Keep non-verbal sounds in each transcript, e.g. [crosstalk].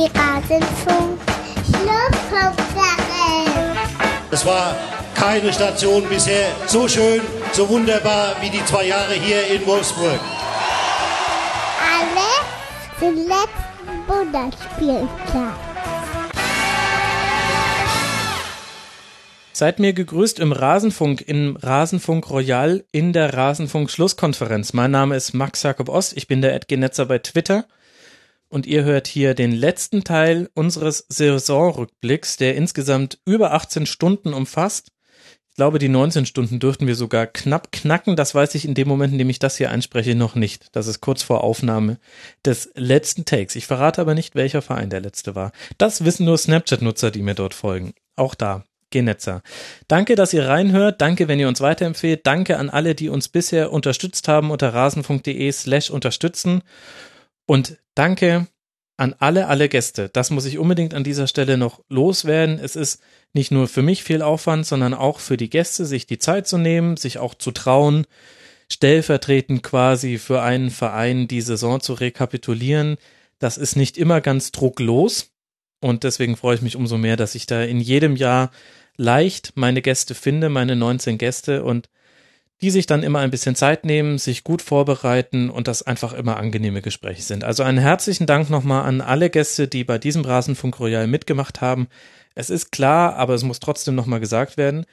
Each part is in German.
die Rasenfunk Schlusskonferenz. Es war keine Station bisher so schön, so wunderbar wie die zwei Jahre hier in Wolfsburg. Alle zum letzten Bundesspieltag. Seid mir gegrüßt im Rasenfunk, im Rasenfunk Royal in der Rasenfunk Schlusskonferenz. Mein Name ist Max Jakob Ost, ich bin der Edgenetzer bei Twitter und ihr hört hier den letzten Teil unseres Saisonrückblicks, der insgesamt über 18 Stunden umfasst. Ich glaube, die 19 Stunden dürften wir sogar knapp knacken. Das weiß ich in dem Moment, in dem ich das hier einspreche, noch nicht. Das ist kurz vor Aufnahme des letzten Takes. Ich verrate aber nicht, welcher Verein der letzte war. Das wissen nur Snapchat-Nutzer, die mir dort folgen. Auch da Genetzer. Danke, dass ihr reinhört. Danke, wenn ihr uns weiterempfehlt. Danke an alle, die uns bisher unterstützt haben unter rasen.de slash unterstützen. Und danke an alle, alle Gäste. Das muss ich unbedingt an dieser Stelle noch loswerden. Es ist nicht nur für mich viel Aufwand, sondern auch für die Gäste, sich die Zeit zu nehmen, sich auch zu trauen, stellvertretend quasi für einen Verein die Saison zu rekapitulieren. Das ist nicht immer ganz drucklos. Und deswegen freue ich mich umso mehr, dass ich da in jedem Jahr leicht meine Gäste finde, meine 19 Gäste und die sich dann immer ein bisschen Zeit nehmen, sich gut vorbereiten und das einfach immer angenehme Gespräche sind. Also einen herzlichen Dank nochmal an alle Gäste, die bei diesem Rasenfunk Royal mitgemacht haben. Es ist klar, aber es muss trotzdem nochmal gesagt werden,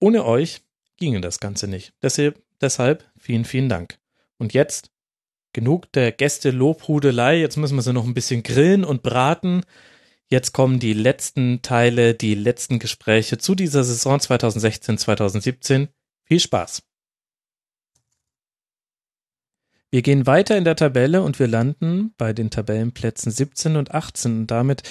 ohne euch ginge das Ganze nicht. Deshalb, deshalb vielen, vielen Dank. Und jetzt genug der Gäste Lobhudelei. Jetzt müssen wir sie noch ein bisschen grillen und braten. Jetzt kommen die letzten Teile, die letzten Gespräche zu dieser Saison 2016-2017. Viel Spaß! Wir gehen weiter in der Tabelle und wir landen bei den Tabellenplätzen 17 und 18. Und damit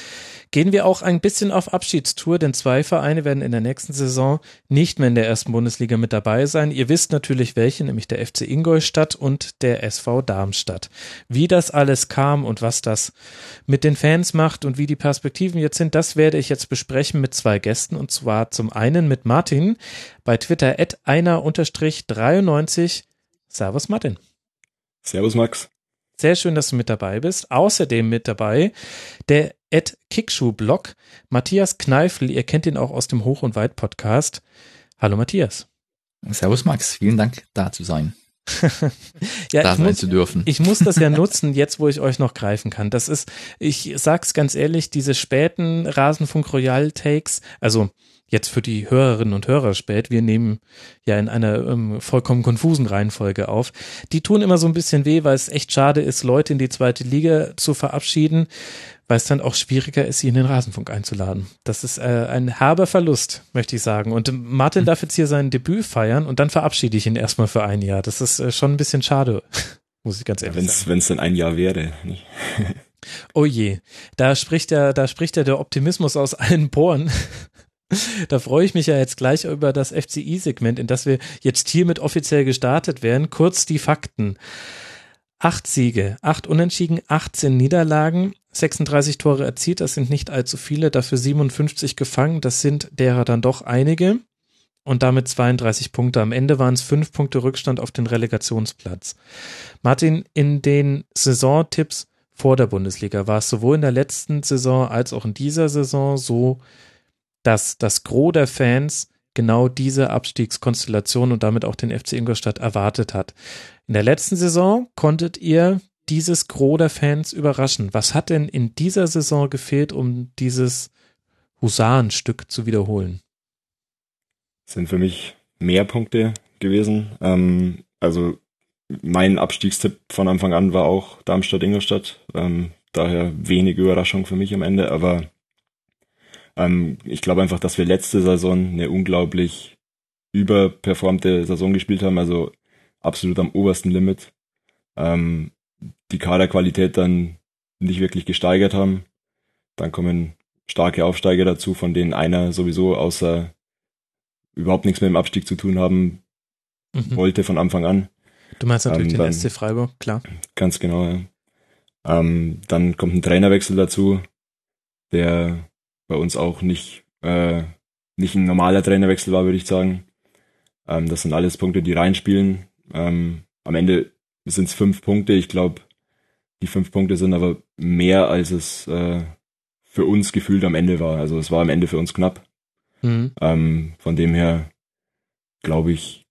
gehen wir auch ein bisschen auf Abschiedstour, denn zwei Vereine werden in der nächsten Saison nicht mehr in der ersten Bundesliga mit dabei sein. Ihr wisst natürlich welche, nämlich der FC Ingolstadt und der SV Darmstadt. Wie das alles kam und was das mit den Fans macht und wie die Perspektiven jetzt sind, das werde ich jetzt besprechen mit zwei Gästen und zwar zum einen mit Martin bei Twitter at einer-93. Servus Martin. Servus Max. Sehr schön, dass du mit dabei bist. Außerdem mit dabei der Ed Kickschuh-Blog, Matthias Kneifel. Ihr kennt ihn auch aus dem Hoch- und Weit-Podcast. Hallo Matthias. Servus Max, vielen Dank, da zu sein. [laughs] ja, da ich sein muss, zu dürfen. Ich muss das ja [laughs] nutzen, jetzt wo ich euch noch greifen kann. Das ist, ich sag's ganz ehrlich, diese späten Rasenfunk Royal Takes, also jetzt für die Hörerinnen und Hörer spät, wir nehmen ja in einer ähm, vollkommen konfusen Reihenfolge auf, die tun immer so ein bisschen weh, weil es echt schade ist, Leute in die zweite Liga zu verabschieden, weil es dann auch schwieriger ist, sie in den Rasenfunk einzuladen. Das ist äh, ein herber Verlust, möchte ich sagen. Und Martin darf jetzt hier sein Debüt feiern und dann verabschiede ich ihn erstmal für ein Jahr. Das ist äh, schon ein bisschen schade, [laughs] muss ich ganz ehrlich wenn's, sagen. Wenn es dann ein Jahr wäre. oh je, da spricht ja, da spricht ja der Optimismus aus allen Poren. [laughs] Da freue ich mich ja jetzt gleich über das FCI-Segment, in das wir jetzt hiermit offiziell gestartet werden. Kurz die Fakten. Acht Siege, acht Unentschieden, 18 Niederlagen, 36 Tore erzielt, das sind nicht allzu viele, dafür 57 gefangen, das sind derer dann doch einige. Und damit 32 Punkte. Am Ende waren es fünf Punkte Rückstand auf den Relegationsplatz. Martin, in den Saisontipps vor der Bundesliga war es sowohl in der letzten Saison als auch in dieser Saison so, dass das Gros der Fans genau diese Abstiegskonstellation und damit auch den FC Ingolstadt erwartet hat. In der letzten Saison konntet ihr dieses Gros der Fans überraschen. Was hat denn in dieser Saison gefehlt, um dieses Husarenstück zu wiederholen? Das sind für mich mehr Punkte gewesen. Ähm, also mein Abstiegstipp von Anfang an war auch Darmstadt-Ingolstadt. Ähm, daher wenig Überraschung für mich am Ende, aber ähm, ich glaube einfach, dass wir letzte Saison eine unglaublich überperformte Saison gespielt haben, also absolut am obersten Limit. Ähm, die Kaderqualität dann nicht wirklich gesteigert haben. Dann kommen starke Aufsteiger dazu, von denen einer sowieso außer überhaupt nichts mit dem Abstieg zu tun haben mhm. wollte von Anfang an. Du meinst natürlich ähm, den SC Freiburg, klar. Ganz genau, ja. Ähm, dann kommt ein Trainerwechsel dazu, der bei uns auch nicht, äh, nicht ein normaler Trainerwechsel war, würde ich sagen. Ähm, das sind alles Punkte, die reinspielen. Ähm, am Ende sind es fünf Punkte. Ich glaube, die fünf Punkte sind aber mehr, als es äh, für uns gefühlt am Ende war. Also es war am Ende für uns knapp. Mhm. Ähm, von dem her glaube ich,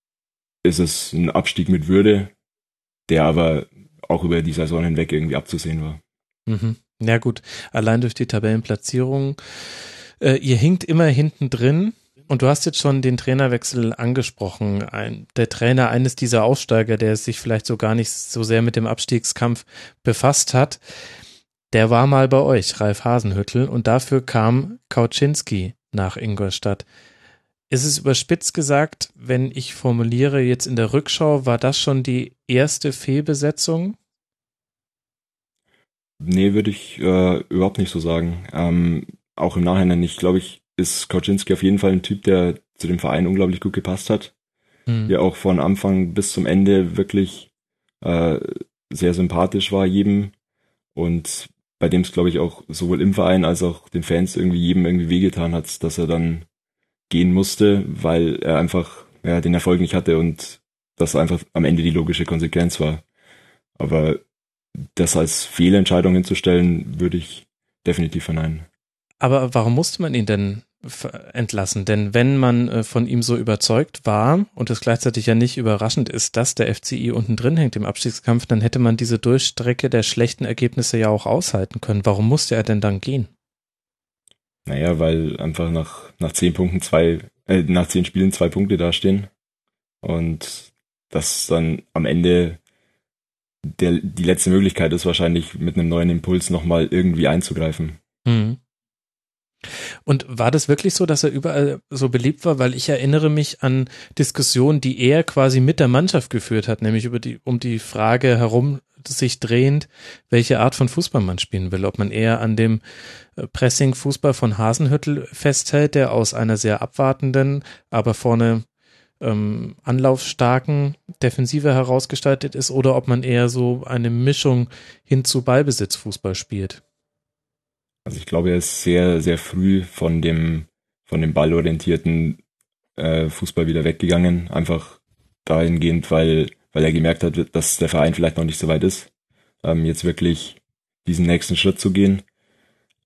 ist es ein Abstieg mit Würde, der aber auch über die Saison hinweg irgendwie abzusehen war. Mhm. Ja gut, allein durch die Tabellenplatzierung. Äh, ihr hinkt immer hinten drin und du hast jetzt schon den Trainerwechsel angesprochen. Ein, der Trainer eines dieser Aufsteiger, der sich vielleicht so gar nicht so sehr mit dem Abstiegskampf befasst hat, der war mal bei euch, Ralf Hasenhüttel, und dafür kam Kauczynski nach Ingolstadt. Ist es überspitzt gesagt, wenn ich formuliere, jetzt in der Rückschau, war das schon die erste Fehlbesetzung? Nee, würde ich äh, überhaupt nicht so sagen. Ähm, auch im Nachhinein nicht. Glaube ich, ist Kauczynski auf jeden Fall ein Typ, der zu dem Verein unglaublich gut gepasst hat. Hm. Der auch von Anfang bis zum Ende wirklich äh, sehr sympathisch war jedem und bei dem es, glaube ich, auch sowohl im Verein als auch den Fans irgendwie jedem irgendwie wehgetan hat, dass er dann gehen musste, weil er einfach ja, den Erfolg nicht hatte und das einfach am Ende die logische Konsequenz war. Aber das als Fehlentscheidung hinzustellen, würde ich definitiv verneinen. Aber warum musste man ihn denn entlassen? Denn wenn man äh, von ihm so überzeugt war und es gleichzeitig ja nicht überraschend ist, dass der FCI unten drin hängt im Abstiegskampf, dann hätte man diese Durchstrecke der schlechten Ergebnisse ja auch aushalten können. Warum musste er denn dann gehen? Naja, weil einfach nach, nach zehn Punkten zwei, äh, nach zehn Spielen zwei Punkte dastehen. Und das dann am Ende der, die letzte Möglichkeit ist wahrscheinlich mit einem neuen Impuls nochmal irgendwie einzugreifen. Mhm. Und war das wirklich so, dass er überall so beliebt war? Weil ich erinnere mich an Diskussionen, die er quasi mit der Mannschaft geführt hat, nämlich über die, um die Frage herum sich drehend, welche Art von Fußball man spielen will. Ob man eher an dem äh, Pressing-Fußball von Hasenhüttel festhält, der aus einer sehr abwartenden, aber vorne ähm, anlaufstarken Defensive herausgestaltet ist, oder ob man eher so eine Mischung hin zu Ballbesitzfußball spielt. Also ich glaube, er ist sehr, sehr früh von dem, von dem ballorientierten äh, Fußball wieder weggegangen. Einfach dahingehend, weil, weil er gemerkt hat, dass der Verein vielleicht noch nicht so weit ist, ähm, jetzt wirklich diesen nächsten Schritt zu gehen.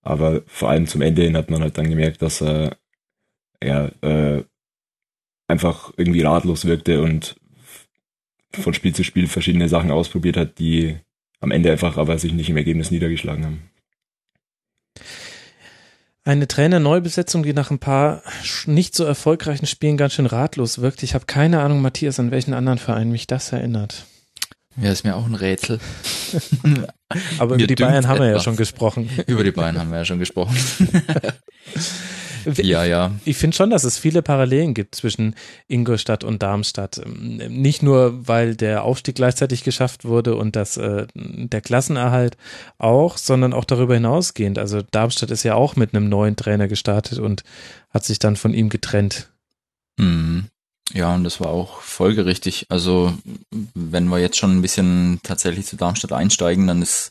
Aber vor allem zum Ende hin hat man halt dann gemerkt, dass er ja, äh, einfach irgendwie ratlos wirkte und von Spiel zu Spiel verschiedene Sachen ausprobiert hat, die am Ende einfach aber sich nicht im Ergebnis niedergeschlagen haben. Eine Trainer-Neubesetzung, die nach ein paar nicht so erfolgreichen Spielen ganz schön ratlos wirkt. Ich habe keine Ahnung, Matthias, an welchen anderen Verein mich das erinnert. Ja, ist mir auch ein Rätsel. [laughs] Aber über die Bayern haben wir ja schon gesprochen. Über die Bayern haben wir ja schon gesprochen. [laughs] ja, ja. Ich finde schon, dass es viele Parallelen gibt zwischen Ingolstadt und Darmstadt. Nicht nur, weil der Aufstieg gleichzeitig geschafft wurde und das, äh, der Klassenerhalt auch, sondern auch darüber hinausgehend. Also Darmstadt ist ja auch mit einem neuen Trainer gestartet und hat sich dann von ihm getrennt. Mhm. Ja, und das war auch folgerichtig. Also, wenn wir jetzt schon ein bisschen tatsächlich zu Darmstadt einsteigen, dann ist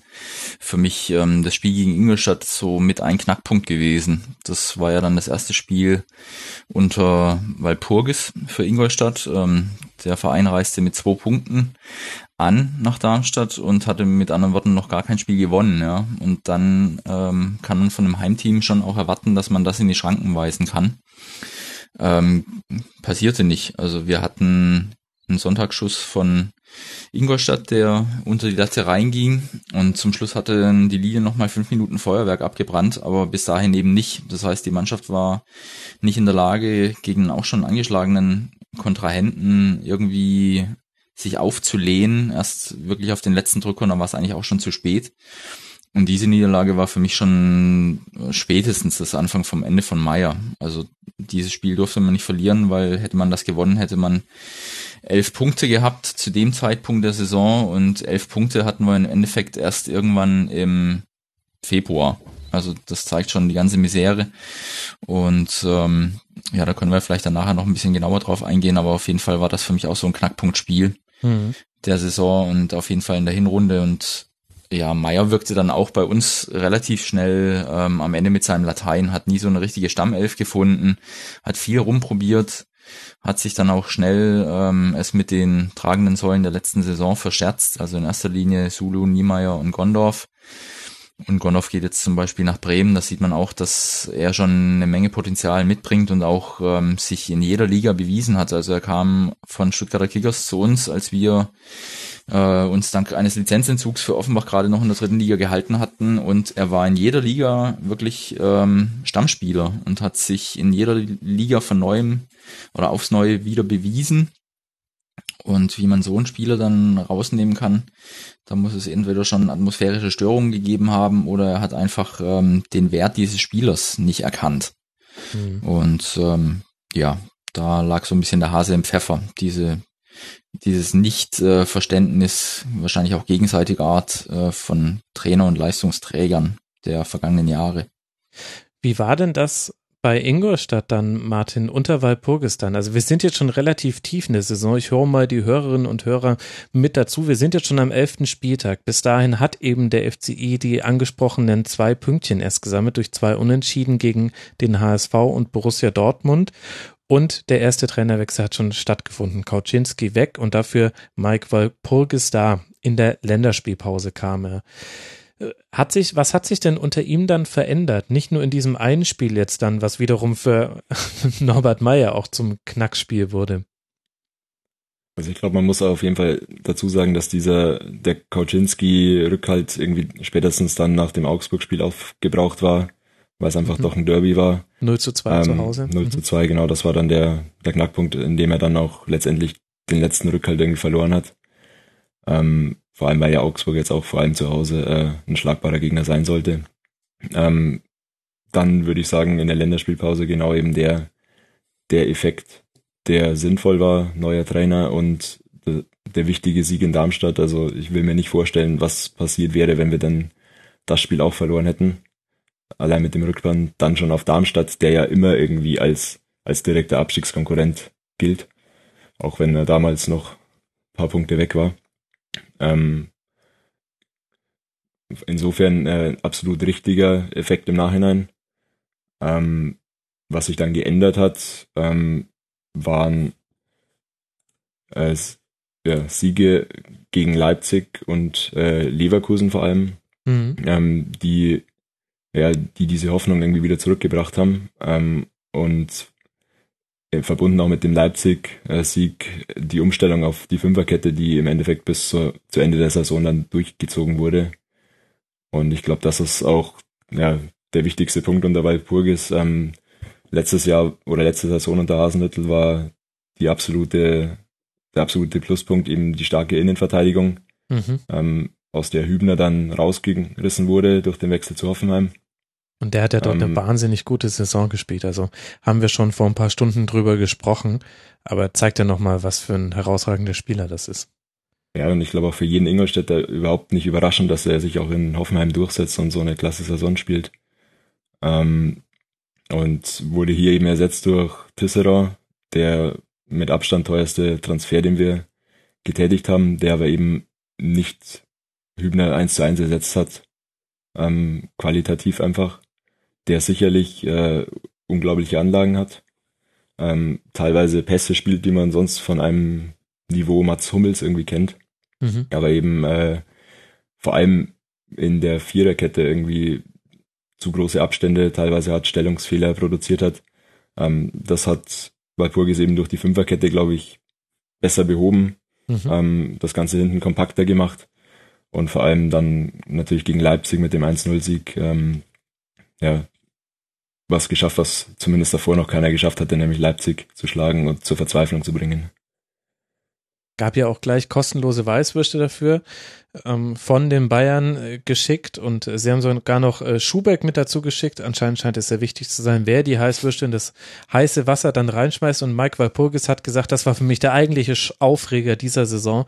für mich ähm, das Spiel gegen Ingolstadt so mit ein Knackpunkt gewesen. Das war ja dann das erste Spiel unter Walpurgis für Ingolstadt. Ähm, der Verein reiste mit zwei Punkten an nach Darmstadt und hatte mit anderen Worten noch gar kein Spiel gewonnen. Ja. Und dann ähm, kann man von einem Heimteam schon auch erwarten, dass man das in die Schranken weisen kann ähm, passierte nicht. Also wir hatten einen Sonntagsschuss von Ingolstadt, der unter die Latte reinging und zum Schluss hatte die Linie nochmal fünf Minuten Feuerwerk abgebrannt, aber bis dahin eben nicht. Das heißt, die Mannschaft war nicht in der Lage, gegen auch schon angeschlagenen Kontrahenten irgendwie sich aufzulehnen, erst wirklich auf den letzten Drücker, dann war es eigentlich auch schon zu spät. Und diese Niederlage war für mich schon spätestens das Anfang vom Ende von Meier. Also dieses Spiel durfte man nicht verlieren, weil hätte man das gewonnen, hätte man elf Punkte gehabt zu dem Zeitpunkt der Saison und elf Punkte hatten wir im Endeffekt erst irgendwann im Februar. Also das zeigt schon die ganze Misere. Und ähm, ja, da können wir vielleicht dann nachher noch ein bisschen genauer drauf eingehen, aber auf jeden Fall war das für mich auch so ein Knackpunktspiel mhm. der Saison und auf jeden Fall in der Hinrunde und ja, Meyer wirkte dann auch bei uns relativ schnell ähm, am Ende mit seinem Latein, hat nie so eine richtige Stammelf gefunden, hat viel rumprobiert, hat sich dann auch schnell ähm, es mit den tragenden Säulen der letzten Saison verscherzt, also in erster Linie Sulu, Niemeyer und Gondorf. Und Gonov geht jetzt zum Beispiel nach Bremen. Da sieht man auch, dass er schon eine Menge Potenzial mitbringt und auch ähm, sich in jeder Liga bewiesen hat. Also er kam von Stuttgarter Kickers zu uns, als wir äh, uns dank eines Lizenzentzugs für Offenbach gerade noch in der dritten Liga gehalten hatten. Und er war in jeder Liga wirklich ähm, Stammspieler und hat sich in jeder Liga von neuem oder aufs Neue wieder bewiesen. Und wie man so einen Spieler dann rausnehmen kann, da muss es entweder schon atmosphärische Störungen gegeben haben oder er hat einfach ähm, den Wert dieses Spielers nicht erkannt. Mhm. Und ähm, ja, da lag so ein bisschen der Hase im Pfeffer. Diese, dieses Nicht-Verständnis, wahrscheinlich auch gegenseitiger Art äh, von Trainer und Leistungsträgern der vergangenen Jahre. Wie war denn das bei Ingolstadt dann, Martin, unter Walpurgistan? Also wir sind jetzt schon relativ tief in der Saison. Ich höre mal die Hörerinnen und Hörer mit dazu. Wir sind jetzt schon am elften Spieltag. Bis dahin hat eben der FCI die angesprochenen zwei Pünktchen erst gesammelt durch zwei Unentschieden gegen den HSV und Borussia Dortmund. Und der erste Trainerwechsel hat schon stattgefunden. Kauczynski weg und dafür Mike Walpurgis da. In der Länderspielpause kam er. Hat sich, was hat sich denn unter ihm dann verändert? Nicht nur in diesem einen Spiel jetzt dann, was wiederum für [laughs] Norbert Meyer auch zum Knackspiel wurde. Also ich glaube, man muss auf jeden Fall dazu sagen, dass dieser der Kauczynski-Rückhalt irgendwie spätestens dann nach dem Augsburg-Spiel aufgebraucht war, weil es einfach mhm. doch ein Derby war. 0 zu 2 ähm, zu Hause. 0 mhm. zu 2, genau, das war dann der, der Knackpunkt, in dem er dann auch letztendlich den letzten Rückhalt irgendwie verloren hat. Ähm, vor allem, weil ja Augsburg jetzt auch vor allem zu Hause äh, ein schlagbarer Gegner sein sollte. Ähm, dann würde ich sagen, in der Länderspielpause genau eben der, der Effekt, der sinnvoll war, neuer Trainer und de, der wichtige Sieg in Darmstadt. Also ich will mir nicht vorstellen, was passiert wäre, wenn wir dann das Spiel auch verloren hätten. Allein mit dem Rückband dann schon auf Darmstadt, der ja immer irgendwie als, als direkter Abstiegskonkurrent gilt. Auch wenn er damals noch ein paar Punkte weg war. Ähm, insofern äh, absolut richtiger Effekt im Nachhinein. Ähm, was sich dann geändert hat, ähm, waren äh, ja, Siege gegen Leipzig und äh, Leverkusen vor allem, mhm. ähm, die ja, die diese Hoffnung irgendwie wieder zurückgebracht haben. Ähm, und verbunden auch mit dem Leipzig-Sieg, die Umstellung auf die Fünferkette, die im Endeffekt bis zu, zu Ende der Saison dann durchgezogen wurde. Und ich glaube, das ist auch ja, der wichtigste Punkt unter Walpurgis. Ähm, letztes Jahr oder letzte Saison unter Hasenhüttel war die absolute, der absolute Pluspunkt eben die starke Innenverteidigung, mhm. ähm, aus der Hübner dann rausgerissen wurde durch den Wechsel zu Hoffenheim. Und der hat ja dort ähm, eine wahnsinnig gute Saison gespielt. Also haben wir schon vor ein paar Stunden drüber gesprochen, aber zeigt ja nochmal, was für ein herausragender Spieler das ist. Ja, und ich glaube auch für jeden Ingolstädter überhaupt nicht überraschend, dass er sich auch in Hoffenheim durchsetzt und so eine klasse Saison spielt. Ähm, und wurde hier eben ersetzt durch Tisserand, der mit Abstand teuerste Transfer, den wir getätigt haben, der aber eben nicht Hübner eins zu eins ersetzt hat. Ähm, qualitativ einfach der sicherlich äh, unglaubliche Anlagen hat. Ähm, teilweise Pässe spielt, die man sonst von einem Niveau Mats Hummels irgendwie kennt. Mhm. Aber eben äh, vor allem in der Viererkette irgendwie zu große Abstände, teilweise hat Stellungsfehler produziert hat. Ähm, das hat Walpurgis eben durch die Fünferkette, glaube ich, besser behoben. Mhm. Ähm, das Ganze hinten kompakter gemacht. Und vor allem dann natürlich gegen Leipzig mit dem 1-0-Sieg ähm, ja, was geschafft, was zumindest davor noch keiner geschafft hatte, nämlich Leipzig zu schlagen und zur Verzweiflung zu bringen. Gab ja auch gleich kostenlose Weißwürste dafür ähm, von den Bayern äh, geschickt und äh, sie haben sogar noch äh, Schubeck mit dazu geschickt. Anscheinend scheint es sehr wichtig zu sein, wer die Heißwürste in das heiße Wasser dann reinschmeißt und Mike Walpurgis hat gesagt, das war für mich der eigentliche Aufreger dieser Saison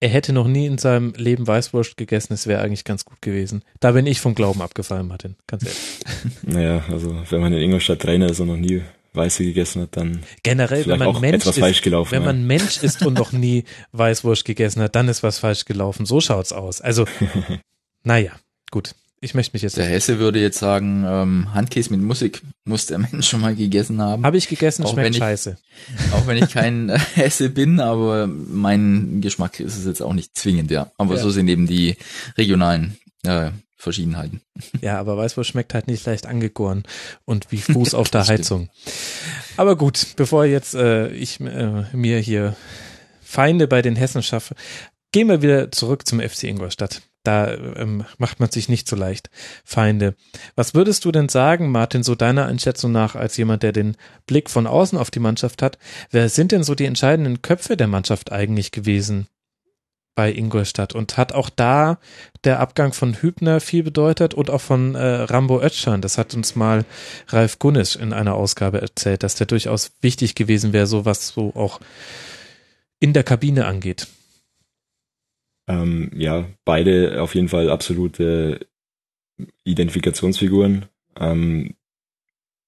er hätte noch nie in seinem Leben Weißwurst gegessen, es wäre eigentlich ganz gut gewesen. Da bin ich vom Glauben abgefallen, Martin, ganz ehrlich. [laughs] Naja, also wenn man in Ingolstadt Trainer ist und noch nie Weiße gegessen hat, dann generell, wenn man Mensch ist, gelaufen, wenn ja. man Mensch [laughs] ist und noch nie Weißwurst gegessen hat, dann ist was falsch gelaufen. So schaut's aus. Also, [laughs] naja, gut. Ich möchte mich jetzt. Der Hesse würde jetzt sagen, ähm, Handkäse mit Musik muss der [laughs] Mensch schon mal gegessen haben. Habe ich gegessen, auch schmeckt scheiße. [laughs] auch wenn ich kein äh, Hesse bin, aber mein Geschmack ist es jetzt auch nicht zwingend, ja. Aber ja. so sind eben die regionalen äh, Verschiedenheiten. [laughs] Ja, aber Weißwurst schmeckt halt nicht leicht angegoren und wie Fuß auf der Heizung. Aber gut, bevor jetzt äh, ich äh, mir hier Feinde bei den Hessen schaffe, gehen wir wieder zurück zum FC Ingolstadt. Da ähm, macht man sich nicht so leicht Feinde. Was würdest du denn sagen, Martin, so deiner Einschätzung nach, als jemand, der den Blick von außen auf die Mannschaft hat, wer sind denn so die entscheidenden Köpfe der Mannschaft eigentlich gewesen bei Ingolstadt? Und hat auch da der Abgang von Hübner viel bedeutet und auch von äh, Rambo Özcan? Das hat uns mal Ralf Gunnisch in einer Ausgabe erzählt, dass der durchaus wichtig gewesen wäre, so was so auch in der Kabine angeht. Ähm, ja, beide auf jeden Fall absolute Identifikationsfiguren. Ähm,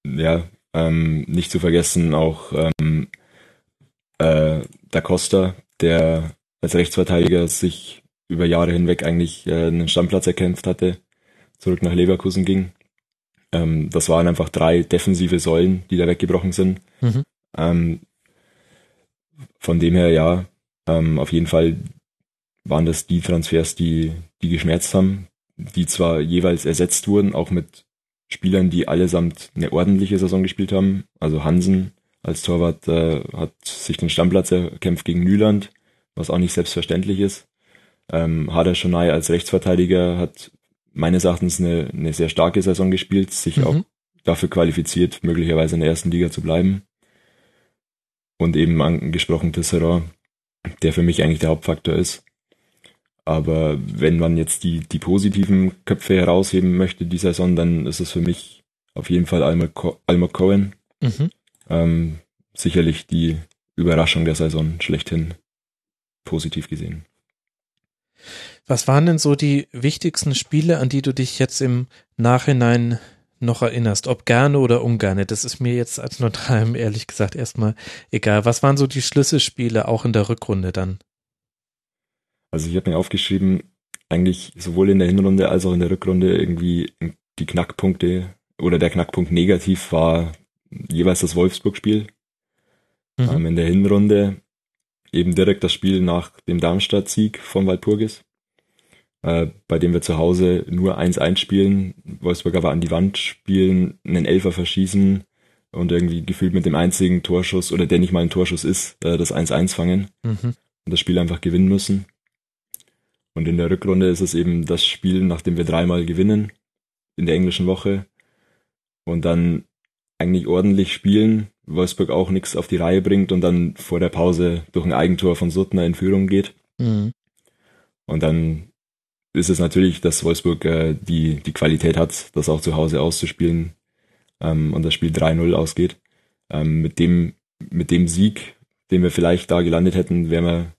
ja, ähm, nicht zu vergessen auch ähm, äh, Da Costa, der als Rechtsverteidiger sich über Jahre hinweg eigentlich äh, einen Stammplatz erkämpft hatte, zurück nach Leverkusen ging. Ähm, das waren einfach drei defensive Säulen, die da weggebrochen sind. Mhm. Ähm, von dem her, ja, ähm, auf jeden Fall waren das die Transfers, die, die geschmerzt haben, die zwar jeweils ersetzt wurden, auch mit Spielern, die allesamt eine ordentliche Saison gespielt haben. Also Hansen als Torwart äh, hat sich den Stammplatz erkämpft gegen Nyland, was auch nicht selbstverständlich ist. Ähm, Hader Schonai als Rechtsverteidiger hat meines Erachtens eine, eine sehr starke Saison gespielt, sich mhm. auch dafür qualifiziert, möglicherweise in der ersten Liga zu bleiben. Und eben angesprochen Tisserand, der für mich eigentlich der Hauptfaktor ist. Aber wenn man jetzt die, die positiven Köpfe herausheben möchte, die Saison, dann ist es für mich auf jeden Fall Alma, Cohen. Mhm. Ähm, sicherlich die Überraschung der Saison schlechthin positiv gesehen. Was waren denn so die wichtigsten Spiele, an die du dich jetzt im Nachhinein noch erinnerst? Ob gerne oder ungerne? Das ist mir jetzt als Neutralem [laughs] ehrlich gesagt erstmal egal. Was waren so die Schlüsselspiele auch in der Rückrunde dann? Also ich habe mir aufgeschrieben, eigentlich sowohl in der Hinrunde als auch in der Rückrunde irgendwie die Knackpunkte oder der Knackpunkt negativ war jeweils das Wolfsburg-Spiel. Mhm. Ähm, in der Hinrunde eben direkt das Spiel nach dem Darmstadt-Sieg von Walpurgis, äh, bei dem wir zu Hause nur 1-1 spielen, Wolfsburg aber an die Wand spielen, einen Elfer verschießen und irgendwie gefühlt mit dem einzigen Torschuss oder der nicht mal ein Torschuss ist, äh, das 1-1 fangen mhm. und das Spiel einfach gewinnen müssen. Und in der Rückrunde ist es eben das Spiel, nachdem wir dreimal gewinnen in der englischen Woche und dann eigentlich ordentlich spielen, Wolfsburg auch nichts auf die Reihe bringt und dann vor der Pause durch ein Eigentor von Suttner in Führung geht. Mhm. Und dann ist es natürlich, dass Wolfsburg äh, die, die Qualität hat, das auch zu Hause auszuspielen ähm, und das Spiel 3-0 ausgeht. Ähm, mit, dem, mit dem Sieg, den wir vielleicht da gelandet hätten, wären wir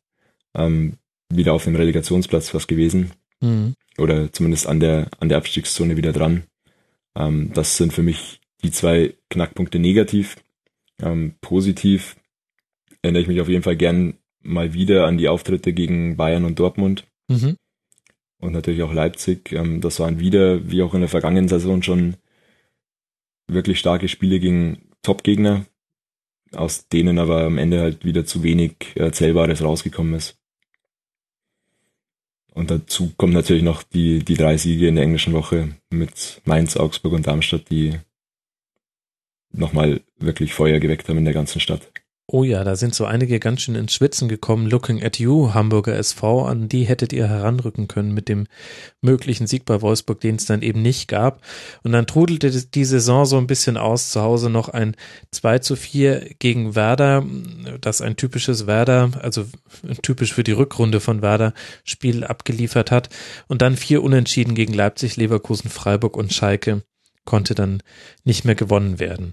ähm, wieder auf dem Relegationsplatz was gewesen. Mhm. Oder zumindest an der, an der Abstiegszone wieder dran. Ähm, das sind für mich die zwei Knackpunkte negativ. Ähm, positiv erinnere ich mich auf jeden Fall gern mal wieder an die Auftritte gegen Bayern und Dortmund. Mhm. Und natürlich auch Leipzig. Ähm, das waren wieder, wie auch in der vergangenen Saison schon, wirklich starke Spiele gegen Top-Gegner, aus denen aber am Ende halt wieder zu wenig Erzählbares rausgekommen ist. Und dazu kommen natürlich noch die, die drei Siege in der englischen Woche mit Mainz, Augsburg und Darmstadt, die nochmal wirklich Feuer geweckt haben in der ganzen Stadt. Oh ja, da sind so einige ganz schön ins Schwitzen gekommen. Looking at you, Hamburger SV, an die hättet ihr heranrücken können mit dem möglichen Sieg bei Wolfsburg, den es dann eben nicht gab. Und dann trudelte die Saison so ein bisschen aus. Zu Hause noch ein 2 zu 4 gegen Werder, das ein typisches Werder, also typisch für die Rückrunde von Werder, Spiel abgeliefert hat. Und dann vier Unentschieden gegen Leipzig, Leverkusen, Freiburg und Schalke konnte dann nicht mehr gewonnen werden.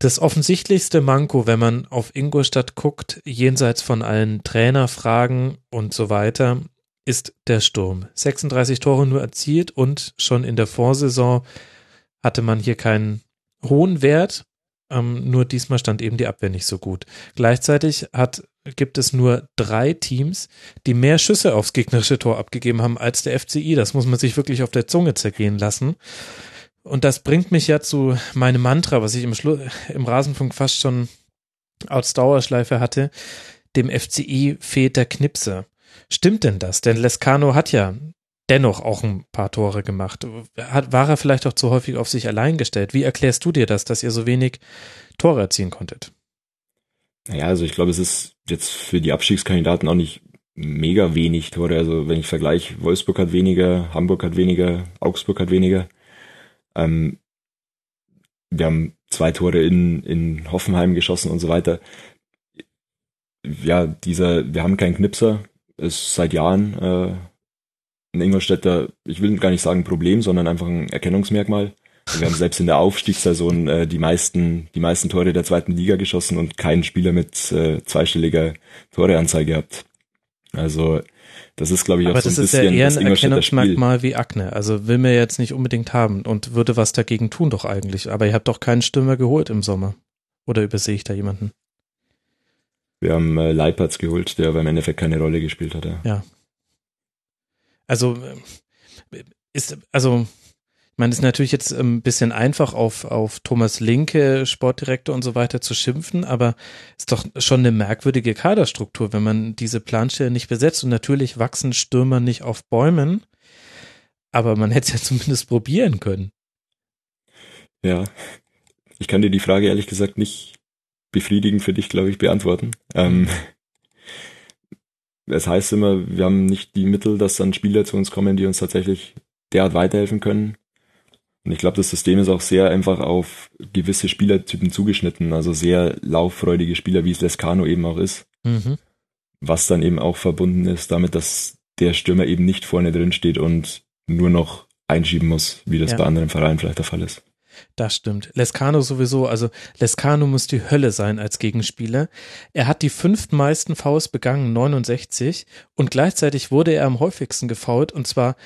Das offensichtlichste Manko, wenn man auf Ingolstadt guckt, jenseits von allen Trainerfragen und so weiter, ist der Sturm. 36 Tore nur erzielt und schon in der Vorsaison hatte man hier keinen hohen Wert. Ähm, nur diesmal stand eben die Abwehr nicht so gut. Gleichzeitig hat, gibt es nur drei Teams, die mehr Schüsse aufs gegnerische Tor abgegeben haben als der FCI. Das muss man sich wirklich auf der Zunge zergehen lassen. Und das bringt mich ja zu meinem Mantra, was ich im, Schlu im Rasenfunk fast schon als Dauerschleife hatte. Dem FCI fehlt der Knipse. Stimmt denn das? Denn Lescano hat ja dennoch auch ein paar Tore gemacht. Hat, war er vielleicht auch zu häufig auf sich allein gestellt? Wie erklärst du dir das, dass ihr so wenig Tore erzielen konntet? Naja, also ich glaube, es ist jetzt für die Abstiegskandidaten auch nicht mega wenig Tore. Also wenn ich vergleiche, Wolfsburg hat weniger, Hamburg hat weniger, Augsburg hat weniger. Ähm, wir haben zwei Tore in, in Hoffenheim geschossen und so weiter. Ja, dieser, wir haben keinen Knipser, ist seit Jahren äh, ein Ingolstädter, ich will gar nicht sagen Problem, sondern einfach ein Erkennungsmerkmal. Wir haben selbst in der Aufstiegssaison äh, die meisten, die meisten Tore der zweiten Liga geschossen und keinen Spieler mit äh, zweistelliger Toreanzahl gehabt. Also das ist, glaube ich, auch Aber so das ein ist ja bisschen eher das ein. Erkennungsmerkmal wie Akne. Also will mir jetzt nicht unbedingt haben und würde was dagegen tun doch eigentlich. Aber ihr habt doch keinen Stürmer geholt im Sommer. Oder übersehe ich da jemanden? Wir haben äh, Leipertz geholt, der aber im Endeffekt keine Rolle gespielt hat. Ja. Ja. Also äh, ist, also es ist natürlich jetzt ein bisschen einfach auf, auf Thomas Linke, Sportdirektor und so weiter zu schimpfen, aber ist doch schon eine merkwürdige Kaderstruktur, wenn man diese Planstelle nicht besetzt. Und natürlich wachsen Stürmer nicht auf Bäumen, aber man hätte es ja [laughs] zumindest probieren können. ja. Ich kann dir die Frage ehrlich gesagt nicht befriedigend für dich, glaube ich, beantworten. Ähm, [laughs] es heißt immer, wir haben nicht die Mittel, dass dann Spieler zu uns kommen, die uns tatsächlich derart weiterhelfen können. Und ich glaube, das System ist auch sehr einfach auf gewisse Spielertypen zugeschnitten, also sehr lauffreudige Spieler, wie es Lescano eben auch ist, Mhm. was dann eben auch verbunden ist damit, dass der Stürmer eben nicht vorne drin steht und nur noch einschieben muss, wie das Ja. bei anderen Vereinen vielleicht der Fall ist. Das stimmt. Lescano sowieso, also Lescano muss die Hölle sein als Gegenspieler. Er hat die fünftmeisten Fouls begangen, 69, und gleichzeitig wurde er am häufigsten gefoult und zwar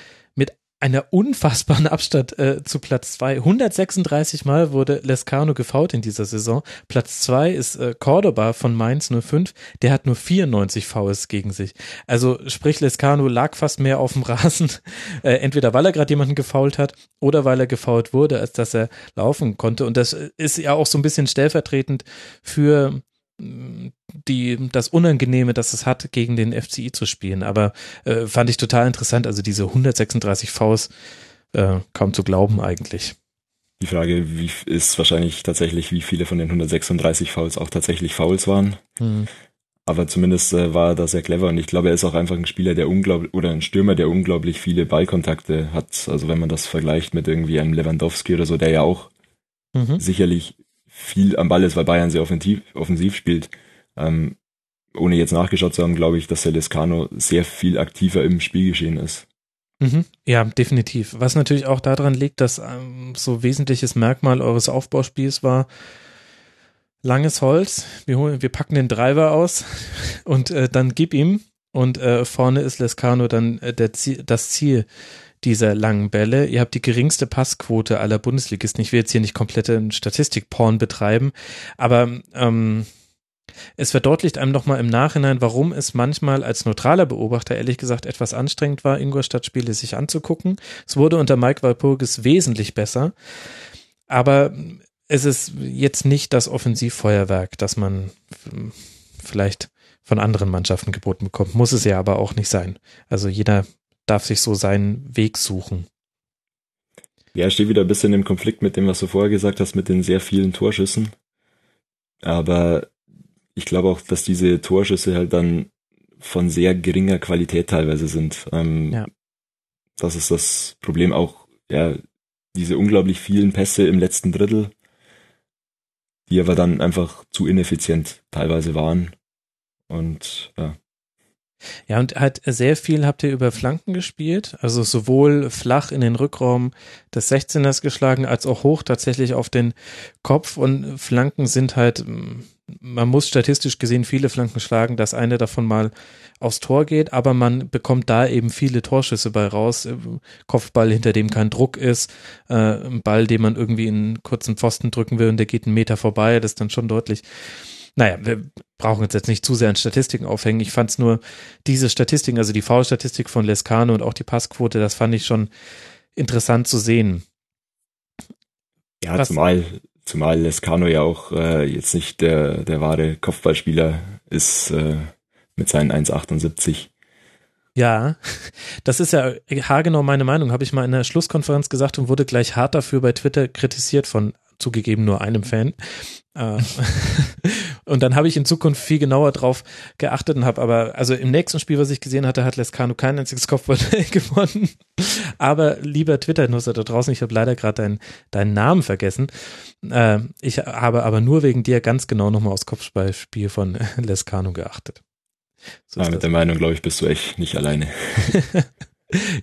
einer unfassbaren Abstand äh, zu Platz zwei. 136 Mal wurde Lescano gefoult in dieser Saison. Platz zwei ist äh, Cordoba von Mainz 05, der hat nur 94 Fouls gegen sich. Also sprich, Lescano lag fast mehr auf dem Rasen, [laughs] äh, entweder weil er gerade jemanden gefoult hat oder weil er gefoult wurde, als dass er laufen konnte. Und das ist ja auch so ein bisschen stellvertretend für die, das Unangenehme, das es hat, gegen den FCI zu spielen. Aber äh, fand ich total interessant. Also diese 136 Vs, äh, kaum zu glauben eigentlich. Die Frage wie, ist wahrscheinlich tatsächlich, wie viele von den 136 Fouls auch tatsächlich Fouls waren. Hm. Aber zumindest äh, war er da sehr clever und ich glaube, er ist auch einfach ein Spieler, der unglaublich, oder ein Stürmer, der unglaublich viele Ballkontakte hat. Also wenn man das vergleicht mit irgendwie einem Lewandowski oder so, der ja auch Mhm. sicherlich viel am Ball ist, weil Bayern sehr offensiv, offensiv spielt. Ähm, ohne jetzt nachgeschaut zu haben, glaube ich, dass der Lescano sehr viel aktiver im Spielgeschehen ist. Mhm. Ja, definitiv. Was natürlich auch daran liegt, dass ähm, so wesentliches Merkmal eures Aufbauspiels war, langes Holz, wir, holen, wir packen den Driver aus [laughs] und äh, dann gib ihm und äh, vorne ist Lescano dann äh, Ziel, das Ziel dieser langen Bälle. Ihr habt die geringste Passquote aller Bundesligisten. Ich will jetzt hier nicht komplette Statistikporn betreiben, aber ähm, es verdeutlicht einem nochmal im Nachhinein, warum es manchmal als neutraler Beobachter ehrlich gesagt etwas anstrengend war, Ingolstadt-Spiele sich anzugucken. Es wurde unter Mike Walpurgis wesentlich besser, aber es ist jetzt nicht das Offensivfeuerwerk, das man vielleicht von anderen Mannschaften geboten bekommt. Muss es ja aber auch nicht sein. Also jeder darf sich so seinen Weg suchen. Ja, ich stehe wieder ein bisschen im Konflikt mit dem, was du vorher gesagt hast, mit den sehr vielen Torschüssen. Aber ich glaube auch, dass diese Torschüsse halt dann von sehr geringer Qualität teilweise sind. Ähm, Ja. Das ist das Problem auch, ja, diese unglaublich vielen Pässe im letzten Drittel, die aber dann einfach zu ineffizient teilweise waren. Und ja, Ja, und halt sehr viel habt ihr über Flanken gespielt, also sowohl flach in den Rückraum des 16ers geschlagen, als auch hoch tatsächlich auf den Kopf. Und Flanken sind halt, mm, man muss statistisch gesehen viele Flanken schlagen, dass eine davon mal aufs Tor geht, aber man bekommt da eben viele Torschüsse bei raus. Kopfball, hinter dem kein Druck ist, äh, ein Ball, den man irgendwie in kurzen Pfosten drücken will und der geht einen Meter vorbei, das ist dann schon deutlich. Naja, wir brauchen uns jetzt nicht zu sehr an Statistiken aufhängen. Ich fand es nur, diese Statistiken, also die Foul-Statistik von Lescano und auch die Passquote, das fand ich schon interessant zu sehen. ja Was- zumal, zumal Lescano ja auch äh, jetzt nicht der, der wahre Kopfballspieler ist äh, mit seinen 1,78. Ja, [laughs] das ist ja haargenau meine Meinung, habe ich mal in der Schlusskonferenz gesagt und wurde gleich hart dafür bei Twitter kritisiert von zugegeben nur einem Fan. Äh, [laughs] und dann habe ich in Zukunft viel genauer drauf geachtet und habe aber, also im nächsten Spiel, was ich gesehen hatte, hat Lescano kein einziges Kopfball [laughs] gewonnen. Aber lieber Twitter-Nutzer da draußen, ich habe leider gerade deinen, deinen Namen vergessen. Äh, ich habe aber nur wegen dir ganz genau nochmal aufs Kopfballspiel von [laughs] Lescano geachtet. So ja, mit der Meinung, glaube ich, bist du echt nicht alleine.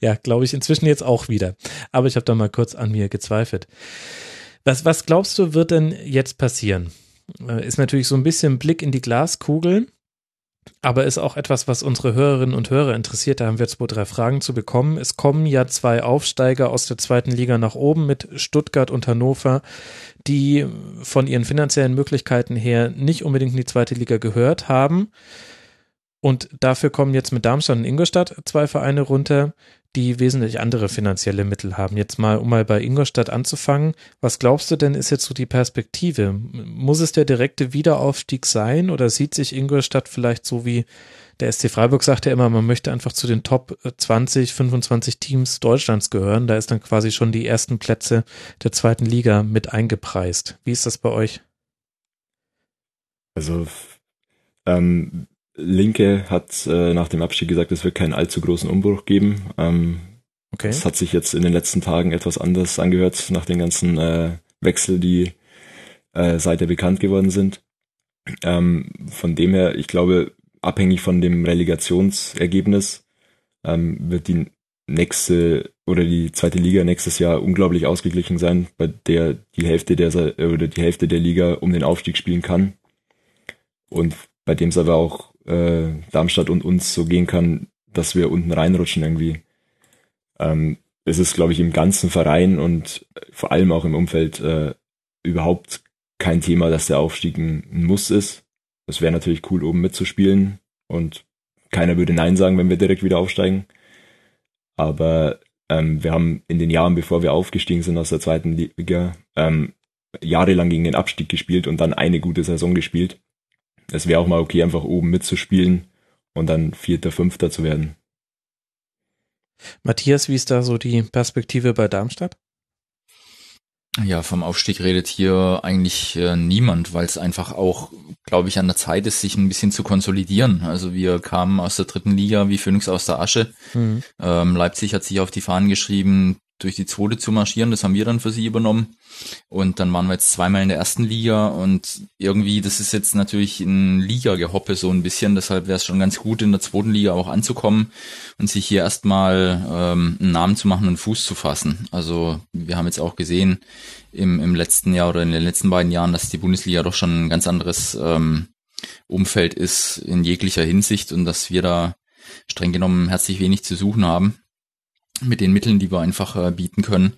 ja, glaube ich inzwischen jetzt auch wieder. Aber ich habe da mal kurz an mir gezweifelt. Was, was glaubst du, wird denn jetzt passieren? Äh, ist natürlich so ein bisschen Blick in die Glaskugel, aber ist auch etwas, was unsere Hörerinnen und Hörer interessiert. Da haben wir zwei, drei Fragen zu bekommen. Es kommen ja zwei Aufsteiger aus der zweiten Liga nach oben mit Stuttgart und Hannover, die von ihren finanziellen Möglichkeiten her nicht unbedingt in die zweite Liga gehört haben. Und dafür kommen jetzt mit Darmstadt und Ingolstadt zwei Vereine runter, die wesentlich andere finanzielle Mittel haben. Jetzt mal, um mal bei Ingolstadt anzufangen, was glaubst du denn, ist jetzt so die Perspektive? Muss es der direkte Wiederaufstieg sein oder sieht sich Ingolstadt vielleicht so wie der SC Freiburg sagt ja immer, man möchte einfach zu den Top 20, 25 Teams Deutschlands gehören. Da ist dann quasi schon die ersten Plätze der zweiten Liga mit eingepreist. Wie ist das bei euch? Also ähm, Linke hat äh, nach dem Abstieg gesagt, es wird keinen allzu großen Umbruch geben. Ähm, okay. Das hat sich jetzt in den letzten Tagen etwas anders angehört, nach den ganzen äh, Wechsel, die äh, seither bekannt geworden sind. Ähm, von dem her, ich glaube, abhängig von dem Relegationsergebnis ähm, wird die nächste oder die zweite Liga nächstes Jahr unglaublich ausgeglichen sein, bei der die Hälfte der oder die Hälfte der Liga um den Aufstieg spielen kann. Und bei dem es aber auch äh, Darmstadt und uns so gehen kann, dass wir unten reinrutschen irgendwie. Ähm, es ist, glaube ich, im ganzen Verein und vor allem auch im Umfeld äh, überhaupt kein Thema, dass der Aufstieg ein Muss ist. Es wäre natürlich cool, oben mitzuspielen und keiner würde Nein sagen, wenn wir direkt wieder aufsteigen. Aber ähm, wir haben in den Jahren, bevor wir aufgestiegen sind aus der zweiten Liga, ähm, jahrelang gegen den Abstieg gespielt und dann eine gute Saison gespielt es wäre auch mal okay, einfach oben mitzuspielen und dann Vierter, Fünfter zu werden. Matthias, wie ist da so die Perspektive bei Darmstadt? Ja, vom Aufstieg redet hier eigentlich äh, niemand, weil es einfach auch, glaube ich, an der Zeit ist, sich ein bisschen zu konsolidieren. Also wir kamen aus der dritten Liga wie Phoenix aus der Asche. Mhm. Ähm, Leipzig hat sich auf die Fahnen geschrieben, durch die zweite zu marschieren. Das haben wir dann für sie übernommen. Und dann waren wir jetzt zweimal in der ersten Liga und irgendwie, das ist jetzt natürlich ein Liga-Gehoppe so ein bisschen. Deshalb wäre es schon ganz gut, in der zweiten Liga auch anzukommen und sich hier erstmal ähm, einen Namen zu machen und Fuß zu fassen. Also wir haben jetzt auch gesehen im, im letzten Jahr oder in den letzten beiden Jahren, dass die Bundesliga doch schon ein ganz anderes ähm, Umfeld ist in jeglicher Hinsicht und dass wir da streng genommen herzlich wenig zu suchen haben mit den Mitteln, die wir einfach äh, bieten können.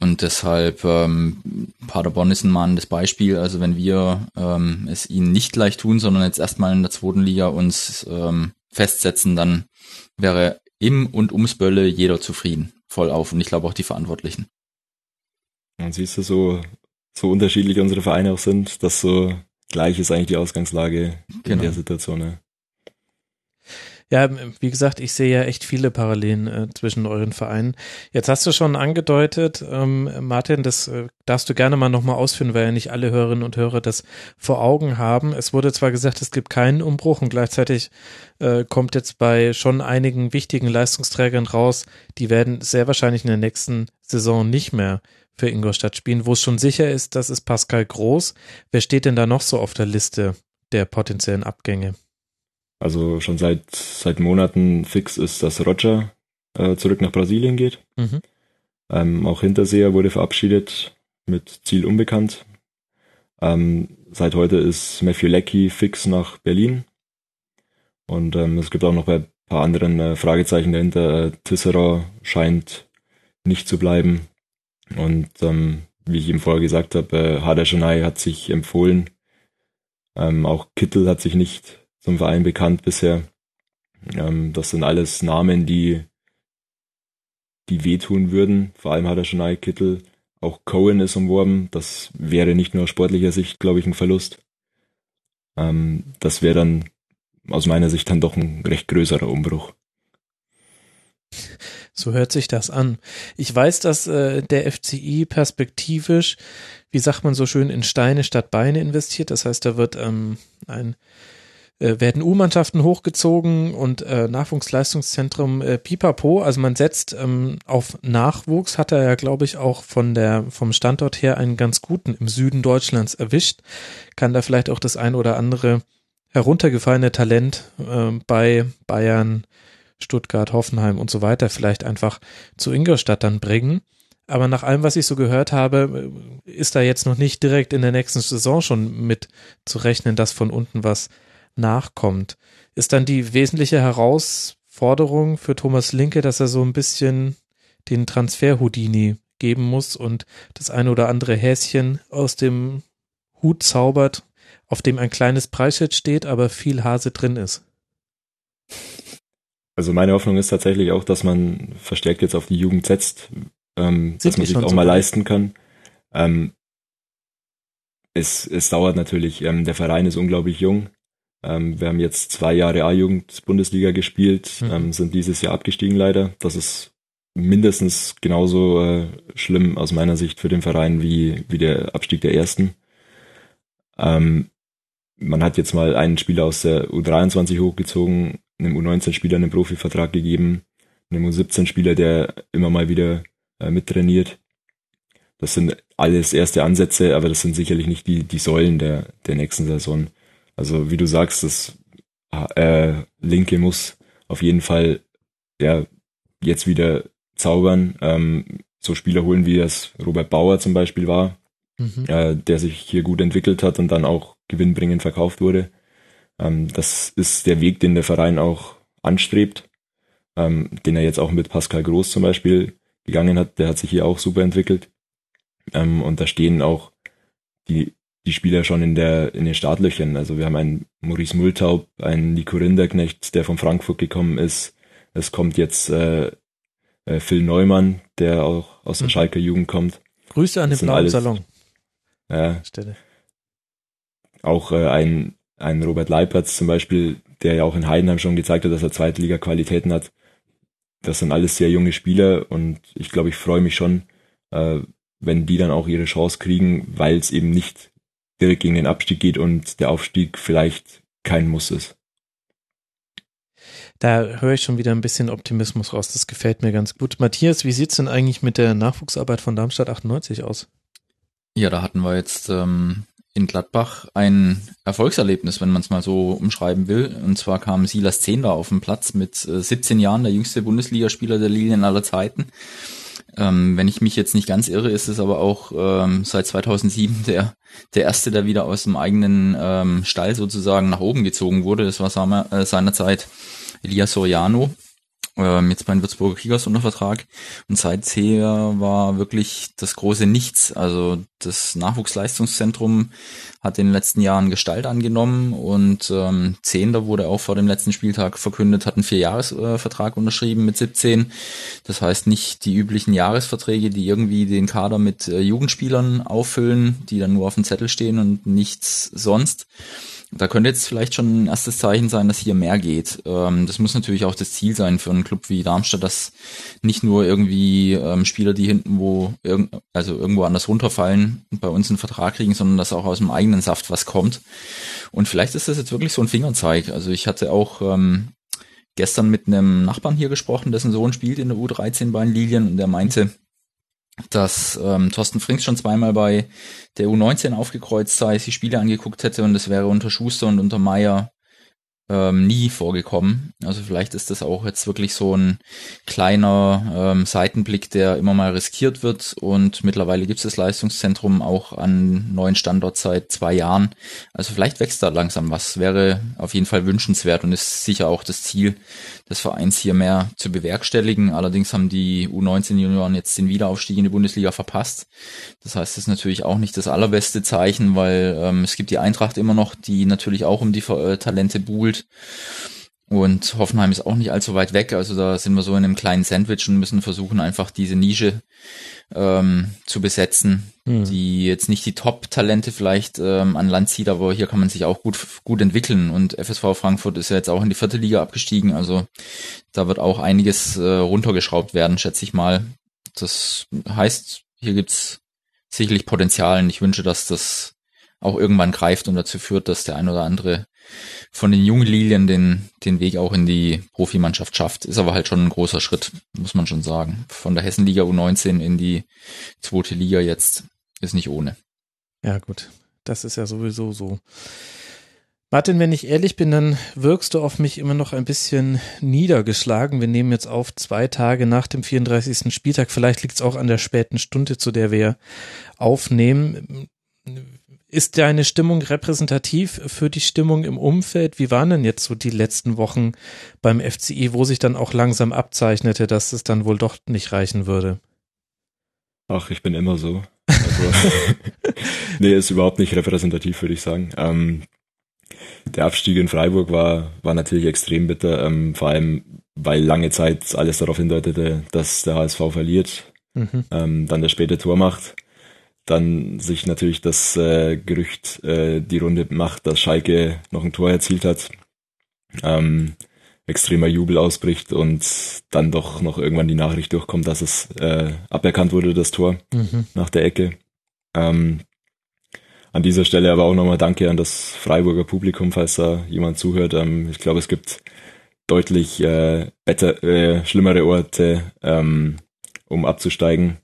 Und deshalb, ähm, Paderborn ist ein mahnendes Beispiel. Also wenn wir ähm, es ihnen nicht gleich tun, sondern jetzt erstmal in der zweiten Liga uns ähm, festsetzen, dann wäre im und ums Bölle jeder zufrieden, voll auf. Und ich glaube auch die Verantwortlichen. Und siehst du, so, so unterschiedlich unsere Vereine auch sind, dass so gleich ist eigentlich die Ausgangslage genau. in der Situation. Ja. Ja, wie gesagt, ich sehe ja echt viele Parallelen äh, zwischen euren Vereinen. Jetzt hast du schon angedeutet, ähm, Martin, das äh, darfst du gerne mal nochmal ausführen, weil ja nicht alle Hörerinnen und Hörer das vor Augen haben. Es wurde zwar gesagt, es gibt keinen Umbruch und gleichzeitig äh, kommt jetzt bei schon einigen wichtigen Leistungsträgern raus, die werden sehr wahrscheinlich in der nächsten Saison nicht mehr für Ingolstadt spielen, wo es schon sicher ist, das ist Pascal Groß. Wer steht denn da noch so auf der Liste der potenziellen Abgänge? Also schon seit, seit Monaten fix ist, dass Roger äh, zurück nach Brasilien geht. Mhm. Ähm, auch Hinterseher wurde verabschiedet mit Ziel unbekannt. Ähm, seit heute ist Matthew Leckie fix nach Berlin. Und ähm, es gibt auch noch ein paar anderen äh, Fragezeichen dahinter. Äh, Tisserand scheint nicht zu bleiben. Und ähm, wie ich ihm vorher gesagt habe, äh, Hader hat sich empfohlen. Ähm, auch Kittel hat sich nicht zum Verein bekannt bisher. Ähm, das sind alles Namen, die, die wehtun würden. Vor allem hat er schon einen Kittel. Auch Cohen ist umworben. Das wäre nicht nur aus sportlicher Sicht, glaube ich, ein Verlust. Ähm, das wäre dann aus meiner Sicht dann doch ein recht größerer Umbruch. So hört sich das an. Ich weiß, dass äh, der FCI perspektivisch, wie sagt man so schön, in Steine statt Beine investiert. Das heißt, da wird ähm, ein äh, werden U-Mannschaften hochgezogen und äh, Nachwuchsleistungszentrum äh, Pipapo. Also man setzt ähm, auf Nachwuchs, hat er ja, glaube ich, auch von der vom Standort her einen ganz guten im Süden Deutschlands erwischt. Kann da vielleicht auch das ein oder andere heruntergefallene Talent äh, bei Bayern, Stuttgart, Hoffenheim und so weiter vielleicht einfach zu Ingolstadt dann bringen. Aber nach allem, was ich so gehört habe, ist da jetzt noch nicht direkt in der nächsten Saison schon mit zu rechnen, dass von unten was nachkommt. Ist dann die wesentliche Herausforderung für Thomas Linke, dass er so ein bisschen den Transfer Houdini geben muss und das eine oder andere Häschen aus dem Hut zaubert, auf dem ein kleines Preisschild steht, aber viel Hase drin ist. Also meine Hoffnung ist tatsächlich auch, dass man verstärkt jetzt auf die Jugend setzt, ähm, dass man sich auch so mal leisten kann. Ähm, es, es dauert natürlich, ähm, der Verein ist unglaublich jung. Ähm, wir haben jetzt zwei Jahre A-Jugend-Bundesliga gespielt, mhm. ähm, sind dieses Jahr abgestiegen leider. Das ist mindestens genauso äh, schlimm aus meiner Sicht für den Verein wie, wie der Abstieg der ersten. Ähm, man hat jetzt mal einen Spieler aus der U23 hochgezogen, einem U19-Spieler einen Profivertrag gegeben, einem U17-Spieler, der immer mal wieder äh, mittrainiert. Das sind alles erste Ansätze, aber das sind sicherlich nicht die, die Säulen der, der nächsten Saison. Also wie du sagst, das äh, Linke muss auf jeden Fall ja jetzt wieder zaubern. Ähm, so Spieler holen, wie das Robert Bauer zum Beispiel war, mhm. äh, der sich hier gut entwickelt hat und dann auch gewinnbringend verkauft wurde. Ähm, das ist der Weg, den der Verein auch anstrebt, ähm, den er jetzt auch mit Pascal Groß zum Beispiel gegangen hat. Der hat sich hier auch super entwickelt. Ähm, und da stehen auch die, die Spieler schon in der, in den Startlöchern. Also wir haben einen Maurice Multaub, einen Nico Rinderknecht, der von Frankfurt gekommen ist. Es kommt jetzt äh, äh, Phil Neumann, der auch aus der mhm. Schalker Jugend kommt. Grüße an den blauen alles, Salon. Ja. Stelle. Auch äh, ein, ein Robert Leipertz zum Beispiel, der ja auch in Heidenheim schon gezeigt hat, dass er Zweitliga-Qualitäten hat. Das sind alles sehr junge Spieler und ich glaube, ich freue mich schon, äh, wenn die dann auch ihre Chance kriegen, weil es eben nicht direkt gegen den Abstieg geht und der Aufstieg vielleicht kein Muss ist. Da höre ich schon wieder ein bisschen Optimismus raus. Das gefällt mir ganz gut. Matthias, wie sieht's denn eigentlich mit der Nachwuchsarbeit von Darmstadt 98 aus? Ja, da hatten wir jetzt ähm, in Gladbach ein Erfolgserlebnis, wenn man es mal so umschreiben will. Und zwar kam Silas Zehnder auf den Platz mit äh, 17 Jahren, der jüngste Bundesligaspieler der Lilien aller Zeiten. Ähm, wenn ich mich jetzt nicht ganz irre, ist es aber auch ähm, seit 2007 [laughs] der, der erste, der wieder aus dem eigenen ähm, Stall sozusagen nach oben gezogen wurde. Das war äh, seinerzeit Elias Soriano, ähm, jetzt bei den Würzburger Kickers unter Vertrag. Und seither war wirklich das große Nichts. Also das Nachwuchsleistungszentrum hat in den letzten Jahren Gestalt angenommen und ähm, Zehnter wurde auch vor dem letzten Spieltag verkündet, hat einen Vierjahresvertrag äh, unterschrieben mit 17. Das heißt nicht die üblichen Jahresverträge, die irgendwie den Kader mit äh, Jugendspielern auffüllen, die dann nur auf dem Zettel stehen und nichts sonst da könnte jetzt vielleicht schon ein erstes Zeichen sein, dass hier mehr geht. Ähm, das muss natürlich auch das Ziel sein für einen Club wie Darmstadt, dass nicht nur irgendwie ähm, Spieler, die hinten wo irg also irgendwo anders runterfallen, bei uns einen Vertrag kriegen, sondern dass auch aus dem eigenen Saft was kommt. Und vielleicht ist das jetzt wirklich so ein Fingerzeig. Also ich hatte auch ähm, gestern mit einem Nachbarn hier gesprochen, dessen Sohn spielt in der U13 bei den Lilien und der meinte, dass ähm, Thorsten Frings schon zweimal bei der U19 aufgekreuzt sei, sich Spiele angeguckt hätte und es wäre unter Schuster und unter Meier ähm, nie vorgekommen. Also vielleicht ist das auch jetzt wirklich so ein kleiner ähm, Seitenblick, der immer mal riskiert wird. Und mittlerweile gibt es das Leistungszentrum auch an neuen Standort seit zwei Jahren. Also vielleicht wächst da langsam was. Wäre auf jeden Fall wünschenswert und ist sicher auch das Ziel des Vereins hier mehr zu bewerkstelligen. Allerdings haben die U19-Junioren jetzt den Wiederaufstieg in die Bundesliga verpasst. Das heißt, das ist natürlich auch nicht das allerbeste Zeichen, weil ähm, es gibt die Eintracht immer noch, die natürlich auch um die äh, Talente buhlt. Und Hoffenheim ist auch nicht allzu weit weg. Also da sind wir so in einem kleinen Sandwich und müssen versuchen, einfach diese Nische ähm, zu besetzen, hm. die jetzt nicht die Top-Talente vielleicht ähm, an Land zieht, aber hier kann man sich auch gut, gut entwickeln. Und FSV Frankfurt ist ja jetzt auch in die vierte Liga abgestiegen. Also da wird auch einiges äh, runtergeschraubt werden, schätze ich mal. Das heißt, hier gibt's sicherlich Potenzial und ich wünsche, dass das auch irgendwann greift und dazu führt, dass der ein oder andere von den jungen Lilien den, den Weg auch in die Profimannschaft schafft. Ist aber halt schon ein großer Schritt, muss man schon sagen. Von der Hessenliga U19 in die zweite Liga jetzt ist nicht ohne. Ja, gut. Das ist ja sowieso so. Martin, wenn ich ehrlich bin, dann wirkst du auf mich immer noch ein bisschen niedergeschlagen. Wir nehmen jetzt auf zwei Tage nach dem 34. Spieltag. Vielleicht liegt es auch an der späten Stunde, zu der wir aufnehmen. Ist deine Stimmung repräsentativ für die Stimmung im Umfeld? Wie waren denn jetzt so die letzten Wochen beim FCI, wo sich dann auch langsam abzeichnete, dass es dann wohl doch nicht reichen würde? Ach, ich bin immer so. Also, [laughs] [laughs] nee, ist überhaupt nicht repräsentativ, würde ich sagen. Ähm, der Abstieg in Freiburg war, war natürlich extrem bitter, ähm, vor allem, weil lange Zeit alles darauf hindeutete, dass der HSV verliert, mhm. ähm, dann der späte Tor macht dann sich natürlich das äh, Gerücht äh, die Runde macht, dass Schalke noch ein Tor erzielt hat, ähm, extremer Jubel ausbricht und dann doch noch irgendwann die Nachricht durchkommt, dass es äh, aberkannt wurde, das Tor mhm. nach der Ecke. Ähm, an dieser Stelle aber auch nochmal Danke an das Freiburger Publikum, falls da jemand zuhört. Ähm, ich glaube, es gibt deutlich äh, better, äh, schlimmere Orte, ähm, um abzusteigen.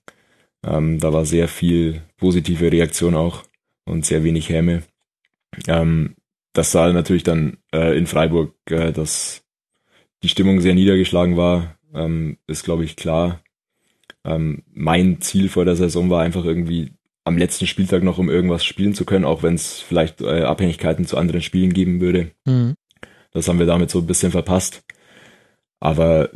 Ähm, da war sehr viel positive Reaktion auch und sehr wenig Häme. Ähm, das sah natürlich dann äh, in Freiburg, äh, dass die Stimmung sehr niedergeschlagen war, ähm, ist glaube ich klar. Ähm, mein Ziel vor der Saison war einfach irgendwie am letzten Spieltag noch um irgendwas spielen zu können, auch wenn es vielleicht äh, Abhängigkeiten zu anderen Spielen geben würde. Mhm. Das haben wir damit so ein bisschen verpasst. Aber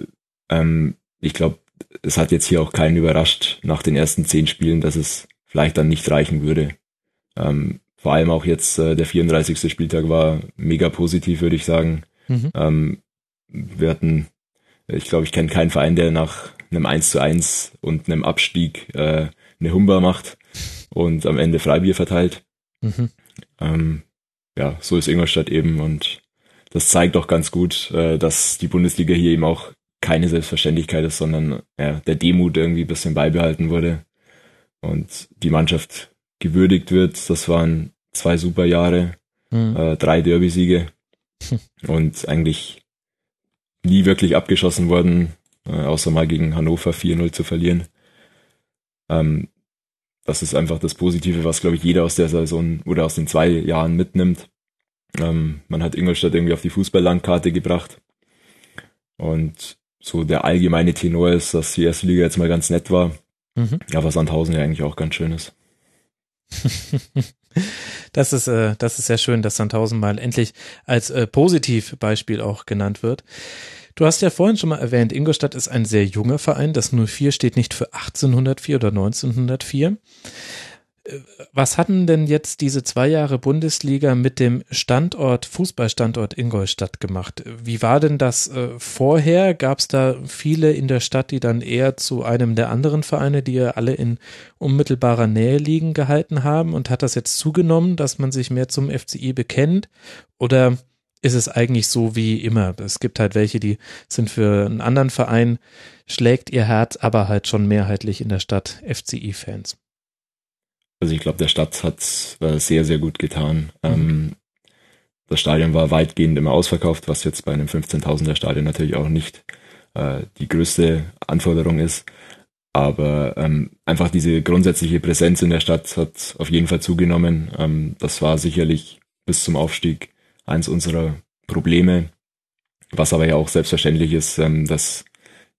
ähm, ich glaube, es hat jetzt hier auch keinen überrascht nach den ersten zehn Spielen, dass es vielleicht dann nicht reichen würde. Ähm, vor allem auch jetzt äh, der 34. Spieltag war mega positiv, würde ich sagen. Mhm. Ähm, wir hatten, ich glaube, ich kenne keinen Verein, der nach einem 1 zu 1 und einem Abstieg äh, eine Humber macht und am Ende Freibier verteilt. Mhm. Ähm, ja, so ist Ingolstadt eben und das zeigt doch ganz gut, äh, dass die Bundesliga hier eben auch keine Selbstverständlichkeit ist, sondern ja, der Demut irgendwie ein bisschen beibehalten wurde und die Mannschaft gewürdigt wird. Das waren zwei super Jahre, mhm. äh, drei Derby-Siege [laughs] und eigentlich nie wirklich abgeschossen worden, äh, außer mal gegen Hannover 4-0 zu verlieren. Ähm, das ist einfach das Positive, was, glaube ich, jeder aus der Saison oder aus den zwei Jahren mitnimmt. Ähm, man hat Ingolstadt irgendwie auf die Fußballlandkarte gebracht. Und so der allgemeine Tenor ist, dass die erste Liga jetzt mal ganz nett war. Mhm. Ja, was Sandhausen ja eigentlich auch ganz schön ist. [laughs] das ist, äh, das ist sehr schön, dass Sandhausen mal endlich als äh, Positivbeispiel auch genannt wird. Du hast ja vorhin schon mal erwähnt, Ingolstadt ist ein sehr junger Verein. Das 04 steht nicht für 1804 oder 1904. Was hatten denn jetzt diese zwei Jahre Bundesliga mit dem Standort, Fußballstandort Ingolstadt gemacht? Wie war denn das äh, vorher? Gab es da viele in der Stadt, die dann eher zu einem der anderen Vereine, die ja alle in unmittelbarer Nähe liegen, gehalten haben? Und hat das jetzt zugenommen, dass man sich mehr zum FCI bekennt? Oder ist es eigentlich so wie immer? Es gibt halt welche, die sind für einen anderen Verein, schlägt ihr Herz, aber halt schon mehrheitlich in der Stadt FCI-Fans. Also ich glaube, der Stadt hat äh, sehr, sehr gut getan. Ähm, das Stadion war weitgehend immer ausverkauft, was jetzt bei einem 15.000er Stadion natürlich auch nicht äh, die größte Anforderung ist. Aber ähm, einfach diese grundsätzliche Präsenz in der Stadt hat auf jeden Fall zugenommen. Ähm, das war sicherlich bis zum Aufstieg eins unserer Probleme, was aber ja auch selbstverständlich ist, ähm, dass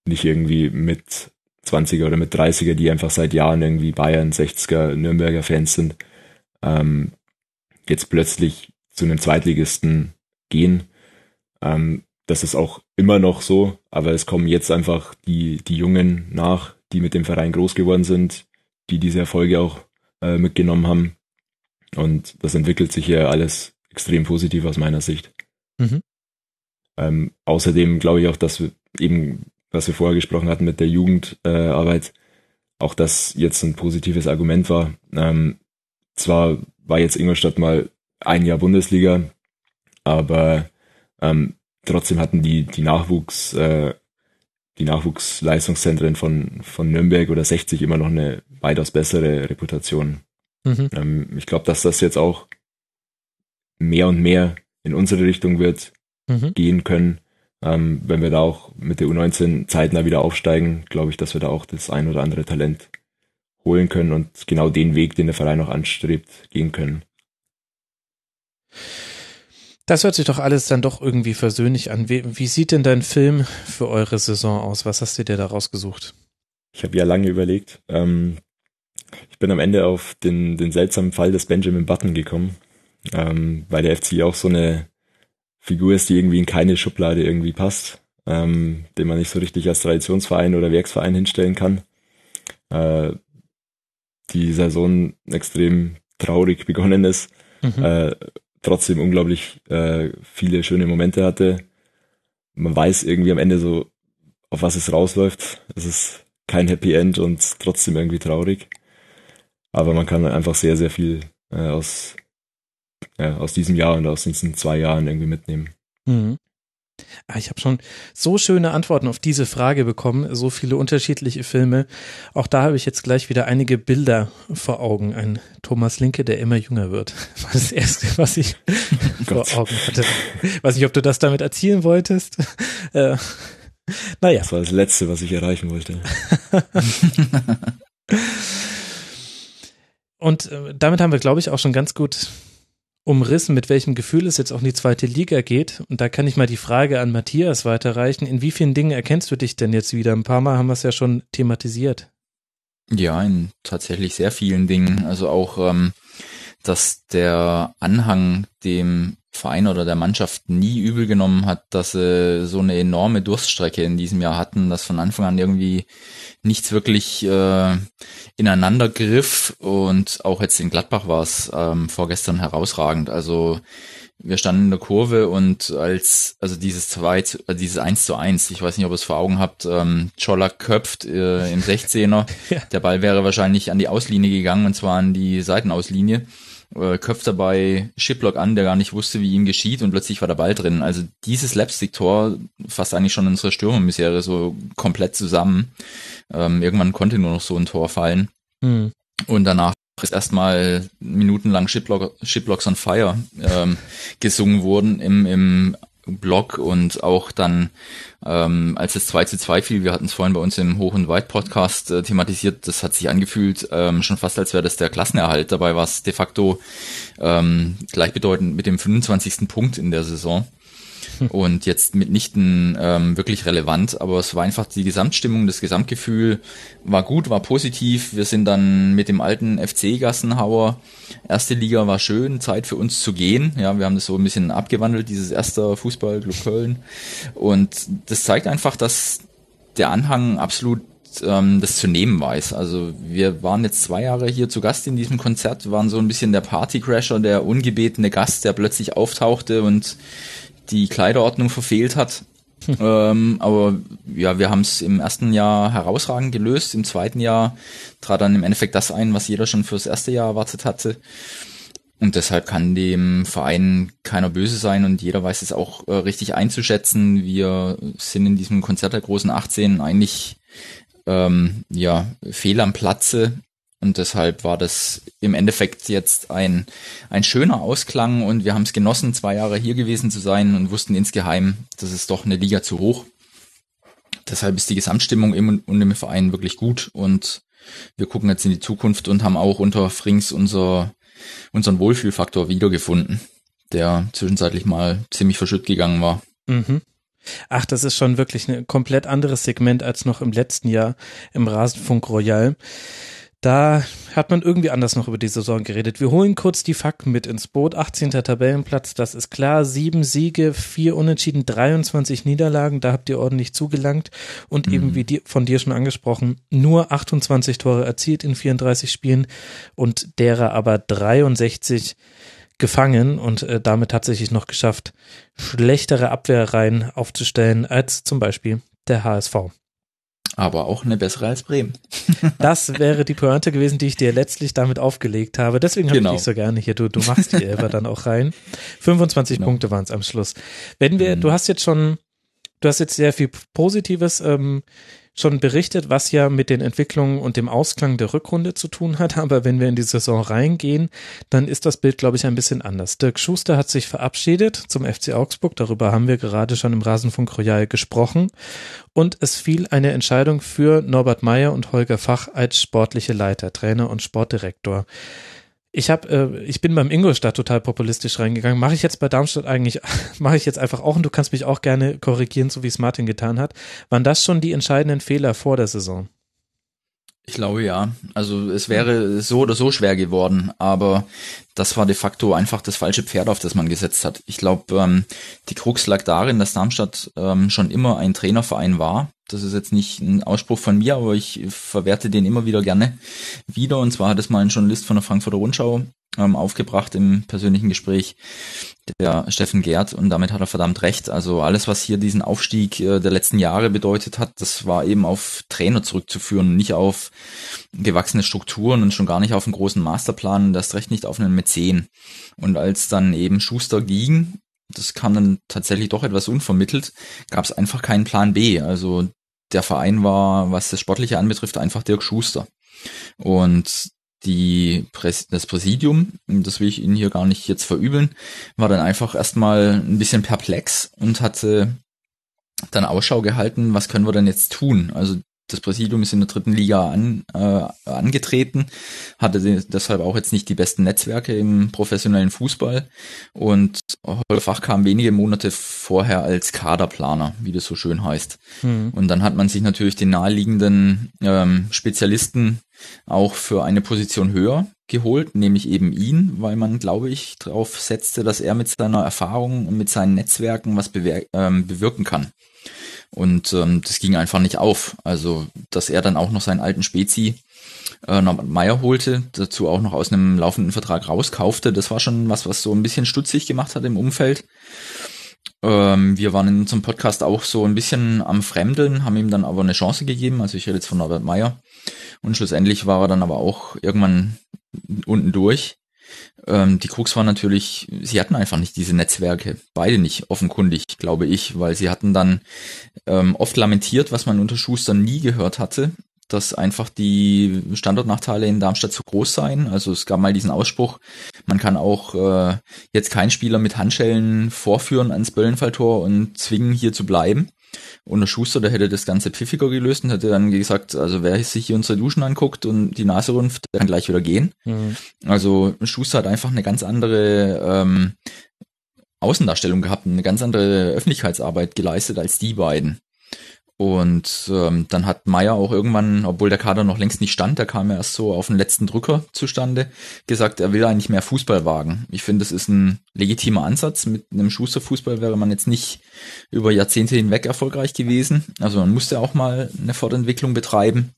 nicht irgendwie mit 20er oder mit 30er, die einfach seit Jahren irgendwie Bayern, 60er, Nürnberger Fans sind, ähm, jetzt plötzlich zu einem Zweitligisten gehen. Ähm, das ist auch immer noch so, aber es kommen jetzt einfach die, die Jungen nach, die mit dem Verein groß geworden sind, die diese Erfolge auch äh, mitgenommen haben. Und das entwickelt sich ja alles extrem positiv aus meiner Sicht. Mhm. Ähm, außerdem glaube ich auch, dass wir eben, was wir vorher gesprochen hatten mit der Jugendarbeit, auch das jetzt ein positives Argument war. Ähm, zwar war jetzt Ingolstadt mal ein Jahr Bundesliga, aber ähm, trotzdem hatten die, die Nachwuchs, äh, die Nachwuchsleistungszentren von, von Nürnberg oder 60 immer noch eine weitaus bessere Reputation. Mhm. Ähm, ich glaube, dass das jetzt auch mehr und mehr in unsere Richtung wird mhm. gehen können. Ähm, wenn wir da auch mit der U19 zeitnah wieder aufsteigen, glaube ich, dass wir da auch das ein oder andere Talent holen können und genau den Weg, den der Verein auch anstrebt, gehen können. Das hört sich doch alles dann doch irgendwie versöhnlich an. Wie, wie sieht denn dein Film für eure Saison aus? Was hast du dir da rausgesucht? Ich habe ja lange überlegt. Ähm, ich bin am Ende auf den, den seltsamen Fall des Benjamin Button gekommen, ähm, weil der FC auch so eine Figur ist, die irgendwie in keine Schublade irgendwie passt, ähm, den man nicht so richtig als Traditionsverein oder Werksverein hinstellen kann. Äh, die Saison extrem traurig begonnen ist, mhm. äh, trotzdem unglaublich äh, viele schöne Momente hatte. Man weiß irgendwie am Ende so, auf was es rausläuft. Es ist kein Happy End und trotzdem irgendwie traurig. Aber man kann einfach sehr, sehr viel äh, aus ja, aus diesem Jahr und aus diesen zwei Jahren irgendwie mitnehmen. Mhm. Ah, ich habe schon so schöne Antworten auf diese Frage bekommen, so viele unterschiedliche Filme. Auch da habe ich jetzt gleich wieder einige Bilder vor Augen. Ein Thomas Linke, der immer jünger wird. [laughs] War das erste, was ich [laughs] vor Augen hatte. Weiß nicht, ob du das damit erzielen wolltest. Äh, naja. Das war das Letzte, was ich erreichen wollte. [laughs] Und äh, damit haben wir, glaube ich, auch schon ganz gut umrissen, mit welchem Gefühl es jetzt auch in die zweite Liga geht. Und da kann ich mal die Frage an Matthias weiterreichen. In wie vielen Dingen erkennst du dich denn jetzt wieder? Ein paar Mal haben wir es ja schon thematisiert. Ja, in tatsächlich sehr vielen Dingen. Also auch, ähm, dass der Anhang dem Verein oder der Mannschaft nie übel genommen hat, dass sie so eine enorme Durststrecke in diesem Jahr hatten, dass von Anfang an irgendwie nichts wirklich äh, ineinander griff und auch jetzt in Gladbach war es ähm, vorgestern herausragend. Also wir standen in der Kurve und als, also dieses zwei, äh, dieses eins zu eins, ich weiß nicht, ob ihr es vor Augen habt, ähm, Scholler köpft äh, im 16er. [laughs] ja. Der Ball wäre wahrscheinlich an die Auslinie gegangen und zwar an die Seitenauslinie äh, köpft dabei Shiplock an, der gar nicht wusste, wie ihm geschieht und plötzlich war der Ball drin. Also dieses Slapstick-Tor fasst eigentlich schon unsere Stürmermisere so komplett zusammen. Ähm, irgendwann konnte nur noch so ein Tor fallen. Mhm. Und danach ist erstmal minutenlang Shiplock, Shiplocks on Fire ähm, gesungen wurden im, im Blog und auch dann, ähm, als es 2 zu 2 fiel, wir hatten es vorhin bei uns im Hoch- und Weit-Podcast äh, thematisiert, das hat sich angefühlt, ähm, schon fast als wäre das der Klassenerhalt. Dabei war es de facto ähm, gleichbedeutend mit dem 25. Punkt in der Saison und jetzt mitnichten ähm, wirklich relevant, aber es war einfach die Gesamtstimmung, das Gesamtgefühl war gut, war positiv. Wir sind dann mit dem alten FC Gassenhauer, erste Liga war schön, Zeit für uns zu gehen. Ja, wir haben das so ein bisschen abgewandelt, dieses erste Fußballclub Köln. Und das zeigt einfach, dass der Anhang absolut ähm, das zu nehmen weiß. Also wir waren jetzt zwei Jahre hier zu Gast in diesem Konzert, waren so ein bisschen der Partycrasher, der ungebetene Gast, der plötzlich auftauchte und die Kleiderordnung verfehlt hat. Hm. Ähm, aber ja, wir haben es im ersten Jahr herausragend gelöst. Im zweiten Jahr trat dann im Endeffekt das ein, was jeder schon fürs erste Jahr erwartet hatte. Und deshalb kann dem Verein keiner böse sein und jeder weiß es auch äh, richtig einzuschätzen. Wir sind in diesem Konzert der großen 18 eigentlich ähm, ja fehl am Platze und deshalb war das im Endeffekt jetzt ein, ein schöner Ausklang und wir haben es genossen, zwei Jahre hier gewesen zu sein und wussten insgeheim, das ist doch eine Liga zu hoch. Deshalb ist die Gesamtstimmung im und im Verein wirklich gut und wir gucken jetzt in die Zukunft und haben auch unter Frings unser, unseren Wohlfühlfaktor wiedergefunden, der zwischenzeitlich mal ziemlich verschütt gegangen war. Mhm. Ach, das ist schon wirklich ein komplett anderes Segment als noch im letzten Jahr im Rasenfunk Royal. Da hat man irgendwie anders noch über die Saison geredet. Wir holen kurz die Fakten mit ins Boot. 18. Tabellenplatz, das ist klar. Sieben Siege, vier Unentschieden, 23 Niederlagen. Da habt ihr ordentlich zugelangt. Und mhm. eben wie die, von dir schon angesprochen, nur 28 Tore erzielt in 34 Spielen und derer aber 63 gefangen und äh, damit tatsächlich noch geschafft, schlechtere Abwehrreihen aufzustellen als zum Beispiel der HSV. Aber auch eine bessere als Bremen. [laughs] Das wäre die Pointe gewesen, die ich dir letztlich damit aufgelegt habe. Deswegen habe Genau. ich dich so gerne hier. Du, du machst die Elfer dann auch rein. 25 Genau. Punkte waren es am Schluss. Wenn wir, Mhm. du hast jetzt schon, du hast jetzt sehr viel Positives ähm, schon berichtet, was ja mit den Entwicklungen und dem Ausklang der Rückrunde zu tun hat. [laughs] Aber wenn wir in die Saison reingehen, dann ist das Bild, glaube ich, ein bisschen anders. Dirk Schuster hat sich verabschiedet zum FC Augsburg. Darüber haben wir gerade schon im Rasenfunk Royal gesprochen. Und es fiel eine Entscheidung für Norbert Meyer und Holger Fach als sportliche Leiter, Trainer und Sportdirektor. Ich habe, äh, ich bin beim Ingolstadt total populistisch reingegangen. Mache ich jetzt bei Darmstadt eigentlich, [laughs] mache ich jetzt einfach auch und du kannst mich auch gerne korrigieren, so wie es Martin getan hat. Waren das schon die entscheidenden Fehler vor der Saison? Ich glaube ja. Also es wäre so oder so schwer geworden, aber das war de facto einfach das falsche Pferd, auf das man gesetzt hat. Ich glaube, ähm, die Krux lag darin, dass Darmstadt ähm, schon immer ein Trainerverein war. Das ist jetzt nicht ein Ausspruch von mir, aber ich verwerte den immer wieder gerne wieder. Und zwar hat es mal ein Journalist von der Frankfurter Rundschau ähm, aufgebracht im persönlichen Gespräch, der Steffen Gerd, und damit hat er verdammt recht. Also alles, was hier diesen Aufstieg äh, der letzten Jahre bedeutet hat, das war eben auf Trainer zurückzuführen, nicht auf gewachsene Strukturen und schon gar nicht auf einen großen Masterplan, das recht nicht auf einen Mäzen. Und als dann eben Schuster ging, das kam dann tatsächlich doch etwas unvermittelt, gab es einfach keinen Plan B. Also der Verein war, was das Sportliche anbetrifft, einfach Dirk Schuster. Und die Präs das Präsidium, das will ich Ihnen hier gar nicht jetzt verübeln, war dann einfach erstmal ein bisschen perplex und hatte dann Ausschau gehalten, was können wir denn jetzt tun? Also das Präsidium ist in der dritten Liga an, äh, angetreten, hatte de- deshalb auch jetzt nicht die besten Netzwerke im professionellen Fußball und Holger Fach kam wenige Monate vorher als Kaderplaner, wie das so schön heißt. Hm. Und dann hat man sich natürlich den naheliegenden ähm, Spezialisten auch für eine Position höher geholt, nämlich eben ihn, weil man, glaube ich, darauf setzte, dass er mit seiner Erfahrung und mit seinen Netzwerken was ähm, bewirken kann. Und ähm, das ging einfach nicht auf. Also, dass er dann auch noch seinen alten Spezi äh, Norbert Meyer holte, dazu auch noch aus einem laufenden Vertrag rauskaufte, das war schon was, was so ein bisschen stutzig gemacht hat im Umfeld. Ähm, wir waren in unserem Podcast auch so ein bisschen am Fremdeln, haben ihm dann aber eine Chance gegeben. Also ich rede jetzt von Norbert Meyer. Und schlussendlich war er dann aber auch irgendwann unten durch. Ähm, die Krux war natürlich, sie hatten einfach nicht diese Netzwerke. Beide nicht, offenkundig, glaube ich, weil sie hatten dann ähm, oft lamentiert, was man unter Schuster nie gehört hatte, dass einfach die Standortnachteile in Darmstadt zu groß seien. Also es gab mal diesen Ausspruch, man kann auch äh, jetzt keinen Spieler mit Handschellen vorführen ans Böllenfalltor und zwingen, hier zu bleiben. Und der Schuster, der hätte das Ganze pfiffiger gelöst und hätte dann gesagt, also wer sich hier unsere Duschen anguckt und die Nase rümpft, der kann gleich wieder gehen. Hm. Also Schuster hat einfach eine ganz andere ähm, Außendarstellung gehabt, eine ganz andere Öffentlichkeitsarbeit geleistet als die beiden. Und ähm, dann hat Meier auch irgendwann, obwohl der Kader noch längst nicht stand, der kam ja erst so auf den letzten Drücker zustande, gesagt, er will eigentlich mehr Fußball wagen. Ich finde, das ist ein legitimer Ansatz. Mit einem Schusterfußball wäre man jetzt nicht über Jahrzehnte hinweg erfolgreich gewesen. Also man musste auch mal eine Fortentwicklung betreiben.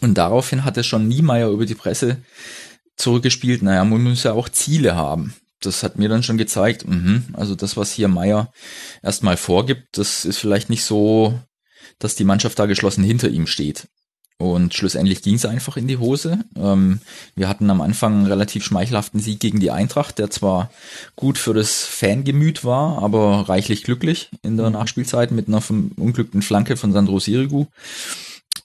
Und daraufhin hatte schon Niemeyer über die Presse zurückgespielt, naja, man muss ja auch Ziele haben. Das hat mir dann schon gezeigt, mhm, also das, was hier Meier erstmal vorgibt, das ist vielleicht nicht so, dass die Mannschaft da geschlossen hinter ihm steht. Und schlussendlich ging es einfach in die Hose. Ähm, wir hatten am Anfang einen relativ schmeichelhaften Sieg gegen die Eintracht, der zwar gut für das Fangemüt war, aber reichlich glücklich in der Nachspielzeit mit einer unglückten Flanke von Sandro Sirigu.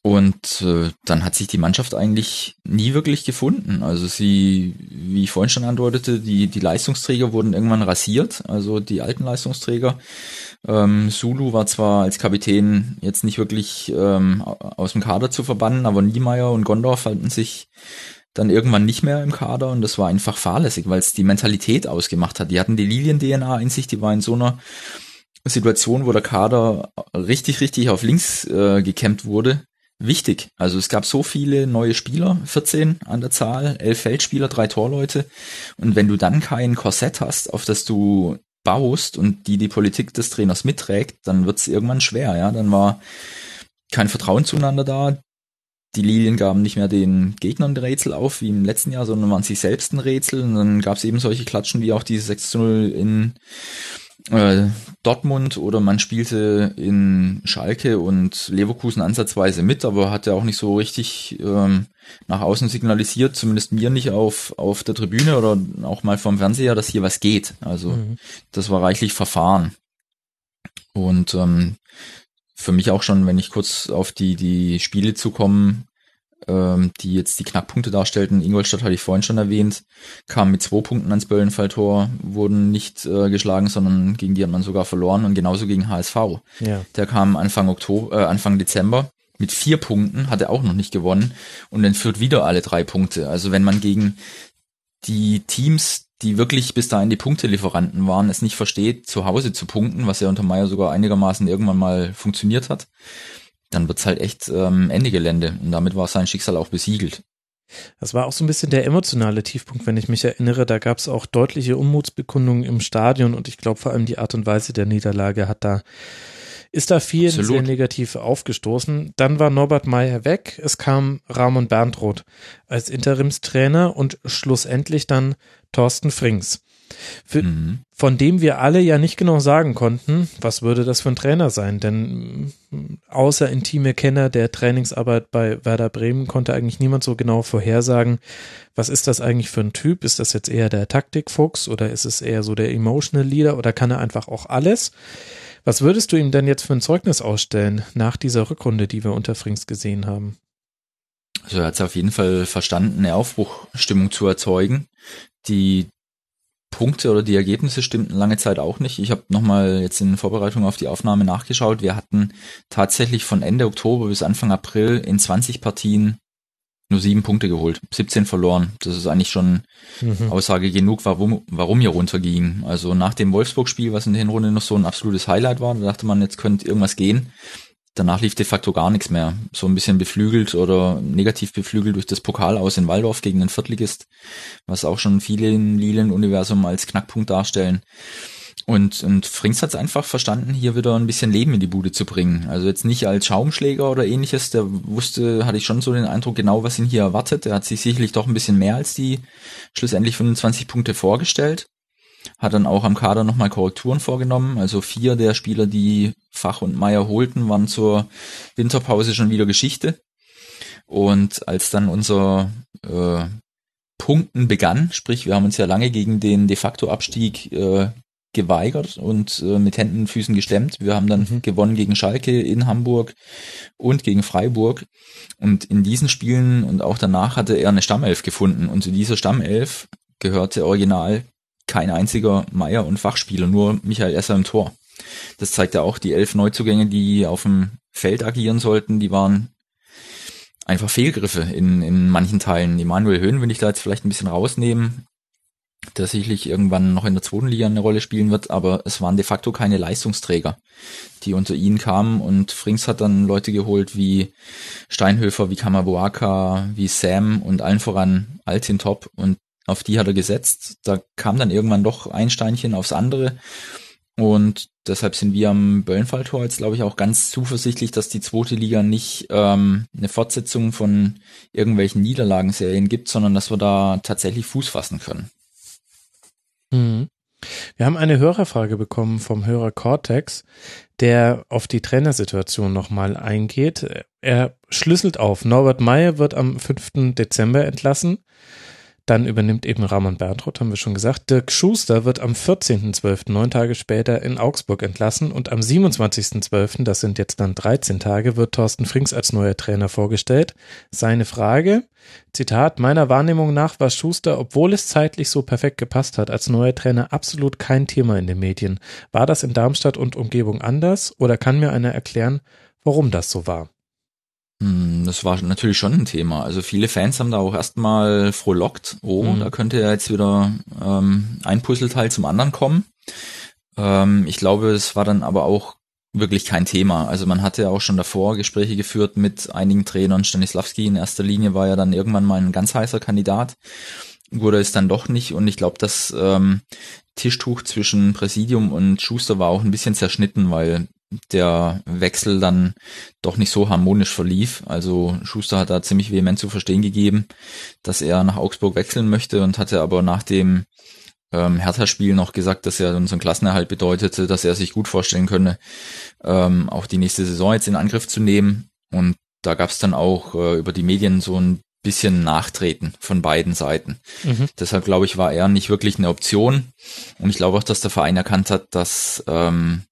Und äh, dann hat sich die Mannschaft eigentlich nie wirklich gefunden. Also sie, wie ich vorhin schon andeutete, die, die Leistungsträger wurden irgendwann rasiert, also die alten Leistungsträger. Ähm, Sulu war zwar als Kapitän jetzt nicht wirklich ähm, aus dem Kader zu verbannen, aber Niemeyer und Gondor fanden sich dann irgendwann nicht mehr im Kader und das war einfach fahrlässig, weil es die Mentalität ausgemacht hat. Die hatten die Lilien-DNA in sich, die war in so einer Situation, wo der Kader richtig, richtig auf links äh, gekämmt wurde, wichtig. Also es gab so viele neue Spieler, 14 an der Zahl, elf Feldspieler, drei Torleute. Und wenn du dann kein Korsett hast, auf das du baust und die die Politik des Trainers mitträgt, dann wird es irgendwann schwer. Ja, dann war kein Vertrauen zueinander da. die Lilien gaben nicht mehr den Gegnern Rätsel auf wie im letzten Jahr, sondern waren sich selbst ein Rätsel. Und dann gab es eben solche Klatschen wie auch diese 6 0 in äh, Dortmund oder man spielte in Schalke und Leverkusen ansatzweise mit, aber hat ja auch nicht so richtig ähm, nach außen signalisiert, zumindest mir nicht auf, auf der Tribüne oder auch mal vom Fernseher, dass hier was geht. Also mhm. das war reichlich verfahren. Und ähm, für mich auch schon, wenn ich kurz auf die, die Spiele zukomme, ähm, die jetzt die Knackpunkte darstellten. Ingolstadt hatte ich vorhin schon erwähnt, kam mit zwei Punkten ans Böllenfalltor, wurden nicht äh, geschlagen, sondern gegen die hat man sogar verloren und genauso gegen HSV. Ja. Der kam Anfang Oktober, äh, Anfang Dezember mit vier Punkten, hat er auch noch nicht gewonnen und entführt wieder alle drei Punkte. Also wenn man gegen die Teams, die wirklich bis dahin die Punktelieferanten waren, es nicht versteht, zu Hause zu punkten, was ja unter Meier sogar einigermaßen irgendwann mal funktioniert hat, dann wird's halt echt ähm, Ende Gelände. Und damit war sein Schicksal auch besiegelt. Das war auch so ein bisschen der emotionale Tiefpunkt, wenn ich mich erinnere. Da gab es auch deutliche Unmutsbekundungen im Stadion und ich glaube vor allem die Art und Weise der Niederlage hat da ist da viel sehr negativ aufgestoßen. Dann war Norbert Meyer weg. Es kam Ramon Berntroth als Interimstrainer und schlussendlich dann Thorsten Frings. Für, mhm. Von dem wir alle ja nicht genau sagen konnten, was würde das für ein Trainer sein, denn mm, außer intime Kenner der Trainingsarbeit bei Werder Bremen konnte eigentlich niemand so genau vorhersagen, was ist das eigentlich für ein Typ? Ist das jetzt eher der Taktikfuchs oder ist es eher so der Emotional Leader oder kann er einfach auch alles? Was würdest du ihm denn jetzt für ein Zeugnis ausstellen nach dieser Rückrunde, die wir unter Frings gesehen haben? Also er hat es auf jeden Fall verstanden, eine Aufbruchstimmung zu erzeugen, die Punkte oder die Ergebnisse stimmten lange Zeit auch nicht. Ich habe nochmal jetzt in Vorbereitung auf die Aufnahme nachgeschaut. Wir hatten tatsächlich von Ende Oktober bis Anfang April in 20 Partien nur sieben Punkte geholt, 17 verloren. Das ist eigentlich schon mhm. Aussage genug, warum, warum hier runterging. Also nach dem Wolfsburg-Spiel, was in der Hinrunde noch so ein absolutes Highlight war, da dachte man, jetzt könnte irgendwas gehen danach lief de facto gar nichts mehr. So ein bisschen beflügelt oder negativ beflügelt durch das Pokal aus in Waldorf gegen den Viertligist, was auch schon viele im Lilien-Universum als Knackpunkt darstellen. Und, und Frings hat es einfach verstanden, hier wieder ein bisschen Leben in die Bude zu bringen. Also jetzt nicht als Schaumschläger oder ähnliches, der wusste, hatte ich schon so den Eindruck, genau was ihn hier erwartet. Er hat sich sicherlich doch ein bisschen mehr als die schlussendlich 25 Punkte vorgestellt hat dann auch am Kader nochmal Korrekturen vorgenommen. Also vier der Spieler, die Fach und Meier holten, waren zur Winterpause schon wieder Geschichte. Und als dann unser äh, Punkten begann, sprich wir haben uns ja lange gegen den de facto Abstieg äh, geweigert und äh, mit Händen und Füßen gestemmt. Wir haben dann mhm. gewonnen gegen Schalke in Hamburg und gegen Freiburg. Und in diesen Spielen und auch danach hatte er eine Stammelf gefunden. Und zu dieser Stammelf gehörte original kein einziger Meier- und Fachspieler, nur Michael Esser im Tor. Das zeigt ja auch, die elf Neuzugänge, die auf dem Feld agieren sollten, die waren einfach Fehlgriffe in, in manchen Teilen. Emanuel Höhn will ich da jetzt vielleicht ein bisschen rausnehmen, der sicherlich irgendwann noch in der zweiten Liga eine Rolle spielen wird, aber es waren de facto keine Leistungsträger, die unter ihnen kamen und Frings hat dann Leute geholt wie Steinhöfer, wie Kamabuaka, wie Sam und allen voran Altin Top und auf die hat er gesetzt. Da kam dann irgendwann doch ein Steinchen aufs andere. Und deshalb sind wir am Böllenfalltor jetzt, glaube ich, auch ganz zuversichtlich, dass die zweite Liga nicht ähm, eine Fortsetzung von irgendwelchen Niederlagenserien gibt, sondern dass wir da tatsächlich Fuß fassen können. Mhm. Wir haben eine Hörerfrage bekommen vom Hörer Cortex, der auf die Trainersituation nochmal eingeht. Er schlüsselt auf, Norbert Meyer wird am 5. Dezember entlassen. Dann übernimmt eben Ramon Berntroth, haben wir schon gesagt. Dirk Schuster wird am 14.12., neun Tage später, in Augsburg entlassen und am 27.12., das sind jetzt dann 13 Tage, wird Thorsten Frings als neuer Trainer vorgestellt. Seine Frage, Zitat, meiner Wahrnehmung nach war Schuster, obwohl es zeitlich so perfekt gepasst hat, als neuer Trainer absolut kein Thema in den Medien. War das in Darmstadt und Umgebung anders oder kann mir einer erklären, warum das so war? Hm, das war natürlich schon ein Thema. Also viele Fans haben da auch erstmal frohlockt, oh, mhm. da könnte ja jetzt wieder ähm, ein Puzzleteil zum anderen kommen. Ähm, ich glaube, es war dann aber auch wirklich kein Thema. Also man hatte ja auch schon davor Gespräche geführt mit einigen Trainern. Stanislavski in erster Linie war ja dann irgendwann mal ein ganz heißer Kandidat, wurde es dann doch nicht. Und ich glaube, das ähm, Tischtuch zwischen Präsidium und Schuster war auch ein bisschen zerschnitten, weil der Wechsel dann doch nicht so harmonisch verlief. Also Schuster hat da ziemlich vehement zu verstehen gegeben, dass er nach Augsburg wechseln möchte und hatte aber nach dem ähm, Hertha-Spiel noch gesagt, dass er unseren Klassenerhalt bedeutete, dass er sich gut vorstellen könne, ähm, auch die nächste Saison jetzt in Angriff zu nehmen. Und da gab es dann auch äh, über die Medien so ein bisschen Nachtreten von beiden Seiten. Mhm. Deshalb glaube ich, war er nicht wirklich eine Option. Und ich glaube auch, dass der Verein erkannt hat, dass ähm,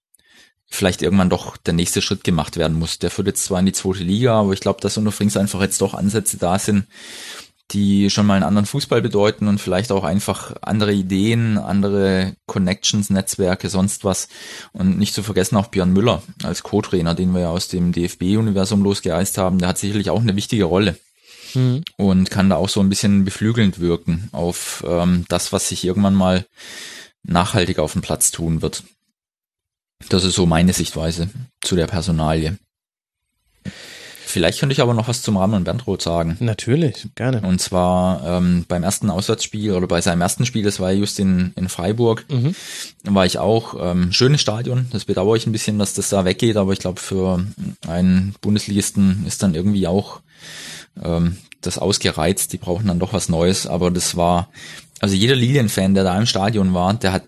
vielleicht irgendwann doch der nächste Schritt gemacht werden muss. Der führt jetzt zwar in die zweite Liga, aber ich glaube, dass unter Frings einfach jetzt doch Ansätze da sind, die schon mal einen anderen Fußball bedeuten und vielleicht auch einfach andere Ideen, andere Connections, Netzwerke, sonst was. Und nicht zu vergessen auch Björn Müller als Co-Trainer, den wir ja aus dem DFB-Universum losgeeist haben, der hat sicherlich auch eine wichtige Rolle. Mhm. Und kann da auch so ein bisschen beflügelnd wirken auf ähm, das, was sich irgendwann mal nachhaltig auf dem Platz tun wird. Das ist so meine Sichtweise zu der Personalie. Vielleicht könnte ich aber noch was zum Ramon Berntroth sagen. Natürlich, gerne. Und zwar ähm, beim ersten Auswärtsspiel oder bei seinem ersten Spiel, das war just in, in Freiburg, mhm. war ich auch. Ähm, schönes Stadion, das bedauere ich ein bisschen, dass das da weggeht, aber ich glaube, für einen Bundesligisten ist dann irgendwie auch ähm, das ausgereizt. Die brauchen dann doch was Neues, aber das war, also jeder Lilien-Fan, der da im Stadion war, der hat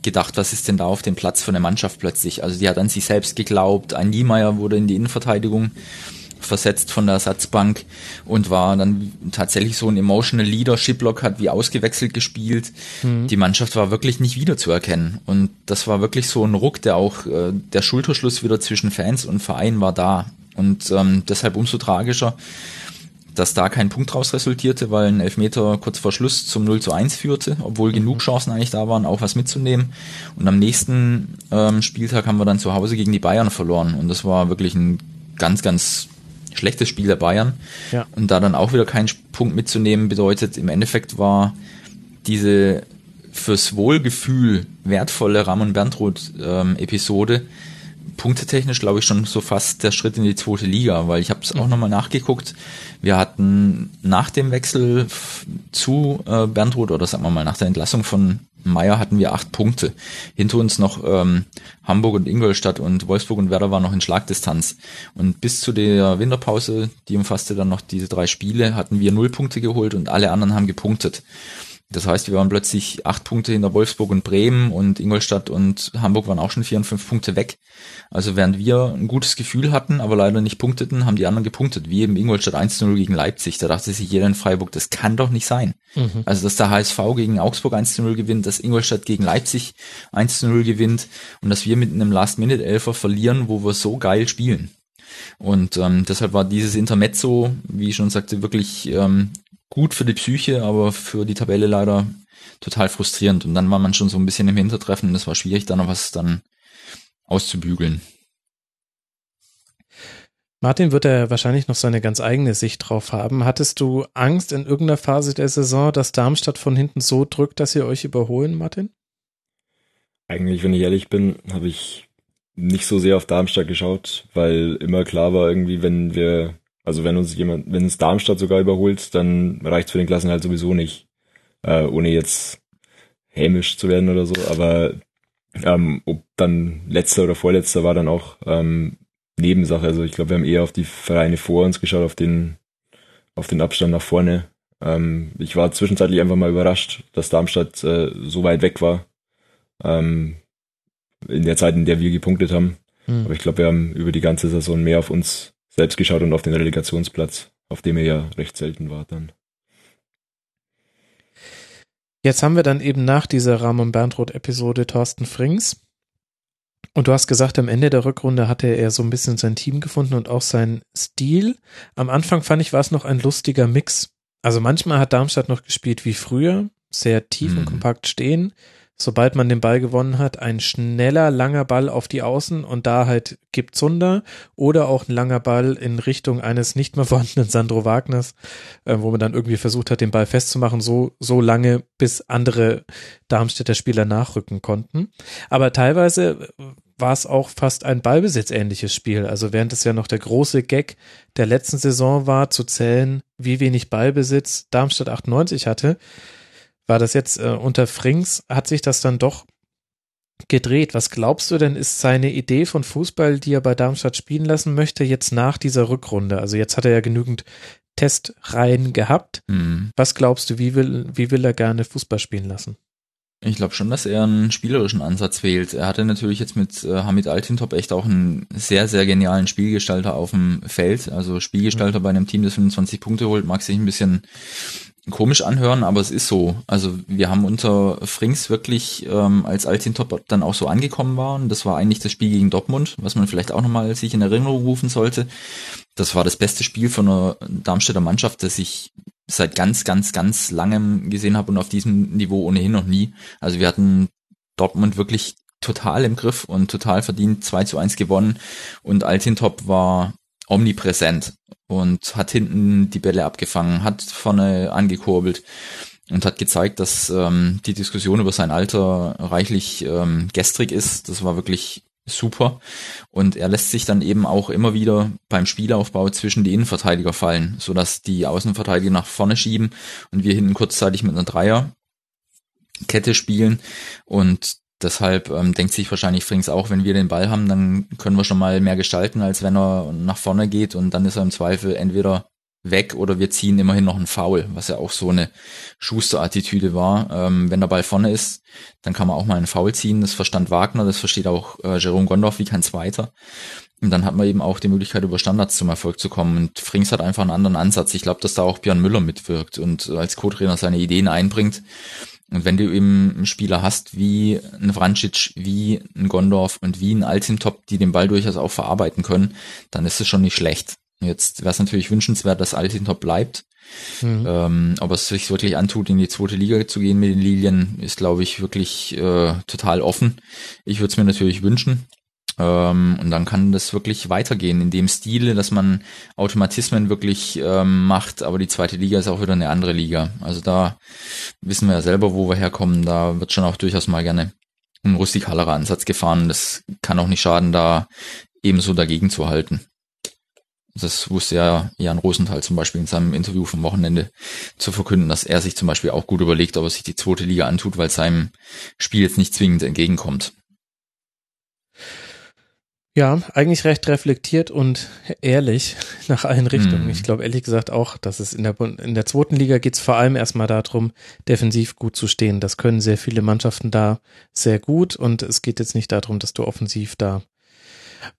gedacht, was ist denn da auf dem Platz für eine Mannschaft plötzlich? Also die hat an sich selbst geglaubt. Ein Niemeyer wurde in die Innenverteidigung versetzt von der Ersatzbank und war dann tatsächlich so ein emotional Leadership Lock hat wie ausgewechselt gespielt. Mhm. Die Mannschaft war wirklich nicht wiederzuerkennen und das war wirklich so ein Ruck, der auch äh, der Schulterschluss wieder zwischen Fans und Verein war da und ähm, deshalb umso tragischer, dass da kein Punkt raus resultierte, weil ein Elfmeter kurz vor Schluss zum 0 zu 1 führte, obwohl mhm. genug Chancen eigentlich da waren, auch was mitzunehmen. Und am nächsten ähm, Spieltag haben wir dann zu Hause gegen die Bayern verloren und das war wirklich ein ganz, ganz schlechtes Spiel der Bayern. Ja. Und da dann auch wieder keinen Punkt mitzunehmen, bedeutet, im Endeffekt war diese fürs Wohlgefühl wertvolle Ramon Berntroth-Episode ähm, punktetechnisch, glaube ich, schon so fast der Schritt in die zweite Liga, weil ich habe es auch mhm. nochmal nachgeguckt. Wir hatten nach dem Wechsel zu äh, Berntroth oder sagen wir mal nach der Entlassung von Meier hatten wir acht Punkte. Hinter uns noch ähm, Hamburg und Ingolstadt und Wolfsburg und Werder waren noch in Schlagdistanz. Und bis zu der Winterpause, die umfasste dann noch diese drei Spiele, hatten wir null Punkte geholt und alle anderen haben gepunktet. Das heißt, wir waren plötzlich acht Punkte hinter Wolfsburg und Bremen und Ingolstadt und Hamburg waren auch schon vier und fünf Punkte weg. Also während wir ein gutes Gefühl hatten, aber leider nicht punkteten, haben die anderen gepunktet, wie eben Ingolstadt 1-0 gegen Leipzig. Da dachte sich jeder in Freiburg, das kann doch nicht sein. Mhm. Also dass der HSV gegen Augsburg 1-0 gewinnt, dass Ingolstadt gegen Leipzig 1-0 gewinnt und dass wir mit einem Last-Minute-Elfer verlieren, wo wir so geil spielen. Und ähm, deshalb war dieses Intermezzo, wie ich schon sagte, wirklich ähm, gut für die Psyche, aber für die Tabelle leider total frustrierend. Und dann war man schon so ein bisschen im Hintertreffen und es war schwierig, da noch was dann auszubügeln. Martin wird er wahrscheinlich noch seine ganz eigene Sicht drauf haben. Hattest du Angst in irgendeiner Phase der Saison, dass Darmstadt von hinten so drückt, dass sie euch überholen, Martin? Eigentlich, wenn ich ehrlich bin, habe ich nicht so sehr auf Darmstadt geschaut, weil immer klar war irgendwie, wenn wir also wenn uns jemand, wenn uns Darmstadt sogar überholt, dann reicht's für den Klassen halt sowieso nicht. Äh, ohne jetzt hämisch zu werden oder so. Aber ähm, ob dann letzter oder vorletzter war dann auch ähm, Nebensache. Also ich glaube, wir haben eher auf die Vereine vor uns geschaut, auf den, auf den Abstand nach vorne. Ähm, ich war zwischenzeitlich einfach mal überrascht, dass Darmstadt äh, so weit weg war. Ähm, in der Zeit, in der wir gepunktet haben. Hm. Aber ich glaube, wir haben über die ganze Saison mehr auf uns selbst geschaut und auf den Relegationsplatz, auf dem er ja recht selten war dann. Jetzt haben wir dann eben nach dieser Ramon Bernroth-Episode Thorsten Frings. Und du hast gesagt, am Ende der Rückrunde hatte er so ein bisschen sein Team gefunden und auch seinen Stil. Am Anfang fand ich, war es noch ein lustiger Mix. Also manchmal hat Darmstadt noch gespielt wie früher, sehr tief mhm. und kompakt stehen sobald man den Ball gewonnen hat, ein schneller, langer Ball auf die Außen und da halt gibt Zunder oder auch ein langer Ball in Richtung eines nicht mehr [laughs] vorhandenen Sandro Wagners, äh, wo man dann irgendwie versucht hat, den Ball festzumachen, so, so lange, bis andere Darmstädter Spieler nachrücken konnten. Aber teilweise war es auch fast ein Ballbesitzähnliches Spiel. Also während es ja noch der große Gag der letzten Saison war, zu zählen, wie wenig Ballbesitz Darmstadt 98 hatte, war das jetzt äh, unter Frings, hat sich das dann doch gedreht. Was glaubst du denn, ist seine Idee von Fußball, die er bei Darmstadt spielen lassen möchte, jetzt nach dieser Rückrunde? Also jetzt hat er ja genügend Testreihen gehabt. Mhm. Was glaubst du, wie will, wie will er gerne Fußball spielen lassen? Ich glaube schon, dass er einen spielerischen Ansatz wählt. Er hatte natürlich jetzt mit äh, Hamid Altintop echt auch einen sehr, sehr genialen Spielgestalter auf dem Feld. Also Spielgestalter bei einem Team, das 25 Punkte holt, mag sich ein bisschen komisch anhören, aber es ist so. Also wir haben unter Frings wirklich, ähm, als Altintop dann auch so angekommen waren, das war eigentlich das Spiel gegen Dortmund, was man vielleicht auch nochmal sich in Erinnerung rufen sollte. Das war das beste Spiel von einer Darmstädter Mannschaft, das ich seit ganz, ganz, ganz langem gesehen habe und auf diesem Niveau ohnehin noch nie. Also wir hatten Dortmund wirklich total im Griff und total verdient 2 zu 1 gewonnen und Altintop war omnipräsent und hat hinten die Bälle abgefangen, hat vorne angekurbelt und hat gezeigt, dass ähm, die Diskussion über sein Alter reichlich ähm, gestrig ist. Das war wirklich super. Und er lässt sich dann eben auch immer wieder beim Spielaufbau zwischen die Innenverteidiger fallen, sodass die Außenverteidiger nach vorne schieben und wir hinten kurzzeitig mit einer Dreierkette spielen. Und deshalb ähm, denkt sich wahrscheinlich Frings auch, wenn wir den Ball haben, dann können wir schon mal mehr gestalten, als wenn er nach vorne geht und dann ist er im Zweifel entweder weg oder wir ziehen immerhin noch einen Foul, was ja auch so eine Schuster-Attitüde war. Ähm, wenn der Ball vorne ist, dann kann man auch mal einen Foul ziehen. Das verstand Wagner, das versteht auch äh, Jerome Gondorf wie kein Zweiter. Und dann hat man eben auch die Möglichkeit, über Standards zum Erfolg zu kommen. Und Frings hat einfach einen anderen Ansatz. Ich glaube, dass da auch Björn Müller mitwirkt und als Co-Trainer seine Ideen einbringt. Und wenn du eben einen Spieler hast wie ein Vrancic, wie ein Gondorf und wie ein Altimtop, die den Ball durchaus auch verarbeiten können, dann ist es schon nicht schlecht. Jetzt wäre es natürlich wünschenswert, dass Altintop bleibt. Mhm. Ähm, ob es sich wirklich antut, in die zweite Liga zu gehen mit den Lilien, ist, glaube ich, wirklich äh, total offen. Ich würde es mir natürlich wünschen. Ähm, und dann kann das wirklich weitergehen in dem Stile, dass man Automatismen wirklich ähm, macht, aber die zweite Liga ist auch wieder eine andere Liga. Also da wissen wir ja selber, wo wir herkommen. Da wird schon auch durchaus mal gerne ein rustikalerer Ansatz gefahren. Das kann auch nicht schaden, da ebenso dagegen zu halten. Das wusste ja Jan Rosenthal zum Beispiel in seinem Interview vom Wochenende zu verkünden, dass er sich zum Beispiel auch gut überlegt, ob er sich die zweite Liga antut, weil seinem Spiel jetzt nicht zwingend entgegenkommt. Ja, eigentlich recht reflektiert und ehrlich [laughs] nach allen Richtungen. Mm. Ich glaube ehrlich gesagt auch, dass es in der, in der zweiten Liga geht es vor allem erstmal darum, defensiv gut zu stehen. Das können sehr viele Mannschaften da sehr gut und es geht jetzt nicht darum, dass du offensiv da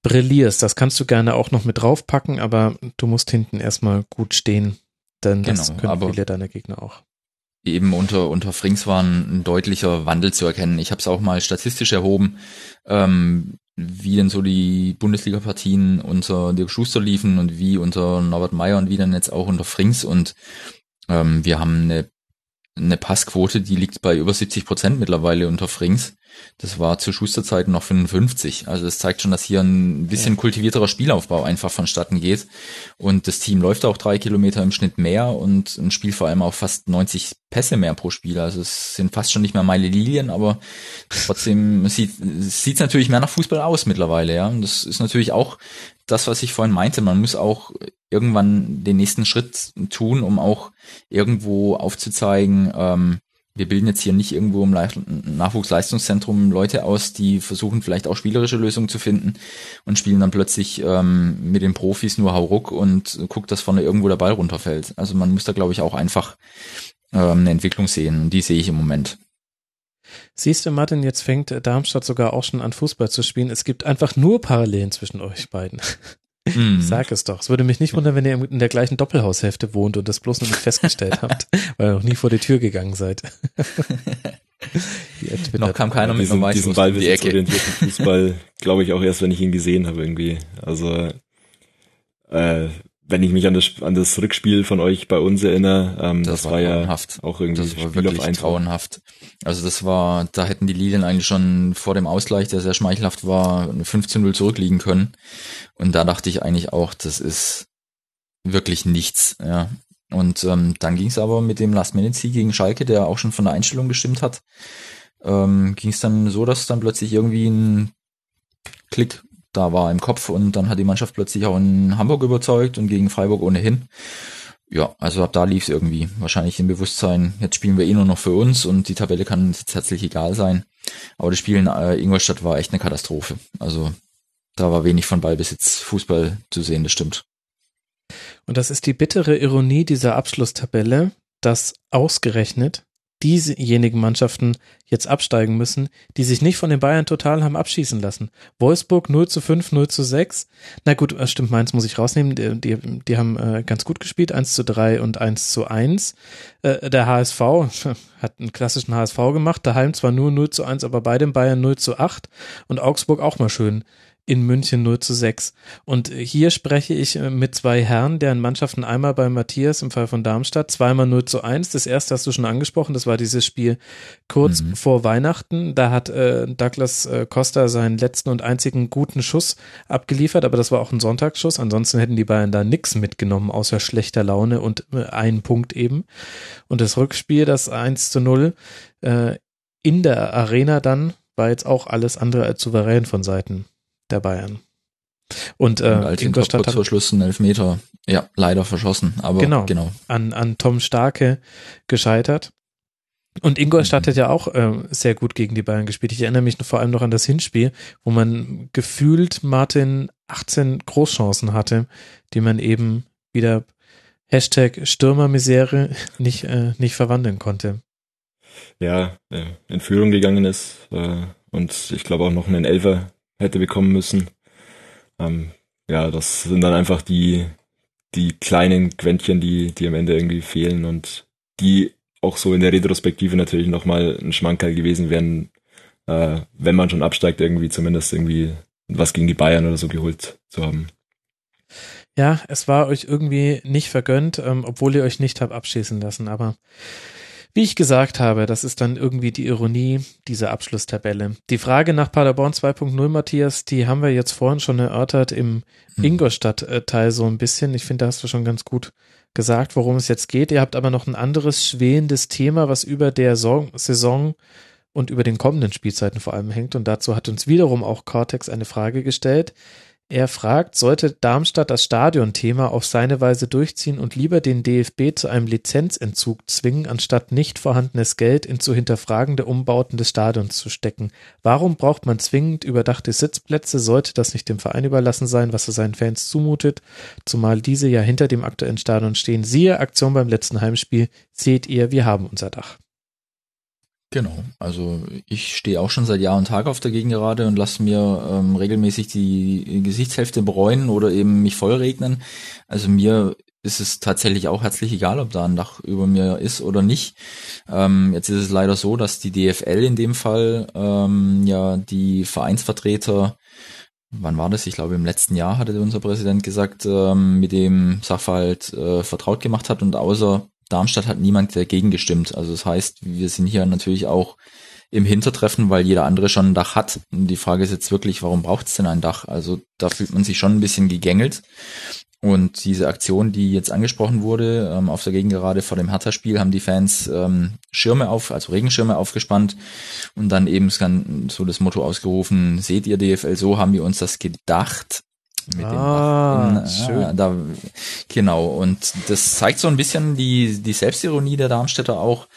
brillierst. Das kannst du gerne auch noch mit draufpacken, aber du musst hinten erstmal gut stehen, denn das genau, können viele deiner Gegner auch. Eben unter, unter Frings war ein, deutlicher Wandel zu erkennen. Ich habe es auch mal statistisch erhoben, ähm, wie denn so die Bundesliga-Partien unter Dirk Schuster liefen und wie unter Norbert Meyer und wie dann jetzt auch unter Frings. Und ähm, wir haben eine eine Passquote, die liegt bei über 70 Prozent mittlerweile unter Frings. Das war zu Schusterzeiten noch 55. Also das zeigt schon, dass hier ein bisschen ja. kultivierterer Spielaufbau einfach vonstatten geht. Und das Team läuft auch drei Kilometer im Schnitt mehr und ein Spiel vor allem auch fast 90 Pässe mehr pro Spiel. Also es sind fast schon nicht mehr meine Lilien, aber trotzdem sieht es natürlich mehr nach Fußball aus mittlerweile. Ja, und das ist natürlich auch das, was ich vorhin meinte. Man muss auch irgendwann den nächsten Schritt tun, um auch irgendwo aufzuzeigen, ähm, wir bilden jetzt hier nicht irgendwo im Nachwuchsleistungszentrum Leute aus, die versuchen vielleicht auch spielerische Lösungen zu finden und spielen dann plötzlich ähm, mit den Profis nur Hauruck und guckt, dass vorne irgendwo der Ball runterfällt. Also man muss da, glaube ich, auch einfach ähm, eine Entwicklung sehen. Und die sehe ich im Moment. Siehst du, Martin, jetzt fängt Darmstadt sogar auch schon an Fußball zu spielen. Es gibt einfach nur Parallelen zwischen euch beiden. Mm. Sag es doch. Es würde mich nicht wundern, wenn ihr in der gleichen Doppelhaushälfte wohnt und das bloß noch nicht festgestellt [laughs] habt, weil ihr noch nie vor die Tür gegangen seid. noch kam keiner mit diesem, diesem Ball die Ecke. Fußball, [laughs] glaube ich, auch erst, wenn ich ihn gesehen habe irgendwie. Also äh, wenn ich mich an das, an das Rückspiel von euch bei uns erinnere, ähm, das, das war, war ja auch irgendwie das war Spiel wirklich grauenhaft. Also das war, da hätten die Lilien eigentlich schon vor dem Ausgleich, der sehr schmeichelhaft war, 15-0 zurückliegen können. Und da dachte ich eigentlich auch, das ist wirklich nichts. Ja. Und ähm, dann ging es aber mit dem Last-Minute-Sieg gegen Schalke, der auch schon von der Einstellung gestimmt hat, ähm, ging es dann so, dass dann plötzlich irgendwie ein Klick da war im Kopf und dann hat die Mannschaft plötzlich auch in Hamburg überzeugt und gegen Freiburg ohnehin. Ja, also ab da lief es irgendwie. Wahrscheinlich im Bewusstsein, jetzt spielen wir eh nur noch für uns und die Tabelle kann uns jetzt herzlich egal sein. Aber das Spiel in äh, Ingolstadt war echt eine Katastrophe. Also da war wenig von Ballbesitz Fußball zu sehen, das stimmt. Und das ist die bittere Ironie dieser Abschlusstabelle, dass ausgerechnet diejenigen Mannschaften jetzt absteigen müssen, die sich nicht von den Bayern total haben abschießen lassen. Wolfsburg 0 zu 5, 0 zu 6. Na gut, äh, stimmt, Mainz muss ich rausnehmen. Die, die, die haben äh, ganz gut gespielt, 1 zu 3 und 1 zu 1. Äh, der HSV [laughs] hat einen klassischen HSV gemacht, daheim zwar nur 0 zu 1, aber bei den Bayern 0 zu 8 und Augsburg auch mal schön in München 0 zu 6. Und hier spreche ich äh, mit zwei Herren, deren Mannschaften einmal bei Matthias im Fall von Darmstadt, zweimal 0 zu 1. Das erste hast du schon angesprochen, das war dieses Spiel kurz mhm. vor Weihnachten. Da hat äh, Douglas äh, Costa seinen letzten und einzigen guten Schuss abgeliefert, aber das war auch ein Sonntagsschuss. Ansonsten hätten die Bayern da nichts mitgenommen, außer schlechter Laune und äh, einen Punkt eben. Und das Rückspiel, das 1 zu 0 äh, in der Arena dann, war jetzt auch alles andere als souverän von Seiten der Bayern. Und, äh, und Ingolstadt hat vor Schluss einen Elfmeter, ja, leider verschossen, aber genau, genau. An, an Tom Starke gescheitert. Und Ingolstadt mhm. hat ja auch äh, sehr gut gegen die Bayern gespielt. Ich erinnere mich vor allem noch an das Hinspiel, wo man gefühlt Martin 18 Großchancen hatte, die man eben wieder Hashtag Stürmermisere nicht, äh, nicht verwandeln konnte. Ja, äh, in Führung gegangen ist äh, und ich glaube auch noch einen Elfer hätte bekommen müssen. Ähm, ja, das sind dann einfach die, die kleinen Quäntchen, die, die am Ende irgendwie fehlen und die auch so in der Retrospektive natürlich nochmal ein Schmankerl gewesen wären, äh, wenn man schon absteigt, irgendwie zumindest irgendwie was gegen die Bayern oder so geholt zu haben. Ja, es war euch irgendwie nicht vergönnt, ähm, obwohl ihr euch nicht habt abschießen lassen, aber wie ich gesagt habe, das ist dann irgendwie die Ironie dieser Abschlusstabelle. Die Frage nach Paderborn 2.0, Matthias, die haben wir jetzt vorhin schon erörtert im hm. Ingolstadt-Teil so ein bisschen. Ich finde, da hast du schon ganz gut gesagt, worum es jetzt geht. Ihr habt aber noch ein anderes schwelendes Thema, was über der Saison und über den kommenden Spielzeiten vor allem hängt. Und dazu hat uns wiederum auch Cortex eine Frage gestellt. Er fragt, sollte Darmstadt das Stadionthema auf seine Weise durchziehen und lieber den DFB zu einem Lizenzentzug zwingen, anstatt nicht vorhandenes Geld in zu hinterfragende Umbauten des Stadions zu stecken? Warum braucht man zwingend überdachte Sitzplätze? Sollte das nicht dem Verein überlassen sein, was er seinen Fans zumutet? Zumal diese ja hinter dem aktuellen Stadion stehen. Siehe Aktion beim letzten Heimspiel. Seht ihr, wir haben unser Dach. Genau, also ich stehe auch schon seit Jahr und Tag auf der Gegengerade und lasse mir ähm, regelmäßig die Gesichtshälfte bräunen oder eben mich vollregnen. Also mir ist es tatsächlich auch herzlich egal, ob da ein Dach über mir ist oder nicht. Ähm, jetzt ist es leider so, dass die DFL in dem Fall ähm, ja die Vereinsvertreter wann war das? Ich glaube, im letzten Jahr hatte unser Präsident gesagt, ähm, mit dem Sachverhalt äh, vertraut gemacht hat und außer Darmstadt hat niemand dagegen gestimmt. Also das heißt, wir sind hier natürlich auch im Hintertreffen, weil jeder andere schon ein Dach hat. Und die Frage ist jetzt wirklich, warum braucht es denn ein Dach? Also da fühlt man sich schon ein bisschen gegängelt. Und diese Aktion, die jetzt angesprochen wurde, ähm, auf der Gegengerade vor dem Hertha-Spiel, haben die Fans ähm, Schirme auf, also Regenschirme aufgespannt und dann eben so das Motto ausgerufen, seht ihr DFL, so haben wir uns das gedacht mit ah, dem schön. Ja, da, genau, und das zeigt so ein bisschen die, die Selbstironie der Darmstädter auch.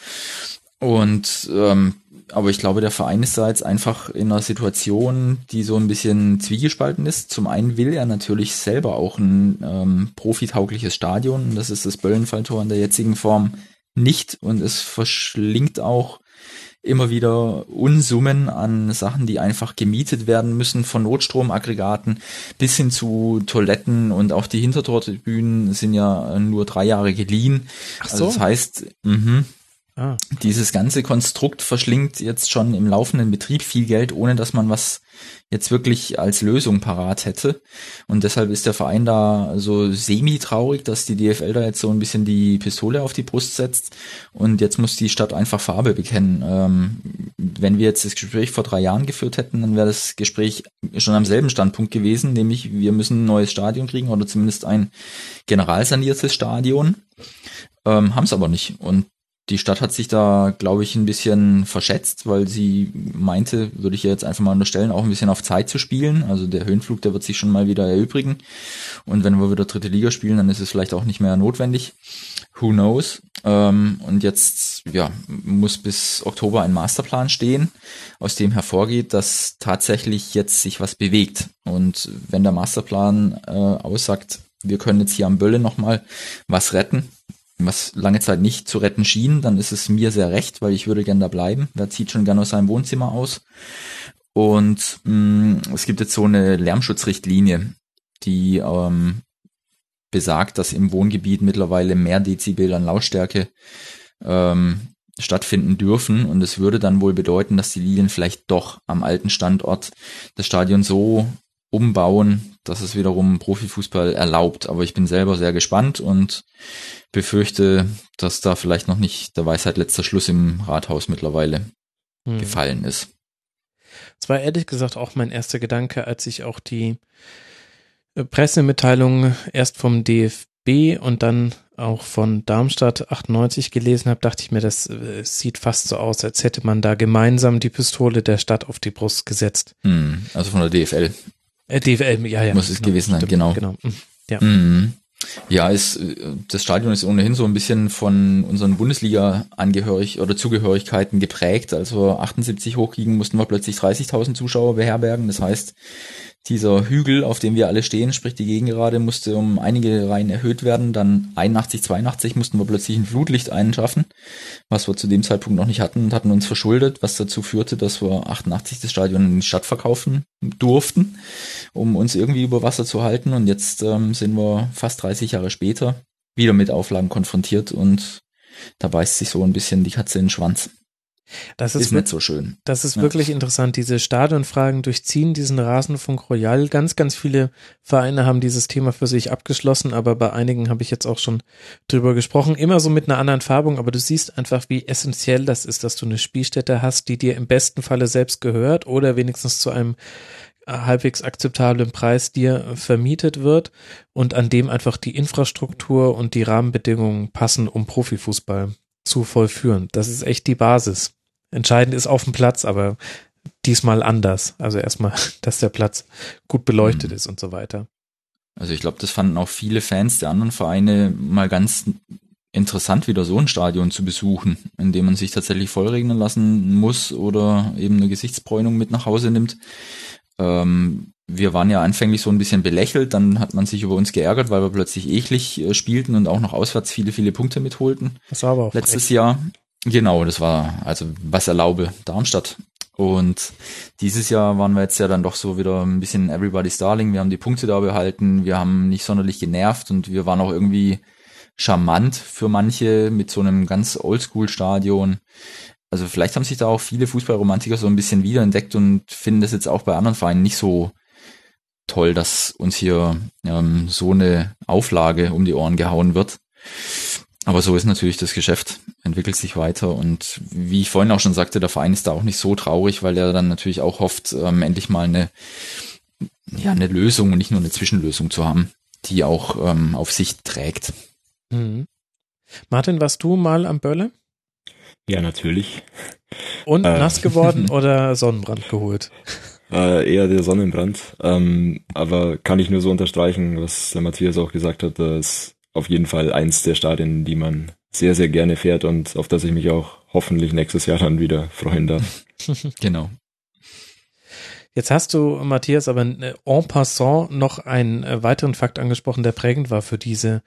Und ähm, aber ich glaube, der Verein ist da jetzt einfach in einer Situation, die so ein bisschen zwiegespalten ist. Zum einen will er natürlich selber auch ein ähm, profitaugliches Stadion. Das ist das Böllenfalltor in der jetzigen Form nicht. Und es verschlingt auch immer wieder Unsummen an Sachen, die einfach gemietet werden müssen, von Notstromaggregaten bis hin zu Toiletten und auch die Hintertortribünen sind ja nur drei Jahre geliehen. Ach so. Also das heißt, mh, Ah. Dieses ganze Konstrukt verschlingt jetzt schon im laufenden Betrieb viel Geld, ohne dass man was jetzt wirklich als Lösung parat hätte. Und deshalb ist der Verein da so semi-traurig, dass die DFL da jetzt so ein bisschen die Pistole auf die Brust setzt. Und jetzt muss die Stadt einfach Farbe bekennen. Ähm, wenn wir jetzt das Gespräch vor drei Jahren geführt hätten, dann wäre das Gespräch schon am selben Standpunkt gewesen, nämlich wir müssen ein neues Stadion kriegen oder zumindest ein generalsaniertes Stadion. Ähm, Haben es aber nicht. Und die Stadt hat sich da, glaube ich, ein bisschen verschätzt, weil sie meinte, würde ich jetzt einfach mal unterstellen, auch ein bisschen auf Zeit zu spielen. Also der Höhenflug, der wird sich schon mal wieder erübrigen. Und wenn wir wieder dritte Liga spielen, dann ist es vielleicht auch nicht mehr notwendig. Who knows? Ähm, und jetzt ja, muss bis Oktober ein Masterplan stehen, aus dem hervorgeht, dass tatsächlich jetzt sich was bewegt. Und wenn der Masterplan äh, aussagt, wir können jetzt hier am Bölle nochmal was retten, was lange Zeit nicht zu retten schien, dann ist es mir sehr recht, weil ich würde gern da bleiben. Wer zieht schon gern aus seinem Wohnzimmer aus? Und mh, mm, es gibt jetzt so eine Lärmschutzrichtlinie, die ähm, besagt, dass im Wohngebiet mittlerweile mehr Dezibel an Lautstärke ähm, stattfinden dürfen. Und es würde dann wohl bedeuten, dass die Lilien vielleicht doch am alten Standort das Stadion so umbauen, dass es wiederum Profifußball erlaubt. Aber ich bin selber sehr gespannt und befürchte, dass da vielleicht noch nicht der Weisheit letzter Schluss im Rathaus mittlerweile hm. gefallen ist. Das war ehrlich gesagt auch mein erster Gedanke, als ich auch die äh, Pressemitteilung erst vom DFB und dann auch von Darmstadt 98 gelesen habe, dachte ich mir, das äh, sieht fast so aus, als hätte man da gemeinsam die Pistole der Stadt auf die Brust gesetzt. Hm, also von der DFL. Äh, DFL, ja, ja. Muss es genau, gewesen sein, genau. genau. Hm, ja. Mhm. Ja, ist, das Stadion ist ohnehin so ein bisschen von unseren Bundesliga-Angehörig oder Zugehörigkeiten geprägt. Also 78 hochkriegen mussten wir plötzlich 30.000 Zuschauer beherbergen. Das heißt, dieser Hügel, auf dem wir alle stehen, sprich die Gegengerade, musste um einige Reihen erhöht werden. Dann 81, 82 mussten wir plötzlich ein Flutlicht einschaffen, was wir zu dem Zeitpunkt noch nicht hatten und hatten uns verschuldet, was dazu führte, dass wir 88 das Stadion in die Stadt verkaufen durften, um uns irgendwie über Wasser zu halten. Und jetzt ähm, sind wir fast 30 Jahre später wieder mit Auflagen konfrontiert und da beißt sich so ein bisschen die Katze in den Schwanz. Das ist, ist nicht so schön. Das ist ja. wirklich interessant. Diese Stadionfragen durchziehen diesen Rasenfunk Royal. Ganz, ganz viele Vereine haben dieses Thema für sich abgeschlossen, aber bei einigen habe ich jetzt auch schon drüber gesprochen. Immer so mit einer anderen Farbung, aber du siehst einfach, wie essentiell das ist, dass du eine Spielstätte hast, die dir im besten Falle selbst gehört oder wenigstens zu einem halbwegs akzeptablen Preis dir vermietet wird und an dem einfach die Infrastruktur und die Rahmenbedingungen passen, um Profifußball zu vollführen. Das ist echt die Basis. Entscheidend ist auf dem Platz, aber diesmal anders. Also erstmal, [laughs] dass der Platz gut beleuchtet mhm. ist und so weiter. Also ich glaube, das fanden auch viele Fans der anderen Vereine mal ganz interessant, wieder so ein Stadion zu besuchen, in dem man sich tatsächlich vollregnen lassen muss oder eben eine Gesichtsbräunung mit nach Hause nimmt. Ähm, wir waren ja anfänglich so ein bisschen belächelt, dann hat man sich über uns geärgert, weil wir plötzlich eklig äh, spielten und auch noch auswärts viele, viele Punkte mitholten. Das war aber auch letztes recht. Jahr. Genau, das war also was erlaube Darmstadt. Und dieses Jahr waren wir jetzt ja dann doch so wieder ein bisschen Everybody's Darling. Wir haben die Punkte da behalten, wir haben nicht sonderlich genervt und wir waren auch irgendwie charmant für manche mit so einem ganz Oldschool-Stadion. Also vielleicht haben sich da auch viele Fußballromantiker so ein bisschen wiederentdeckt und finden das jetzt auch bei anderen Vereinen nicht so toll, dass uns hier ähm, so eine Auflage um die Ohren gehauen wird. Aber so ist natürlich das Geschäft, entwickelt sich weiter und wie ich vorhin auch schon sagte, der Verein ist da auch nicht so traurig, weil er dann natürlich auch hofft, ähm, endlich mal eine, ja, eine Lösung und nicht nur eine Zwischenlösung zu haben, die auch ähm, auf sich trägt. Mhm. Martin, warst du mal am Bölle? Ja, natürlich. Und äh, nass geworden [laughs] oder Sonnenbrand geholt? Äh, eher der Sonnenbrand. Ähm, aber kann ich nur so unterstreichen, was der Matthias auch gesagt hat, dass auf jeden Fall eins der Stadien, die man sehr, sehr gerne fährt und auf das ich mich auch hoffentlich nächstes Jahr dann wieder freuen darf. [laughs] genau. Jetzt hast du, Matthias, aber en passant noch einen äh, weiteren Fakt angesprochen, der prägend war für diese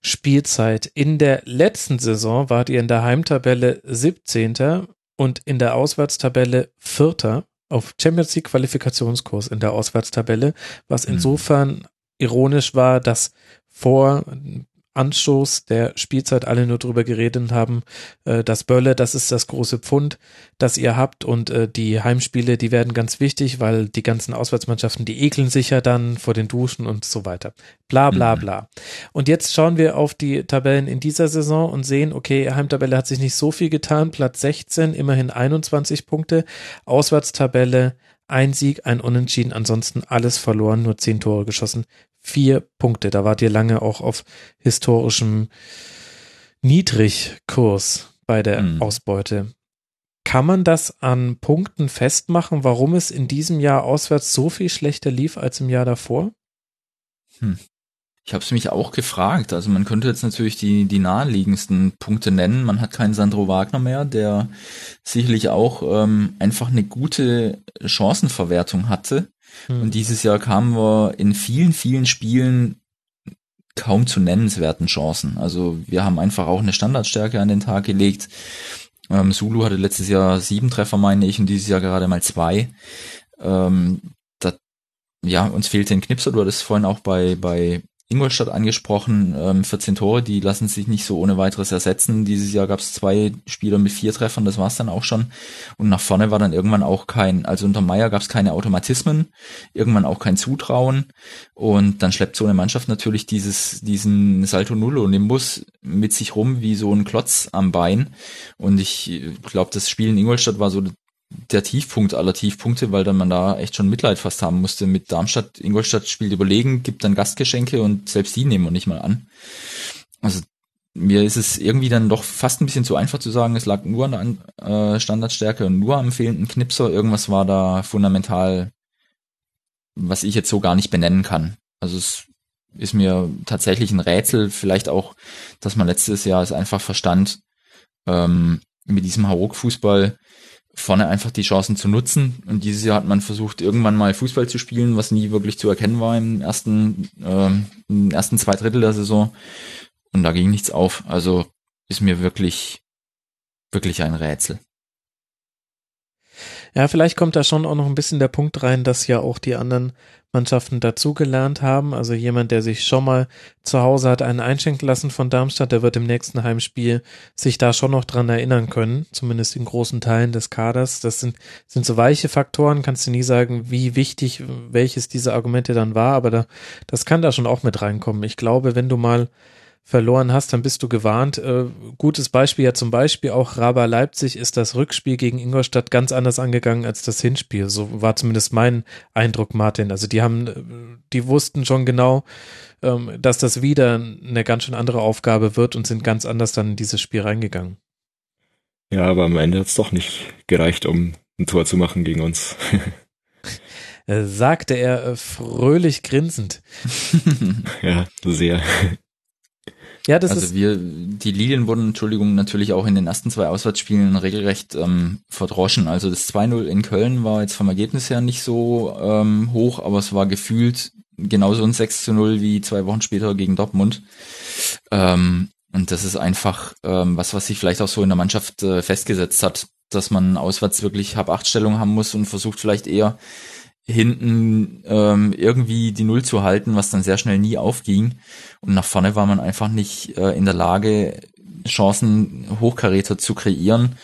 Spielzeit. In der letzten Saison wart ihr in der Heimtabelle 17. und in der Auswärtstabelle 4. auf Champions League Qualifikationskurs in der Auswärtstabelle, was mhm. insofern ironisch war, dass vor Anstoß der Spielzeit alle nur drüber geredet haben, äh, das Bölle, das ist das große Pfund, das ihr habt und äh, die Heimspiele, die werden ganz wichtig, weil die ganzen Auswärtsmannschaften, die ekeln sich ja dann vor den Duschen und so weiter. Bla bla mhm. bla. Und jetzt schauen wir auf die Tabellen in dieser Saison und sehen, okay, Heimtabelle hat sich nicht so viel getan, Platz 16, immerhin 21 Punkte, Auswärtstabelle ein Sieg, ein Unentschieden, ansonsten alles verloren, nur zehn Tore geschossen vier Punkte. Da wart ihr lange auch auf historischem Niedrigkurs bei der mhm. Ausbeute. Kann man das an Punkten festmachen, warum es in diesem Jahr auswärts so viel schlechter lief als im Jahr davor? Hm. Ich habe es mich auch gefragt. Also man könnte jetzt natürlich die, die naheliegendsten Punkte nennen. Man hat keinen Sandro Wagner mehr, der sicherlich auch ähm, einfach eine gute Chancenverwertung hatte. Hm. Und dieses Jahr kamen wir in vielen, vielen Spielen kaum zu nennenswerten Chancen. Also wir haben einfach auch eine Standardstärke an den Tag gelegt. Ähm, Sulu hatte letztes Jahr sieben Treffer, meine ich, und dieses Jahr gerade mal zwei. Ähm, das, ja, uns fehlte ein Knipser. Du hattest vorhin auch bei, bei Ingolstadt angesprochen, ähm, 14 Tore, die lassen sich nicht so ohne weiteres ersetzen. Dieses Jahr gab es zwei Spieler mit vier Treffern, das war es dann auch schon. Und nach vorne war dann irgendwann auch kein, also unter Meier gab es keine Automatismen, irgendwann auch kein Zutrauen. Und dann schleppt so eine Mannschaft natürlich dieses, diesen Salto Nullo Nimbus mit sich rum wie so ein Klotz am Bein. Und ich glaube, das Spiel in Ingolstadt war so der Tiefpunkt aller Tiefpunkte, weil dann man da echt schon Mitleid fast haben musste mit Darmstadt. Ingolstadt spielt überlegen, gibt dann Gastgeschenke und selbst die nehmen wir nicht mal an. Also mir ist es irgendwie dann doch fast ein bisschen zu einfach zu sagen, es lag nur an der äh, Standardstärke und nur am fehlenden Knipser. Irgendwas war da fundamental, was ich jetzt so gar nicht benennen kann. Also es ist mir tatsächlich ein Rätsel, vielleicht auch, dass man letztes Jahr es einfach verstand, ähm, mit diesem Hauruck-Fußball vorne einfach die Chancen zu nutzen. Und dieses Jahr hat man versucht, irgendwann mal Fußball zu spielen, was nie wirklich zu erkennen war im ersten, äh, im ersten zwei Drittel der Saison. Und da ging nichts auf. Also ist mir wirklich, wirklich ein Rätsel. Ja, vielleicht kommt da schon auch noch ein bisschen der Punkt rein, dass ja auch die anderen Mannschaften dazugelernt haben. Also jemand, der sich schon mal zu Hause hat einen einschenken lassen von Darmstadt, der wird im nächsten Heimspiel sich da schon noch dran erinnern können, zumindest in großen Teilen des Kaders. Das sind, sind so weiche Faktoren, kannst du nie sagen, wie wichtig welches dieser Argumente dann war, aber da, das kann da schon auch mit reinkommen. Ich glaube, wenn du mal verloren hast, dann bist du gewarnt. Äh, gutes Beispiel ja zum Beispiel auch Raba Leipzig ist das Rückspiel gegen Ingolstadt ganz anders angegangen als das Hinspiel. So war zumindest mein Eindruck, Martin. Also die haben, äh, die wussten schon genau, ähm, dass das wieder eine ganz schön andere Aufgabe wird und sind ganz anders dann in dieses Spiel reingegangen. Ja, aber am Ende hat es doch nicht gereicht, um ein Tor zu machen gegen uns. [laughs] Äh, sagte er fröhlich grinsend. [laughs] ja, sehr. Ja, das also ist wir, die Lilien wurden, Entschuldigung, natürlich auch in den ersten zwei Auswärtsspielen regelrecht ähm, verdroschen. Also das 2-0 in Köln war jetzt vom Ergebnis her nicht so ähm, hoch, aber es war gefühlt genauso ein 6-0 wie zwei Wochen später gegen Dortmund. Ähm, und das ist einfach ähm, was, was sich vielleicht auch so in der Mannschaft äh, festgesetzt hat, dass man auswärts wirklich Hab-Acht-Stellung haben muss und versucht vielleicht eher hinten ähm, irgendwie die Null zu halten, was dann sehr schnell nie aufging. Und nach vorne war man einfach nicht äh, in der Lage, Chancen Hochkaräter zu kreieren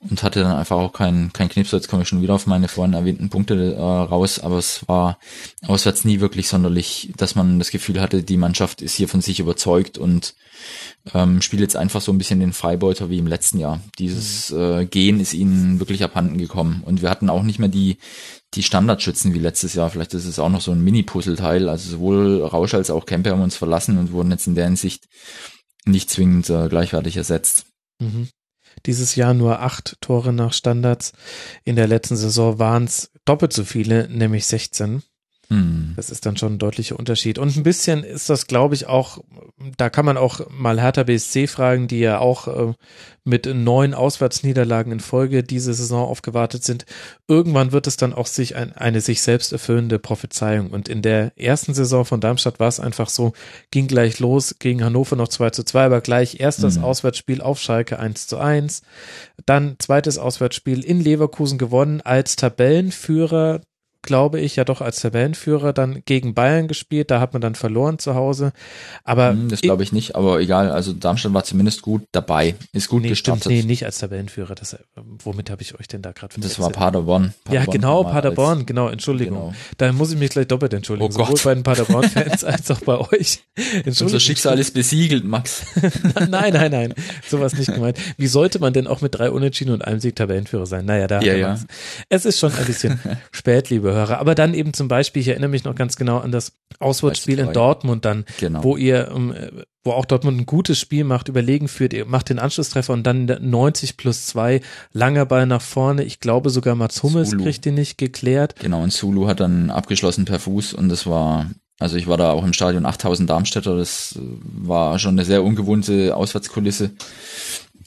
und hatte dann einfach auch kein, kein Knipser. Jetzt komme ich schon wieder auf meine vorhin erwähnten Punkte äh, raus, aber es war auswärts nie wirklich sonderlich, dass man das Gefühl hatte, die Mannschaft ist hier von sich überzeugt und ähm, spielt jetzt einfach so ein bisschen den Freibeuter wie im letzten Jahr. Dieses äh, Gehen ist ihnen wirklich abhanden gekommen und wir hatten auch nicht mehr die die Standardschützen wie letztes Jahr. Vielleicht ist es auch noch so ein Mini-Puzzleteil. Also sowohl Rausch als auch Kemper haben uns verlassen und wurden jetzt in der Hinsicht nicht zwingend äh, gleichwertig ersetzt. Mhm. Dieses Jahr nur acht Tore nach Standards. In der letzten Saison waren es doppelt so viele, nämlich 16. Hm. Das ist dann schon ein deutlicher Unterschied. Und ein bisschen ist das, glaube ich, auch, da kann man auch mal Hertha BSC fragen, die ja auch äh, mit neun Auswärtsniederlagen in Folge diese Saison aufgewartet sind. Irgendwann wird es dann auch sich ein, eine sich selbst erfüllende Prophezeiung. Und in der ersten Saison von Darmstadt war es einfach so, ging gleich los, gegen Hannover noch 2 zu 2, aber gleich erst das mhm. Auswärtsspiel auf Schalke 1 zu 1. Dann zweites Auswärtsspiel in Leverkusen gewonnen als Tabellenführer glaube ich, ja doch als Tabellenführer dann gegen Bayern gespielt. Da hat man dann verloren zu Hause. Aber hm, das glaube ich nicht, aber egal. Also Darmstadt war zumindest gut dabei, ist gut nee, gestartet. Stimmt, nee, nicht als Tabellenführer. Das, womit habe ich euch denn da gerade Das war Paderborn. Paderborn. Ja, genau, Paderborn. Genau, Entschuldigung. Genau. Da muss ich mich gleich doppelt entschuldigen. Oh Sowohl bei den Paderborn-Fans [laughs] als auch bei euch. Unser Schicksal ist besiegelt, Max. [laughs] nein, nein, nein. Sowas nicht gemeint. Wie sollte man denn auch mit drei Unentschieden und einem Sieg Tabellenführer sein? Naja, da ja, ja. Es ist schon ein bisschen [laughs] spät, liebe Hörer. Aber dann eben zum Beispiel, ich erinnere mich noch ganz genau an das Auswärtsspiel in Dortmund dann, genau. wo ihr, ähm, wo auch Dortmund ein gutes Spiel macht, überlegen führt, ihr macht den Anschlusstreffer und dann 90 plus 2, langer Ball nach vorne. Ich glaube sogar Mats Hummels Zulu. kriegt den nicht geklärt. Genau, und Zulu hat dann abgeschlossen per Fuß und das war Also ich war da auch im Stadion 8000 Darmstädter. Das war schon eine sehr ungewohnte Auswärtskulisse.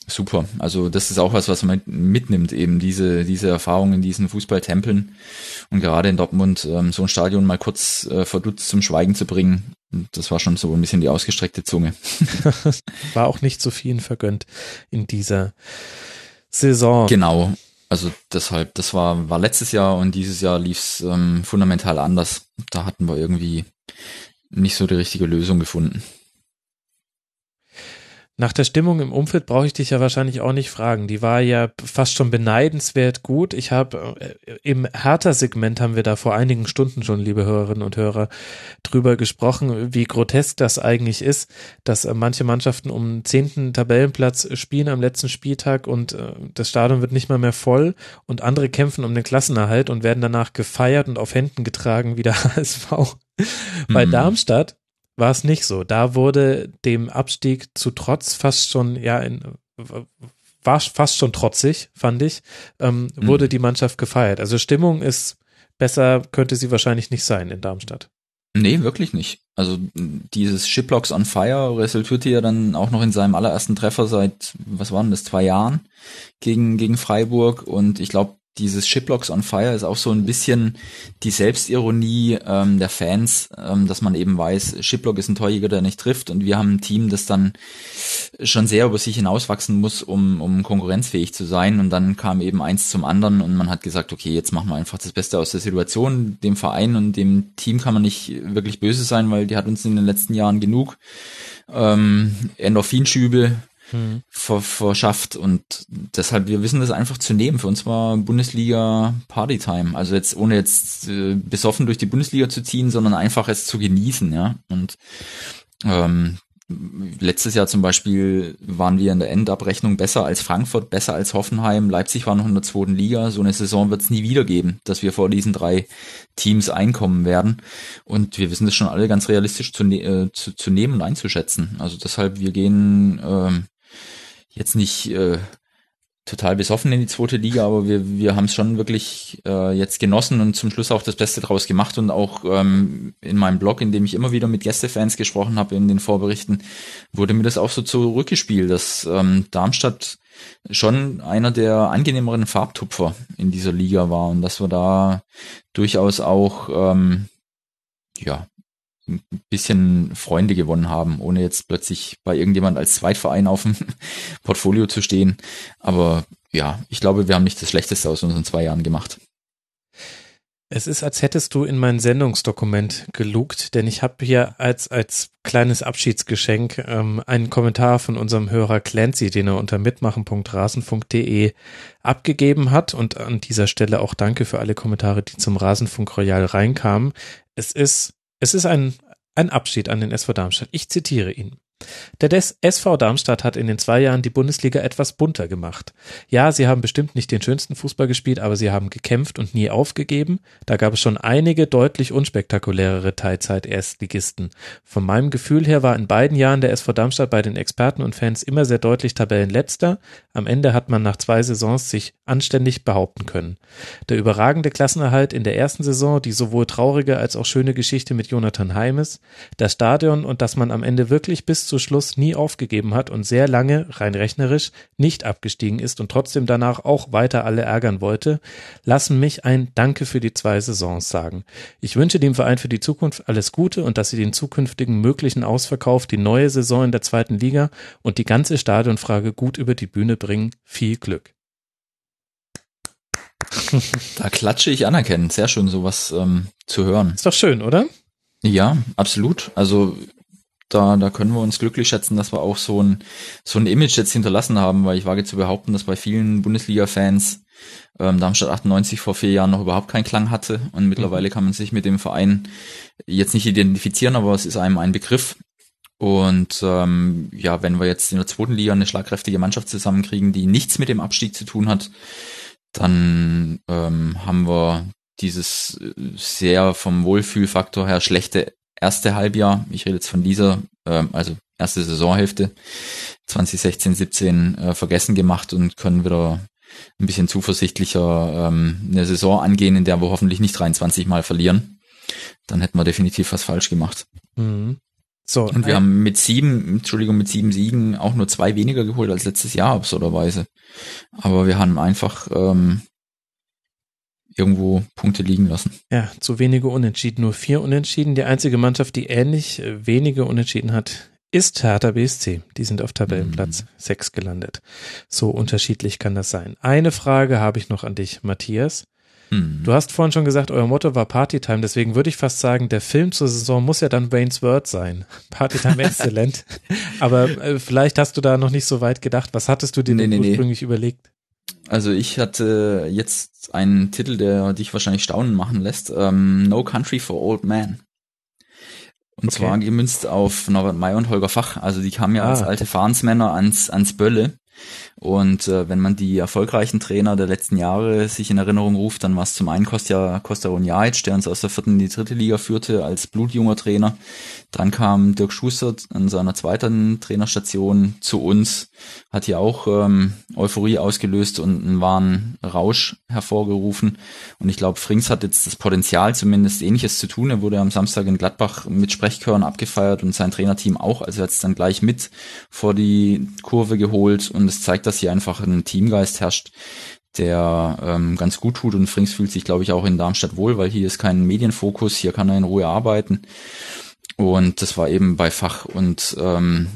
Super. Also das ist auch was, was man mitnimmt, eben diese, diese Erfahrungen in diesen Fußballtempeln. Und gerade in Dortmund ähm, so ein Stadion mal kurz äh, verdutzt zum Schweigen zu bringen, das war schon so ein bisschen die ausgestreckte Zunge. [laughs] [laughs] war auch nicht so vielen vergönnt in dieser Saison. Genau. Also deshalb, das war, war letztes Jahr und dieses Jahr lief es ähm, fundamental anders. Da hatten wir irgendwie nicht so die richtige Lösung gefunden. Nach der Stimmung im Umfeld brauche ich dich ja wahrscheinlich auch nicht fragen. Die war ja fast schon beneidenswert gut. Ich habe äh, im Hertha-Segment haben wir da vor einigen Stunden schon, liebe Hörerinnen und Hörer, drüber gesprochen, wie grotesk das eigentlich ist, dass äh, manche Mannschaften um zehnten Tabellenplatz spielen am letzten Spieltag und äh, das Stadion wird nicht mal mehr voll und andere kämpfen um den Klassenerhalt und werden danach gefeiert und auf Händen getragen wie der [laughs] HSV. Bei mhm. Darmstadt war es nicht so. Da wurde dem Abstieg zu Trotz fast schon, ja, in, war fast schon trotzig, fand ich, ähm, mhm. wurde die Mannschaft gefeiert. Also Stimmung ist besser, könnte sie wahrscheinlich nicht sein in Darmstadt. Nee, wirklich nicht. Also dieses Shiplocks on Fire resultierte ja dann auch noch in seinem allerersten Treffer seit, was waren das, zwei Jahren gegen, gegen Freiburg. Und ich glaube, dieses Shiplocks on Fire ist auch so ein bisschen die Selbstironie ähm, der Fans, ähm, dass man eben weiß, Shiplock ist ein Torjäger, der nicht trifft. Und wir haben ein Team, das dann schon sehr über sich hinauswachsen muss, um, um konkurrenzfähig zu sein. Und dann kam eben eins zum anderen und man hat gesagt, okay, jetzt machen wir einfach das Beste aus der Situation, dem Verein und dem Team kann man nicht wirklich böse sein, weil die hat uns in den letzten Jahren genug ähm, Endorphinschübe hm. ver verschafft und deshalb, wir wissen das einfach zu nehmen. Für uns war Bundesliga Partytime. Also jetzt, ohne jetzt äh, besoffen durch die Bundesliga zu ziehen, sondern einfach es zu genießen, ja. Und ähm, letztes Jahr zum Beispiel waren wir in der Endabrechnung besser als Frankfurt, besser als Hoffenheim. Leipzig war noch in der zweiten Liga. So eine Saison wird es nie wieder geben, dass wir vor diesen drei Teams einkommen werden. Und wir wissen das schon alle ganz realistisch zu, ne äh, zu, zu nehmen und einzuschätzen. Also deshalb, wir gehen ähm, jetzt nicht äh, total besoffen in die zweite Liga, aber wir, wir haben es schon wirklich äh, jetzt genossen und zum Schluss auch das Beste draus gemacht und auch ähm, in meinem Blog, in dem ich immer wieder mit Gästefans gesprochen habe in den Vorberichten, wurde mir das auch so zurückgespielt, dass ähm, Darmstadt schon einer der angenehmeren Farbtupfer in dieser Liga war und dass wir da durchaus auch ähm, ja ein bisschen Freunde gewonnen haben, ohne jetzt plötzlich bei irgendjemand als Zweitverein auf dem [laughs] Portfolio zu stehen. Aber ja, ich glaube, wir haben nicht das Schlechteste aus unseren zwei Jahren gemacht. Es ist, als hättest du in mein Sendungsdokument gelugt, denn ich habe hier als, als kleines Abschiedsgeschenk ähm, einen Kommentar von unserem Hörer Clancy, den er unter mitmachen.rasenfunk.de abgegeben hat. Und an dieser Stelle auch danke für alle Kommentare, die zum Rasenfunk Royal reinkamen. Es ist es ist ein, ein Abschied an den SV Darmstadt. Ich zitiere ihn. Der SV Darmstadt hat in den zwei Jahren die Bundesliga etwas bunter gemacht. Ja, sie haben bestimmt nicht den schönsten Fußball gespielt, aber sie haben gekämpft und nie aufgegeben. Da gab es schon einige deutlich unspektakulärere Teilzeit-Erstligisten. Von meinem Gefühl her war in beiden Jahren der SV Darmstadt bei den Experten und Fans immer sehr deutlich Tabellenletzter. Am Ende hat man nach zwei Saisons sich anständig behaupten können. Der überragende Klassenerhalt in der ersten Saison, die sowohl traurige als auch schöne Geschichte mit Jonathan Heimes, das Stadion und dass man am Ende wirklich bis zu Schluss nie aufgegeben hat und sehr lange, rein rechnerisch, nicht abgestiegen ist und trotzdem danach auch weiter alle ärgern wollte, lassen mich ein Danke für die zwei Saisons sagen. Ich wünsche dem Verein für die Zukunft alles Gute und dass sie den zukünftigen möglichen Ausverkauf, die neue Saison in der zweiten Liga und die ganze Stadionfrage gut über die Bühne bringen. Viel Glück. [laughs] Da klatsche ich anerkennen. Sehr schön, sowas ähm, zu hören. Ist doch schön, oder? Ja, absolut. Also da, da können wir uns glücklich schätzen, dass wir auch so ein, so ein Image jetzt hinterlassen haben, weil ich wage zu behaupten, dass bei vielen Bundesliga-Fans ähm, Darmstadt 98 vor vier Jahren noch überhaupt keinen Klang hatte und mittlerweile mhm. kann man sich mit dem Verein jetzt nicht identifizieren, aber es ist einem ein Begriff. Und ähm, ja, wenn wir jetzt in der zweiten Liga eine schlagkräftige Mannschaft zusammenkriegen, die nichts mit dem Abstieg zu tun hat, dann ähm, haben wir dieses äh, sehr vom Wohlfühlfaktor her schlechte erste Halbjahr, ich rede jetzt von dieser, äh, also erste Saisonhälfte 2016, 17 äh, vergessen gemacht und können wieder ein bisschen zuversichtlicher ähm, eine Saison angehen, in der wir hoffentlich nicht 23 Mal verlieren. dann hätten wir definitiv was falsch gemacht. Mhm. So, Und wir haben mit sieben, Entschuldigung, mit sieben Siegen auch nur zwei weniger geholt als letztes Jahr, absurderweise. Aber wir haben einfach ähm, irgendwo Punkte liegen lassen. Ja, zu wenige Unentschieden, nur vier Unentschieden. Die einzige Mannschaft, die ähnlich äh, wenige Unentschieden hat, ist Hertha BSC. Die sind auf Tabellenplatz Mhm. 6 gelandet. So unterschiedlich kann das sein. Eine Frage habe ich noch an dich, Matthias. Hm. Du hast vorhin schon gesagt, euer Motto war Partytime, deswegen würde ich fast sagen, der Film zur Saison muss ja dann Wayne's Word sein. [laughs] Partytime exzellent. [laughs] Aber äh, vielleicht hast du da noch nicht so weit gedacht. Was hattest du dir Nee, denn nee, nee. ursprünglich überlegt? Also ich hatte jetzt einen Titel, der dich wahrscheinlich staunen machen lässt. Ähm, no Country for Old Man. Und Okay. zwar gemünzt auf Norbert May und Holger Fach. Also die kamen ja Ah. als alte Fahnsmänner ans, ans Bölle. Und äh, wenn man die erfolgreichen Trainer der letzten Jahre sich in Erinnerung ruft, dann war es zum einen Kostja, Kosta Runjajic, der uns aus der vierten in die dritte Liga führte als blutjunger Trainer. Dann kam Dirk Schuster an seiner zweiten Trainerstation zu uns, hat hier auch ähm, Euphorie ausgelöst und einen wahren Rausch hervorgerufen. Und ich glaube, Frings hat jetzt das Potenzial, zumindest ähnliches zu tun. Er wurde am Samstag in Gladbach mit Sprechchören abgefeiert und sein Trainerteam auch. Also er hat es dann gleich mit vor die Kurve geholt und es zeigt, dass hier einfach ein Teamgeist herrscht, der ähm, ganz gut tut und Frings fühlt sich, glaube ich, auch in Darmstadt wohl, weil hier ist kein Medienfokus, hier kann er in Ruhe arbeiten. Und das war eben bei Fach und ähm,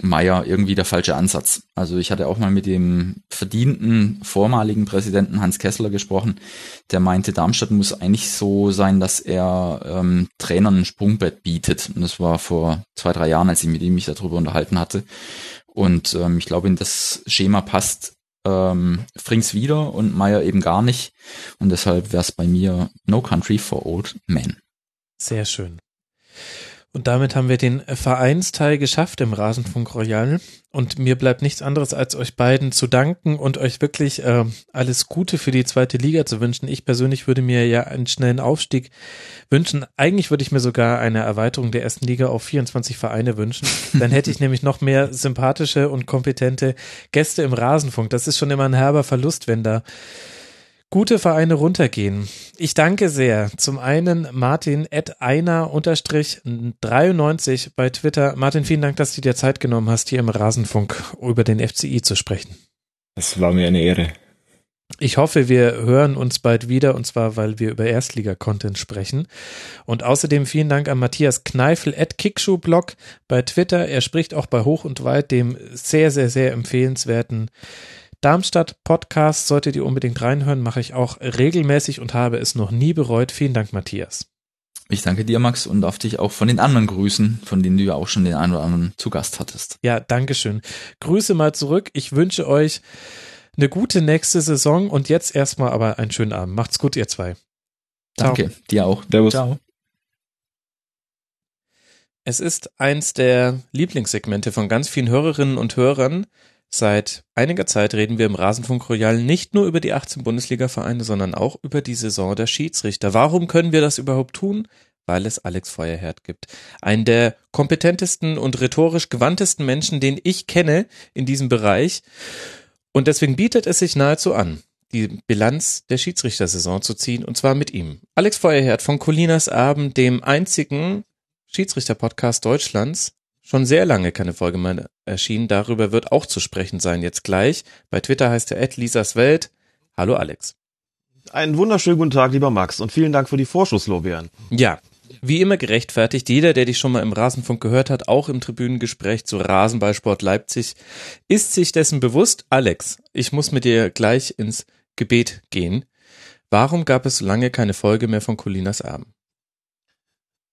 Meier irgendwie der falsche Ansatz. Also ich hatte auch mal mit dem verdienten vormaligen Präsidenten Hans Kessler gesprochen, der meinte, Darmstadt muss eigentlich so sein, dass er ähm, Trainern ein Sprungbrett bietet. Und das war vor zwei, drei Jahren, als ich mit ihm mich darüber unterhalten hatte. Und ähm, ich glaube, in das Schema passt ähm, Frings wieder und Meier eben gar nicht. Und deshalb wäre es bei mir No Country for Old Men. Sehr schön. Und damit haben wir den Vereinsteil geschafft im Rasenfunk Royal. Und mir bleibt nichts anderes, als euch beiden zu danken und euch wirklich äh, alles Gute für die zweite Liga zu wünschen. Ich persönlich würde mir ja einen schnellen Aufstieg wünschen. Eigentlich würde ich mir sogar eine Erweiterung der ersten Liga auf 24 Vereine wünschen. [laughs] Dann hätte ich nämlich noch mehr sympathische und kompetente Gäste im Rasenfunk. Das ist schon immer ein herber Verlust, wenn da gute Vereine runtergehen. Ich danke sehr. Zum einen Martin at einer unterstrich 93 bei Twitter. Martin, vielen Dank, dass du dir Zeit genommen hast, hier im Rasenfunk über den FCI zu sprechen. Es war mir eine Ehre. Ich hoffe, wir hören uns bald wieder und zwar, weil wir über Erstliga-Content sprechen. Und außerdem vielen Dank an Matthias Kneifel at Kickschuh-Blog bei Twitter. Er spricht auch bei Hoch und Weit, dem sehr, sehr, sehr empfehlenswerten Darmstadt Podcast. Solltet ihr unbedingt reinhören, mache ich auch regelmäßig und habe es noch nie bereut. Vielen Dank, Matthias. Ich danke dir, Max, und darf dich auch von den anderen grüßen, von denen du ja auch schon den einen oder anderen zu Gast hattest. Ja, Dankeschön. Grüße mal zurück. Ich wünsche euch eine gute nächste Saison und jetzt erstmal aber einen schönen Abend. Macht's gut, ihr zwei. Ciao. Danke, dir auch. Servus. Ciao. Es ist eins der Lieblingssegmente von ganz vielen Hörerinnen und Hörern. Seit einiger Zeit reden wir im Rasenfunk Royal nicht nur über die 18 Bundesliga-Vereine, sondern auch über die Saison der Schiedsrichter. Warum können wir das überhaupt tun? Weil es Alex Feuerherd gibt. Einen der kompetentesten und rhetorisch gewandtesten Menschen, den ich kenne in diesem Bereich. Und deswegen bietet es sich nahezu an, die Bilanz der Schiedsrichtersaison zu ziehen, und zwar mit ihm. Alex Feuerherd von Colinas Abend, dem einzigen Schiedsrichter-Podcast Deutschlands. Schon sehr lange keine Folge mehr erschienen. Darüber wird auch zu sprechen sein jetzt gleich. Bei Twitter heißt er Lisas Welt. Hallo Alex. Einen wunderschönen guten Tag, lieber Max, und vielen Dank für die Vorschusslorbeeren. Ja, wie immer gerechtfertigt. Jeder, der dich schon mal im Rasenfunk gehört hat, auch im Tribünengespräch zu Rasenballsport Leipzig, ist sich dessen bewusst. Alex, ich muss mit dir gleich ins Gebet gehen. Warum gab es so lange keine Folge mehr von Colinas Abend?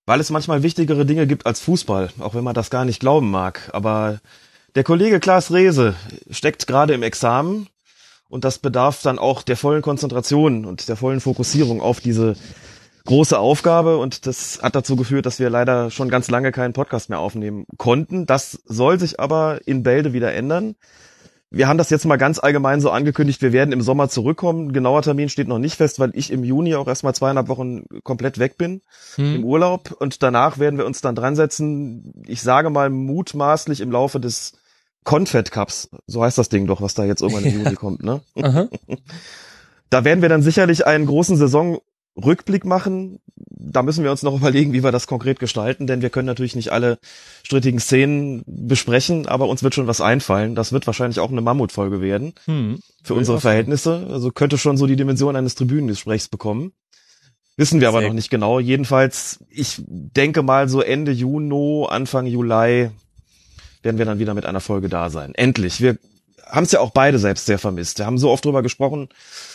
Weil es manchmal wichtigere Dinge gibt als Fußball, auch wenn man das gar nicht glauben mag. Aber der Kollege Klaas Rehse steckt gerade im Examen und das bedarf dann auch der vollen Konzentration und der vollen Fokussierung auf diese große Aufgabe und das hat dazu geführt, dass wir leider schon ganz lange keinen Podcast mehr aufnehmen konnten. Das soll sich aber in Bälde wieder ändern. Wir haben das jetzt mal ganz allgemein so angekündigt, wir werden im Sommer zurückkommen. Genauer Termin steht noch nicht fest, weil ich im Juni auch erstmal zweieinhalb Wochen komplett weg bin Hm. im Urlaub und danach werden wir uns dann dran setzen, ich sage mal mutmaßlich im Laufe des Confed Cups, so heißt das Ding doch, was da jetzt irgendwann im Ja. [laughs] Juni kommt, ne? [laughs] Da werden wir dann sicherlich einen großen Rückblick machen. Da müssen wir uns noch [laughs] überlegen, wie wir das konkret gestalten, denn wir können natürlich nicht alle strittigen Szenen besprechen, aber uns wird schon was einfallen. Das wird wahrscheinlich auch eine Mammutfolge werden Hm. für unsere Verhältnisse. Also könnte schon so die Dimension eines Tribünengesprächs bekommen. Wissen wir aber Sehr noch nicht genau. Jedenfalls, ich denke mal so Ende Juni, Anfang Juli werden wir dann wieder mit einer Folge da sein. Endlich. Wir haben es ja auch beide selbst sehr vermisst. Wir haben so oft drüber gesprochen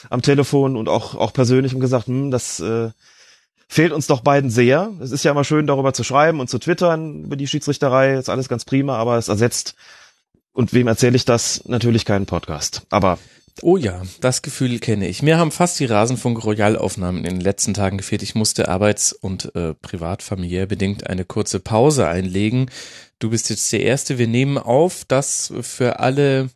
am Telefon und auch, auch persönlich und gesagt, hm, das äh, fehlt uns doch beiden sehr. Es ist ja immer schön, darüber zu schreiben und zu twittern über die Schiedsrichterei. Ist alles ganz prima, aber es ersetzt, und wem erzähle ich das? Natürlich keinen Podcast. Aber Oh ja, das Gefühl kenne ich. Mir haben fast die Rasenfunk Royal-Aufnahmen in den letzten Tagen gefehlt. Ich musste arbeits- und äh, privat bedingt eine kurze Pause einlegen. Du bist jetzt der Erste. Wir nehmen auf, dass für alle,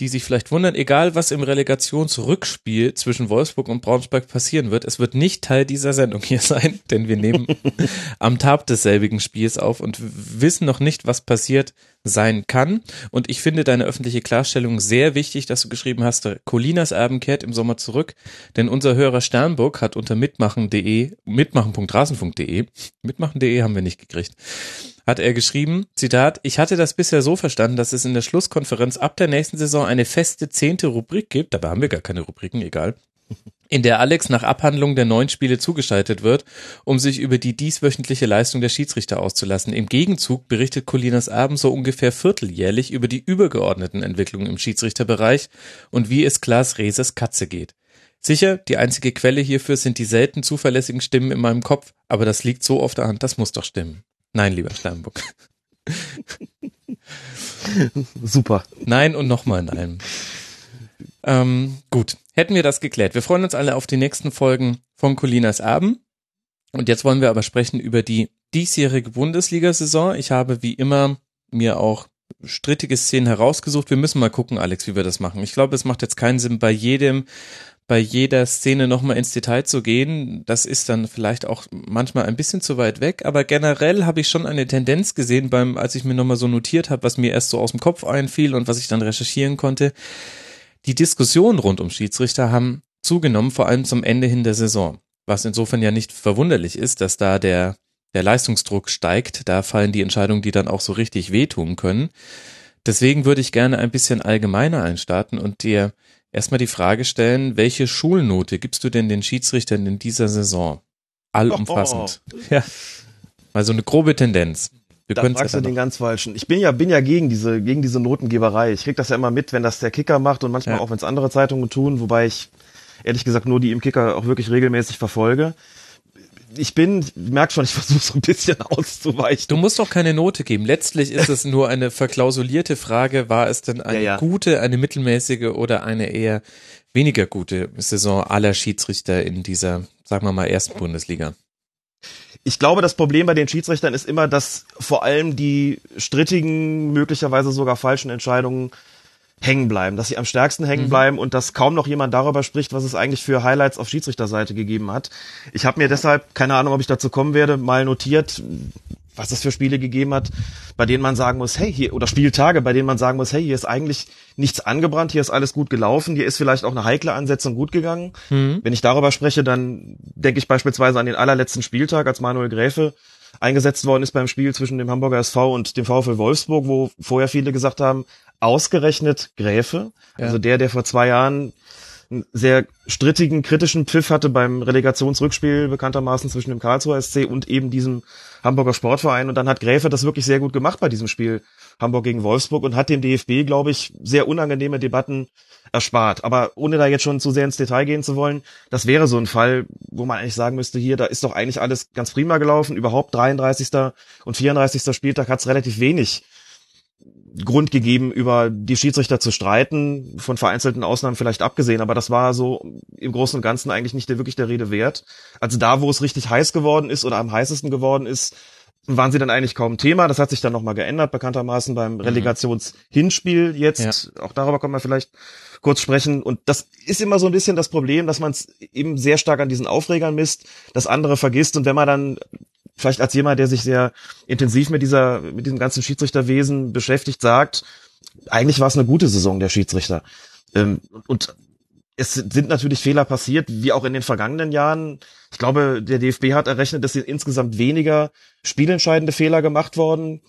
die sich vielleicht wundern, egal was im Relegationsrückspiel zwischen Wolfsburg und Braunschweig passieren wird, es wird nicht Teil dieser Sendung hier [laughs] sein, denn wir nehmen [laughs] am Tag desselbigen Spiels auf und wissen noch nicht, was passiert sein kann. Und ich finde deine öffentliche Klarstellung sehr wichtig, dass du geschrieben hast, Colinas Erben kehrt im Sommer zurück, denn unser Hörer Sternburg hat unter mitmachen.de, mitmachen.rasenfunk.de, mitmachen.de haben wir nicht gekriegt, hat er geschrieben, Zitat, ich hatte das bisher so verstanden, dass es in der Schlusskonferenz ab der nächsten Saison eine feste zehnte Rubrik gibt, dabei haben wir gar keine Rubriken, egal, in der Alex nach Abhandlung der neun Spiele zugeschaltet wird, um sich über die dieswöchentliche Leistung der Schiedsrichter auszulassen. Im Gegenzug berichtet Colinas Erben so ungefähr vierteljährlich über die übergeordneten Entwicklungen im Schiedsrichterbereich und wie es Klaas Reses Katze geht. Sicher, die einzige Quelle hierfür sind die selten zuverlässigen Stimmen in meinem Kopf, aber das liegt so auf der Hand, das muss doch stimmen. Nein, lieber Steinbuck. [laughs] super. Nein und nochmal nein. Ähm, gut, hätten wir das geklärt. Wir freuen uns alle auf die nächsten Folgen von Colinas Erben. Und jetzt wollen wir aber sprechen über die diesjährige Bundesliga-Saison. Ich habe wie immer mir auch strittige Szenen herausgesucht. Wir müssen mal gucken, Alex, wie wir das machen. Ich glaube, es macht jetzt keinen Sinn, bei jedem, bei jeder Szene nochmal ins Detail zu gehen. Das ist dann vielleicht auch manchmal ein bisschen zu weit weg, aber generell habe ich schon eine Tendenz gesehen beim, als ich mir nochmal so notiert habe, was mir erst so aus dem Kopf einfiel und was ich dann recherchieren konnte. Die Diskussionen rund um Schiedsrichter haben zugenommen, vor allem zum Ende hin der Saison. Was insofern ja nicht verwunderlich ist, dass da der, der Leistungsdruck steigt. Da fallen die Entscheidungen, die dann auch so richtig wehtun können. Deswegen würde ich gerne ein bisschen allgemeiner einstarten und dir erstmal die Frage stellen, welche Schulnote gibst du denn den Schiedsrichtern in dieser Saison? Allumfassend. [laughs] Ja. Mal so eine grobe Tendenz. Wir Da fragst du ja dann den ganz falschen. Ich bin ja, bin ja gegen diese, gegen diese Notengeberei. Ich krieg das ja immer mit, wenn das der Kicker macht und manchmal Ja. auch, wenn es andere Zeitungen tun, wobei ich ehrlich gesagt nur die im Kicker auch wirklich regelmäßig verfolge. Ich bin, merk schon, ich [laughs] versuche so ein bisschen auszuweichen. Du musst doch keine Note geben. Letztlich ist es nur eine verklausulierte Frage, war es denn eine Ja, ja. gute, eine mittelmäßige oder eine eher weniger gute Saison aller Schiedsrichter in dieser, sagen wir mal, ersten Bundesliga? Ich glaube, das Problem bei den Schiedsrichtern ist immer, dass vor allem die strittigen, möglicherweise sogar falschen Entscheidungen hängen bleiben, dass sie am stärksten hängen bleiben und dass kaum noch jemand darüber spricht, was es eigentlich für Highlights auf Schiedsrichterseite gegeben hat. Ich habe mir deshalb, keine Ahnung, ob ich dazu kommen werde, mal notiert, was es für Spiele gegeben hat, bei denen man sagen muss, hey, hier, oder Spieltage, bei denen man sagen muss, hey, hier ist eigentlich nichts angebrannt, hier ist alles gut gelaufen, hier ist vielleicht auch eine heikle Ansetzung gut gegangen. Wenn ich darüber spreche, dann denke ich beispielsweise an den allerletzten Spieltag, als Manuel Gräfe eingesetzt worden ist beim Spiel zwischen dem Hamburger SV und dem VfL Wolfsburg, wo vorher viele gesagt haben, ausgerechnet Gräfe, also der, der vor zwei Jahren einen sehr strittigen, kritischen Pfiff hatte beim Relegationsrückspiel bekanntermaßen zwischen dem Karlsruher SC und eben diesem Hamburger Sportverein. Und dann hat Gräfe das wirklich sehr gut gemacht bei diesem Spiel Hamburg gegen Wolfsburg und hat dem DFB, glaube ich, sehr unangenehme Debatten erspart. Aber ohne da jetzt schon zu sehr ins Detail gehen zu wollen, das wäre so ein Fall, wo man eigentlich sagen müsste, hier, da ist doch eigentlich alles ganz prima gelaufen. Überhaupt 33. und 34. Spieltag hat es relativ wenig Grund gegeben, über die Schiedsrichter zu streiten, von vereinzelten Ausnahmen vielleicht abgesehen, aber das war so im Großen und Ganzen eigentlich nicht der, wirklich der Rede wert. Also da, wo es richtig heiß geworden ist oder am heißesten geworden ist, waren sie dann eigentlich kaum Thema. Das hat sich dann nochmal geändert, bekanntermaßen beim Relegationshinspiel jetzt. Auch darüber können wir vielleicht kurz sprechen. Und das ist immer so ein bisschen das Problem, dass man es eben sehr stark an diesen Aufregern misst, das andere vergisst. Und wenn man dann vielleicht als jemand, der sich sehr intensiv mit dieser, mit diesem ganzen Schiedsrichterwesen beschäftigt, sagt, eigentlich war es eine gute Saison der Schiedsrichter. Ähm, und es sind natürlich Fehler passiert, wie auch in den vergangenen Jahren. Ich glaube, der DFB hat errechnet, dass sind insgesamt weniger spielentscheidende Fehler gemacht worden.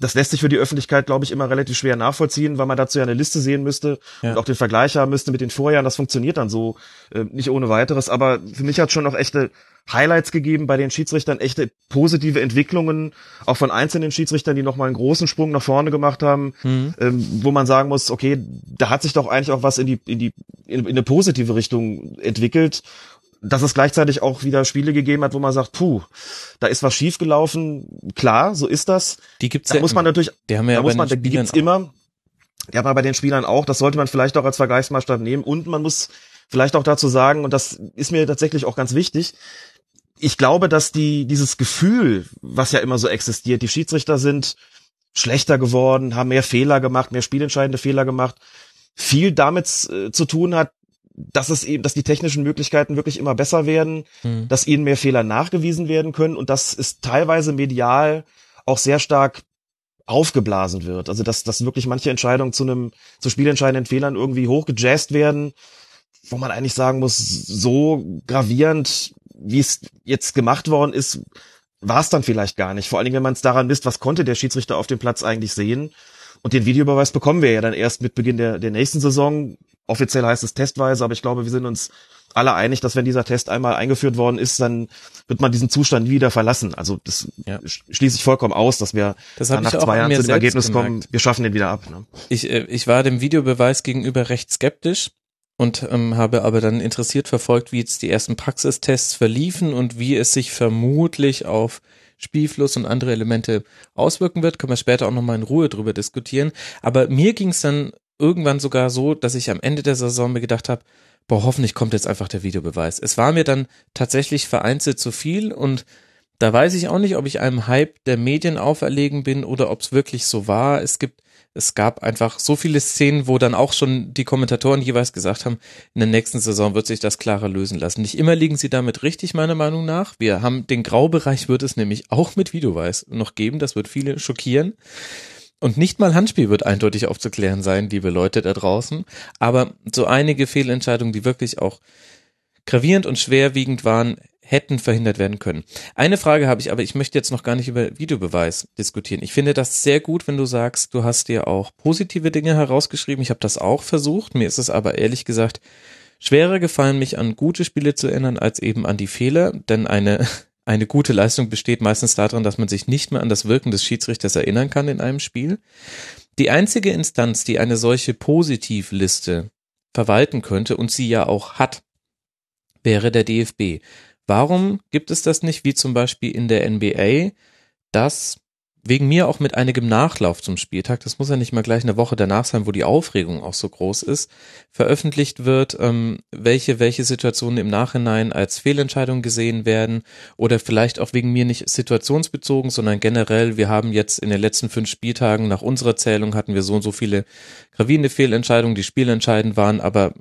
Das lässt sich für die Öffentlichkeit, glaube ich, immer relativ schwer nachvollziehen, weil man dazu ja eine Liste sehen müsste Ja. und auch den Vergleich haben müsste mit den Vorjahren. Das funktioniert dann so äh, nicht ohne weiteres. Aber für mich hat schon noch echte Highlights gegeben bei den Schiedsrichtern, echte positive Entwicklungen, auch von einzelnen Schiedsrichtern, die nochmal einen großen Sprung nach vorne gemacht haben, Mhm. ähm, wo man sagen muss, okay, da hat sich doch eigentlich auch was in die, in die, in, in eine positive Richtung entwickelt. Dass es gleichzeitig auch wieder Spiele gegeben hat, wo man sagt, puh, da ist was schiefgelaufen. Klar, so ist das. Die gibt's Da ja muss man immer. natürlich, Die haben wir ja da muss man, die gibt's immer. Ja, aber bei den Spielern auch. Das sollte man vielleicht auch als Vergleichsmaßstab nehmen. Und man muss vielleicht auch dazu sagen, und das ist mir tatsächlich auch ganz wichtig, ich glaube, dass die, dieses Gefühl, was ja immer so existiert, die Schiedsrichter sind schlechter geworden, haben mehr Fehler gemacht, mehr spielentscheidende Fehler gemacht, viel damit äh, zu tun hat, dass es eben, dass die technischen Möglichkeiten wirklich immer besser werden, Mhm. dass ihnen mehr Fehler nachgewiesen werden können und dass es teilweise medial auch sehr stark aufgeblasen wird. Also dass, dass wirklich manche Entscheidungen zu einem, zu spielentscheidenden Fehlern irgendwie hochgejazzt werden, wo man eigentlich sagen muss, so gravierend, wie es jetzt gemacht worden ist, war es dann vielleicht gar nicht. Vor allen Dingen, wenn man es daran misst, was konnte der Schiedsrichter auf dem Platz eigentlich sehen. Und den Videobeweis bekommen wir ja dann erst mit Beginn der, der nächsten Saison. Offiziell heißt es testweise, aber ich glaube, wir sind uns alle einig, dass wenn dieser Test einmal eingeführt worden ist, dann wird man diesen Zustand wieder verlassen. Also das Ja. sch- schließe ich vollkommen aus, dass wir Das nach zwei Jahren zu dem Ergebnis kommen, gemerkt. wir schaffen den wieder ab. Ne? Ich, äh, ich war dem Videobeweis gegenüber recht skeptisch und ähm, habe aber dann interessiert verfolgt, wie jetzt die ersten Praxistests verliefen und wie es sich vermutlich auf Spielfluss und andere Elemente auswirken wird. Können wir später auch nochmal in Ruhe drüber diskutieren. Aber mir ging es dann irgendwann sogar so, dass ich am Ende der Saison mir gedacht habe, boah, hoffentlich kommt jetzt einfach der Videobeweis. Es war mir dann tatsächlich vereinzelt zu viel und da weiß ich auch nicht, ob ich einem Hype der Medien auferlegen bin oder ob es wirklich so war. Es gibt, es gab einfach so viele Szenen, wo dann auch schon die Kommentatoren jeweils gesagt haben, in der nächsten Saison wird sich das klarer lösen lassen. Nicht immer liegen sie damit richtig, meiner Meinung nach. Wir haben den Graubereich wird es nämlich auch mit Videobeweis noch geben. Das wird viele schockieren. Und nicht mal Handspiel wird eindeutig aufzuklären sein, liebe Leute da draußen. Aber so einige Fehlentscheidungen, die wirklich auch gravierend und schwerwiegend waren, hätten verhindert werden können. Eine Frage habe ich, aber ich möchte jetzt noch gar nicht über Videobeweis diskutieren. Ich finde das sehr gut, wenn du sagst, du hast dir auch positive Dinge herausgeschrieben. Ich habe das auch versucht. Mir ist es aber ehrlich gesagt schwerer gefallen, mich an gute Spiele zu erinnern, als eben an die Fehler. Denn eine, eine gute Leistung besteht meistens daran, dass man sich nicht mehr an das Wirken des Schiedsrichters erinnern kann in einem Spiel. Die einzige Instanz, die eine solche Positivliste verwalten könnte und sie ja auch hat, wäre der DFB. Warum gibt es das nicht, wie zum Beispiel in der NBA, dass wegen mir auch mit einigem Nachlauf zum Spieltag, das muss ja nicht mal gleich eine Woche danach sein, wo die Aufregung auch so groß ist, veröffentlicht wird, ähm, welche, welche Situationen im Nachhinein als Fehlentscheidung gesehen werden oder vielleicht auch wegen mir nicht situationsbezogen, sondern generell, wir haben jetzt in den letzten fünf Spieltagen nach unserer Zählung hatten wir so und so viele gravierende Fehlentscheidungen, die spielentscheidend waren, aber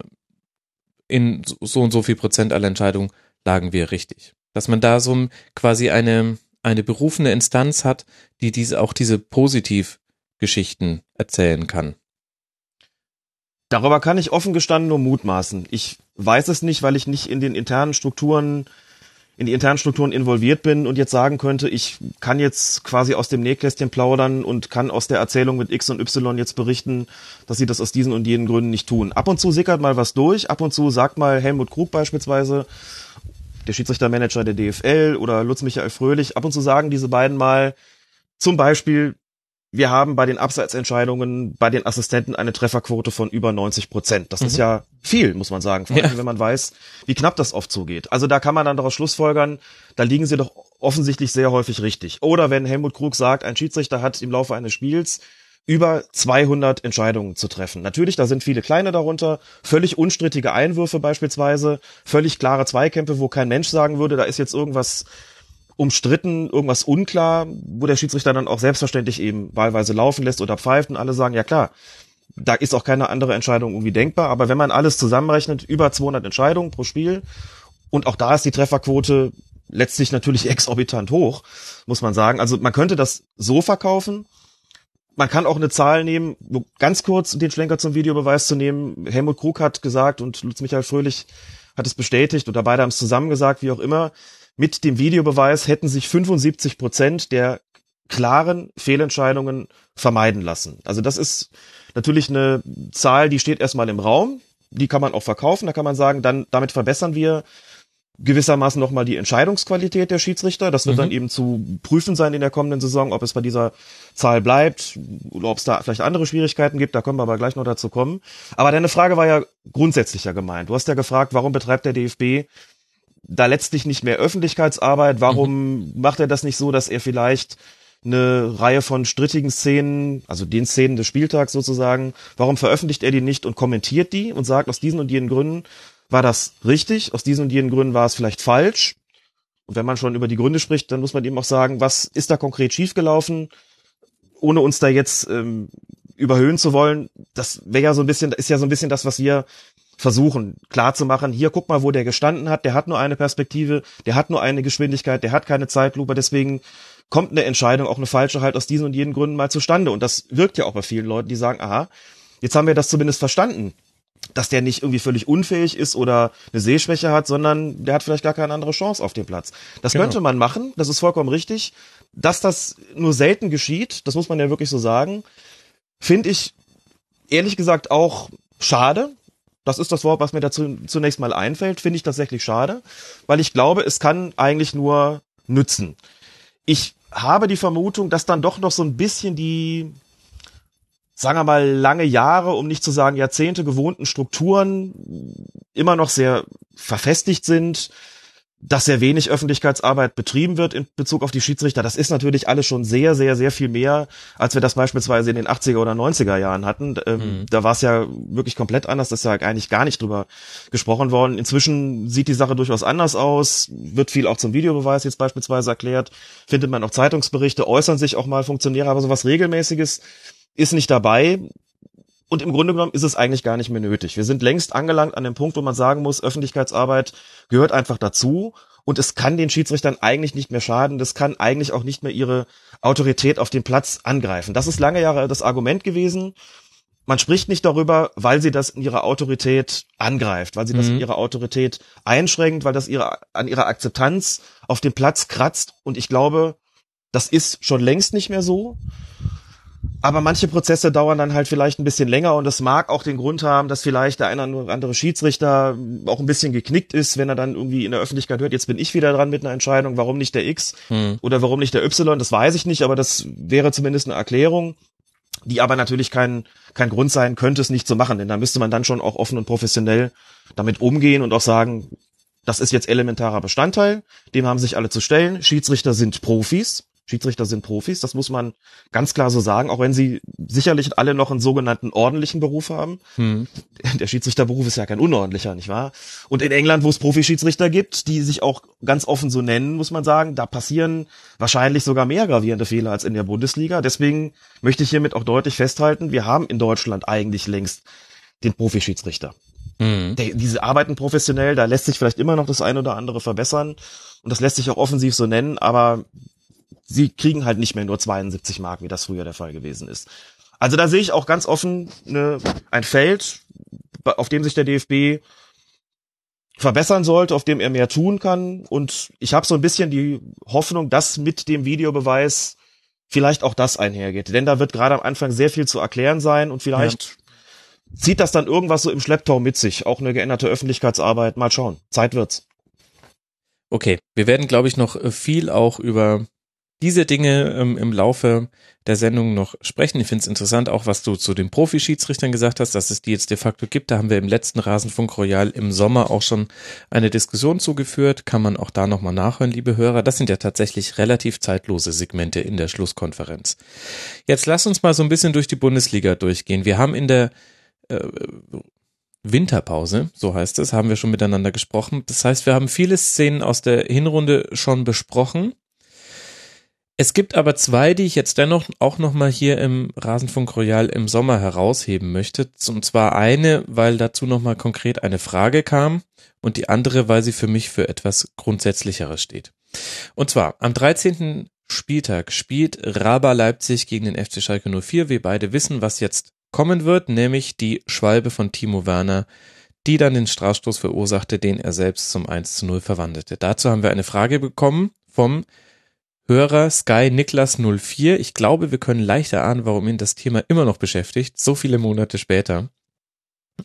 in so und so viel Prozent aller Entscheidungen lagen wir richtig. Dass man da so quasi eine, eine berufene Instanz hat, die diese, auch diese Positivgeschichten erzählen kann. Darüber kann ich offen gestanden nur mutmaßen. Ich weiß es nicht, weil ich nicht in den internen Strukturen, in die internen Strukturen involviert bin und jetzt sagen könnte, ich kann jetzt quasi aus dem Nähkästchen plaudern und kann aus der Erzählung mit X und Y jetzt berichten, dass sie das aus diesen und jenen Gründen nicht tun. Ab und zu sickert mal was durch, ab und zu sagt mal Helmut Krug beispielsweise, der Schiedsrichtermanager der DFL oder Lutz Michael Fröhlich, ab und zu sagen diese beiden mal zum Beispiel, wir haben bei den Abseitsentscheidungen bei den Assistenten eine Trefferquote von über 90 Prozent. Das ist ja viel, muss man sagen, vor allem Ja. wenn man weiß, wie knapp das oft zugeht. Also da kann man dann daraus schlussfolgern, da liegen sie doch offensichtlich sehr häufig richtig. Oder wenn Helmut Krug sagt, ein Schiedsrichter hat im Laufe eines Spiels über 200 Entscheidungen zu treffen. Natürlich, da sind viele kleine darunter, völlig unstrittige Einwürfe beispielsweise, völlig klare Zweikämpfe, wo kein Mensch sagen würde, da ist jetzt irgendwas umstritten, irgendwas unklar, wo der Schiedsrichter dann auch selbstverständlich eben wahlweise laufen lässt oder pfeift und alle sagen, ja klar, da ist auch keine andere Entscheidung irgendwie denkbar, aber wenn man alles zusammenrechnet, über 200 Entscheidungen pro Spiel und auch da ist die Trefferquote letztlich natürlich [laughs] exorbitant hoch, muss man sagen. Also man könnte das so verkaufen, man kann auch eine Zahl nehmen, nur ganz kurz den Schlenker zum Videobeweis zu nehmen. Helmut Krug hat gesagt und Lutz Michael Fröhlich hat es bestätigt oder beide haben es zusammen gesagt, wie auch immer. Mit dem Videobeweis hätten sich 75 Prozent der klaren Fehlentscheidungen vermeiden lassen. Also das ist natürlich eine Zahl, die steht erstmal im Raum. Die kann man auch verkaufen. Da kann man sagen, dann damit verbessern wir gewissermaßen nochmal die Entscheidungsqualität der Schiedsrichter. Das wird mhm. dann eben zu prüfen sein in der kommenden Saison, ob es bei dieser Zahl bleibt oder ob es da vielleicht andere Schwierigkeiten gibt. Da können wir aber gleich noch dazu kommen. Aber deine Frage war ja grundsätzlicher gemeint. Du hast ja gefragt, warum betreibt der DFB da letztlich nicht mehr Öffentlichkeitsarbeit? Warum mhm. macht er das nicht so, dass er vielleicht eine Reihe von strittigen Szenen, also den Szenen des Spieltags sozusagen, warum veröffentlicht er die nicht und kommentiert die und sagt aus diesen und jenen Gründen, war das richtig, aus diesen und jenen Gründen war es vielleicht falsch. Und wenn man schon über die Gründe spricht, dann muss man eben auch sagen, was ist da konkret schiefgelaufen, ohne uns da jetzt ähm, überhöhen zu wollen. Das wäre ja so ein bisschen, ist ja so ein bisschen das, was wir versuchen klar zu machen. Hier guck mal, wo der gestanden hat. Der hat nur eine Perspektive, der hat nur eine Geschwindigkeit, der hat keine Zeitlupe. Deswegen kommt eine Entscheidung, auch eine falsche, halt aus diesen und jenen Gründen mal zustande. Und das wirkt ja auch bei vielen Leuten, die sagen, aha, jetzt haben wir das zumindest verstanden dass der nicht irgendwie völlig unfähig ist oder eine Sehschwäche hat, sondern der hat vielleicht gar keine andere Chance auf dem Platz. Das genau. könnte man machen, das ist vollkommen richtig. Dass das nur selten geschieht, das muss man ja wirklich so sagen, finde ich ehrlich gesagt auch schade. Das ist das Wort, was mir dazu zunächst mal einfällt, finde ich tatsächlich schade, weil ich glaube, es kann eigentlich nur nützen. Ich habe die Vermutung, dass dann doch noch so ein bisschen die sagen wir mal, lange Jahre, um nicht zu sagen Jahrzehnte gewohnten Strukturen immer noch sehr verfestigt sind, dass sehr wenig Öffentlichkeitsarbeit betrieben wird in Bezug auf die Schiedsrichter. Das ist natürlich alles schon sehr, sehr, sehr viel mehr, als wir das beispielsweise in den 80er oder 90er Jahren hatten. Ähm, mhm. Da war es ja wirklich komplett anders. Das ist ja eigentlich gar nicht drüber gesprochen worden. Inzwischen sieht die Sache durchaus anders aus. Wird viel auch zum Videobeweis jetzt beispielsweise erklärt. Findet man auch Zeitungsberichte, äußern sich auch mal Funktionäre, aber sowas Regelmäßiges ist nicht dabei. Und im Grunde genommen ist es eigentlich gar nicht mehr nötig. Wir sind längst angelangt an dem Punkt, wo man sagen muss, Öffentlichkeitsarbeit gehört einfach dazu. Und es kann den Schiedsrichtern eigentlich nicht mehr schaden. Das kann eigentlich auch nicht mehr ihre Autorität auf dem Platz angreifen. Das ist lange Jahre das Argument gewesen. Man spricht nicht darüber, weil sie das in ihrer Autorität angreift, weil sie das in mhm. ihrer Autorität einschränkt, weil das ihre, an ihrer Akzeptanz auf dem Platz kratzt. Und ich glaube, das ist schon längst nicht mehr so. Aber manche Prozesse dauern dann halt vielleicht ein bisschen länger und das mag auch den Grund haben, dass vielleicht der eine oder andere Schiedsrichter auch ein bisschen geknickt ist, wenn er dann irgendwie in der Öffentlichkeit hört, jetzt bin ich wieder dran mit einer Entscheidung, warum nicht der X hm. oder warum nicht der Y, das weiß ich nicht, aber das wäre zumindest eine Erklärung, die aber natürlich kein, kein Grund sein könnte, es nicht zu machen, denn da müsste man dann schon auch offen und professionell damit umgehen und auch sagen, das ist jetzt elementarer Bestandteil, dem haben sich alle zu stellen. Schiedsrichter sind Profis. Schiedsrichter sind Profis, das muss man ganz klar so sagen, auch wenn sie sicherlich alle noch einen sogenannten ordentlichen Beruf haben. Hm. Der Schiedsrichterberuf ist ja kein unordentlicher, nicht wahr? Und in England, wo es Profischiedsrichter gibt, die sich auch ganz offen so nennen, muss man sagen, da passieren wahrscheinlich sogar mehr gravierende Fehler als in der Bundesliga. Deswegen möchte ich hiermit auch deutlich festhalten, wir haben in Deutschland eigentlich längst den Profischiedsrichter. Mhm. Der, diese arbeiten professionell, da lässt sich vielleicht immer noch das eine oder andere verbessern. Und das lässt sich auch offensiv so nennen, aber sie kriegen halt nicht mehr nur 72 Mark, wie das früher der Fall gewesen ist. Also da sehe ich auch ganz offen ne, ein Feld, auf dem sich der DFB verbessern sollte, auf dem er mehr tun kann. Und ich habe so ein bisschen die Hoffnung, dass mit dem Videobeweis vielleicht auch das einhergeht. Denn da wird gerade am Anfang sehr viel zu erklären sein und vielleicht ja. zieht das dann irgendwas so im Schlepptau mit sich. Auch eine geänderte Öffentlichkeitsarbeit. Mal schauen. Zeit wird's. Okay, wir werden, glaube ich, noch viel auch über diese Dinge ähm, im Laufe der Sendung noch sprechen. Ich finde es interessant, auch was du zu den Profi-Schiedsrichtern gesagt hast, dass es die jetzt de facto gibt. Da haben wir im letzten Rasenfunk Royal im Sommer auch schon eine Diskussion zugeführt. Kann man auch da nochmal nachhören, liebe Hörer. Das sind ja tatsächlich relativ zeitlose Segmente in der Schlusskonferenz. Jetzt lass uns mal so ein bisschen durch die Bundesliga durchgehen. Wir haben in der äh, Winterpause, so heißt es, haben wir schon miteinander gesprochen. Das heißt, wir haben viele Szenen aus der Hinrunde schon besprochen. Es gibt aber zwei, die ich jetzt dennoch auch nochmal hier im Rasenfunk Royal im Sommer herausheben möchte. Und zwar eine, weil dazu nochmal konkret eine Frage kam und die andere, weil sie für mich für etwas Grundsätzlicheres steht. Und zwar am 13. Spieltag spielt Raba Leipzig gegen den FC Schalke 04. Wir beide wissen, was jetzt kommen wird, nämlich die Schwalbe von Timo Werner, die dann den Strafstoß verursachte, den er selbst zum 1 zu 0 verwandelte. Dazu haben wir eine Frage bekommen vom Hörer Sky Niklas 04. Ich glaube, wir können leichter ahnen, warum ihn das Thema immer noch beschäftigt, so viele Monate später.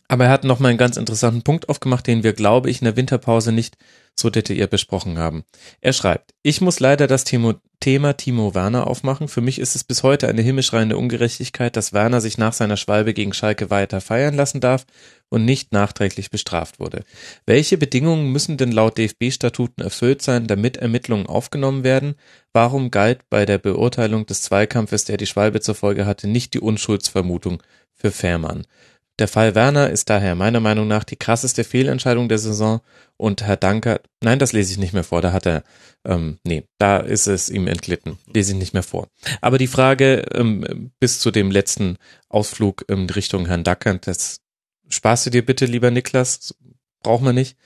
Aber er hat noch mal einen ganz interessanten Punkt aufgemacht, den wir, glaube ich, in der Winterpause nicht so detailliert besprochen haben. Er schreibt, ich muss leider das Thema, Thema Timo Werner aufmachen. Für mich ist es bis heute eine himmelschreiende Ungerechtigkeit, dass Werner sich nach seiner Schwalbe gegen Schalke weiter feiern lassen darf und nicht nachträglich bestraft wurde. Welche Bedingungen müssen denn laut DFB-Statuten erfüllt sein, damit Ermittlungen aufgenommen werden? Warum galt bei der Beurteilung des Zweikampfes, der die Schwalbe zur Folge hatte, nicht die Unschuldsvermutung für Fährmann? Der Fall Werner ist daher meiner Meinung nach die krasseste Fehlentscheidung der Saison und Herr Danker, nein, das lese ich nicht mehr vor, da hat er, ähm, nee, da ist es ihm entglitten, lese ich nicht mehr vor. Aber die Frage ähm, bis zu dem letzten Ausflug in Richtung Herrn Dackert, das sparst du dir bitte, lieber Niklas, braucht man nicht,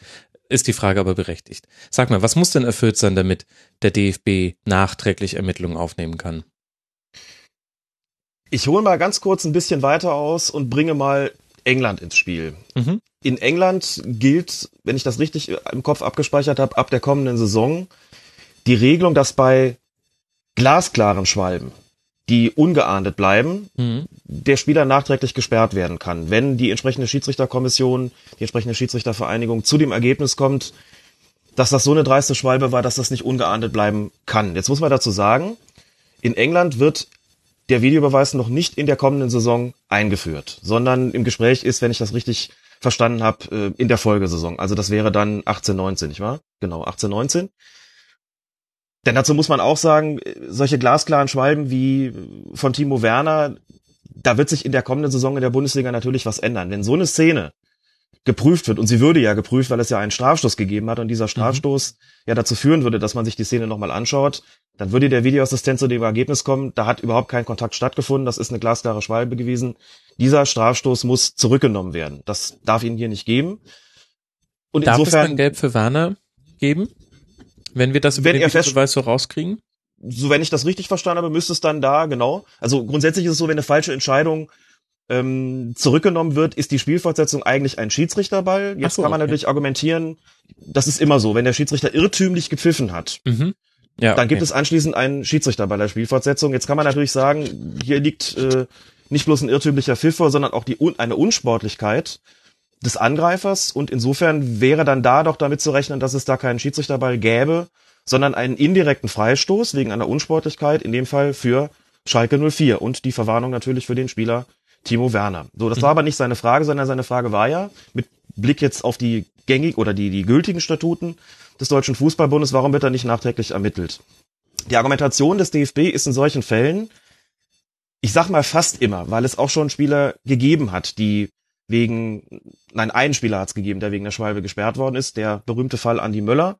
ist die Frage aber berechtigt. Sag mal, was muss denn erfüllt sein, damit der DFB nachträglich Ermittlungen aufnehmen kann? Ich hole mal ganz kurz ein bisschen weiter aus und bringe mal England ins Spiel. Mhm. In England gilt, wenn ich das richtig im Kopf abgespeichert habe, ab der kommenden Saison die Regelung, dass bei glasklaren Schwalben, die ungeahndet bleiben, Mhm. der Spieler nachträglich gesperrt werden kann, wenn die entsprechende Schiedsrichterkommission, die entsprechende Schiedsrichtervereinigung zu dem Ergebnis kommt, dass das so eine dreiste Schwalbe war, dass das nicht ungeahndet bleiben kann. Jetzt muss man dazu sagen, in England wird der Videobeweis noch nicht in der kommenden Saison eingeführt, sondern im Gespräch ist, wenn ich das richtig verstanden habe, in der Folgesaison. Also das wäre dann 18, 19, nicht wahr? Genau, 18, 19. Denn dazu muss man auch sagen, solche glasklaren Schwalben wie von Timo Werner, da wird sich in der kommenden Saison in der Bundesliga natürlich was ändern. Wenn so eine Szene geprüft wird, und sie würde ja geprüft, weil es ja einen Strafstoß gegeben hat und dieser Strafstoß mhm. ja dazu führen würde, dass man sich die Szene nochmal anschaut, dann würde der Videoassistent zu dem Ergebnis kommen, da hat überhaupt kein Kontakt stattgefunden, das ist eine glasklare Schwalbe gewesen. Dieser Strafstoß muss zurückgenommen werden. Das darf ihn hier nicht geben. Und darf insofern, es dann Gelb für Werner geben? Wenn wir das über wenn den Videobeweis so rauskriegen? So, wenn ich das richtig verstanden habe, müsste es dann da, genau. Also grundsätzlich ist es so, wenn eine falsche Entscheidung ähm, zurückgenommen wird, ist die Spielfortsetzung eigentlich ein Schiedsrichterball. Jetzt so, kann man okay. natürlich argumentieren, das ist immer so, wenn der Schiedsrichter irrtümlich gepfiffen hat. Mhm. Ja, dann gibt es anschließend einen Schiedsrichter bei der Spielfortsetzung. Jetzt kann man natürlich sagen, hier liegt äh, nicht bloß ein irrtümlicher Pfiff vor, sondern auch die eine Unsportlichkeit des Angreifers und insofern wäre dann da doch damit zu rechnen, dass es da keinen Schiedsrichterball gäbe, sondern einen indirekten Freistoß wegen einer Unsportlichkeit, in dem Fall für Schalke 04 und die Verwarnung natürlich für den Spieler Timo Werner. So, das war aber nicht seine Frage, sondern seine Frage war ja, mit Blick jetzt auf die gängig oder die, die gültigen Statuten des Deutschen Fußballbundes, warum wird er nicht nachträglich ermittelt? Die Argumentation des DFB ist in solchen Fällen, ich sag mal fast immer, weil es auch schon Spieler gegeben hat, die wegen, nein, einen Spieler hat es gegeben, der wegen der Schwalbe gesperrt worden ist, der berühmte Fall Andi Möller.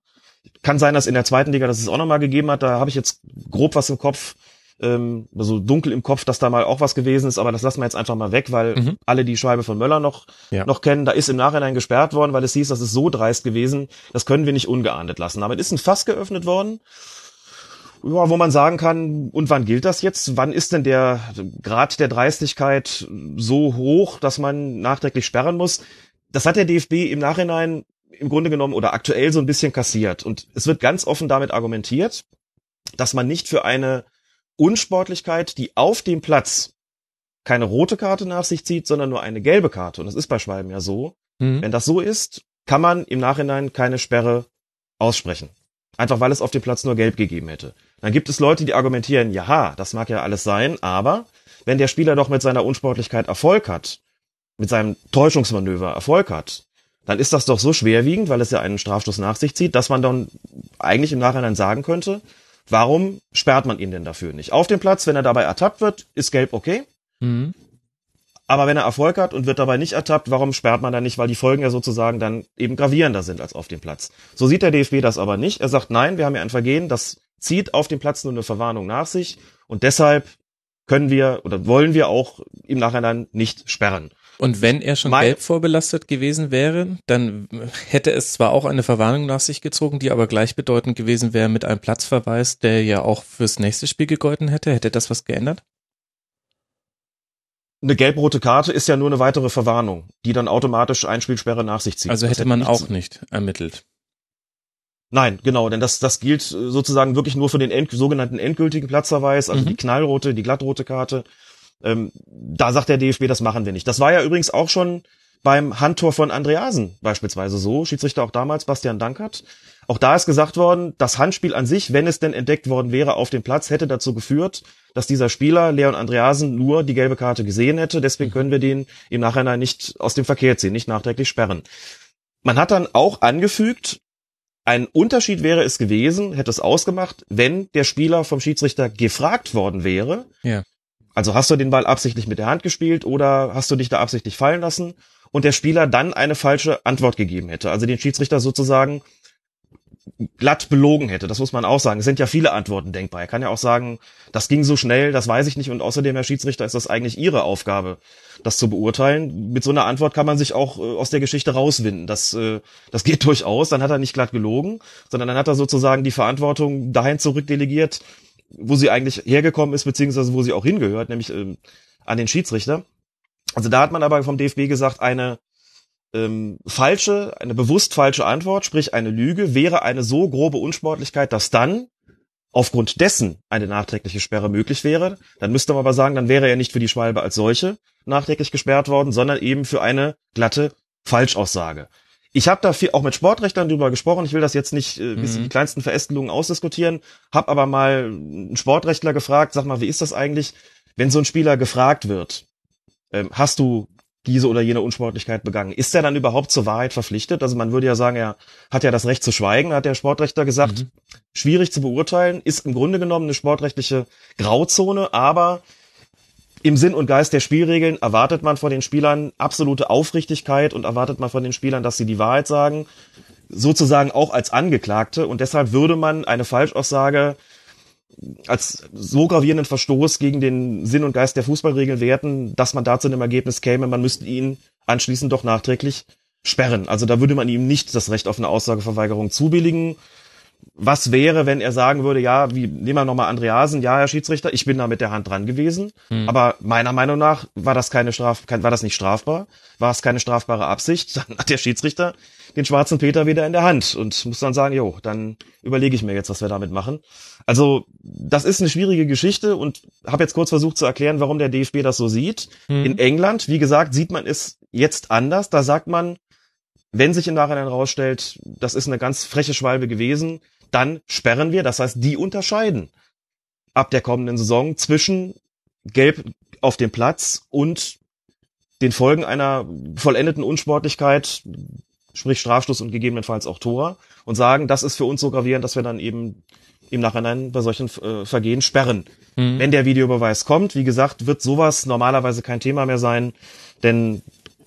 Kann sein, dass in der zweiten Liga das es auch nochmal gegeben hat, da habe ich jetzt grob was im Kopf, ähm, so dunkel im Kopf, dass da mal auch was gewesen ist, aber das lassen wir jetzt einfach mal weg, weil mhm. alle die Schwalbe von Möller noch, ja. noch kennen. Da ist im Nachhinein gesperrt worden, weil es hieß, das ist so dreist gewesen, das können wir nicht ungeahndet lassen. Damit ist ein Fass geöffnet worden, ja, wo man sagen kann, und wann gilt das jetzt? Wann ist denn der Grad der Dreistigkeit so hoch, dass man nachträglich sperren muss? Das hat der DFB im Nachhinein im Grunde genommen oder aktuell so ein bisschen kassiert. Und es wird ganz offen damit argumentiert, dass man nicht für eine Unsportlichkeit, die auf dem Platz keine rote Karte nach sich zieht, sondern nur eine gelbe Karte. Und das ist bei Schwalben ja so. Mhm. Wenn das so ist, kann man im Nachhinein keine Sperre aussprechen. Einfach weil es auf dem Platz nur gelb gegeben hätte. Dann gibt es Leute, die argumentieren, ja, das mag ja alles sein, aber wenn der Spieler doch mit seiner Unsportlichkeit Erfolg hat, mit seinem Täuschungsmanöver Erfolg hat, dann ist das doch so schwerwiegend, weil es ja einen Strafstoß nach sich zieht, dass man dann eigentlich im Nachhinein sagen könnte, Warum sperrt man ihn denn dafür nicht? Auf dem Platz, wenn er dabei ertappt wird, ist gelb okay. Mhm. Aber wenn er Erfolg hat und wird dabei nicht ertappt, warum sperrt man dann nicht? Weil die Folgen ja sozusagen dann eben gravierender sind als auf dem Platz. So sieht der DFB das aber nicht. Er sagt, nein, wir haben ja ein Vergehen, das zieht auf dem Platz nur eine Verwarnung nach sich und deshalb können wir oder wollen wir auch im Nachhinein nicht sperren. Und wenn er schon Mein- gelb vorbelastet gewesen wäre, dann hätte es zwar auch eine Verwarnung nach sich gezogen, die aber gleichbedeutend gewesen wäre mit einem Platzverweis, der ja auch fürs nächste Spiel gegolten hätte. Hätte das was geändert? Eine gelb-rote Karte ist ja nur eine weitere Verwarnung, die dann automatisch Einspielsperre nach sich zieht. Also Das hätte man auch nicht ermittelt. Nein, genau, denn das, das gilt sozusagen wirklich nur für den end, sogenannten endgültigen Platzverweis, also Mhm. die knallrote, die glattrote Karte. Ähm, da sagt der DFB, das machen wir nicht. Das war ja übrigens auch schon beim Handtor von Andreasen beispielsweise so, Schiedsrichter auch damals, Bastian Dankert. Auch da ist gesagt worden, das Handspiel an sich, wenn es denn entdeckt worden wäre auf dem Platz, hätte dazu geführt, dass dieser Spieler, Leon Andreasen, nur die gelbe Karte gesehen hätte. Deswegen können wir den im Nachhinein nicht aus dem Verkehr ziehen, nicht nachträglich sperren. Man hat dann auch angefügt, ein Unterschied wäre es gewesen, hätte es ausgemacht, wenn der Spieler vom Schiedsrichter gefragt worden wäre. Ja. Also hast du den Ball absichtlich mit der Hand gespielt oder hast du dich da absichtlich fallen lassen? Und der Spieler dann eine falsche Antwort gegeben hätte. Also den Schiedsrichter sozusagen glatt belogen hätte. Das muss man auch sagen. Es sind ja viele Antworten denkbar. Er kann ja auch sagen, das ging so schnell, das weiß ich nicht. Und außerdem, Herr Schiedsrichter, ist das eigentlich Ihre Aufgabe, das zu beurteilen. Mit so einer Antwort kann man sich auch äh, aus der Geschichte rauswinden. Das, äh, das geht [laughs] durchaus. Dann hat er nicht glatt gelogen, sondern dann hat er sozusagen die Verantwortung dahin zurückdelegiert, wo sie eigentlich hergekommen ist, beziehungsweise wo sie auch hingehört, nämlich ähm, an den Schiedsrichter. Also da hat man aber vom DFB gesagt, eine ähm, falsche, eine bewusst falsche Antwort, sprich eine Lüge, wäre eine so grobe Unsportlichkeit, dass dann aufgrund dessen eine nachträgliche Sperre möglich wäre. Dann müsste man aber sagen, dann wäre er nicht für die Schwalbe als solche nachträglich gesperrt worden, sondern eben für eine glatte Falschaussage. Ich habe da viel, auch mit Sportrechtlern drüber gesprochen. Ich will das jetzt nicht äh, bis in Mhm. die kleinsten Verästelungen ausdiskutieren. Hab aber mal einen Sportrechtler gefragt, sag mal, wie ist das eigentlich, wenn so ein Spieler gefragt wird, ähm, hast du diese oder jene Unsportlichkeit begangen? Ist er dann überhaupt zur Wahrheit verpflichtet? Also man würde ja sagen, er hat ja das Recht zu schweigen, hat der Sportrechter gesagt. Mhm. Schwierig zu beurteilen, ist im Grunde genommen eine sportrechtliche Grauzone, aber im Sinn und Geist der Spielregeln erwartet man von den Spielern absolute Aufrichtigkeit und erwartet man von den Spielern, dass sie die Wahrheit sagen, sozusagen auch als Angeklagte. Und deshalb würde man eine Falschaussage als so gravierenden Verstoß gegen den Sinn und Geist der Fußballregeln werten, dass man dazu in dem Ergebnis käme, man müsste ihn anschließend doch nachträglich sperren. Also da würde man ihm nicht das Recht auf eine Aussageverweigerung zubilligen. Was wäre, wenn er sagen würde, ja, wie, nehmen wir nochmal Andreasen, ja, Herr Schiedsrichter, ich bin da mit der Hand dran gewesen, Hm. aber meiner Meinung nach war das keine Straf, war das nicht strafbar, war es keine strafbare Absicht, [laughs] dann hat der Schiedsrichter den schwarzen Peter wieder in der Hand und muss dann sagen, jo, dann überlege ich mir jetzt, was wir damit machen. Also, das ist eine schwierige Geschichte und habe jetzt kurz versucht zu erklären, warum der DFB das so sieht. Mhm. In England, wie gesagt, sieht man es jetzt anders. Da sagt man, wenn sich im Nachhinein herausstellt, das ist eine ganz freche Schwalbe gewesen, dann sperren wir. Das heißt, die unterscheiden ab der kommenden Saison zwischen Gelb auf dem Platz und den Folgen einer vollendeten Unsportlichkeit, sprich Strafstoß und gegebenenfalls auch Tor, und sagen, das ist für uns so gravierend, dass wir dann eben im Nachhinein bei solchen äh, Vergehen sperren. Mhm. Wenn der Videobeweis kommt, wie gesagt, wird sowas normalerweise kein Thema mehr sein, denn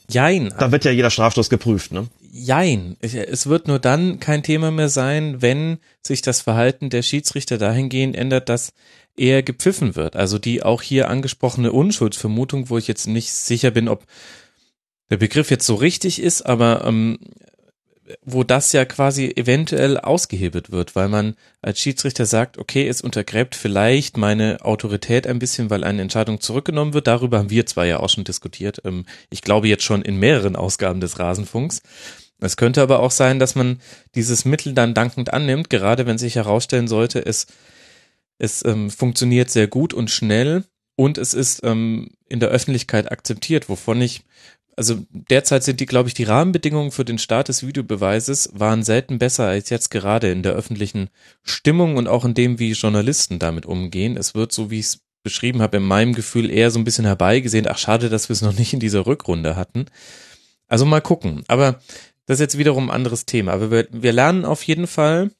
Jein. da wird ja jeder Strafstoß geprüft, ne? Jein. Es wird nur dann kein Thema mehr sein, wenn sich das Verhalten der Schiedsrichter dahingehend ändert, dass er gepfiffen wird. Also die auch hier angesprochene Unschuldsvermutung, wo ich jetzt nicht sicher bin, ob der Begriff jetzt so richtig ist, aber ähm, wo das ja quasi eventuell ausgehebelt wird, weil man als Schiedsrichter sagt, okay, es untergräbt vielleicht meine Autorität ein bisschen, weil eine Entscheidung zurückgenommen wird. Darüber haben wir zwar ja auch schon diskutiert. Ähm, ich glaube jetzt schon in mehreren Ausgaben des Rasenfunks. Es könnte aber auch sein, dass man dieses Mittel dann dankend annimmt, gerade wenn sich herausstellen sollte, es, es ähm, funktioniert sehr gut und schnell und es ist ähm, in der Öffentlichkeit akzeptiert, wovon ich also derzeit sind die, glaube ich, die Rahmenbedingungen für den Start des Videobeweises waren selten besser als jetzt gerade in der öffentlichen Stimmung und auch in dem, wie Journalisten damit umgehen. Es wird, so wie ich es beschrieben habe, in meinem Gefühl eher so ein bisschen herbeigesehen. Ach, schade, dass wir es noch nicht in dieser Rückrunde hatten. Also mal gucken. Aber das ist jetzt wiederum ein anderes Thema. Aber wir, wir lernen auf jeden Fall,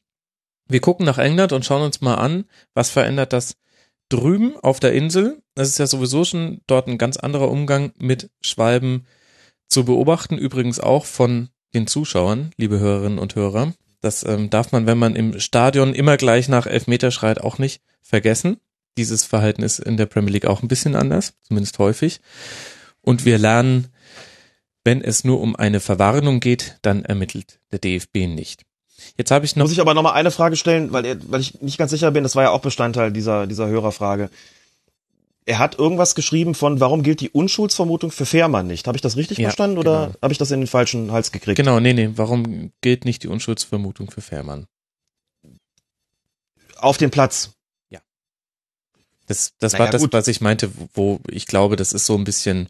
wir gucken nach England und schauen uns mal an, was verändert das drüben auf der Insel. Das ist ja sowieso schon dort ein ganz anderer Umgang mit Schwalben zu beobachten, übrigens auch von den Zuschauern, liebe Hörerinnen und Hörer. Das ähm, darf man, wenn man im Stadion immer gleich nach Elfmeter schreit, auch nicht vergessen. dieses Verhalten ist in der Premier League auch ein bisschen anders, zumindest häufig. Und wir lernen, wenn es nur um eine Verwarnung geht, dann ermittelt der DFB nicht. Jetzt habe ich noch. Muss ich aber noch mal eine Frage stellen, weil, weil ich nicht ganz sicher bin, das war ja auch Bestandteil dieser, dieser Hörerfrage. Er hat irgendwas geschrieben von, warum gilt die Unschuldsvermutung für Fährmann nicht? Habe ich das richtig Ja, verstanden oder genau. habe ich das in den falschen Hals gekriegt? Genau, nee, nee, warum gilt nicht die Unschuldsvermutung für Fährmann? Auf dem Platz. Das, das Naja, war das, gut. was ich meinte, wo ich glaube, das ist so ein bisschen,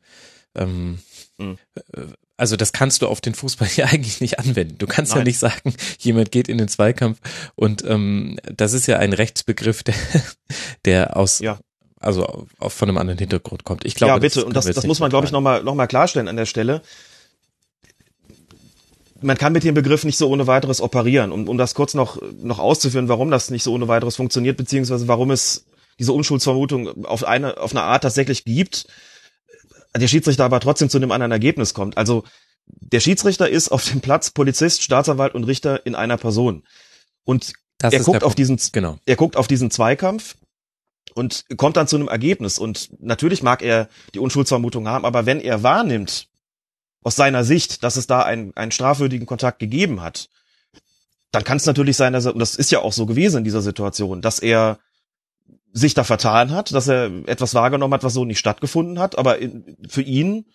ähm, Mhm. äh, also das kannst du auf den Fußball [laughs] ja eigentlich nicht anwenden. Du kannst ja Nein. nicht sagen, jemand geht in den Zweikampf und ähm, das ist ja ein Rechtsbegriff, der, der aus, Ja. Also auf, von einem anderen Hintergrund kommt. Ich glaube, ja, bitte. das und das, das muss man, glaube ich, nochmal noch mal klarstellen an der Stelle. Man kann mit dem Begriff nicht so ohne weiteres operieren. Um, um das kurz noch, noch auszuführen, warum das nicht so ohne weiteres funktioniert, beziehungsweise warum es diese Unschuldsvermutung auf eine, auf eine Art tatsächlich gibt, der Schiedsrichter aber trotzdem zu einem anderen Ergebnis kommt. Also, der Schiedsrichter ist auf dem Platz Polizist, Staatsanwalt und Richter in einer Person. Und Das er guckt auf diesen, Genau. er guckt auf diesen Zweikampf und kommt dann zu einem Ergebnis. Und natürlich mag er die Unschuldsvermutung haben, aber wenn er wahrnimmt, aus seiner Sicht, dass es da einen, einen strafwürdigen Kontakt gegeben hat, dann kann es natürlich sein, dass er, und das ist ja auch so gewesen in dieser Situation, dass er sich da vertan hat, dass er etwas wahrgenommen hat, was so nicht stattgefunden hat, aber in, für ihn,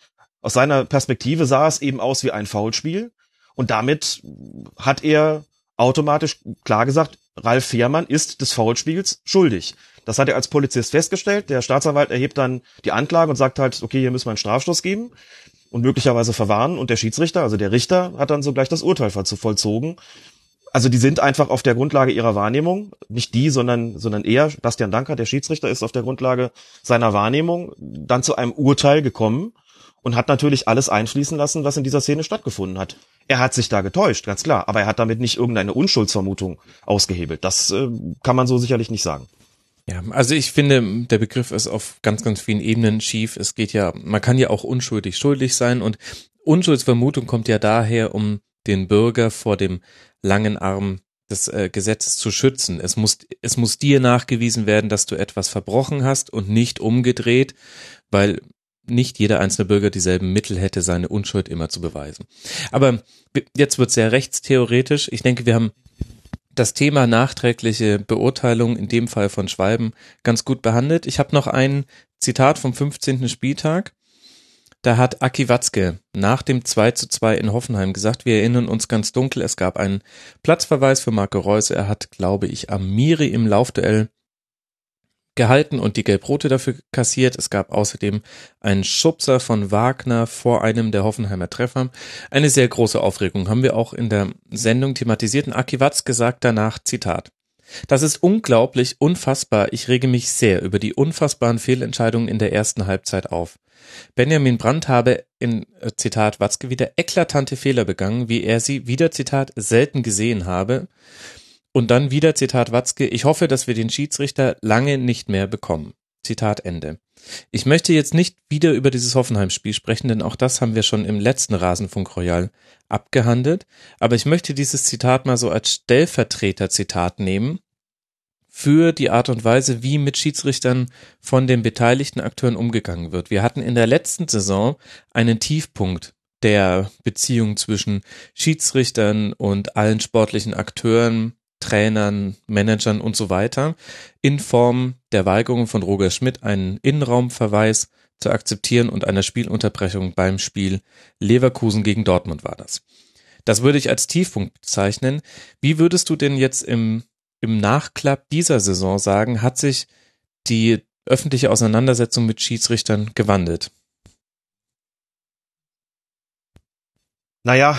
aus seiner Perspektive sah es eben aus wie ein Foulspiel und damit hat er automatisch klar gesagt, Ralf Fehrmann ist des Foulspiels schuldig. Das hat er als Polizist festgestellt. Der Staatsanwalt erhebt dann die Anklage und sagt halt, okay, hier müssen wir einen Strafstoß geben und möglicherweise verwarnen. Und der Schiedsrichter, also der Richter, hat dann sogleich das Urteil voll- vollzogen. Also die sind einfach auf der Grundlage ihrer Wahrnehmung, nicht die, sondern, sondern er, Bastian Danker, der Schiedsrichter, ist auf der Grundlage seiner Wahrnehmung dann zu einem Urteil gekommen und hat natürlich alles einfließen lassen, was in dieser Szene stattgefunden hat. Er hat sich da getäuscht, ganz klar, aber er hat damit nicht irgendeine Unschuldsvermutung ausgehebelt. Das äh, kann man so sicherlich nicht sagen. Ja, also ich finde, der Begriff ist auf ganz, ganz vielen Ebenen schief. Es geht ja, man kann ja auch unschuldig schuldig sein und Unschuldsvermutung kommt ja daher, um den Bürger vor dem langen Arm des äh, Gesetzes zu schützen. Es muss, es muss dir nachgewiesen werden, dass du etwas verbrochen hast und nicht umgedreht, weil nicht jeder einzelne Bürger dieselben Mittel hätte, seine Unschuld immer zu beweisen. Aber jetzt wird sehr rechtstheoretisch. Ich denke, wir haben das Thema nachträgliche Beurteilung, in dem Fall von Schwalben, ganz gut behandelt. Ich habe noch ein Zitat vom 15. Spieltag. Da hat Aki Watzke nach dem 2 zu 2 in Hoffenheim gesagt, wir erinnern uns ganz dunkel, es gab einen Platzverweis für Marco Reus. Er hat, glaube ich, Amiri im Laufduell gehalten und die Gelbrote dafür kassiert. Es gab außerdem einen Schubser von Wagner vor einem der Hoffenheimer Treffer. Eine sehr große Aufregung haben wir auch in der Sendung thematisiert. Und Aki Watzke sagt danach, Zitat, das ist unglaublich, unfassbar. Ich rege mich sehr über die unfassbaren Fehlentscheidungen in der ersten Halbzeit auf. Benjamin Brandt habe in äh, Zitat Watzke wieder eklatante Fehler begangen, wie er sie wieder Zitat selten gesehen habe. Und dann wieder Zitat Watzke, ich hoffe, dass wir den Schiedsrichter lange nicht mehr bekommen. Zitat Ende. Ich möchte jetzt nicht wieder über dieses Hoffenheim-Spiel sprechen, denn auch das haben wir schon im letzten Rasenfunk Royal abgehandelt. Aber ich möchte dieses Zitat mal so als Stellvertreter-Zitat nehmen für die Art und Weise, wie mit Schiedsrichtern von den beteiligten Akteuren umgegangen wird. Wir hatten in der letzten Saison einen Tiefpunkt der Beziehung zwischen Schiedsrichtern und allen sportlichen Akteuren, Trainern, Managern und so weiter in Form der Weigerung von Roger Schmidt einen Innenraumverweis zu akzeptieren und einer Spielunterbrechung beim Spiel Leverkusen gegen Dortmund war das. Das würde ich als Tiefpunkt bezeichnen. Wie würdest du denn jetzt im, im Nachklapp dieser Saison sagen, hat sich die öffentliche Auseinandersetzung mit Schiedsrichtern gewandelt? Naja,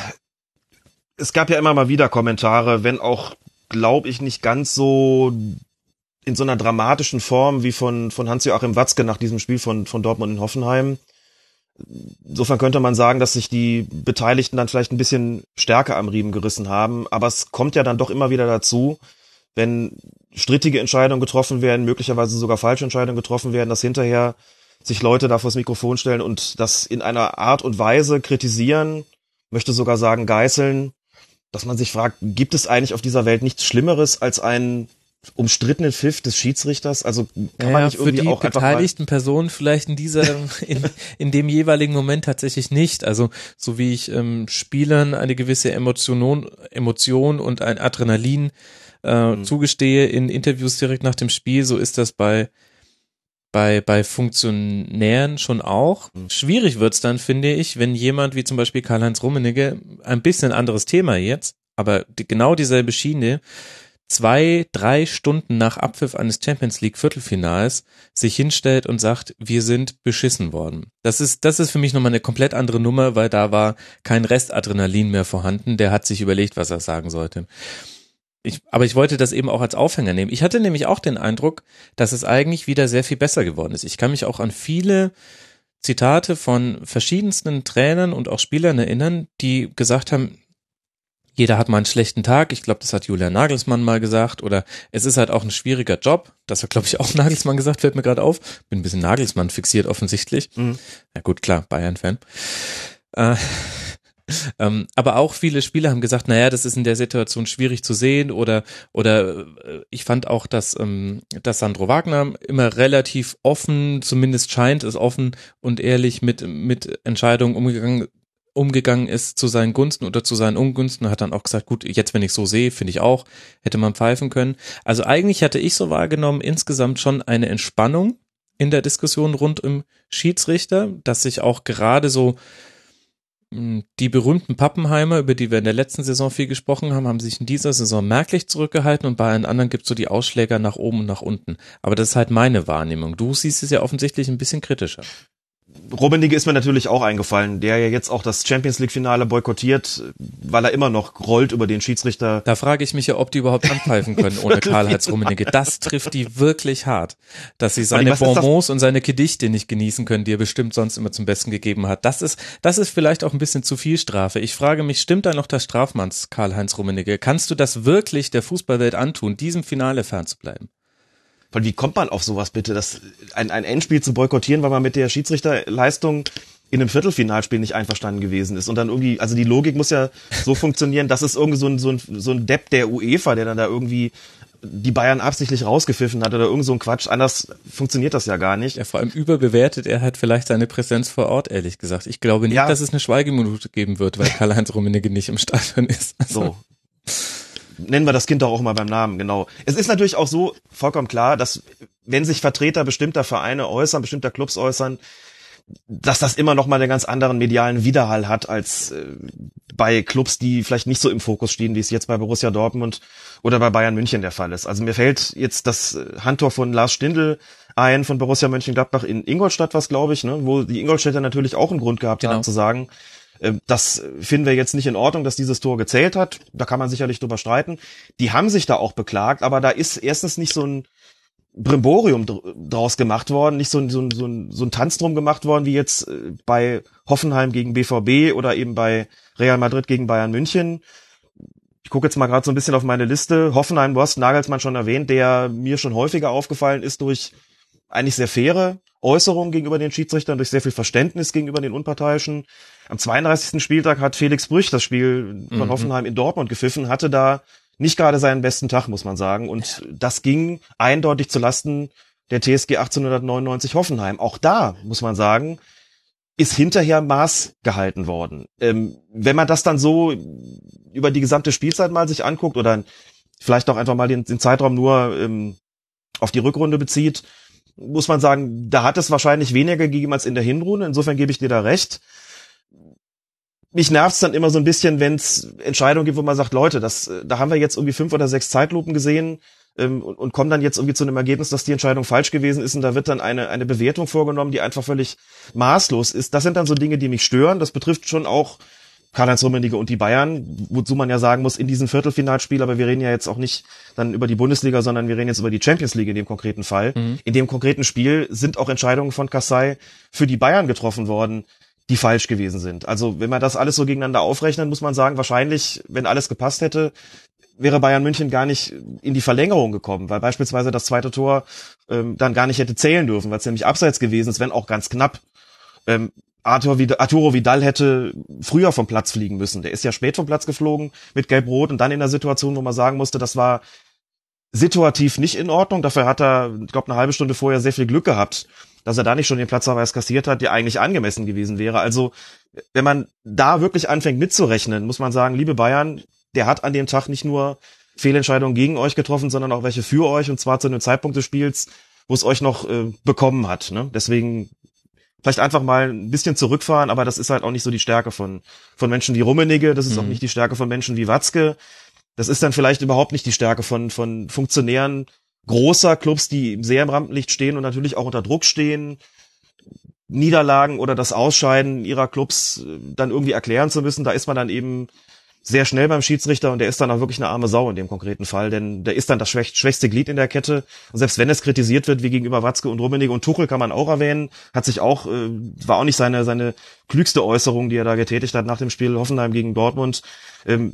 es gab ja immer mal wieder Kommentare, wenn auch, glaube ich, nicht ganz so in so einer dramatischen Form wie von, von Hans-Joachim Watzke nach diesem Spiel von, von Dortmund in Hoffenheim. Insofern könnte man sagen, dass sich die Beteiligten dann vielleicht ein bisschen stärker am Riemen gerissen haben. Aber es kommt ja dann doch immer wieder dazu, wenn strittige Entscheidungen getroffen werden, möglicherweise sogar falsche Entscheidungen getroffen werden, dass hinterher sich Leute da vors Mikrofon stellen und das in einer Art und Weise kritisieren, möchte sogar sagen geißeln, dass man sich fragt, gibt es eigentlich auf dieser Welt nichts Schlimmeres als einen umstrittenen Pfiff des Schiedsrichters? Also kann ja, man nicht für irgendwie die auch einfach beteiligten Personen vielleicht in dieser, [laughs] in, in dem jeweiligen Moment tatsächlich nicht. Also so wie ich ähm, Spielern eine gewisse Emotion, Emotion und ein Adrenalin äh, Mhm. zugestehe in Interviews direkt nach dem Spiel, so ist das bei bei, bei Funktionären schon auch. Mhm. Schwierig wird's dann, finde ich, wenn jemand wie zum Beispiel Karl-Heinz Rummenigge, ein bisschen anderes Thema jetzt, aber die, genau dieselbe Schiene, zwei, drei Stunden nach Abpfiff eines Champions League Viertelfinals sich hinstellt und sagt, wir sind beschissen worden. Das ist, das ist für mich nochmal eine komplett andere Nummer, weil da war kein Restadrenalin mehr vorhanden. Der hat sich überlegt, was er sagen sollte. Ich, aber ich wollte das eben auch als Aufhänger nehmen. Ich hatte nämlich auch den Eindruck, dass es eigentlich wieder sehr viel besser geworden ist. Ich kann mich auch an viele Zitate von verschiedensten Trainern und auch Spielern erinnern, die gesagt haben, jeder hat mal einen schlechten Tag. Ich glaube, das hat Julian Nagelsmann mal gesagt. Oder es ist halt auch ein schwieriger Job. Das hat, glaube ich, auch [laughs] Nagelsmann gesagt, fällt mir gerade auf. Bin ein bisschen Nagelsmann fixiert offensichtlich. Mhm. Ja gut, klar, Bayern-Fan. Äh, ähm, aber auch viele Spieler haben gesagt, naja, das ist in der Situation schwierig zu sehen oder oder äh, ich fand auch, dass, ähm, dass Sandro Wagner immer relativ offen, zumindest scheint es offen und ehrlich mit, mit Entscheidungen umgegangen umgegangen ist zu seinen Gunsten oder zu seinen Ungunsten, hat dann auch gesagt, gut, jetzt wenn ich so sehe, finde ich auch, hätte man pfeifen können. Also eigentlich hatte ich so wahrgenommen, insgesamt schon eine Entspannung in der Diskussion rund um Schiedsrichter, dass sich auch gerade so die berühmten Pappenheimer, über die wir in der letzten Saison viel gesprochen haben, haben sich in dieser Saison merklich zurückgehalten und bei allen anderen gibt es so die Ausschläger nach oben und nach unten. Aber das ist halt meine Wahrnehmung. Du siehst es ja offensichtlich ein bisschen kritischer. Rummenigge ist mir natürlich auch eingefallen, der ja jetzt auch das Champions League Finale boykottiert, weil er immer noch rollt über den Schiedsrichter. Da frage ich mich ja, ob die überhaupt anpfeifen können [laughs] ohne Karl-Heinz Rummenigge. Das trifft die wirklich hart, dass sie seine Bonbons und seine Gedichte nicht genießen können, die er bestimmt sonst immer zum Besten gegeben hat. Das ist, das ist vielleicht auch ein bisschen zu viel Strafe. Ich frage mich, stimmt da noch das Strafmanns Karl-Heinz Rummenigge? Kannst du das wirklich der Fußballwelt antun, diesem Finale fernzubleiben? Weil wie kommt man auf sowas bitte, das ein, ein Endspiel zu boykottieren, weil man mit der Schiedsrichterleistung in einem Viertelfinalspiel nicht einverstanden gewesen ist und dann irgendwie, also die Logik muss ja so funktionieren, dass es irgendwie so ein, so ein, so ein Depp der UEFA, der dann da irgendwie die Bayern absichtlich rausgepfiffen hat oder irgend so ein Quatsch. Anders funktioniert das ja gar nicht. Ja, vor allem überbewertet er halt vielleicht seine Präsenz vor Ort, ehrlich gesagt. Ich glaube nicht, Ja. dass es eine Schweigeminute geben wird, weil Karl-Heinz Rummenigge nicht im Stadion ist. Also, So. Nennen wir das Kind doch auch mal beim Namen, genau. Es ist natürlich auch so vollkommen klar, dass wenn sich Vertreter bestimmter Vereine äußern, bestimmter Clubs äußern, dass das immer noch mal einen ganz anderen medialen Widerhall hat als äh, bei Clubs, die vielleicht nicht so im Fokus stehen, wie es jetzt bei Borussia Dortmund oder bei Bayern München der Fall ist. Also mir fällt jetzt das äh, Handtor von Lars Stindl ein von Borussia Mönchengladbach in Ingolstadt, was glaube ich, ne, wo die Ingolstädter natürlich auch einen Grund gehabt Genau. haben zu sagen, das finden wir jetzt nicht in Ordnung, dass dieses Tor gezählt hat. Da kann man sicherlich drüber streiten. Die haben sich da auch beklagt, aber da ist erstens nicht so ein Brimborium dr- draus gemacht worden, nicht so ein, so, ein, so, ein, so ein Tanz drum gemacht worden, wie jetzt äh, bei Hoffenheim gegen BVB oder eben bei Real Madrid gegen Bayern München. Ich gucke jetzt mal gerade so ein bisschen auf meine Liste. Hoffenheim, du Nagelsmann schon erwähnt, der mir schon häufiger aufgefallen ist durch eigentlich sehr faire Äußerungen gegenüber den Schiedsrichtern, durch sehr viel Verständnis gegenüber den Unparteiischen. Am 32. Spieltag hat Felix Brüch das Spiel von Mhm. Hoffenheim in Dortmund gepfiffen, hatte da nicht gerade seinen besten Tag, muss man sagen. Und das ging eindeutig zu Lasten der TSG 1899 Hoffenheim. Auch da, muss man sagen, ist hinterher Maß gehalten worden. Ähm, wenn man das dann so über die gesamte Spielzeit mal sich anguckt oder vielleicht auch einfach mal den, den Zeitraum nur ähm, auf die Rückrunde bezieht, muss man sagen, da hat es wahrscheinlich weniger gegeben als in der Hinrunde. Insofern gebe ich dir da recht. Mich nervt's dann immer so ein bisschen, wenn es Entscheidungen gibt, wo man sagt, Leute, das, äh, da haben wir jetzt irgendwie fünf oder sechs Zeitlupen gesehen ähm, und, und kommen dann jetzt irgendwie zu einem Ergebnis, dass die Entscheidung falsch gewesen ist und da wird dann eine, eine Bewertung vorgenommen, die einfach völlig maßlos ist. Das sind dann so Dinge, die mich stören. Das betrifft schon auch Karl-Heinz Rummenigge und die Bayern, wozu man ja sagen muss, in diesem Viertelfinalspiel, aber wir reden ja jetzt auch nicht dann über die Bundesliga, sondern wir reden jetzt über die Champions League in dem konkreten Fall. In dem konkreten Spiel sind auch Entscheidungen von Kassai für die Bayern getroffen worden, die falsch gewesen sind. Also wenn man das alles so gegeneinander aufrechnet, muss man sagen, wahrscheinlich, wenn alles gepasst hätte, wäre Bayern München gar nicht in die Verlängerung gekommen, weil beispielsweise das zweite Tor ähm, dann gar nicht hätte zählen dürfen, weil es nämlich abseits gewesen ist, wenn auch ganz knapp. Ähm, Arthur Vidal, Arturo Vidal hätte früher vom Platz fliegen müssen. Der ist ja spät vom Platz geflogen mit Gelb-Rot und dann in der Situation, wo man sagen musste, das war situativ nicht in Ordnung. Dafür hat er, ich glaube, eine halbe Stunde vorher sehr viel Glück gehabt, dass er da nicht schon den Platzverweis kassiert hat, der eigentlich angemessen gewesen wäre. Also, wenn man da wirklich anfängt mitzurechnen, muss man sagen, liebe Bayern, der hat an dem Tag nicht nur Fehlentscheidungen gegen euch getroffen, sondern auch welche für euch und zwar zu einem Zeitpunkt des Spiels, wo es euch noch äh, bekommen hat. Ne? Deswegen vielleicht einfach mal ein bisschen zurückfahren, aber das ist halt auch nicht so die Stärke von, von Menschen wie Rummenigge, das ist mhm. auch nicht die Stärke von Menschen wie Watzke. Das ist dann vielleicht überhaupt nicht die Stärke von, von Funktionären großer Clubs, die sehr im Rampenlicht stehen und natürlich auch unter Druck stehen, Niederlagen oder das Ausscheiden ihrer Clubs äh, dann irgendwie erklären zu müssen. Da ist man dann eben sehr schnell beim Schiedsrichter und der ist dann auch wirklich eine arme Sau in dem konkreten Fall, denn der ist dann das schwächste Glied in der Kette. Und selbst wenn es kritisiert wird, wie gegenüber Watzke und Rummenigge und Tuchel kann man auch erwähnen, hat sich auch, äh, war auch nicht seine, seine klügste Äußerung, die er da getätigt hat nach dem Spiel Hoffenheim gegen Dortmund. Ähm,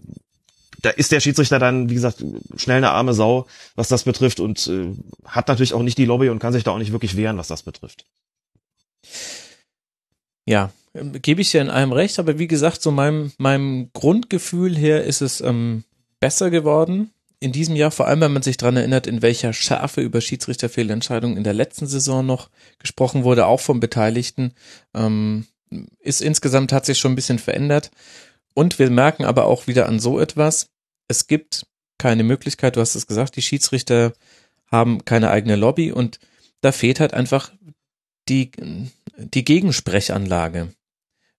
da ist der Schiedsrichter dann, wie gesagt, schnell eine arme Sau, was das betrifft und äh, hat natürlich auch nicht die Lobby und kann sich da auch nicht wirklich wehren, was das betrifft. Ja, ähm, gebe ich dir in allem recht, aber wie gesagt, so meinem, meinem Grundgefühl her ist es ähm, besser geworden in diesem Jahr, vor allem wenn man sich dran erinnert, in welcher Schärfe über Schiedsrichterfehlentscheidungen in der letzten Saison noch gesprochen wurde, auch vom Beteiligten, ähm, ist insgesamt hat sich schon ein bisschen verändert. Und wir merken aber auch wieder an so etwas, es gibt keine Möglichkeit, du hast es gesagt, die Schiedsrichter haben keine eigene Lobby und da fehlt halt einfach die, die Gegensprechanlage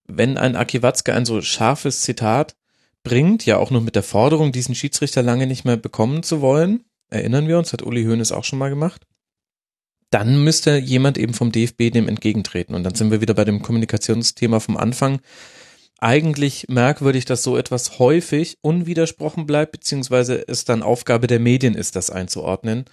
wenn ein Aki Watzke ein so scharfes Zitat bringt, ja auch nur mit der Forderung, diesen Schiedsrichter lange nicht mehr bekommen zu wollen, erinnern wir uns, hat Uli Hoeneß auch schon mal gemacht, dann müsste jemand eben vom DFB dem entgegentreten. Und dann sind wir wieder bei dem Kommunikationsthema vom Anfang. Eigentlich merkwürdig, dass so etwas häufig unwidersprochen bleibt, beziehungsweise es dann Aufgabe der Medien ist, das einzuordnen.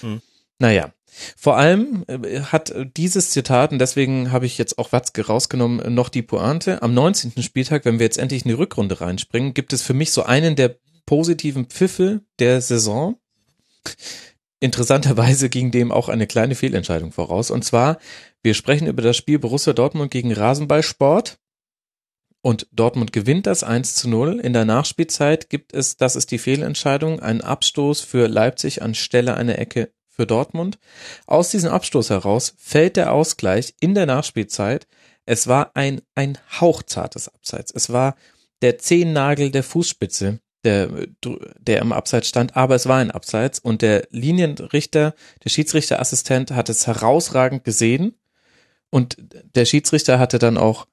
Hm. Naja, vor allem äh, hat dieses Zitat, und deswegen habe ich jetzt auch Watzke rausgenommen, noch die Pointe. Am 19. Spieltag, wenn wir jetzt endlich in die Rückrunde reinspringen, gibt es für mich so einen der positiven Pfiffe der Saison. Interessanterweise ging dem auch eine kleine Fehlentscheidung voraus. Und zwar, wir sprechen über das Spiel Borussia Dortmund gegen Rasenballsport. Und Dortmund gewinnt das 1 zu 0. In der Nachspielzeit gibt es, das ist die Fehlentscheidung, einen Abstoß für Leipzig anstelle einer Ecke für Dortmund. Aus diesem Abstoß heraus fällt der Ausgleich in der Nachspielzeit. Es war ein, ein hauchzartes Abseits. Es war der Zehennagel der Fußspitze, der, der im Abseits stand, aber es war ein Abseits und der Linienrichter, der Schiedsrichterassistent hat es herausragend gesehen und der Schiedsrichter hatte dann auch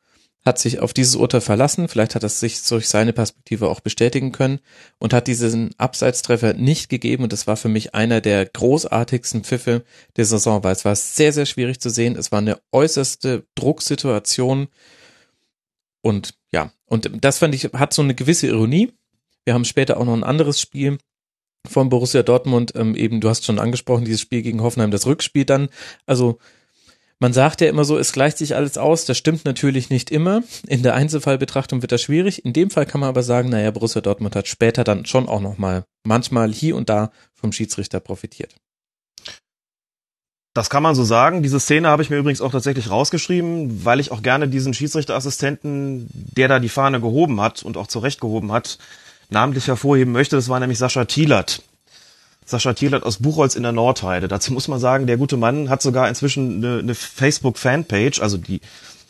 hat sich auf dieses Urteil verlassen, vielleicht hat er sich durch seine Perspektive auch bestätigen können und hat diesen Abseitstreffer nicht gegeben. Und das war für mich einer der großartigsten Pfiffe der Saison, weil es war sehr, sehr schwierig zu sehen, es war eine äußerste Drucksituation. Und ja, und das fand ich, hat so eine gewisse Ironie. Wir haben später auch noch ein anderes Spiel von Borussia Dortmund, ähm, eben, du hast schon angesprochen, dieses Spiel gegen Hoffenheim, das Rückspiel dann, also man sagt ja immer so, es gleicht sich alles aus. Das stimmt natürlich nicht immer. In der Einzelfallbetrachtung wird das schwierig. In dem Fall kann man aber sagen, naja, Borussia Dortmund hat später dann schon auch nochmal manchmal hier und da vom Schiedsrichter profitiert. Das kann man so sagen. Diese Szene habe ich mir übrigens auch tatsächlich rausgeschrieben, weil ich auch gerne diesen Schiedsrichterassistenten, der da die Fahne gehoben hat und auch zurecht gehoben hat, namentlich hervorheben möchte. Das war nämlich Sascha Thielert. Sascha Thielert aus Buchholz in der Nordheide. Dazu muss man sagen, der gute Mann hat sogar inzwischen eine, eine Facebook-Fanpage, also die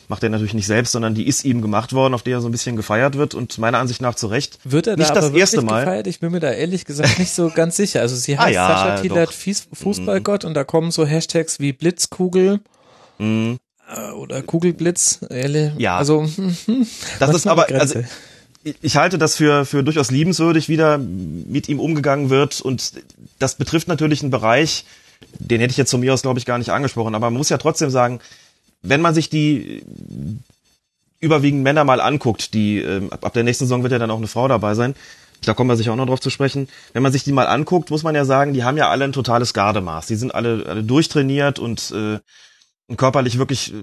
macht er natürlich nicht selbst, sondern die ist ihm gemacht worden, auf der er so ein bisschen gefeiert wird und meiner Ansicht nach zu Recht. Wird er da nicht das erste Mal gefeiert? Ich bin mir da ehrlich gesagt nicht so ganz sicher. Also sie [laughs] ah heißt ah, ja, Sascha Thielert Fußballgott mhm. und da kommen so Hashtags wie Blitzkugel mhm. Äh, oder Kugelblitz. Ja, also [laughs] das ist aber also ich halte das für, für durchaus liebenswürdig, wie da mit ihm umgegangen wird. Und das betrifft natürlich einen Bereich, den hätte ich jetzt von mir aus, glaube ich, gar nicht angesprochen. Aber man muss ja trotzdem sagen, wenn man sich die überwiegend Männer mal anguckt, die äh, ab der nächsten Saison wird ja dann auch eine Frau dabei sein. Da kommen wir sicher auch noch drauf zu sprechen. Wenn man sich die mal anguckt, muss man ja sagen, die haben ja alle ein totales Gardemaß. Die sind alle, alle durchtrainiert und äh, körperlich wirklich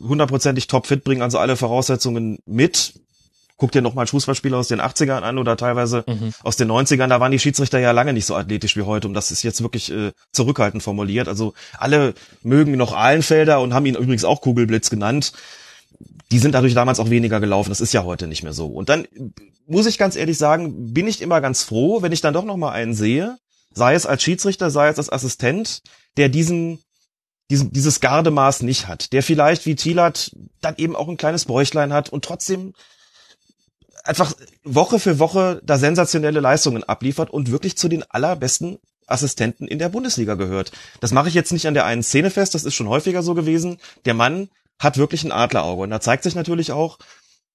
hundertprozentig topfit, bringen also alle Voraussetzungen mit guck dir nochmal Fußballspiele aus den 80ern an oder teilweise mhm. aus den 90ern, da waren die Schiedsrichter ja lange nicht so athletisch wie heute und das ist jetzt wirklich äh, zurückhaltend formuliert. Also alle mögen noch Ahlenfelder und haben ihn übrigens auch Kugelblitz genannt. Die sind dadurch damals auch weniger gelaufen. Das ist ja heute nicht mehr so. Und dann muss ich ganz ehrlich sagen, bin ich immer ganz froh, wenn ich dann doch noch mal einen sehe, sei es als Schiedsrichter, sei es als Assistent, der diesen, diesen dieses Gardemaß nicht hat, der vielleicht wie Thielert dann eben auch ein kleines Bräuchlein hat und trotzdem einfach Woche für Woche da sensationelle Leistungen abliefert und wirklich zu den allerbesten Assistenten in der Bundesliga gehört. Das mache ich jetzt nicht an der einen Szene fest, das ist schon häufiger so gewesen. Der Mann hat wirklich ein Adlerauge und da zeigt sich natürlich auch,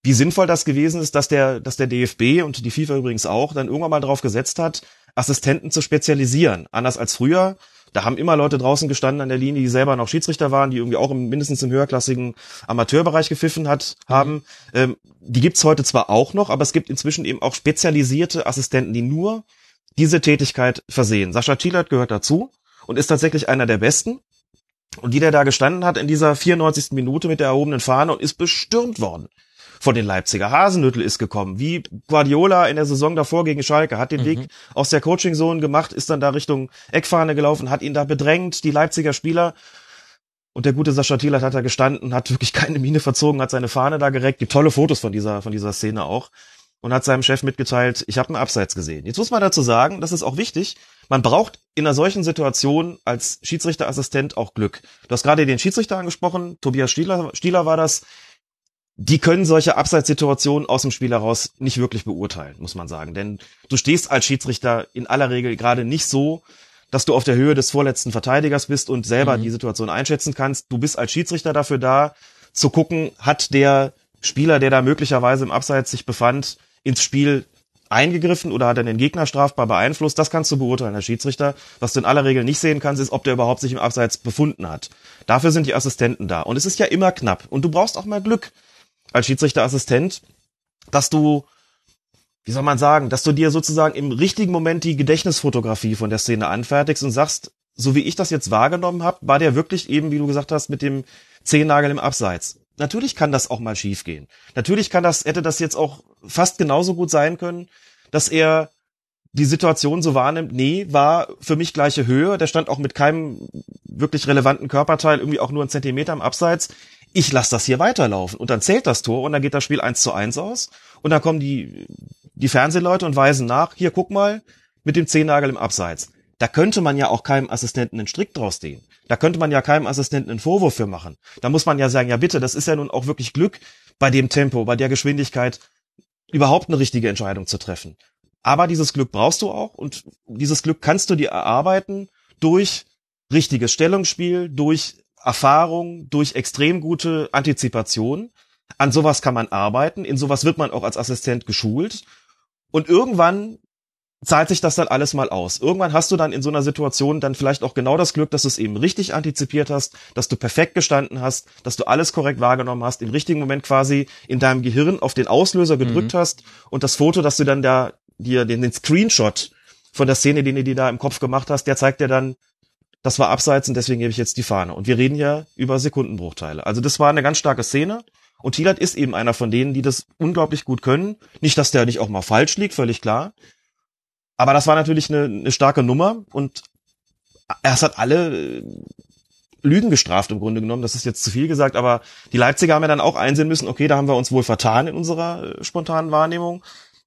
wie sinnvoll das gewesen ist, dass der, dass der DFB und die FIFA übrigens auch dann irgendwann mal drauf gesetzt hat, Assistenten zu spezialisieren. Anders als früher. Da haben immer Leute draußen gestanden an der Linie, die selber noch Schiedsrichter waren, die irgendwie auch im, mindestens im höherklassigen Amateurbereich gepfiffen hat, haben. Ähm, die gibt's heute zwar auch noch, aber es gibt inzwischen eben auch spezialisierte Assistenten, die nur diese Tätigkeit versehen. Sascha Thielert gehört dazu und ist tatsächlich einer der besten. Und die, der da gestanden hat in dieser 94. Minute mit der erhobenen Fahne und ist bestürmt worden von den Leipziger. Hasenhüttel ist gekommen, wie Guardiola in der Saison davor gegen Schalke, hat den mhm. Weg aus der Coaching-Zone gemacht, ist dann da Richtung Eckfahne gelaufen, hat ihn da bedrängt, die Leipziger Spieler. Und der gute Sascha Thielert hat da gestanden, hat wirklich keine Miene verzogen, hat seine Fahne da gereckt. Gibt tolle Fotos von dieser, von dieser Szene auch. Und hat seinem Chef mitgeteilt, ich habe einen Abseits gesehen. Jetzt muss man dazu sagen, das ist auch wichtig, man braucht in einer solchen Situation als Schiedsrichterassistent auch Glück. Du hast gerade den Schiedsrichter angesprochen, Tobias Stieler, Stieler war das, die können solche Abseitssituationen aus dem Spiel heraus nicht wirklich beurteilen, muss man sagen. Denn du stehst als Schiedsrichter in aller Regel gerade nicht so, dass du auf der Höhe des vorletzten Verteidigers bist und selber mhm. die Situation einschätzen kannst. Du bist als Schiedsrichter dafür da, zu gucken, hat der Spieler, der da möglicherweise im Abseits sich befand, ins Spiel eingegriffen oder hat er den Gegner strafbar beeinflusst? Das kannst du beurteilen, als Schiedsrichter. Was du in aller Regel nicht sehen kannst, ist, ob der überhaupt sich im Abseits befunden hat. Dafür sind die Assistenten da. Und es ist ja immer knapp. Und du brauchst auch mal Glück als Schiedsrichterassistent, dass du, wie soll man sagen, dass du dir sozusagen im richtigen Moment die Gedächtnisfotografie von der Szene anfertigst und sagst, so wie ich das jetzt wahrgenommen habe, war der wirklich eben, wie du gesagt hast, mit dem Zehennagel im Abseits. Natürlich kann das auch mal schiefgehen. Natürlich kann das, hätte das jetzt auch fast genauso gut sein können, dass er die Situation so wahrnimmt, nee, war für mich gleiche Höhe, der stand auch mit keinem wirklich relevanten Körperteil irgendwie auch nur einen Zentimeter im Abseits ich lasse das hier weiterlaufen. Und dann zählt das Tor und dann geht das Spiel eins zu eins aus. Und dann kommen die, die Fernsehleute und weisen nach, hier guck mal, mit dem Zehennagel im Abseits. Da könnte man ja auch keinem Assistenten einen Strick draus stehen. Da könnte man ja keinem Assistenten einen Vorwurf für machen. Da muss man ja sagen, ja bitte, das ist ja nun auch wirklich Glück, bei dem Tempo, bei der Geschwindigkeit überhaupt eine richtige Entscheidung zu treffen. Aber dieses Glück brauchst du auch und dieses Glück kannst du dir erarbeiten durch richtiges Stellungsspiel, durch Erfahrung, durch extrem gute Antizipation. An sowas kann man arbeiten. In sowas wird man auch als Assistent geschult. Und irgendwann zahlt sich das dann alles mal aus. Irgendwann hast du dann in so einer Situation dann vielleicht auch genau das Glück, dass du es eben richtig antizipiert hast, dass du perfekt gestanden hast, dass du alles korrekt wahrgenommen hast, im richtigen Moment quasi in deinem Gehirn auf den Auslöser gedrückt mhm. hast und das Foto, dass du dann da dir den, den Screenshot von der Szene, den du dir da im Kopf gemacht hast, der zeigt dir dann, das war abseits und deswegen gebe ich jetzt die Fahne. Und wir reden ja über Sekundenbruchteile. Also das war eine ganz starke Szene. Und Thielert ist eben einer von denen, die das unglaublich gut können. Nicht, dass der nicht auch mal falsch liegt, völlig klar. Aber das war natürlich eine, eine starke Nummer und er hat alle äh, Lügen gestraft im Grunde genommen. Das ist jetzt zu viel gesagt, aber die Leipziger haben ja dann auch einsehen müssen, okay, da haben wir uns wohl vertan in unserer äh, spontanen Wahrnehmung.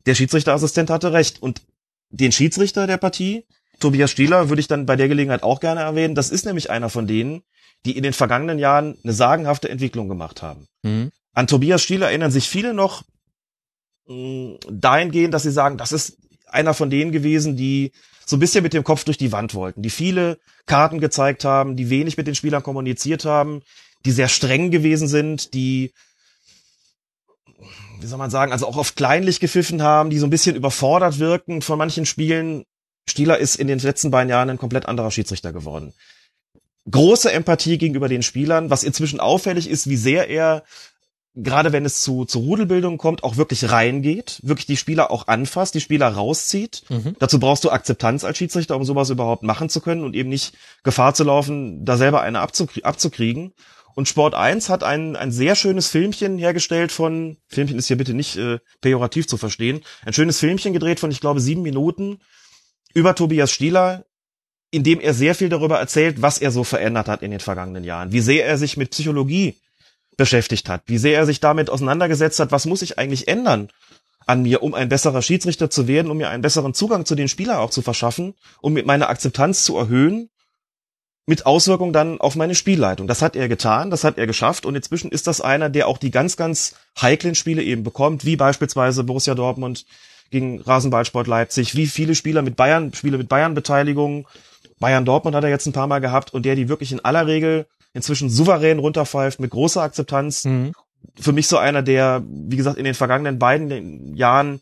Der Schiedsrichterassistent hatte recht. Und den Schiedsrichter der Partie, Tobias Stieler würde ich dann bei der Gelegenheit auch gerne erwähnen. Das ist nämlich einer von denen, die in den vergangenen Jahren eine sagenhafte Entwicklung gemacht haben. Mhm. An Tobias Stieler erinnern sich viele noch mh, mm, dahingehend, dass sie sagen, das ist einer von denen gewesen, die so ein bisschen mit dem Kopf durch die Wand wollten, die viele Karten gezeigt haben, die wenig mit den Spielern kommuniziert haben, die sehr streng gewesen sind, die wie soll man sagen, also auch oft kleinlich gepfiffen haben, die so ein bisschen überfordert wirken von manchen Spielen, Stieler ist in den letzten beiden Jahren ein komplett anderer Schiedsrichter geworden. Große Empathie gegenüber den Spielern, was inzwischen auffällig ist, wie sehr er gerade wenn es zu, zu Rudelbildung kommt, auch wirklich reingeht, wirklich die Spieler auch anfasst, die Spieler rauszieht. Mhm. Dazu brauchst du Akzeptanz als Schiedsrichter, um sowas überhaupt machen zu können und eben nicht Gefahr zu laufen, da selber eine abzukrie abzukriegen. Und Sport 1 hat ein, ein sehr schönes Filmchen hergestellt von, Filmchen ist hier bitte nicht äh, pejorativ zu verstehen, ein schönes Filmchen gedreht von, ich glaube, sieben Minuten, über Tobias Stieler, in dem er sehr viel darüber erzählt, was er so verändert hat in den vergangenen Jahren, wie sehr er sich mit Psychologie beschäftigt hat, wie sehr er sich damit auseinandergesetzt hat, was muss ich eigentlich ändern an mir, um ein besserer Schiedsrichter zu werden, um mir einen besseren Zugang zu den Spielern auch zu verschaffen, um mit meiner Akzeptanz zu erhöhen, mit Auswirkung dann auf meine Spielleitung. Das hat er getan, das hat er geschafft und inzwischen ist das einer, der auch die ganz, ganz heiklen Spiele eben bekommt, wie beispielsweise Borussia Dortmund gegen Rasenballsport Leipzig, wie viele Spieler mit Bayern, Spiele mit Bayern-Beteiligung, Bayern Dortmund hat er jetzt ein paar Mal gehabt und der die wirklich in aller Regel inzwischen souverän runterpfeift mit großer Akzeptanz. Mhm. für mich so einer, der, wie gesagt, in den vergangenen beiden Jahren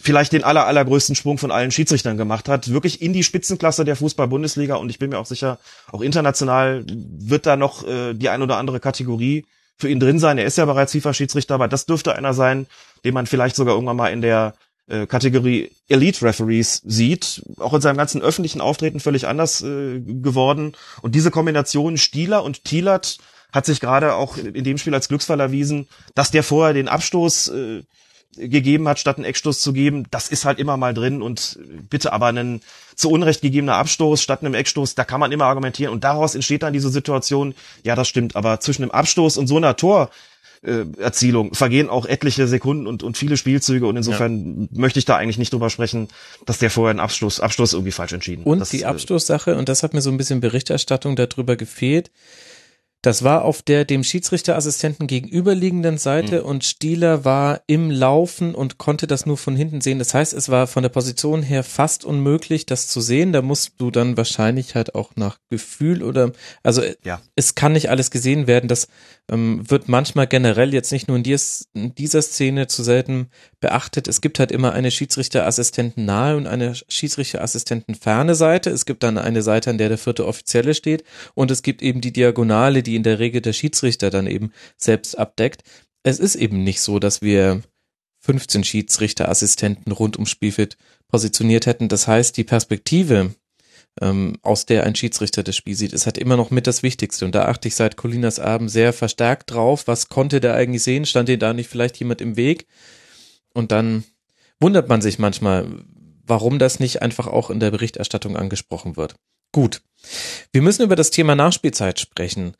vielleicht den aller, allergrößten Sprung von allen Schiedsrichtern gemacht hat, wirklich in die Spitzenklasse der Fußball-Bundesliga und ich bin mir auch sicher, auch international wird da noch äh, die ein oder andere Kategorie für ihn drin sein. Er ist ja bereits FIFA-Schiedsrichter, aber das dürfte einer sein, den man vielleicht sogar irgendwann mal in der äh, Kategorie Elite Referees sieht, auch in seinem ganzen öffentlichen Auftreten völlig anders äh, geworden. Und diese Kombination Stieler und Thielert hat sich gerade auch in dem Spiel als Glücksfall erwiesen, dass der vorher den Abstoß äh, gegeben hat, statt einen Eckstoß zu geben, das ist halt immer mal drin und bitte aber einen zu Unrecht gegebener Abstoß statt einem Eckstoß, da kann man immer argumentieren und daraus entsteht dann diese Situation, ja, das stimmt, aber zwischen einem Abstoß und so einer Tor äh, Erzielung vergehen auch etliche Sekunden und, und viele Spielzüge und insofern möchte ich da eigentlich nicht drüber sprechen, dass der vorher einen Abstoß, Abstoß irgendwie falsch entschieden. Und das, die äh, Abstoßsache, und das hat mir so ein bisschen Berichterstattung darüber gefehlt. Das war auf der dem Schiedsrichterassistenten gegenüberliegenden Seite und Stieler war im Laufen und konnte das nur von hinten sehen. Das heißt, es war von der Position her fast unmöglich, das zu sehen. Da musst du dann wahrscheinlich halt auch nach Gefühl oder, also Ja. es kann nicht alles gesehen werden. Das ähm, wird manchmal generell jetzt nicht nur in, dies, in dieser Szene zu selten beachtet. Es gibt halt immer eine Schiedsrichterassistenten nahe und eine Schiedsrichterassistenten ferne Seite. Es gibt dann eine Seite, an der der vierte Offizielle steht und es gibt eben die Diagonale, die in der Regel der Schiedsrichter dann eben selbst abdeckt. Es ist eben nicht so, dass wir 15 Schiedsrichterassistenten rund ums Spielfeld positioniert hätten. Das heißt, die Perspektive, ähm, aus der ein Schiedsrichter das Spiel sieht, ist halt immer noch mit das Wichtigste. Und da achte ich seit Colinas Abend sehr verstärkt drauf. Was konnte der eigentlich sehen? Stand dir da nicht vielleicht jemand im Weg? Und dann wundert man sich manchmal, warum das nicht einfach auch in der Berichterstattung angesprochen wird. Gut. Wir müssen über das Thema Nachspielzeit sprechen.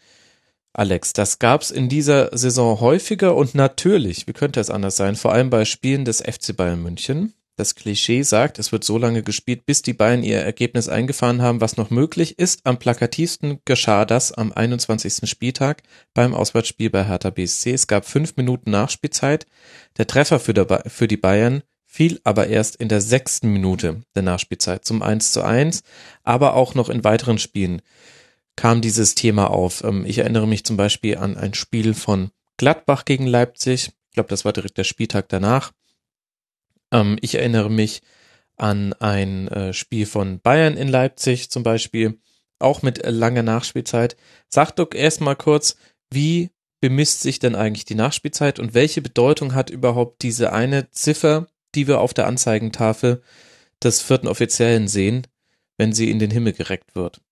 Alex, das gab's in dieser Saison häufiger und natürlich, wie könnte es anders sein, vor allem bei Spielen des FC Bayern München. Das Klischee sagt, es wird so lange gespielt, bis die Bayern ihr Ergebnis eingefahren haben, was noch möglich ist. Am plakativsten geschah das am 21. Spieltag beim Auswärtsspiel bei Hertha BSC. Es gab fünf Minuten Nachspielzeit. Der Treffer für, die Bayern fiel aber erst in der sechsten Minute der Nachspielzeit zum 1 zu 1, aber auch noch in weiteren Spielen kam dieses Thema auf. Ähm, Ich erinnere mich zum Beispiel an ein Spiel von Gladbach gegen Leipzig. Ich glaube, das war direkt der Spieltag danach. Ähm, Ich erinnere mich an ein äh, Spiel von Bayern in Leipzig zum Beispiel, auch mit äh, langer Nachspielzeit. Sag doch erstmal kurz, wie bemisst sich denn eigentlich die Nachspielzeit und welche Bedeutung hat überhaupt diese eine Ziffer, die wir auf der Anzeigentafel des vierten Offiziellen sehen, wenn sie in den Himmel gereckt wird?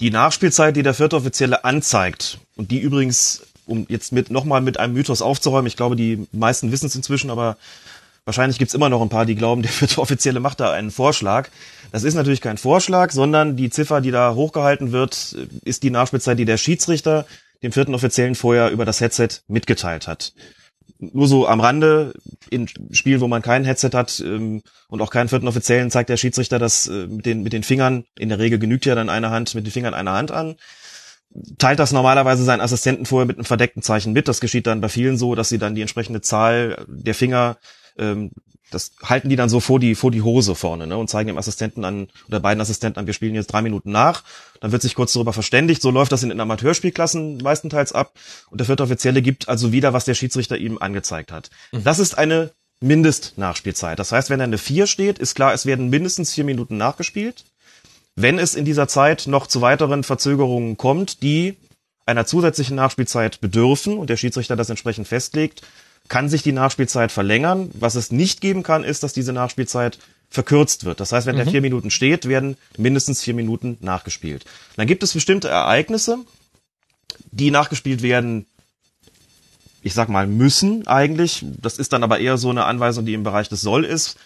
Die Nachspielzeit, die der vierte Offizielle anzeigt und die übrigens, um jetzt mit nochmal mit einem Mythos aufzuräumen, ich glaube, die meisten wissen es inzwischen, aber wahrscheinlich gibt's immer noch ein paar, die glauben, [laughs] der vierte Offizielle macht da einen Vorschlag. Das ist natürlich kein Vorschlag, sondern die Ziffer, die da hochgehalten wird, ist die Nachspielzeit, die der Schiedsrichter dem vierten Offiziellen vorher über das Headset mitgeteilt hat. Nur so am Rande, in Spielen, wo man kein Headset hat ähm, und auch keinen vierten Offiziellen, zeigt der Schiedsrichter das äh, mit, den, mit den Fingern, in der Regel genügt ja dann eine Hand, mit den Fingern eine Hand an. Teilt das normalerweise seinen Assistenten vorher mit einem verdeckten Zeichen mit. Das geschieht dann bei vielen so, dass sie dann die entsprechende Zahl der Finger ähm, das halten die dann so vor die, vor die Hose vorne ne, und zeigen dem Assistenten an oder beiden Assistenten an, wir spielen jetzt drei Minuten nach. Dann wird sich kurz darüber verständigt. So läuft das in den Amateurspielklassen meistenteils ab. Und der vierte Offizielle gibt also wieder, was der Schiedsrichter ihm angezeigt hat. Das ist eine Mindestnachspielzeit. Das heißt, wenn da eine vier steht, ist klar, es werden mindestens vier Minuten nachgespielt. Wenn es in dieser Zeit noch zu weiteren Verzögerungen kommt, die einer zusätzlichen Nachspielzeit bedürfen und der Schiedsrichter das entsprechend festlegt, kann sich die Nachspielzeit verlängern. Was es nicht geben kann, ist, dass diese Nachspielzeit verkürzt wird. Das heißt, wenn der vier Minuten steht, werden mindestens vier Minuten nachgespielt. Dann gibt es bestimmte Ereignisse, die nachgespielt werden, ich sag mal, müssen eigentlich. Das ist dann aber eher so eine Anweisung, die im Bereich des Soll ist.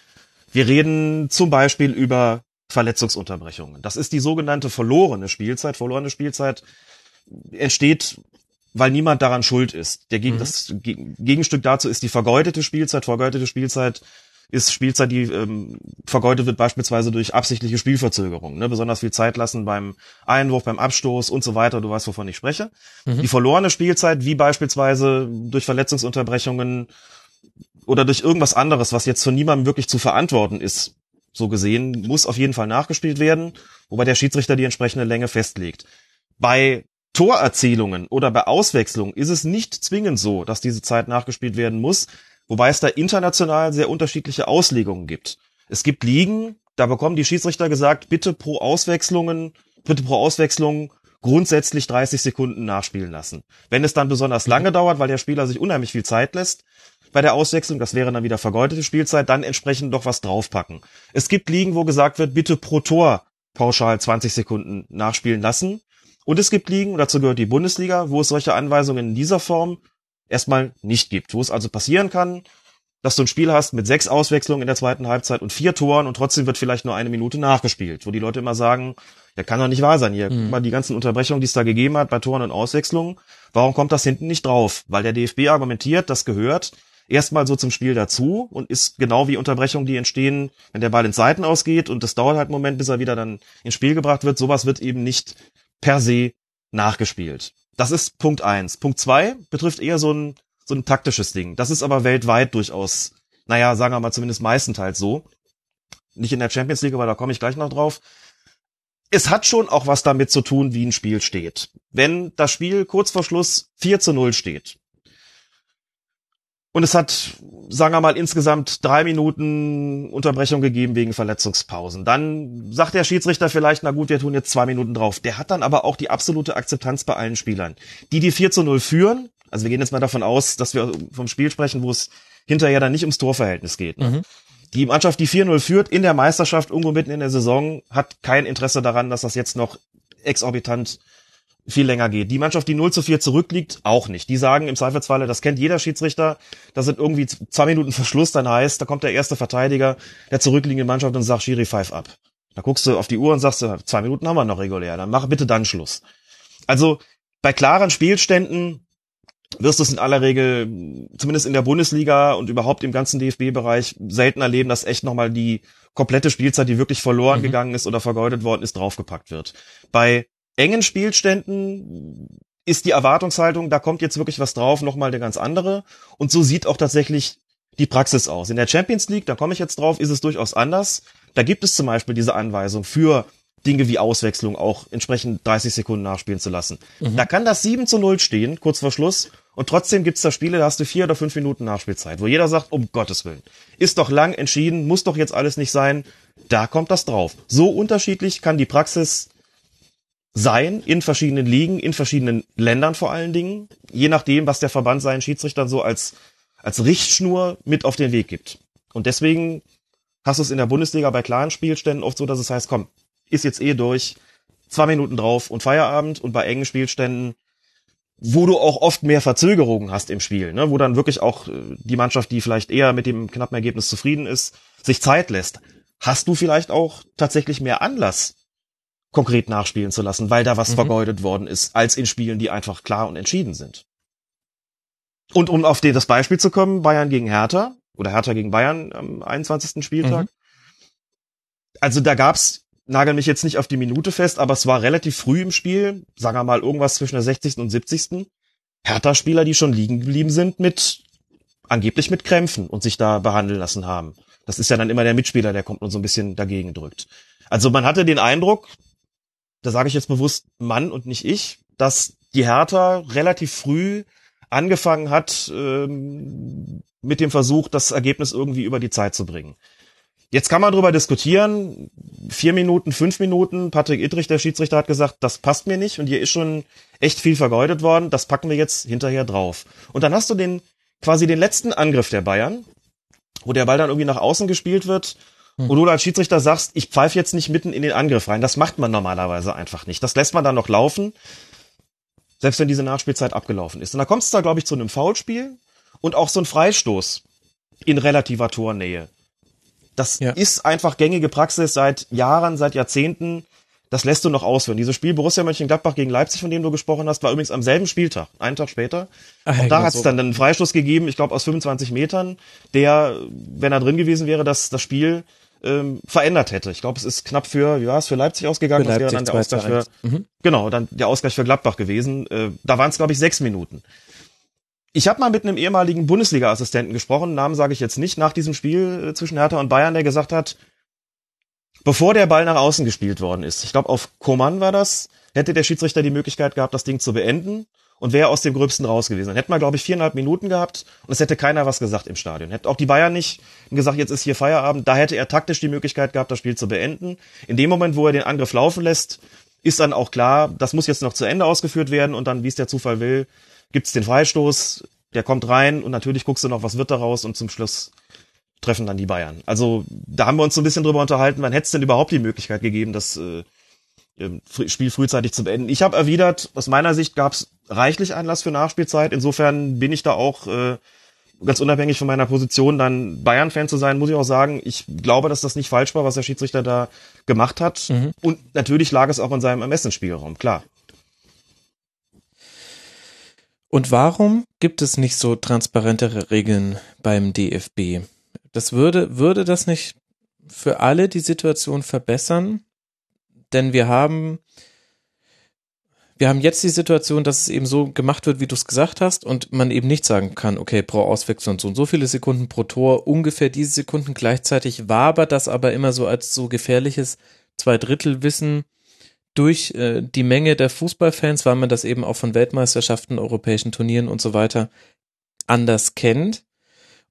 Wir reden zum Beispiel über Verletzungsunterbrechungen. Das ist die sogenannte verlorene Spielzeit. Verlorene Spielzeit entsteht weil niemand daran schuld ist. Der Gegen Mhm. Das Ge- Gegenstück dazu ist die vergeudete Spielzeit. Vergeudete Spielzeit ist Spielzeit, die ähm, vergeudet wird beispielsweise durch absichtliche Spielverzögerung. Ne? Besonders viel Zeit lassen beim Einwurf, beim Abstoß und so weiter. Du weißt, wovon ich spreche. Mhm. Die verlorene Spielzeit, wie beispielsweise durch Verletzungsunterbrechungen oder durch irgendwas anderes, was jetzt von niemandem wirklich zu verantworten ist, so gesehen, muss auf jeden Fall nachgespielt werden, wobei der Schiedsrichter die entsprechende Länge festlegt. Bei Torerzielungen oder bei Auswechslungen ist es nicht zwingend so, dass diese Zeit nachgespielt werden muss, wobei es da international sehr unterschiedliche Auslegungen gibt. Es gibt Ligen, da bekommen die Schiedsrichter gesagt, bitte pro Auswechslungen, bitte pro Auswechslung grundsätzlich 30 Sekunden nachspielen lassen. Wenn es dann besonders lange dauert, weil der Spieler sich unheimlich viel Zeit lässt bei der Auswechslung, das wäre dann wieder vergeudete Spielzeit, dann entsprechend doch was draufpacken. Es gibt Ligen, wo gesagt wird, bitte pro Tor pauschal 20 Sekunden nachspielen lassen. Und es gibt Ligen, und dazu gehört die Bundesliga, wo es solche Anweisungen in dieser Form erstmal nicht gibt. Wo es also passieren kann, dass du ein Spiel hast mit sechs Auswechslungen in der zweiten Halbzeit und vier Toren und trotzdem wird vielleicht nur eine Minute nachgespielt, wo die Leute immer sagen, ja, kann doch nicht wahr sein hier. Mhm. Guck mal, die ganzen Unterbrechungen, die es da gegeben hat bei Toren und Auswechslungen, warum kommt das hinten nicht drauf? Weil der DFB argumentiert, das gehört erstmal so zum Spiel dazu und ist genau wie Unterbrechungen, die entstehen, wenn der Ball ins Seiten ausgeht und das dauert halt einen Moment, bis er wieder dann ins Spiel gebracht wird. Sowas wird eben nicht per se nachgespielt. Das ist Punkt eins. Punkt zwei betrifft eher so ein, so ein taktisches Ding. Das ist aber weltweit durchaus, naja, sagen wir mal zumindest meistenteils so. Nicht in der Champions League, aber da komme ich gleich noch drauf. Es hat schon auch was damit zu tun, wie ein Spiel steht. Wenn das Spiel kurz vor Schluss 4 zu 0 steht und es hat, sagen wir mal, insgesamt drei Minuten Unterbrechung gegeben wegen Verletzungspausen. Dann sagt der Schiedsrichter vielleicht, na gut, wir tun jetzt zwei Minuten drauf. Der hat dann aber auch die absolute Akzeptanz bei allen Spielern. Die, die 4 zu 0 führen, also wir gehen jetzt mal davon aus, dass wir vom Spiel sprechen, wo es hinterher dann nicht ums Torverhältnis geht. Ne? Mhm. Die Mannschaft, die 4-0 führt in der Meisterschaft irgendwo mitten in der Saison, hat kein Interesse daran, dass das jetzt noch exorbitant viel länger geht. Die Mannschaft, die 0 zu 4 zurückliegt, auch nicht. Die sagen im Zweifelsfalle, das kennt jeder Schiedsrichter, da sind irgendwie zwei Minuten Verschluss, dann heißt, da kommt der erste Verteidiger der zurückliegenden Mannschaft und sagt, Schiri, pfeif ab. Da guckst du auf die Uhr und sagst, zwei Minuten haben wir noch regulär, dann mach bitte dann Schluss. Also bei klaren Spielständen wirst du es in aller Regel, zumindest in der Bundesliga und überhaupt im ganzen DFB-Bereich, selten erleben, dass echt nochmal die komplette Spielzeit, die wirklich verloren Mhm. gegangen ist oder vergeudet worden ist, draufgepackt wird. Bei engen Spielständen ist die Erwartungshaltung, da kommt jetzt wirklich was drauf, nochmal eine ganz andere. Und so sieht auch tatsächlich die Praxis aus. In der Champions League, da komme ich jetzt drauf, ist es durchaus anders. Da gibt es zum Beispiel diese Anweisung für Dinge wie Auswechslung auch entsprechend 30 Sekunden nachspielen zu lassen. Da kann das 7 zu 0 stehen, kurz vor Schluss. Und trotzdem gibt's da Spiele, da hast du vier oder fünf Minuten Nachspielzeit, wo jeder sagt, um Gottes Willen, ist doch lang entschieden, muss doch jetzt alles nicht sein. Da kommt das drauf. So unterschiedlich kann die Praxis sein in verschiedenen Ligen, in verschiedenen Ländern vor allen Dingen, je nachdem, was der Verband seinen Schiedsrichtern so als, als Richtschnur mit auf den Weg gibt. Und deswegen hast du es in der Bundesliga bei klaren Spielständen oft so, dass es heißt, komm, ist jetzt eh durch, zwei Minuten drauf und Feierabend und bei engen Spielständen, wo du auch oft mehr Verzögerungen hast im Spiel, ne, wo dann wirklich auch äh, die Mannschaft, die vielleicht eher mit dem knappen Ergebnis zufrieden ist, sich Zeit lässt, hast du vielleicht auch tatsächlich mehr Anlass, konkret nachspielen zu lassen, weil da was Mhm. vergeudet worden ist, als in Spielen, die einfach klar und entschieden sind. Und um auf den, das Beispiel zu kommen, Bayern gegen Hertha oder Hertha gegen Bayern am 21. Spieltag. Also da gab's, nagel mich jetzt nicht auf die Minute fest, aber es war relativ früh im Spiel, sagen wir mal irgendwas zwischen der 60. und 70. Hertha-Spieler, die schon liegen geblieben sind mit, angeblich mit Krämpfen und sich da behandeln lassen haben. Das ist ja dann immer der Mitspieler, der kommt und so ein bisschen dagegen drückt. Also man hatte den Eindruck, da sage ich jetzt bewusst Mann und nicht ich, dass die Hertha relativ früh angefangen hat ähm, mit dem Versuch, das Ergebnis irgendwie über die Zeit zu bringen. Jetzt kann man darüber diskutieren, vier Minuten, fünf Minuten, Patrick Ittrich, der Schiedsrichter, hat gesagt, das passt mir nicht und hier ist schon echt viel vergeudet worden, das packen wir jetzt hinterher drauf. Und dann hast du den, quasi den letzten Angriff der Bayern, wo der Ball dann irgendwie nach außen gespielt wird Hm. und du als Schiedsrichter sagst, ich pfeife jetzt nicht mitten in den Angriff rein. Das macht man normalerweise einfach nicht. Das lässt man dann noch laufen, selbst wenn diese Nachspielzeit abgelaufen ist. Und da kommt es da, glaube ich, zu einem Foulspiel und auch so ein Freistoß in relativer Tornähe. Das Ja. ist einfach gängige Praxis seit Jahren, seit Jahrzehnten, das lässt du noch ausführen. Dieses Spiel Borussia Mönchengladbach gegen Leipzig, von dem du gesprochen hast, war übrigens am selben Spieltag, einen Tag später. Ach, und da ja, hat es so. dann einen Freistoß gegeben, ich glaube aus 25 Metern, der, wenn er drin gewesen wäre, das, das Spiel ähm, verändert hätte. Ich glaube, es ist knapp für, wie war es, für Leipzig ausgegangen. Für das wäre Leipzig dann der 2 zu Ausgleich für, 1. Mhm. Genau, dann der Ausgleich für Gladbach gewesen. Äh, da waren es, glaube ich, sechs Minuten. Ich habe mal mit einem ehemaligen Bundesliga-Assistenten gesprochen, Namen sage ich jetzt nicht, nach diesem Spiel äh, zwischen Hertha und Bayern, der gesagt hat, bevor der Ball nach außen gespielt worden ist, ich glaube auf Koman war das, hätte der Schiedsrichter die Möglichkeit gehabt, das Ding zu beenden und wäre aus dem Gröbsten raus gewesen. Dann hätten wir, glaube ich, viereinhalb Minuten gehabt und es hätte keiner was gesagt im Stadion. Hätte auch die Bayern nicht gesagt, jetzt ist hier Feierabend. Da hätte er taktisch die Möglichkeit gehabt, das Spiel zu beenden. In dem Moment, wo er den Angriff laufen lässt, ist dann auch klar, das muss jetzt noch zu Ende ausgeführt werden und dann, wie es der Zufall will, gibt's den Freistoß, der kommt rein und natürlich guckst du noch, was wird daraus und zum Schluss treffen dann die Bayern. Also da haben wir uns so ein bisschen drüber unterhalten, wann hätte es denn überhaupt die Möglichkeit gegeben, das äh, Spiel frühzeitig zu beenden. Ich habe erwidert, aus meiner Sicht gab es reichlich Anlass für Nachspielzeit. Insofern bin ich da auch äh, ganz unabhängig von meiner Position dann Bayern-Fan zu sein, muss ich auch sagen, ich glaube, dass das nicht falsch war, was der Schiedsrichter da gemacht hat. Mhm. Und natürlich lag es auch in seinem Ermessensspielraum, klar. Und warum gibt es nicht so transparentere Regeln beim DFB? Das würde, würde das nicht für alle die Situation verbessern? Denn wir haben, wir haben jetzt die Situation, dass es eben so gemacht wird, wie du es gesagt hast, und man eben nicht sagen kann, okay, pro Auswechslung so und so viele Sekunden pro Tor, ungefähr diese Sekunden gleichzeitig, war aber das aber immer so als so gefährliches Zweidrittelwissen durch äh, die Menge der Fußballfans, weil man das eben auch von Weltmeisterschaften, europäischen Turnieren und so weiter anders kennt.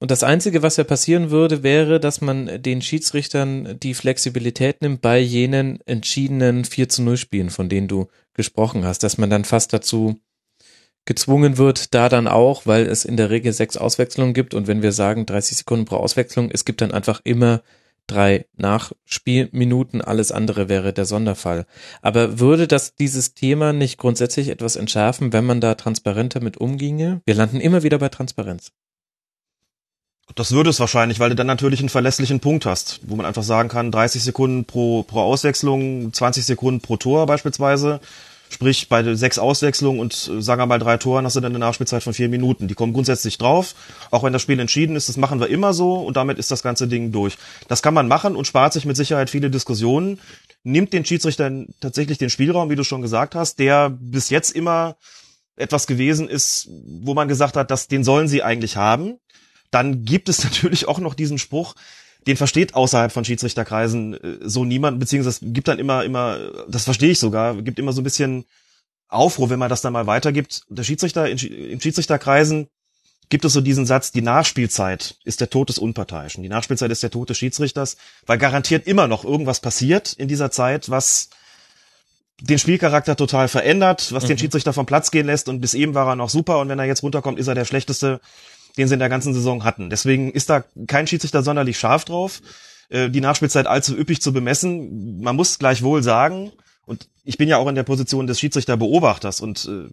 Und das Einzige, was ja passieren würde, wäre, dass man den Schiedsrichtern die Flexibilität nimmt bei jenen entschiedenen 4 zu 0 Spielen, von denen du gesprochen hast, dass man dann fast dazu gezwungen wird, da dann auch, weil es in der Regel sechs Auswechslungen gibt und wenn wir sagen 30 Sekunden pro Auswechslung, es gibt dann einfach immer drei Nachspielminuten, alles andere wäre der Sonderfall. Aber würde das dieses Thema nicht grundsätzlich etwas entschärfen, wenn man da transparenter mit umginge? Wir landen immer wieder bei Transparenz. Das würde es wahrscheinlich, weil du dann natürlich einen verlässlichen Punkt hast, wo man einfach sagen kann, 30 Sekunden pro, pro Auswechslung, 20 Sekunden pro Tor beispielsweise. Sprich, bei sechs Auswechslungen und äh, sagen wir mal drei Toren hast du dann eine Nachspielzeit von vier Minuten. Die kommen grundsätzlich drauf. Auch wenn das Spiel entschieden ist, das machen wir immer so und damit ist das ganze Ding durch. Das kann man machen und spart sich mit Sicherheit viele Diskussionen. Nimmt den Schiedsrichtern tatsächlich den Spielraum, wie du schon gesagt hast, der bis jetzt immer etwas gewesen ist, wo man gesagt hat, dass den sollen sie eigentlich haben. Dann gibt es [laughs] natürlich auch noch diesen Spruch, den versteht außerhalb von Schiedsrichterkreisen äh, so niemand, beziehungsweise es gibt dann immer, immer, das verstehe ich sogar, gibt immer so ein bisschen Aufruhr, wenn man das dann mal weitergibt. Der Schiedsrichter, in, in Schiedsrichterkreisen gibt es so diesen Satz, die Nachspielzeit ist der Tod des Unparteiischen. Die Nachspielzeit ist der Tod des Schiedsrichters, weil garantiert immer noch irgendwas passiert in dieser Zeit, was den Spielcharakter total verändert, was den Schiedsrichter vom Platz gehen lässt und bis eben war er noch super und wenn er jetzt runterkommt, ist er der schlechteste, den sie in der ganzen Saison hatten. Deswegen ist da kein Schiedsrichter sonderlich scharf drauf, äh, die Nachspielzeit allzu üppig zu bemessen. Man muss gleichwohl sagen, und ich bin ja auch in der Position des Schiedsrichterbeobachters und äh,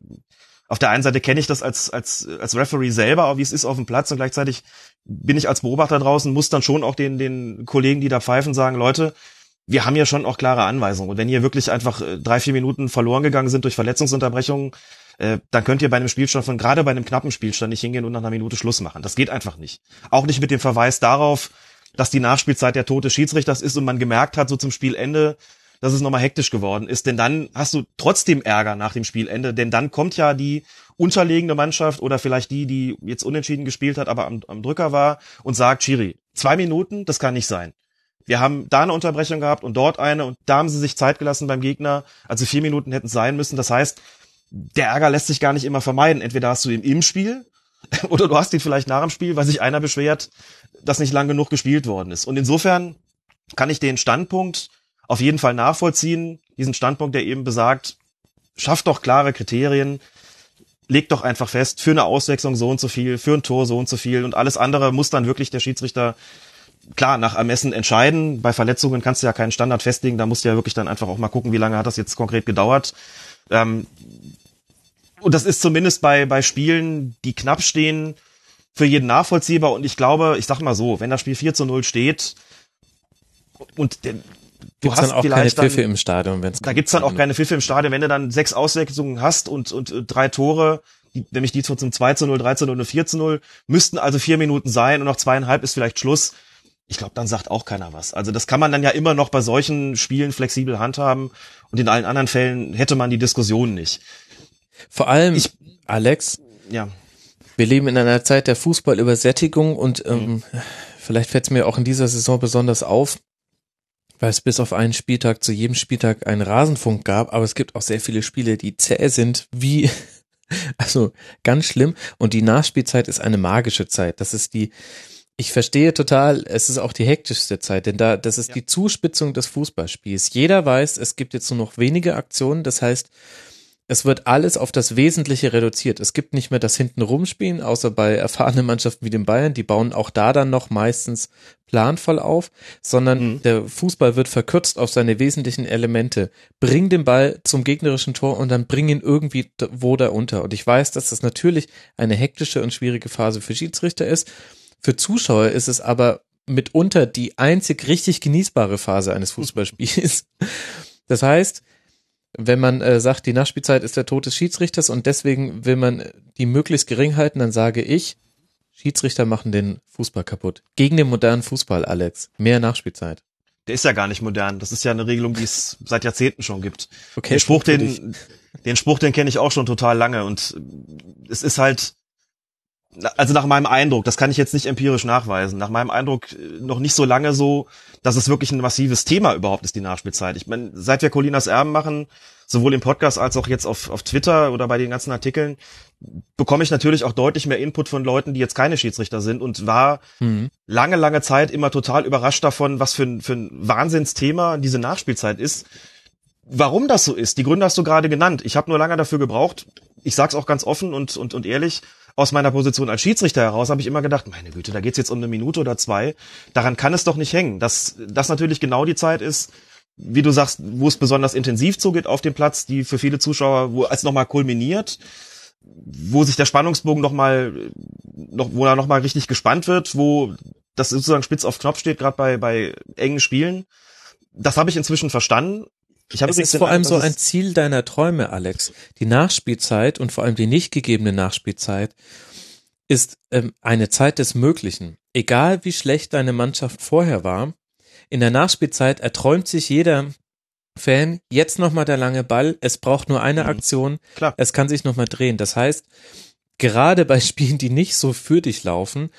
auf der einen Seite kenne ich das als, als, als Referee selber, wie es ist auf dem Platz und gleichzeitig bin ich als Beobachter draußen, muss dann schon auch den, den Kollegen, die da pfeifen, sagen, Leute, wir haben ja schon auch klare Anweisungen. Und wenn hier wirklich einfach äh, drei, vier Minuten verloren gegangen sind durch Verletzungsunterbrechungen, äh, dann könnt ihr bei einem Spielstand von, gerade bei einem knappen Spielstand nicht hingehen und nach einer Minute Schluss machen. Das geht einfach nicht. Auch nicht mit dem Verweis darauf, dass die Nachspielzeit der Tote Schiedsrichters ist und man gemerkt hat, so zum Spielende, dass es nochmal hektisch geworden ist. Denn dann hast du trotzdem Ärger nach dem Spielende, denn dann kommt ja die unterlegene Mannschaft oder vielleicht die, die jetzt unentschieden gespielt hat, aber am, am Drücker war und sagt, Chiri, zwei Minuten, das kann nicht sein. Wir haben da eine Unterbrechung gehabt und dort eine und da haben sie sich Zeit gelassen beim Gegner. Also vier Minuten hätten sein müssen. Das heißt, der Ärger lässt sich gar nicht immer vermeiden. Entweder hast du ihn im Spiel [laughs] oder du hast ihn vielleicht nach dem Spiel, weil sich einer beschwert, dass nicht lang genug gespielt worden ist. Und insofern kann ich den Standpunkt auf jeden Fall nachvollziehen. Diesen Standpunkt, der eben besagt, schafft doch klare Kriterien, legt doch einfach fest, für eine Auswechslung so und so viel, für ein Tor so und so viel und alles andere muss dann wirklich der Schiedsrichter klar nach Ermessen entscheiden. Bei Verletzungen kannst du ja keinen Standard festlegen, da musst du ja wirklich dann einfach auch mal gucken, wie lange hat das jetzt konkret gedauert. Ähm, und das ist zumindest bei, bei Spielen, die knapp stehen, für jeden nachvollziehbar. Und ich glaube, ich sag mal so, wenn das Spiel 4 zu 0 steht und der, Du Gibt's dann hast auch keine vielleicht dann- Pfiffe im Stadion, wenn es Da gibt's dann auch keine Pfiffe im Stadion, wenn du dann sechs Auswechslungen hast und, und äh, drei Tore, die, nämlich die zum 2 zu 0, 3 zu 0 und 4 zu 0, müssten also vier Minuten sein und noch zweieinhalb ist vielleicht Schluss. Ich glaube, dann sagt auch keiner was. Also das kann man dann ja immer noch bei solchen Spielen flexibel handhaben und in allen anderen Fällen hätte man die Diskussion nicht. Vor allem, Ich- Alex, Ja, wir leben in einer Zeit der Fußballübersättigung und ähm, vielleicht fällt es mir auch in dieser Saison besonders auf, weil es bis auf einen Spieltag zu jedem Spieltag einen Rasenfunk gab, aber es gibt auch sehr viele Spiele, die zäh sind, wie, [laughs] also ganz schlimm. Und die Nachspielzeit ist eine magische Zeit. Das ist die, ich verstehe total, es ist auch die hektischste Zeit, denn da, das ist Ja. die Zuspitzung des Fußballspiels. Jeder weiß, es gibt jetzt nur noch wenige Aktionen, das heißt, es wird alles auf das Wesentliche reduziert. Es gibt nicht mehr das hinten rumspielen, außer bei erfahrenen Mannschaften wie den Bayern. Die bauen auch da dann noch meistens planvoll auf, sondern Mhm. der Fußball wird verkürzt auf seine wesentlichen Elemente. Bring den Ball zum gegnerischen Tor und dann bring ihn irgendwie wo da unter. Und ich weiß, dass das natürlich eine hektische und schwierige Phase für Schiedsrichter ist. Für Zuschauer ist es aber mitunter die einzig richtig genießbare Phase eines [laughs] Fußballspiels. Das heißt, wenn man äh, sagt, die Nachspielzeit ist der Tod des Schiedsrichters und deswegen will man die möglichst gering halten, dann sage ich, Schiedsrichter machen den Fußball kaputt. Gegen den modernen Fußball, Alex. Mehr Nachspielzeit. der ist ja gar nicht modern. Das ist ja eine Regelung, die es seit Jahrzehnten schon gibt. Okay, den Spruch, den, den Spruch, den kenne ich auch schon total lange und es ist halt, also nach meinem Eindruck, das kann ich jetzt nicht empirisch nachweisen, nach meinem Eindruck äh, noch nicht so lange so, dass es wirklich ein massives Thema überhaupt ist, die Nachspielzeit. Ich meine, seit wir Colinas Erben machen, sowohl im Podcast als auch jetzt auf, auf Twitter oder bei den ganzen Artikeln, bekomme ich natürlich auch deutlich mehr Input von Leuten, die jetzt keine Schiedsrichter sind und war Mhm. lange, lange Zeit immer total überrascht davon, was für ein, für ein Wahnsinnsthema diese Nachspielzeit ist. Warum das so ist, die Gründe hast du gerade genannt. Ich habe nur lange dafür gebraucht. Ich sag's auch ganz offen und, und, und ehrlich. Aus meiner Position als Schiedsrichter heraus habe ich immer gedacht, meine Güte, da geht's jetzt um eine Minute oder zwei. Daran kann es doch nicht hängen. Dass das natürlich genau die Zeit ist, wie du sagst, wo es besonders intensiv zugeht auf dem Platz, die für viele Zuschauer, wo es nochmal kulminiert, wo sich der Spannungsbogen nochmal, noch, wo er nochmal richtig gespannt wird, wo das sozusagen spitz auf Knopf steht, gerade bei, bei engen Spielen. Das habe ich inzwischen verstanden. Ich habe Es ist vor allem so ein Ziel deiner Träume, Alex. Die Nachspielzeit und vor allem die nicht gegebene Nachspielzeit ist ähm, eine Zeit des Möglichen. Egal wie schlecht deine Mannschaft vorher war, in der Nachspielzeit erträumt sich jeder Fan, jetzt nochmal der lange Ball, es braucht nur eine Mhm. Aktion, Klar. es kann sich nochmal drehen. Das heißt, gerade bei Spielen, die nicht so für dich laufen,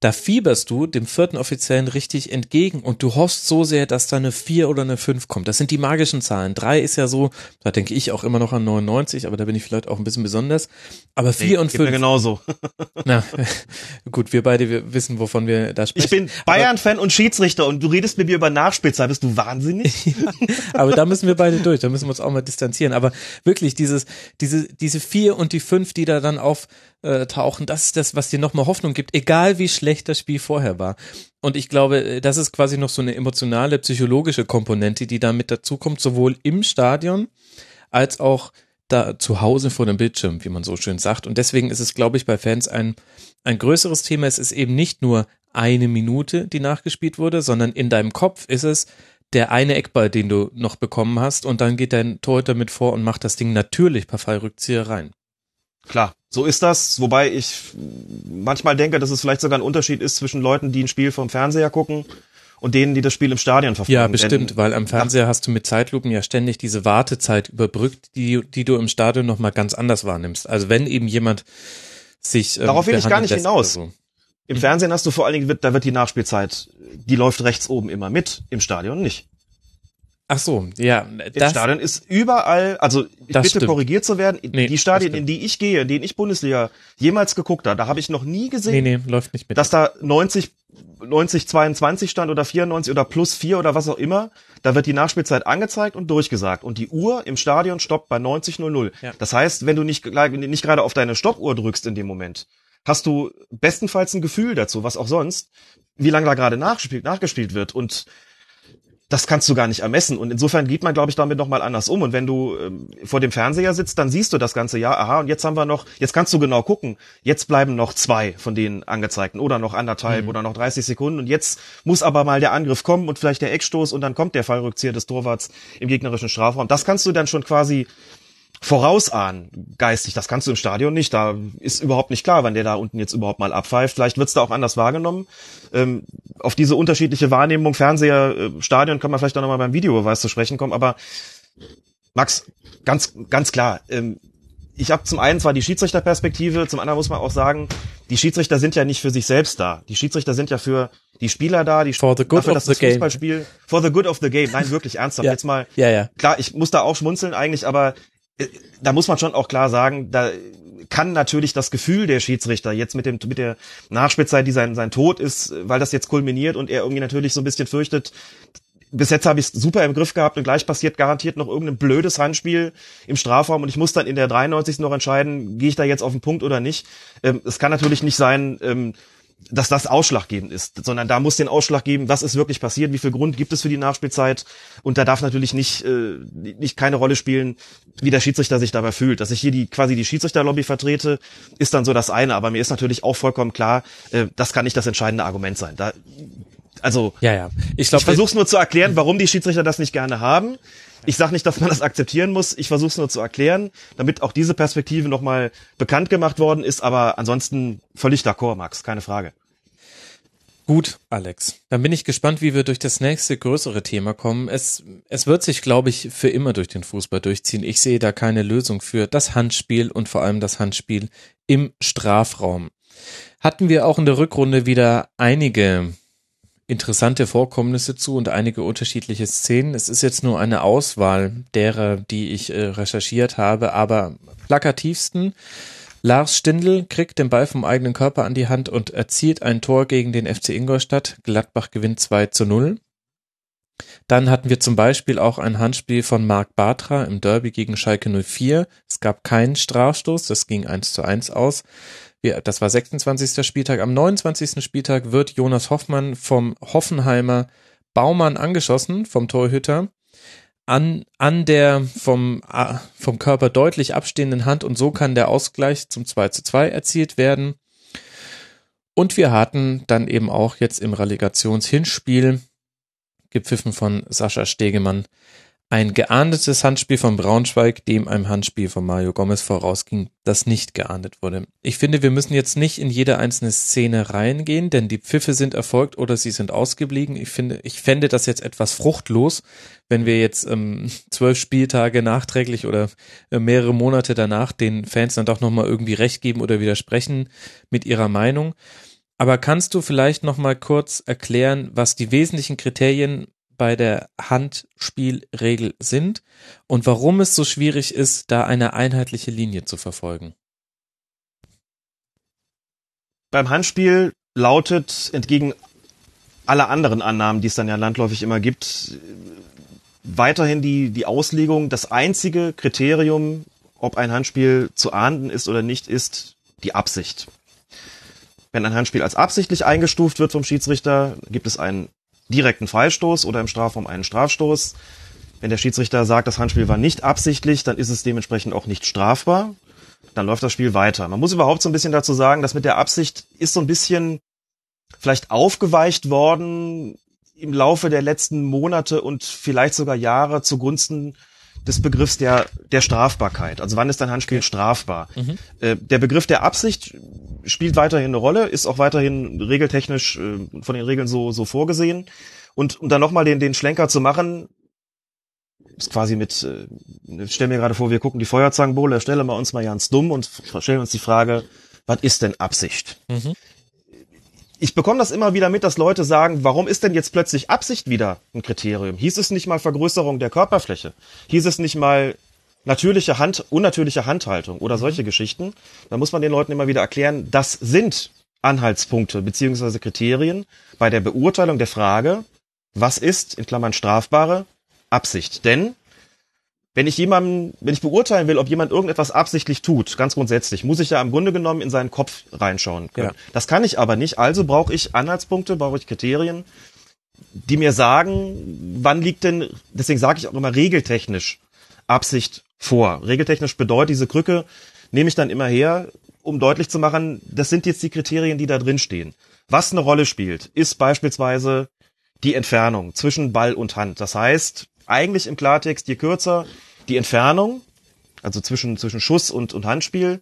da fieberst du dem vierten Offiziellen richtig entgegen und du hoffst so sehr, dass da eine 4 oder eine 5 kommt. Das sind die magischen Zahlen. 3 ist ja so, da denke ich auch immer noch an 99, aber da bin ich vielleicht auch ein bisschen besonders. Aber 4 Nee, und geht mir 5, genauso. [laughs] na, [laughs] gut, wir beide wir wissen, wovon wir da sprechen. Ich bin Bayern-Fan und Schiedsrichter und du redest mit mir über Nachspielzeit. Bist du wahnsinnig? [laughs] aber da müssen wir beide durch, da müssen wir uns auch mal distanzieren. Aber wirklich, dieses, diese, diese vier und die fünf, die da dann auftauchen, das ist das, was dir nochmal Hoffnung gibt, egal wie schlecht das Spiel vorher war. Und ich glaube, das ist quasi noch so eine emotionale, psychologische Komponente, die da mit dazukommt, sowohl im Stadion als auch da zu Hause vor dem Bildschirm, wie man so schön sagt. Und deswegen ist es, glaube ich, bei Fans ein, ein größeres Thema. Es ist eben nicht nur eine Minute, die nachgespielt wurde, sondern in deinem Kopf ist es der eine Eckball, den du noch bekommen hast und dann geht dein Torhüter mit vor und macht das Ding natürlich per Fallrückzieher rein. Klar, so ist das. Wobei ich manchmal denke, dass es vielleicht sogar ein Unterschied ist zwischen Leuten, die ein Spiel vom Fernseher gucken und denen, die das Spiel im Stadion verfolgen. Ja, Denn- bestimmt, weil am Fernseher hast du mit Zeitlupen ja ständig diese Wartezeit überbrückt, die, die du im Stadion nochmal ganz anders wahrnimmst. Also wenn eben jemand sich. Ähm, Darauf will ich gar nicht hinaus. So. Im Fernsehen hast du vor allen Dingen, da wird die Nachspielzeit, die läuft rechts oben immer mit, im Stadion nicht. Ach so, ja, das, Stadion ist überall, also bitte stimmt. korrigiert zu werden, Nee, die Stadien, in die ich gehe, in denen ich Bundesliga jemals geguckt habe, da habe ich noch nie nee, gesehen, nee, läuft nicht mit. dass da 90, 90, 22 stand oder 94 oder plus 4 oder was auch immer. Da wird die Nachspielzeit angezeigt und durchgesagt. Und die Uhr im Stadion stoppt bei 90.00. Ja. Das heißt, wenn du nicht, nicht gerade auf deine Stoppuhr drückst in dem Moment, hast du bestenfalls ein Gefühl dazu, was auch sonst, wie lange da gerade nachgespielt, nachgespielt wird. Und das kannst du gar nicht ermessen. Und insofern geht man, glaube ich, damit nochmal anders um. Und wenn du ähm, vor dem Fernseher sitzt, dann siehst du das ganze Jahr, aha, und jetzt haben wir noch, jetzt kannst du genau gucken, jetzt bleiben noch zwei von den angezeigten oder noch anderthalb mhm. oder noch 30 Sekunden. Und jetzt muss aber mal der Angriff kommen und vielleicht der Eckstoß und dann kommt der Fallrückzieher des Torwarts im gegnerischen Strafraum. Das kannst du dann schon quasi vorausahnen, geistig. Das kannst du im Stadion nicht. Da ist überhaupt nicht klar, wann der da unten jetzt überhaupt mal abpfeift. Vielleicht wird's da auch anders wahrgenommen. Ähm, auf diese unterschiedliche Wahrnehmung, Fernseher, äh, Stadion, kann man vielleicht auch nochmal beim Videobeweis zu sprechen kommen. Aber Max, ganz, ganz klar, ähm, ich habe zum einen zwar die Schiedsrichterperspektive, zum anderen muss man auch sagen, die Schiedsrichter sind ja nicht für sich selbst da. Die Schiedsrichter sind ja für die Spieler da, die for the good dafür, of dass the das Fußballspiel game. for the good of the game. Nein, wirklich [laughs] ernsthaft. ja. Jetzt mal ja, ja. klar, ich muss da auch schmunzeln eigentlich, aber da muss man schon auch klar sagen, da kann natürlich das Gefühl der Schiedsrichter jetzt mit dem mit der Nachspielzeit, die sein sein Tod ist, weil das jetzt kulminiert und er irgendwie natürlich so ein bisschen fürchtet, bis jetzt habe ich es super im Griff gehabt und gleich passiert garantiert noch irgendein blödes Handspiel im Strafraum und ich muss dann in der 93. noch entscheiden, gehe ich da jetzt auf den Punkt oder nicht. Ähm, es kann natürlich nicht sein, ähm, dass das ausschlaggebend ist, sondern da muss den Ausschlag geben, was ist wirklich passiert, wie viel Grund gibt es für die Nachspielzeit und da darf natürlich nicht äh, nicht keine Rolle spielen, wie der Schiedsrichter sich dabei fühlt. Dass ich hier die quasi die Schiedsrichterlobby vertrete, ist dann so das eine, aber mir ist natürlich auch vollkommen klar, äh, das kann nicht das entscheidende Argument sein. Da also ja, ja. Ich, ich versuche es nur zu erklären, warum die Schiedsrichter das nicht gerne haben. Ich sage nicht, dass man das akzeptieren muss. Ich versuche es nur zu erklären, damit auch diese Perspektive nochmal bekannt gemacht worden ist. Aber ansonsten völlig d'accord, Max, keine Frage. Gut, Alex. Dann bin ich gespannt, wie wir durch das nächste größere Thema kommen. Es, es wird sich, glaube ich, für immer durch den Fußball durchziehen. Ich sehe da keine Lösung für das Handspiel und vor allem das Handspiel im Strafraum. Hatten wir auch in der Rückrunde wieder einige interessante Vorkommnisse zu und einige unterschiedliche Szenen. Es ist jetzt nur eine Auswahl derer, die ich äh, recherchiert habe, aber plakativsten. Lars Stindl kriegt den Ball vom eigenen Körper an die Hand und erzielt ein Tor gegen den FC Ingolstadt. Gladbach gewinnt 2 zu 0. Dann hatten wir zum Beispiel auch ein Handspiel von Marc Bartra im Derby gegen Schalke 04. Es gab keinen Strafstoß, das ging 1 zu 1 aus das war 26. Spieltag. Am 29. Spieltag wird Jonas Hoffmann vom Hoffenheimer Baumann angeschossen, vom Torhüter, an, an der vom, vom Körper deutlich abstehenden Hand und so kann der Ausgleich zum 2 zu 2 erzielt werden. Und wir hatten dann eben auch jetzt im Relegationshinspiel, gepfiffen von Sascha Stegemann, ein geahndetes Handspiel von Braunschweig, dem ein Handspiel von Mario Gomez vorausging, das nicht geahndet wurde. Ich finde, wir müssen jetzt nicht in jede einzelne Szene reingehen, denn die Pfiffe sind erfolgt oder sie sind ausgeblieben. Ich finde, ich fände das jetzt etwas fruchtlos, wenn wir jetzt ähm, zwölf Spieltage nachträglich oder äh, mehrere Monate danach den Fans dann doch nochmal irgendwie recht geben oder widersprechen mit ihrer Meinung. Aber kannst du vielleicht nochmal kurz erklären, was die wesentlichen Kriterien bei der Handspielregel sind und warum es so schwierig ist, da eine einheitliche Linie zu verfolgen. Beim Handspiel lautet entgegen aller anderen Annahmen, die es dann ja landläufig immer gibt, weiterhin die, die Auslegung, das einzige Kriterium, ob ein Handspiel zu ahnden ist oder nicht, ist die Absicht. Wenn ein Handspiel als absichtlich eingestuft wird vom Schiedsrichter, gibt es einen direkten Freistoß oder im Strafraum einen Strafstoß. Wenn der Schiedsrichter sagt, das Handspiel war nicht absichtlich, dann ist es dementsprechend auch nicht strafbar. Dann läuft das Spiel weiter. Man muss überhaupt so ein bisschen dazu sagen, dass mit der Absicht ist so ein bisschen vielleicht aufgeweicht worden im Laufe der letzten Monate und vielleicht sogar Jahre zugunsten des Begriffs der, der Strafbarkeit. Also wann ist ein Handspiel strafbar? Mhm. Äh, der Begriff der Absicht spielt weiterhin eine Rolle, ist auch weiterhin regeltechnisch äh, von den Regeln so, so vorgesehen. Und um dann nochmal den, den Schlenker zu machen, ist quasi mit, äh, stell mir gerade vor, wir gucken die Feuerzangenbowle, stellen wir uns mal ganz dumm und stellen uns die Frage, was ist denn Absicht? Mhm ich bekomme das immer wieder mit, dass Leute sagen, warum ist denn jetzt plötzlich Absicht wieder ein Kriterium? Hieß es nicht mal Vergrößerung der Körperfläche? Hieß es nicht mal natürliche Hand, unnatürliche Handhaltung oder solche mhm. Geschichten? Da muss man den Leuten immer wieder erklären, das sind Anhaltspunkte beziehungsweise Kriterien bei der Beurteilung der Frage, was ist, in Klammern strafbare, Absicht. Denn wenn ich jemanden, wenn ich beurteilen will, ob jemand irgendetwas absichtlich tut, ganz grundsätzlich, muss ich ja im Grunde genommen in seinen Kopf reinschauen können. Ja. Das kann ich aber nicht. Also brauche ich Anhaltspunkte, brauche ich Kriterien, die mir sagen, wann liegt denn, deswegen sage ich auch immer regeltechnisch Absicht vor. Regeltechnisch bedeutet diese Krücke, nehme ich dann immer her, um deutlich zu machen, das sind jetzt die Kriterien, die da drin stehen. Was eine Rolle spielt, ist beispielsweise die Entfernung zwischen Ball und Hand. Das heißt, eigentlich im Klartext, je kürzer die Entfernung, also zwischen, zwischen Schuss und, und Handspiel,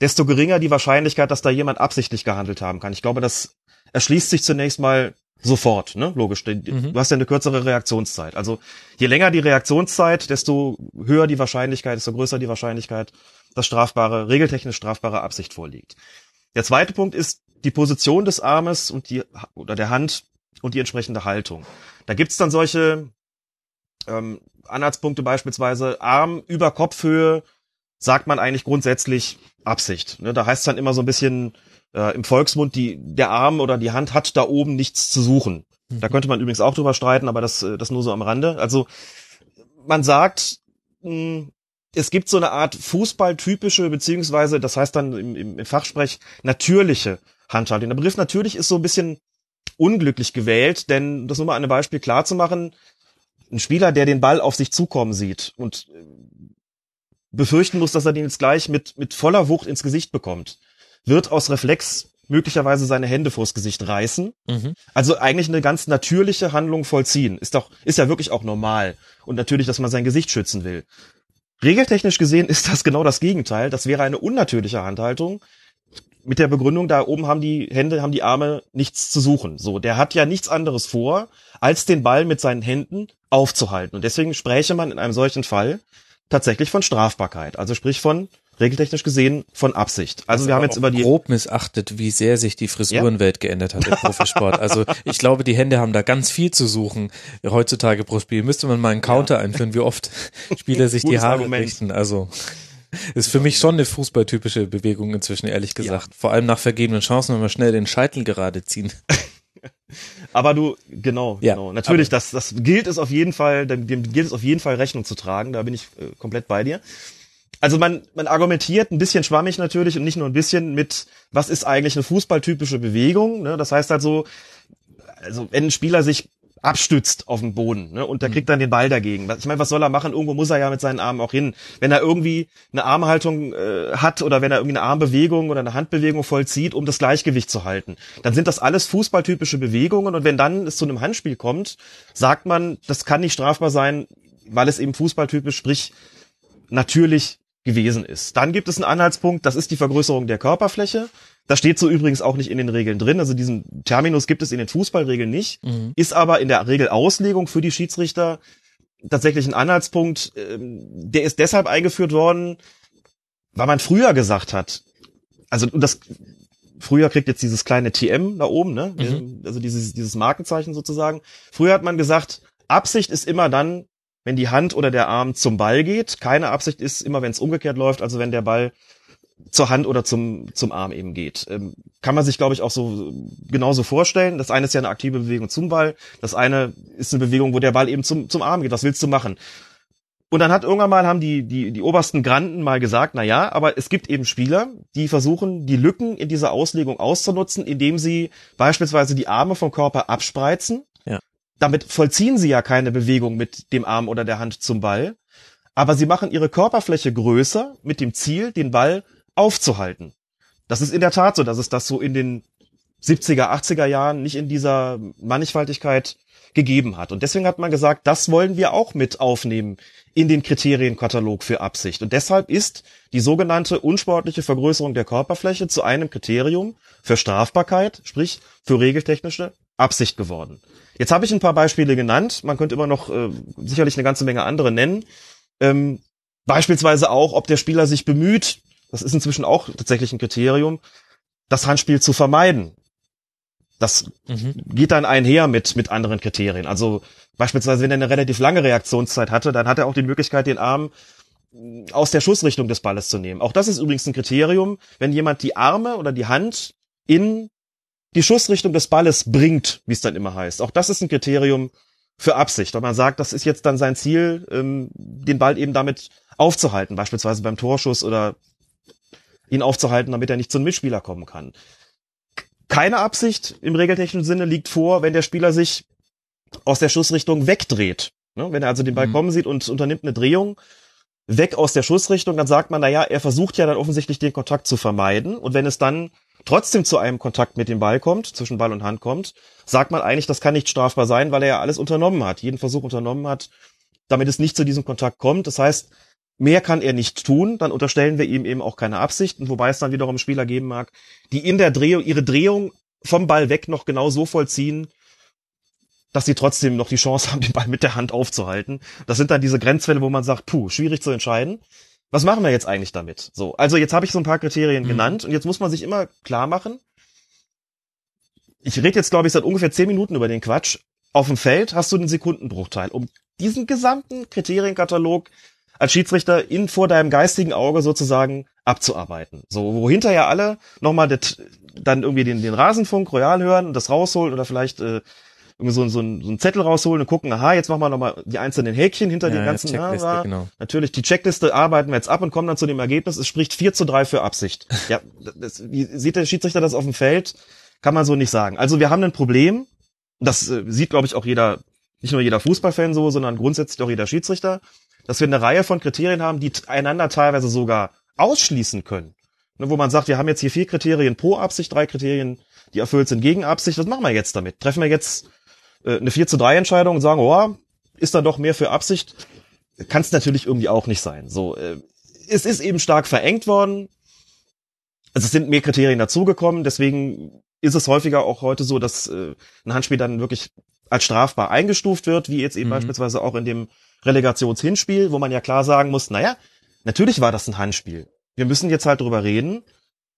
desto geringer die Wahrscheinlichkeit, dass da jemand absichtlich gehandelt haben kann. Ich glaube, das erschließt sich zunächst mal sofort, ne? Logisch. Du Mhm. hast ja eine kürzere Reaktionszeit. Also je länger die Reaktionszeit, desto höher die Wahrscheinlichkeit, desto größer die Wahrscheinlichkeit, dass strafbare, regeltechnisch strafbare Absicht vorliegt. Der zweite Punkt ist die Position des Armes und die oder der Hand und die entsprechende Haltung. Da gibt's dann solche ähm, Anhaltspunkte beispielsweise Arm über Kopfhöhe sagt man eigentlich grundsätzlich Absicht. Ne? Da heißt es dann immer so ein bisschen äh, im Volksmund, die, der Arm oder die Hand hat da oben nichts zu suchen. Da könnte man übrigens auch drüber streiten, aber das, äh, das nur so am Rande. Also man sagt, mh, es gibt so eine Art fußballtypische, beziehungsweise, das heißt dann im, im, im Fachsprech, natürliche Handhaltung. Der Begriff natürlich ist so ein bisschen unglücklich gewählt, denn das nur mal an einem Beispiel klar zu machen, ein Spieler, der den Ball auf sich zukommen sieht und äh, befürchten muss, dass er den jetzt gleich mit, mit voller Wucht ins Gesicht bekommt, wird aus Reflex möglicherweise seine Hände vors Gesicht reißen. Mhm. Also eigentlich eine ganz natürliche Handlung vollziehen. Ist doch, ist ja wirklich auch normal. Und natürlich, dass man sein Gesicht schützen will. Regeltechnisch gesehen ist das genau das Gegenteil. Das wäre eine unnatürliche Handhaltung. Mit der Begründung, da oben haben die Hände, haben die Arme nichts zu suchen. So, der hat ja nichts anderes vor, als den Ball mit seinen Händen aufzuhalten. Und deswegen spräche man in einem solchen Fall tatsächlich von Strafbarkeit. Also sprich von, regeltechnisch gesehen, von Absicht. Also wir haben jetzt über die, grob missachtet, wie sehr sich die Frisurenwelt geändert hat im Profisport. Also ich glaube, die Hände haben da ganz viel zu suchen heutzutage pro Spiel. Müsste man mal einen Counter einführen, wie oft Spieler [laughs] sich die Haare richten. Also ist für mich schon eine fußballtypische Bewegung inzwischen, ehrlich gesagt. Vor allem nach vergebenen Chancen, wenn wir schnell den Scheitel gerade ziehen. [laughs] Aber du, genau, Ja, genau. Natürlich, das, das gilt es auf jeden Fall, dem, dem gilt es auf jeden Fall Rechnung zu tragen. Da bin ich äh, komplett bei dir. Also man, man argumentiert ein bisschen schwammig natürlich und nicht nur ein bisschen mit, was ist eigentlich eine fußballtypische Bewegung. Ne? Das heißt halt so, also wenn ein Spieler sich abstützt auf dem Boden ne, und der kriegt dann den Ball dagegen. Ich meine, was soll er machen? Irgendwo muss er ja mit seinen Armen auch hin. Wenn er irgendwie eine Armhaltung äh, hat oder wenn er irgendwie eine Armbewegung oder eine Handbewegung vollzieht, um das Gleichgewicht zu halten, dann sind das alles fußballtypische Bewegungen und wenn dann es zu einem Handspiel kommt, sagt man, das kann nicht strafbar sein, weil es eben fußballtypisch, sprich natürlich gewesen ist. Dann gibt es einen Anhaltspunkt, das ist die Vergrößerung der Körperfläche. Das steht so übrigens auch nicht in den Regeln drin. Also diesen Terminus gibt es in den Fußballregeln nicht, Mhm. ist aber in der Regelauslegung für die Schiedsrichter tatsächlich ein Anhaltspunkt. ähm, Der ist deshalb eingeführt worden, weil man früher gesagt hat, also das früher kriegt jetzt dieses kleine TM da oben, ne? Mhm. Also dieses, dieses Markenzeichen sozusagen. Früher hat man gesagt, Absicht ist immer dann, wenn die Hand oder der Arm zum Ball geht. Keine Absicht ist immer, wenn es umgekehrt läuft, also wenn der Ball zur Hand oder zum, zum Arm eben geht. Ähm, kann man sich, glaube ich, auch so genauso vorstellen. Das eine ist ja eine aktive Bewegung zum Ball. Das eine ist eine Bewegung, wo der Ball eben zum, zum Arm geht. Was willst du machen? Und dann hat irgendwann mal haben die, die, die obersten Granden mal gesagt, na ja, aber es gibt eben Spieler, die versuchen, die Lücken in dieser Auslegung auszunutzen, indem sie beispielsweise die Arme vom Körper abspreizen. Damit vollziehen sie ja keine Bewegung mit dem Arm oder der Hand zum Ball. Aber sie machen ihre Körperfläche größer mit dem Ziel, den Ball aufzuhalten. Das ist in der Tat so, dass es das so in den 70er, 80er Jahren nicht in dieser Mannigfaltigkeit gegeben hat. Und deswegen hat man gesagt, das wollen wir auch mit aufnehmen in den Kriterienkatalog für Absicht. Und deshalb ist die sogenannte unsportliche Vergrößerung der Körperfläche zu einem Kriterium für Strafbarkeit, sprich für regeltechnische Absicht geworden. Jetzt habe ich ein paar Beispiele genannt. Man könnte immer noch äh, sicherlich eine ganze Menge andere nennen. Ähm, beispielsweise auch, ob der Spieler sich bemüht, das ist inzwischen auch tatsächlich ein Kriterium, das Handspiel zu vermeiden. Das Mhm. geht dann einher mit, mit anderen Kriterien. Also beispielsweise, wenn er eine relativ lange Reaktionszeit hatte, dann hat er auch die Möglichkeit, den Arm mh, aus der Schussrichtung des Balles zu nehmen. Auch das ist übrigens ein Kriterium, wenn jemand die Arme oder die Hand in die Schussrichtung des Balles bringt, wie es dann immer heißt. Auch das ist ein Kriterium für Absicht. Wenn man sagt, das ist jetzt dann sein Ziel, ähm, den Ball eben damit aufzuhalten, beispielsweise beim Torschuss oder ihn aufzuhalten, damit er nicht zum Mitspieler kommen kann. Keine Absicht im regeltechnischen Sinne liegt vor, wenn der Spieler sich aus der Schussrichtung wegdreht. Ne? Wenn er also den Ball Mhm. kommen sieht und unternimmt eine Drehung weg aus der Schussrichtung, dann sagt man, na ja, er versucht ja dann offensichtlich den Kontakt zu vermeiden. Und wenn es dann trotzdem zu einem Kontakt mit dem Ball kommt, zwischen Ball und Hand kommt, sagt man eigentlich, das kann nicht strafbar sein, weil er ja alles unternommen hat, jeden Versuch unternommen hat, damit es nicht zu diesem Kontakt kommt. Das heißt, mehr kann er nicht tun, dann unterstellen wir ihm eben auch keine Absichten, wobei es dann wiederum Spieler geben mag, die in der Drehung, ihre Drehung vom Ball weg noch genau so vollziehen, dass sie trotzdem noch die Chance haben, den Ball mit der Hand aufzuhalten. Das sind dann diese Grenzfälle, wo man sagt, puh, schwierig zu entscheiden. Was machen wir jetzt eigentlich damit? So, also jetzt habe ich so ein paar Kriterien Mhm. genannt und jetzt muss man sich immer klar machen. Ich rede jetzt, glaube ich, seit ungefähr zehn Minuten über den Quatsch. Auf dem Feld hast du einen Sekundenbruchteil, um diesen gesamten Kriterienkatalog als Schiedsrichter in vor deinem geistigen Auge sozusagen abzuarbeiten. So, wo hinterher alle nochmal das, dann irgendwie den, den Rasenfunk royal hören und das rausholen oder vielleicht äh, so, so, ein- so einen Zettel rausholen und gucken, aha, jetzt machen wir nochmal die einzelnen Häkchen hinter Ja, den ganzen Checkliste, ja, genau. Natürlich, die Checkliste arbeiten wir jetzt ab und kommen dann zu dem Ergebnis, es spricht 4 zu 3 für Absicht. [laughs] Ja, das, wie sieht der Schiedsrichter das auf dem Feld? Kann man so nicht sagen. Also wir haben ein Problem, das äh, sieht, glaube ich, auch jeder, nicht nur jeder Fußballfan so, sondern grundsätzlich auch jeder Schiedsrichter, dass wir eine Reihe von Kriterien haben, die einander teilweise sogar ausschließen können. Ne, wo man sagt, wir haben jetzt hier vier Kriterien pro Absicht, drei Kriterien, die erfüllt sind gegen Absicht. Was machen wir jetzt damit? Treffen wir jetzt äh, eine 4 zu 3 Entscheidung und sagen, oh, ist da doch mehr für Absicht? Kann es natürlich irgendwie auch nicht sein. So, äh, es ist eben stark verengt worden. Also es sind mehr Kriterien dazugekommen, deswegen ist es häufiger auch heute so, dass äh, ein Handspiel dann wirklich als strafbar eingestuft wird, wie jetzt eben Mhm. beispielsweise auch in dem Relegationshinspiel, wo man ja klar sagen muss, naja, natürlich war das ein Handspiel. Wir müssen jetzt halt drüber reden,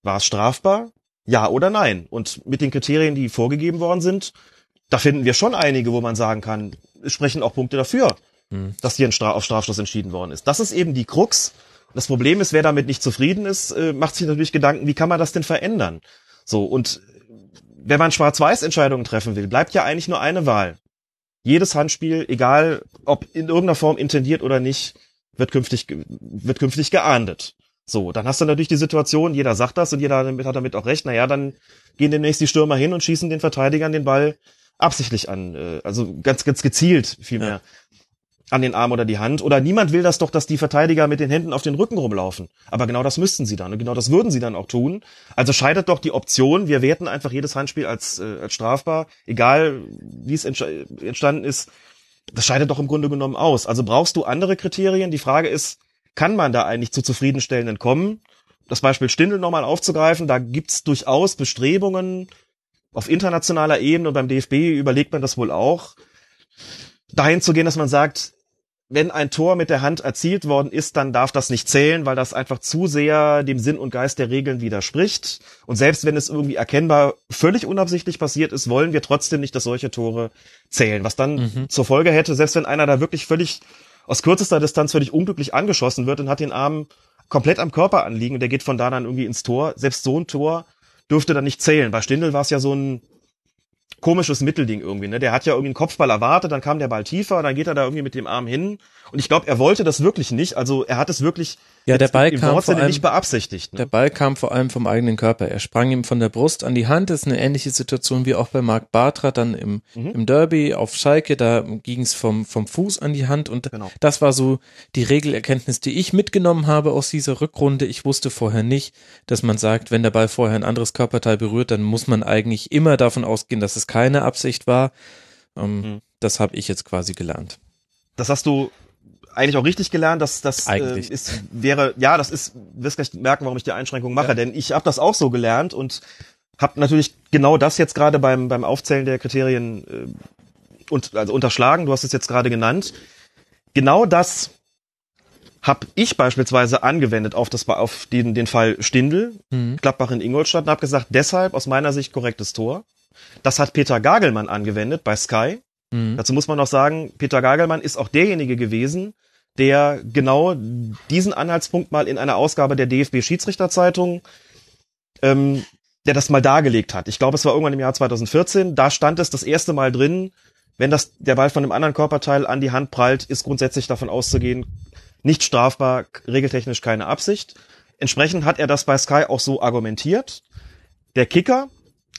war es strafbar? Ja oder nein? Und mit den Kriterien, die vorgegeben worden sind, da finden wir schon einige, wo man sagen kann, es sprechen auch Punkte dafür, Mhm. dass hier ein Stra auf Strafstoß entschieden worden ist. Das ist eben die Krux. Das Problem ist, wer damit nicht zufrieden ist, äh, macht sich natürlich Gedanken, wie kann man das denn verändern? So, und wenn man Schwarz-Weiß-Entscheidungen treffen will, bleibt ja eigentlich nur eine Wahl. Jedes Handspiel, egal ob in irgendeiner Form intendiert oder nicht, wird künftig, wird künftig geahndet. So, dann hast du natürlich die Situation, jeder sagt das und jeder hat damit- hat damit auch recht, naja, dann gehen demnächst die Stürmer hin und schießen den Verteidigern den Ball absichtlich an, äh, also ganz, ganz gezielt vielmehr Ja. an den Arm oder die Hand. Oder niemand will das doch, dass die Verteidiger mit den Händen auf den Rücken rumlaufen. Aber genau das müssten sie dann und genau das würden sie dann auch tun. Also scheidet doch die Option, wir werten einfach jedes Handspiel als, äh, als strafbar, egal wie es entstanden ist, das scheidet doch im Grunde genommen aus. Also brauchst du andere Kriterien? Die Frage ist, kann man da eigentlich zu zufriedenstellenden kommen? Das Beispiel Stindl nochmal aufzugreifen, da gibt's durchaus Bestrebungen auf internationaler Ebene und beim DFB überlegt man das wohl auch, dahin zu gehen, dass man sagt, wenn ein Tor mit der Hand erzielt worden ist, dann darf das nicht zählen, weil das einfach zu sehr dem Sinn und Geist der Regeln widerspricht. Und selbst wenn es irgendwie erkennbar völlig unabsichtlich passiert ist, wollen wir trotzdem nicht, dass solche Tore zählen. Was dann Mhm. zur Folge hätte, selbst wenn einer da wirklich völlig aus kürzester Distanz völlig unglücklich angeschossen wird und hat den Arm komplett am Körper anliegen und der geht von da dann irgendwie ins Tor, selbst so ein Tor dürfte dann nicht zählen. Bei Stindl war es ja so ein komisches Mittelding irgendwie, ne? Der hat ja irgendwie einen Kopfball erwartet, dann kam der Ball tiefer, dann geht er da irgendwie mit dem Arm hin. Und ich glaube, er wollte das wirklich nicht. Also er hat es wirklich Ja, der Ball im kam vor allem- nicht beabsichtigt. Der Ne? Ball kam vor allem vom eigenen Körper. Er sprang ihm von der Brust an die Hand. Das ist eine ähnliche Situation wie auch bei Marc Bartra dann im, Mhm. im Derby auf Schalke. Da ging es vom, vom Fuß an die Hand und Genau. das war so die Regelerkenntnis, die ich mitgenommen habe aus dieser Rückrunde. Ich wusste vorher nicht, dass man sagt, wenn der Ball vorher ein anderes Körperteil berührt, dann muss man eigentlich immer davon ausgehen, dass es keine Absicht war. Ähm, Mhm. Das habe ich jetzt quasi gelernt. Das hast du eigentlich auch richtig gelernt, dass das äh, ist wäre ja, das ist wirst gleich merken, warum ich die Einschränkung mache, Ja. denn ich habe das auch so gelernt und habe natürlich genau das jetzt gerade beim beim Aufzählen der Kriterien äh, und also unterschlagen. Du hast es jetzt gerade genannt. Genau das habe ich beispielsweise angewendet auf das auf den den Fall Stindl, Mhm. Gladbach in Ingolstadt und habe gesagt, deshalb aus meiner Sicht korrektes Tor. Das hat Peter Gagelmann angewendet bei Sky. Mhm. Dazu muss man noch sagen, Peter Gagelmann ist auch derjenige gewesen, der genau diesen Anhaltspunkt mal in einer Ausgabe der DFB Schiedsrichterzeitung, ähm, der das mal dargelegt hat. Ich glaube, es war irgendwann im Jahr 2014. Da stand es das erste Mal drin, wenn das der Ball von einem anderen Körperteil an die Hand prallt, ist grundsätzlich davon auszugehen, nicht strafbar, regeltechnisch keine Absicht. Entsprechend hat er das bei Sky auch so argumentiert. Der Kicker,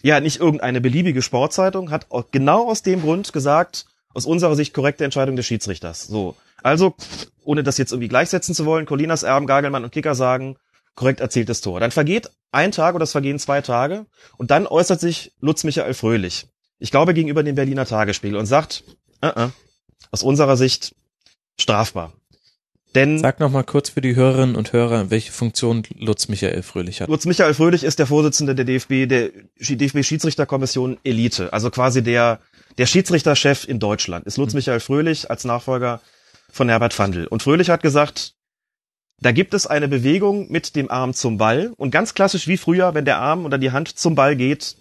ja nicht irgendeine beliebige Sportzeitung, hat genau aus dem Grund gesagt, aus unserer Sicht korrekte Entscheidung des Schiedsrichters. So. Also, ohne das jetzt irgendwie gleichsetzen zu wollen, Colinas Erben, Gagelmann und Kicker sagen, korrekt erzieltes Tor. Dann vergeht ein Tag oder es vergehen zwei Tage und dann äußert sich Lutz Michael Fröhlich. Ich glaube gegenüber dem Berliner Tagesspiegel und sagt, uh -uh, aus unserer Sicht strafbar. Denn Sag noch mal kurz für die Hörerinnen und Hörer, welche Funktion Lutz Michael Fröhlich hat. Lutz Michael Fröhlich ist der Vorsitzende der DFB, der DFB Schiedsrichterkommission Elite, also quasi der der Schiedsrichterchef in Deutschland. Ist Lutz Michael Fröhlich als Nachfolger von Herbert Fandl. Und Fröhlich hat gesagt, da gibt es eine Bewegung mit dem Arm zum Ball und ganz klassisch wie früher, wenn der Arm oder die Hand zum Ball geht,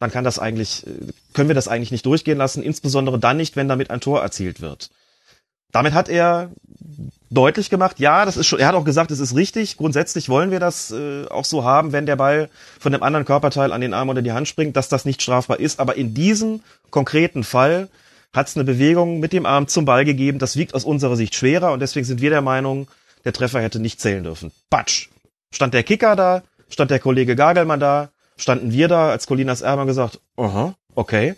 dann kann das eigentlich, können wir das eigentlich nicht durchgehen lassen, insbesondere dann nicht, wenn damit ein Tor erzielt wird. Damit hat er deutlich gemacht, ja, das ist schon, er hat auch gesagt, es ist richtig, grundsätzlich wollen wir das äh, auch so haben, wenn der Ball von dem anderen Körperteil an den Arm oder die Hand springt, dass das nicht strafbar ist, aber in diesem konkreten Fall hat es eine Bewegung mit dem Arm zum Ball gegeben, das wiegt aus unserer Sicht schwerer und deswegen sind wir der Meinung, der Treffer hätte nicht zählen dürfen. Batsch! Stand der Kicker da, stand der Kollege Gagelmann da, standen wir da, als Colinas Erber gesagt, aha, okay.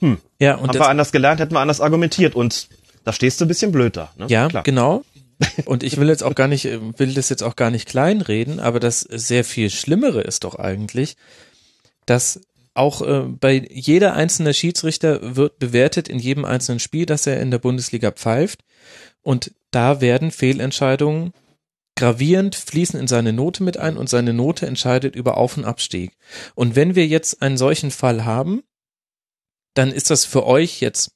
Hm. Ja, und Haben wir anders gelernt, hätten wir anders argumentiert und da stehst du ein bisschen blöd da. Ne? ja, Klar. genau. Und ich will jetzt auch gar nicht, will das jetzt auch gar nicht kleinreden, aber das sehr viel Schlimmere ist doch eigentlich, dass auch äh, bei jeder einzelne Schiedsrichter wird bewertet in jedem einzelnen Spiel, das er in der Bundesliga pfeift. Und da werden Fehlentscheidungen gravierend fließen in seine Note mit ein und seine Note entscheidet über Auf- und Abstieg. Und wenn wir jetzt einen solchen Fall haben, dann ist das für euch jetzt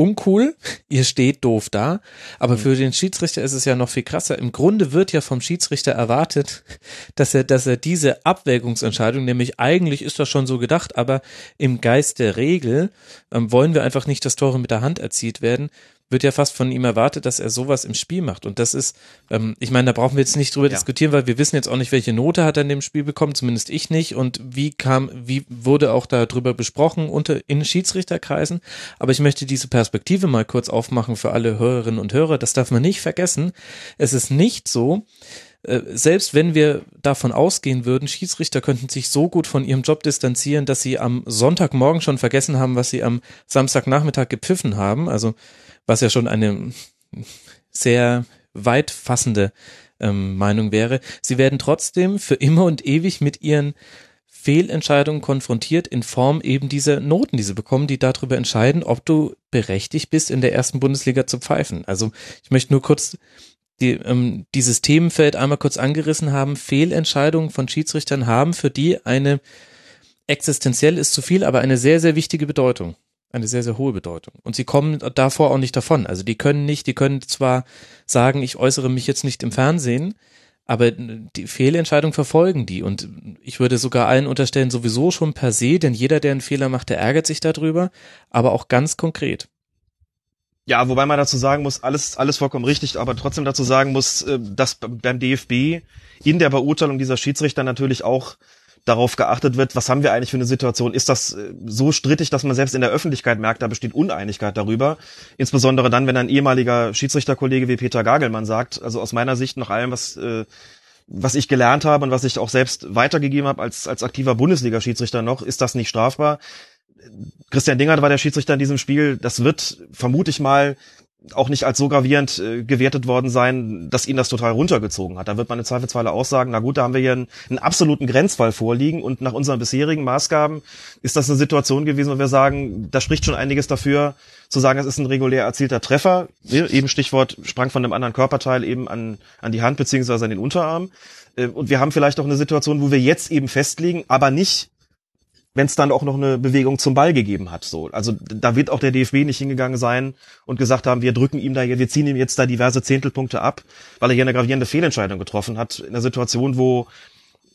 uncool, ihr steht doof da, aber für den Schiedsrichter ist es ja noch viel krasser. Im Grunde wird ja vom Schiedsrichter erwartet, dass er, dass er diese Abwägungsentscheidung, nämlich eigentlich ist das schon so gedacht, aber im Geist der Regel ähm, wollen wir einfach nicht, dass Tore mit der Hand erzielt werden, wird ja fast von ihm erwartet, dass er sowas im Spiel macht. Und das ist, ähm, ich meine, da brauchen wir jetzt nicht drüber Ja. diskutieren, weil wir wissen jetzt auch nicht, welche Note hat er in dem Spiel bekommen, zumindest ich nicht. Und wie kam, wie wurde auch darüber besprochen unter in Schiedsrichterkreisen. Aber ich möchte diese Perspektive mal kurz aufmachen für alle Hörerinnen und Hörer. Das darf man nicht vergessen. Es ist nicht so, äh, selbst wenn wir davon ausgehen würden, Schiedsrichter könnten sich so gut von ihrem Job distanzieren, dass sie am Sonntagmorgen schon vergessen haben, was sie am Samstagnachmittag gepfiffen haben. Also was ja schon eine sehr weit fassende ähm, Meinung wäre. Sie werden trotzdem für immer und ewig mit ihren Fehlentscheidungen konfrontiert in Form eben dieser Noten, die sie bekommen, die darüber entscheiden, ob du berechtigt bist, in der ersten Bundesliga zu pfeifen. Also ich möchte nur kurz die, ähm, dieses Themenfeld einmal kurz angerissen haben. Fehlentscheidungen von Schiedsrichtern haben für die eine existenziell ist zu viel, aber eine sehr, sehr wichtige Bedeutung. Eine sehr, sehr hohe Bedeutung. Und sie kommen davor auch nicht davon. Also die können nicht, die können zwar sagen, ich äußere mich jetzt nicht im Fernsehen, aber die Fehlentscheidung verfolgen die. Und ich würde sogar allen unterstellen, sowieso schon per se, denn jeder, der einen Fehler macht, der ärgert sich darüber, aber auch ganz konkret. Ja, wobei man dazu sagen muss, alles, alles vollkommen richtig, aber trotzdem dazu sagen muss, äh, dass beim DFB in der Beurteilung dieser Schiedsrichter natürlich auch darauf geachtet wird, was haben wir eigentlich für eine Situation? Ist das äh, so strittig, dass man selbst in der Öffentlichkeit merkt, da besteht Uneinigkeit darüber? Insbesondere dann, wenn ein ehemaliger Schiedsrichterkollege wie Peter Gagelmann sagt, also aus meiner Sicht nach allem, was äh, was ich gelernt habe und was ich auch selbst weitergegeben habe als, als aktiver Bundesliga-Schiedsrichter noch, ist das nicht strafbar. Christian Dingert war der Schiedsrichter in diesem Spiel. Das wird, vermute ich mal, auch nicht als so gravierend äh, gewertet worden sein, dass ihn das total runtergezogen hat. Da wird man im Zweifelsfalle auch sagen, na gut, da haben wir hier einen, einen absoluten Grenzfall vorliegen und nach unseren bisherigen Maßgaben ist das eine Situation gewesen, wo wir sagen, da spricht schon einiges dafür, zu sagen, es ist ein regulär erzielter Treffer. Eben Stichwort sprang von einem anderen Körperteil eben an, an die Hand beziehungsweise an den Unterarm. Äh, Und wir haben vielleicht auch eine Situation, wo wir jetzt eben festlegen, aber nicht wenn es dann auch noch eine Bewegung zum Ball gegeben hat. So, also da wird auch der DFB nicht hingegangen sein und gesagt haben, wir drücken ihm da, wir ziehen ihm jetzt da diverse Zehntelpunkte ab, weil er hier eine gravierende Fehlentscheidung getroffen hat in einer Situation, wo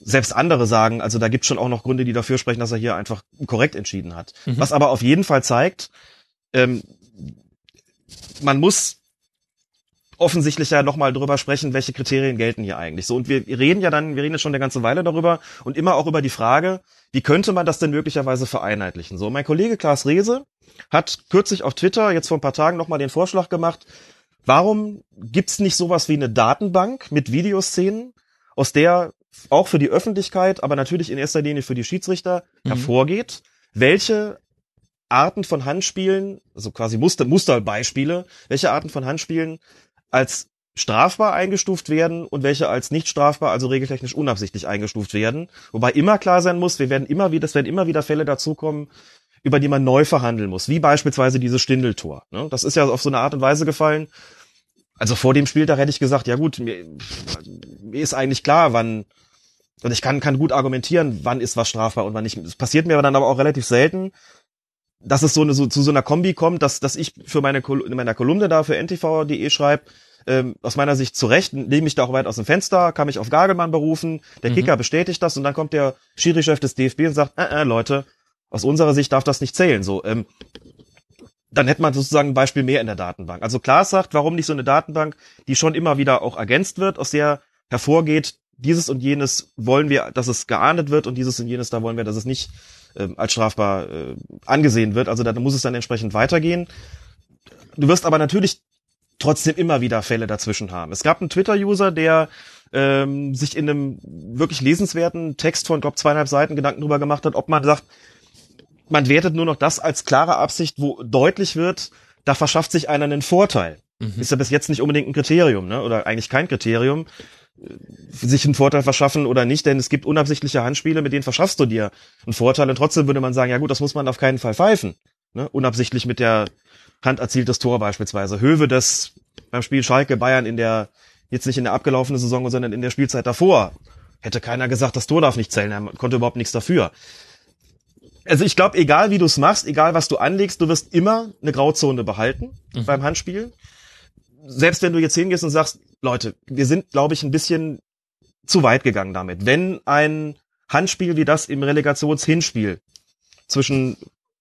selbst andere sagen, also da gibt schon auch noch Gründe, die dafür sprechen, dass er hier einfach korrekt entschieden hat. Mhm. Was aber auf jeden Fall zeigt, ähm, man muss offensichtlich ja nochmal drüber sprechen, welche Kriterien gelten hier eigentlich. So, und wir reden ja dann, wir reden jetzt schon eine ganze Weile darüber und immer auch über die Frage, wie könnte man das denn möglicherweise vereinheitlichen? So, mein Kollege Klaas Rehse hat kürzlich auf Twitter, jetzt vor ein paar Tagen, nochmal den Vorschlag gemacht, warum gibt's nicht sowas wie eine Datenbank mit Videoszenen, aus der auch für die Öffentlichkeit, aber natürlich in erster Linie für die Schiedsrichter Mhm. hervorgeht, welche Arten von Handspielen, also quasi Muster, Musterbeispiele, welche Arten von Handspielen als strafbar eingestuft werden und welche als nicht strafbar, also regeltechnisch unabsichtlich eingestuft werden. Wobei immer klar sein muss, wir werden immer wieder, es werden immer wieder Fälle dazukommen, über die man neu verhandeln muss, wie beispielsweise dieses Stindeltor. Ne? Das ist ja auf so eine Art und Weise gefallen. Also vor dem Spieltag hätte ich gesagt, ja gut, mir, mir ist eigentlich klar, wann, und ich kann, kann gut argumentieren, wann ist was strafbar und wann nicht. Es passiert mir aber dann aber auch relativ selten, dass es so, eine, so zu so einer Kombi kommt, dass, dass ich für meine in meiner Kolumne da für ntv.de schreibe, ähm, aus meiner Sicht zu Recht, nehme ich da auch weit aus dem Fenster, kann mich auf Gagelmann berufen, der mhm. Kicker bestätigt das und dann kommt der Schiri-Chef des DFB und sagt, äh, äh, Leute, aus unserer Sicht darf das nicht zählen. So, ähm, dann hätte man sozusagen ein Beispiel mehr in der Datenbank. Also klar sagt, warum nicht so eine Datenbank, die schon immer wieder auch ergänzt wird, aus der hervorgeht, dieses und jenes wollen wir, dass es geahndet wird und dieses und jenes, da wollen wir, dass es nicht äh, als strafbar äh, angesehen wird. Also da muss es dann entsprechend weitergehen. Du wirst aber natürlich trotzdem immer wieder Fälle dazwischen haben. Es gab einen Twitter-User, der ähm, sich in einem wirklich lesenswerten Text von, glaube zweieinhalb Seiten Gedanken darüber gemacht hat, ob man sagt, man wertet nur noch das als klare Absicht, wo deutlich wird, da verschafft sich einer einen Vorteil. Mhm. Ist ja bis jetzt nicht unbedingt ein Kriterium, ne? Oder eigentlich kein Kriterium, äh, sich einen Vorteil verschaffen oder nicht, denn es gibt unabsichtliche Handspiele, mit denen verschaffst du dir einen Vorteil und trotzdem würde man sagen, ja gut, das muss man auf keinen Fall pfeifen. Ne? Unabsichtlich mit der Hand erzieltes Tor beispielsweise. Höwe das beim Spiel Schalke Bayern in der, jetzt nicht in der abgelaufenen Saison, sondern in der Spielzeit davor. Hätte keiner gesagt, das Tor darf nicht zählen, er konnte überhaupt nichts dafür. Also ich glaube, egal wie du es machst, egal was du anlegst, du wirst immer eine Grauzone behalten mhm. beim Handspiel. Selbst wenn du jetzt hingehst und sagst, Leute, wir sind, glaube ich, ein bisschen zu weit gegangen damit. Wenn ein Handspiel wie das im Relegationshinspiel zwischen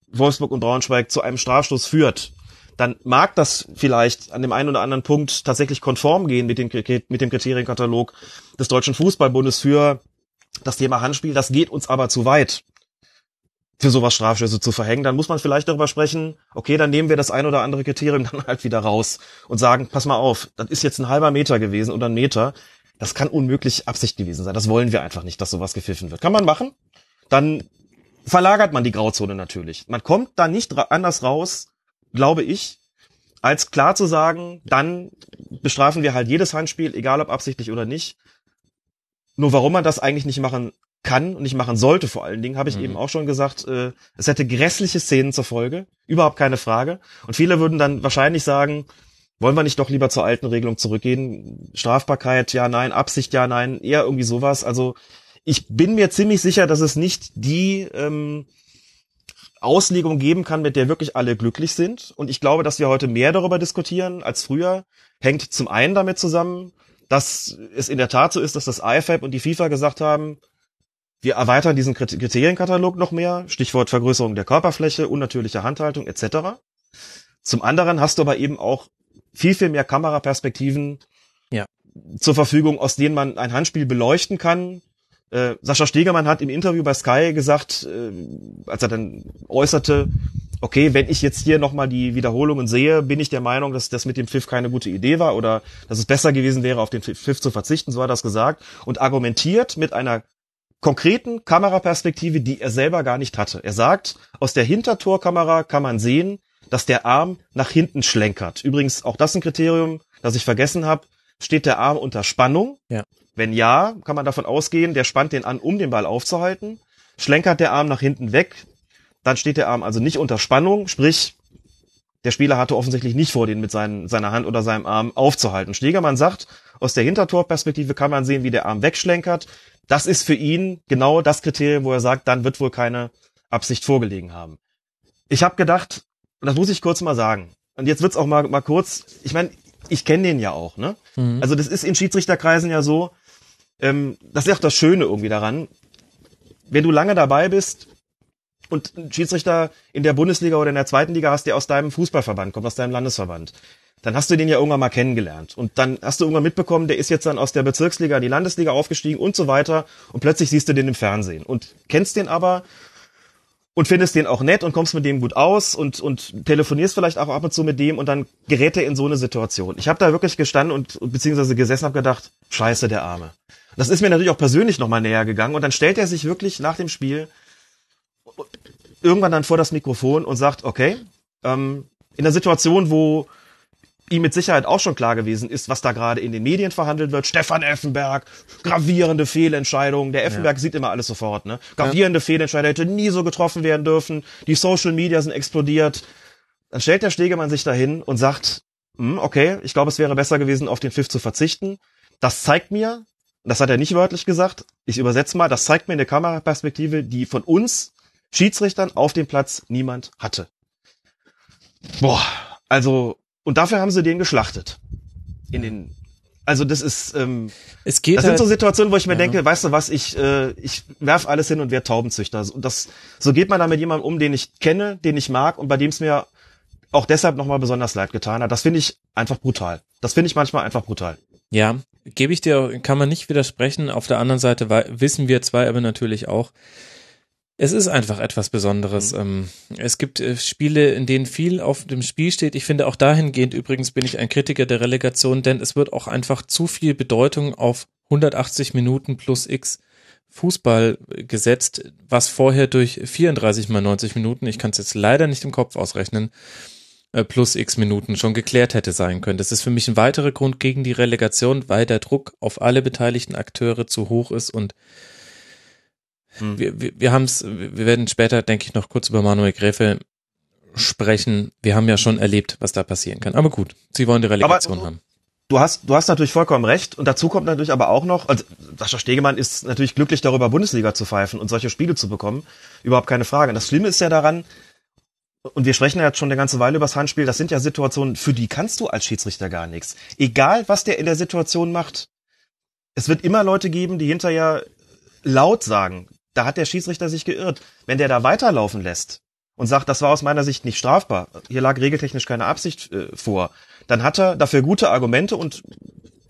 Wolfsburg und Braunschweig zu einem Strafstoß führt, dann mag das vielleicht an dem einen oder anderen Punkt tatsächlich konform gehen mit, den, mit dem Kriterienkatalog des Deutschen Fußballbundes für das Thema Handspiel. Das geht uns aber zu weit für sowas Strafstöße zu verhängen, dann muss man vielleicht darüber sprechen, okay, dann nehmen wir das ein oder andere Kriterium [laughs] dann halt wieder raus und sagen, pass mal auf, das ist jetzt ein halber Meter gewesen oder ein Meter. Das kann unmöglich Absicht gewesen sein. Das wollen wir einfach nicht, dass sowas gepfiffen wird. Kann man machen. Dann verlagert man die Grauzone natürlich. Man kommt da nicht anders raus, glaube ich, als klar zu sagen, dann bestrafen wir halt jedes Handspiel, egal ob absichtlich oder nicht. Nur warum man das eigentlich nicht machen kann und nicht machen sollte vor allen Dingen, habe ich mhm. eben auch schon gesagt, äh, es hätte grässliche Szenen zur Folge, überhaupt keine Frage. Und viele würden dann wahrscheinlich sagen, wollen wir nicht doch lieber zur alten Regelung zurückgehen? Strafbarkeit, ja, nein, Absicht, ja, nein, eher irgendwie sowas. Also ich bin mir ziemlich sicher, dass es nicht die ähm, Auslegung geben kann, mit der wirklich alle glücklich sind. Und ich glaube, dass wir heute mehr darüber diskutieren als früher. Hängt zum einen damit zusammen, dass es in der Tat so ist, dass das IFAB und die FIFA gesagt haben, wir erweitern diesen Kriterienkatalog noch mehr, Stichwort Vergrößerung der Körperfläche, unnatürliche Handhaltung etc. Zum anderen hast du aber eben auch viel, viel mehr Kameraperspektiven ja. zur Verfügung, aus denen man ein Handspiel beleuchten kann. Äh, Sascha Stegemann hat im Interview bei Sky gesagt, äh, als er dann äußerte, okay, wenn ich jetzt hier nochmal die Wiederholungen sehe, bin ich der Meinung, dass das mit dem Pfiff keine gute Idee war oder dass es besser gewesen wäre, auf den Pfiff zu verzichten, so hat er das gesagt, und argumentiert mit einer konkreten Kameraperspektive, die er selber gar nicht hatte. Er sagt, aus der Hintertorkamera kann man sehen, dass der Arm nach hinten schlenkert. Übrigens, auch das ein Kriterium, das ich vergessen habe. Steht der Arm unter Spannung? Ja. Wenn ja, kann man davon ausgehen, der spannt den an, um den Ball aufzuhalten. Schlenkert der Arm nach hinten weg, dann steht der Arm also nicht unter Spannung, sprich, der Spieler hatte offensichtlich nicht vor, den mit seinen, seiner Hand oder seinem Arm aufzuhalten. Stegermann sagt, aus der Hintertorperspektive kann man sehen, wie der Arm wegschlenkert das ist für ihn genau das Kriterium, wo er sagt, dann wird wohl keine Absicht vorgelegen haben. Ich habe gedacht, und das muss ich kurz mal sagen, und jetzt wird's auch mal, mal kurz, ich meine, ich kenne den ja auch, ne? Mhm. Also das ist in Schiedsrichterkreisen ja so, ähm, das ist auch das Schöne irgendwie daran, wenn du lange dabei bist und einen Schiedsrichter in der Bundesliga oder in der zweiten Liga hast, der aus deinem Fußballverband kommt, aus deinem Landesverband, dann hast du den ja irgendwann mal kennengelernt. Und dann hast du irgendwann mitbekommen, der ist jetzt dann aus der Bezirksliga in die Landesliga aufgestiegen und so weiter. Und plötzlich siehst du den im Fernsehen und kennst den aber und findest den auch nett und kommst mit dem gut aus und, und telefonierst vielleicht auch ab und zu mit dem und dann gerät er in so eine Situation. Ich habe da wirklich gestanden und beziehungsweise gesessen habe gedacht, scheiße, der Arme. Das ist mir natürlich auch persönlich nochmal näher gegangen und dann stellt er sich wirklich nach dem Spiel irgendwann dann vor das Mikrofon und sagt, okay, ähm, in der Situation, wo ihm mit Sicherheit auch schon klar gewesen ist, was da gerade in den Medien verhandelt wird. Stefan Effenberg, gravierende Fehlentscheidung. Der Effenberg ja. sieht immer alles sofort, ne? Gravierende ja. Fehlentscheidung, hätte nie so getroffen werden dürfen. Die Social Media sind explodiert. Dann stellt der Stegemann sich dahin und sagt, hm, okay, ich glaube, es wäre besser gewesen, auf den Pfiff zu verzichten. Das zeigt mir, das hat er nicht wörtlich gesagt, ich übersetze mal, das zeigt mir eine Kameraperspektive, die von uns Schiedsrichtern auf dem Platz niemand hatte. Boah, also und dafür haben sie den geschlachtet. In den also das ist ähm, es geht das halt, sind so Situationen, wo ich mir ja. denke, weißt du was, ich äh, ich werf alles hin und werde Taubenzüchter und das so geht man da mit jemandem um, den ich kenne, den ich mag und bei dem es mir auch deshalb nochmal besonders leid getan hat. Das finde ich einfach brutal. Das finde ich manchmal einfach brutal. Ja, gebe ich dir, kann man nicht widersprechen. Auf der anderen Seite wissen wir zwei aber natürlich auch, es ist einfach etwas Besonderes. Mhm. Ähm, es gibt äh, Spiele, in denen viel auf dem Spiel steht. Ich finde auch dahingehend übrigens bin ich ein Kritiker der Relegation, denn es wird auch einfach zu viel Bedeutung auf 180 Minuten plus X Fußball gesetzt, was vorher durch 34 mal 90 Minuten, ich kann es jetzt leider nicht im Kopf ausrechnen, äh, plus x Minuten schon geklärt hätte sein können. Das ist für mich ein weiterer Grund gegen die Relegation, weil der Druck auf alle beteiligten Akteure zu hoch ist und hm. wir, wir, wir haben es, wir werden später, denke ich, noch kurz über Manuel Gräfe sprechen. Wir haben ja schon erlebt, was da passieren kann. Aber gut, sie wollen die Relegation aber, haben. Du hast, du hast natürlich vollkommen recht. Und dazu kommt natürlich aber auch noch, also Sascha Stegemann ist natürlich glücklich darüber, Bundesliga zu pfeifen und solche Spiele zu bekommen. Überhaupt keine Frage. Und das Schlimme ist ja daran, und wir sprechen ja jetzt schon eine ganze Weile über das Handspiel, das sind ja Situationen, für die kannst du als Schiedsrichter gar nichts. Egal, was der in der Situation macht. Es wird immer Leute geben, die hinterher laut sagen, da hat der Schiedsrichter sich geirrt. Wenn der da weiterlaufen lässt und sagt, das war aus meiner Sicht nicht strafbar, hier lag regeltechnisch keine Absicht äh, vor, dann hat er dafür gute Argumente und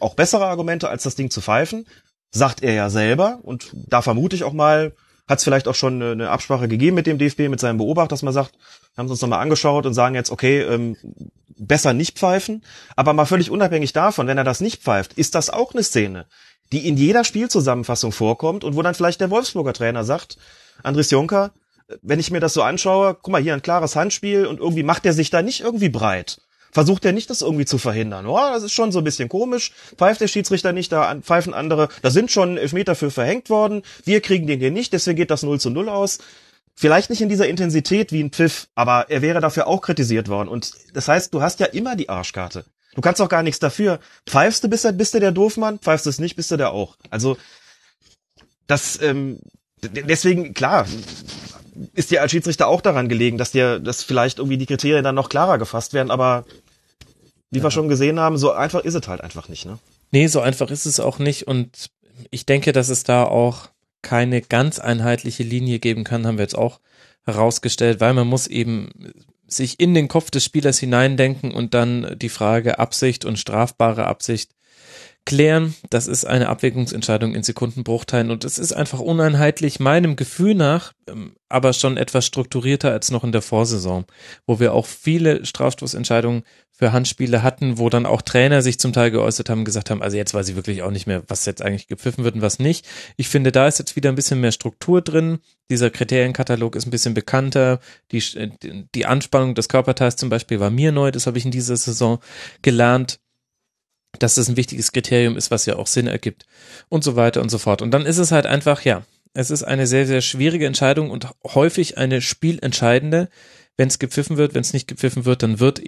auch bessere Argumente, als das Ding zu pfeifen, sagt er ja selber und da vermute ich auch mal, hat es vielleicht auch schon eine Absprache gegeben mit dem DFB, mit seinem Beobachter, dass man sagt, haben uns nochmal angeschaut und sagen jetzt, okay, ähm, besser nicht pfeifen. Aber mal völlig unabhängig davon, wenn er das nicht pfeift, ist das auch eine Szene, die in jeder Spielzusammenfassung vorkommt und wo dann vielleicht der Wolfsburger Trainer sagt, Andres Jonker, wenn ich mir das so anschaue, guck mal, hier ein klares Handspiel und irgendwie macht er sich da nicht irgendwie breit. Versucht er nicht, das irgendwie zu verhindern. Oh, das ist schon so ein bisschen komisch. Pfeift der Schiedsrichter nicht, da pfeifen andere. Da sind schon Elfmeter für verhängt worden. Wir kriegen den hier nicht, deswegen geht das 0 zu 0 aus. Vielleicht nicht in dieser Intensität wie ein Pfiff, aber er wäre dafür auch kritisiert worden. Und das heißt, du hast ja immer die Arschkarte. Du kannst auch gar nichts dafür. Pfeifst du, bist du, bist du der Doofmann, pfeifst du es nicht, bist du der auch. Also das ähm, deswegen klar ist dir als Schiedsrichter auch daran gelegen, dass dir dass vielleicht irgendwie die Kriterien dann noch klarer gefasst werden, aber wie ja. wir schon gesehen haben, so einfach ist es halt einfach nicht, ne? Nee, so einfach ist es auch nicht und ich denke, dass es da auch keine ganz einheitliche Linie geben kann, haben wir jetzt auch herausgestellt, weil man muss eben sich in den Kopf des Spielers hineindenken und dann die Frage Absicht und strafbare Absicht klären. Das ist eine Abwägungsentscheidung in Sekundenbruchteilen und es ist einfach uneinheitlich meinem Gefühl nach, ähm, aber schon etwas strukturierter als noch in der Vorsaison, wo wir auch viele Strafstoßentscheidungen für Handspiele hatten, wo dann auch Trainer sich zum Teil geäußert haben, gesagt haben, also jetzt weiß ich wirklich auch nicht mehr, was jetzt eigentlich gepfiffen wird und was nicht. Ich finde, da ist jetzt wieder ein bisschen mehr Struktur drin. Dieser Kriterienkatalog ist ein bisschen bekannter. Die, die Anspannung des Körperteils zum Beispiel war mir neu, das habe ich in dieser Saison gelernt dass das ein wichtiges Kriterium ist, was ja auch Sinn ergibt und so weiter und so fort. Und dann ist es halt einfach, ja, es ist eine sehr, sehr schwierige Entscheidung und häufig eine spielentscheidende. Wenn es gepfiffen wird, wenn es nicht gepfiffen wird, dann wird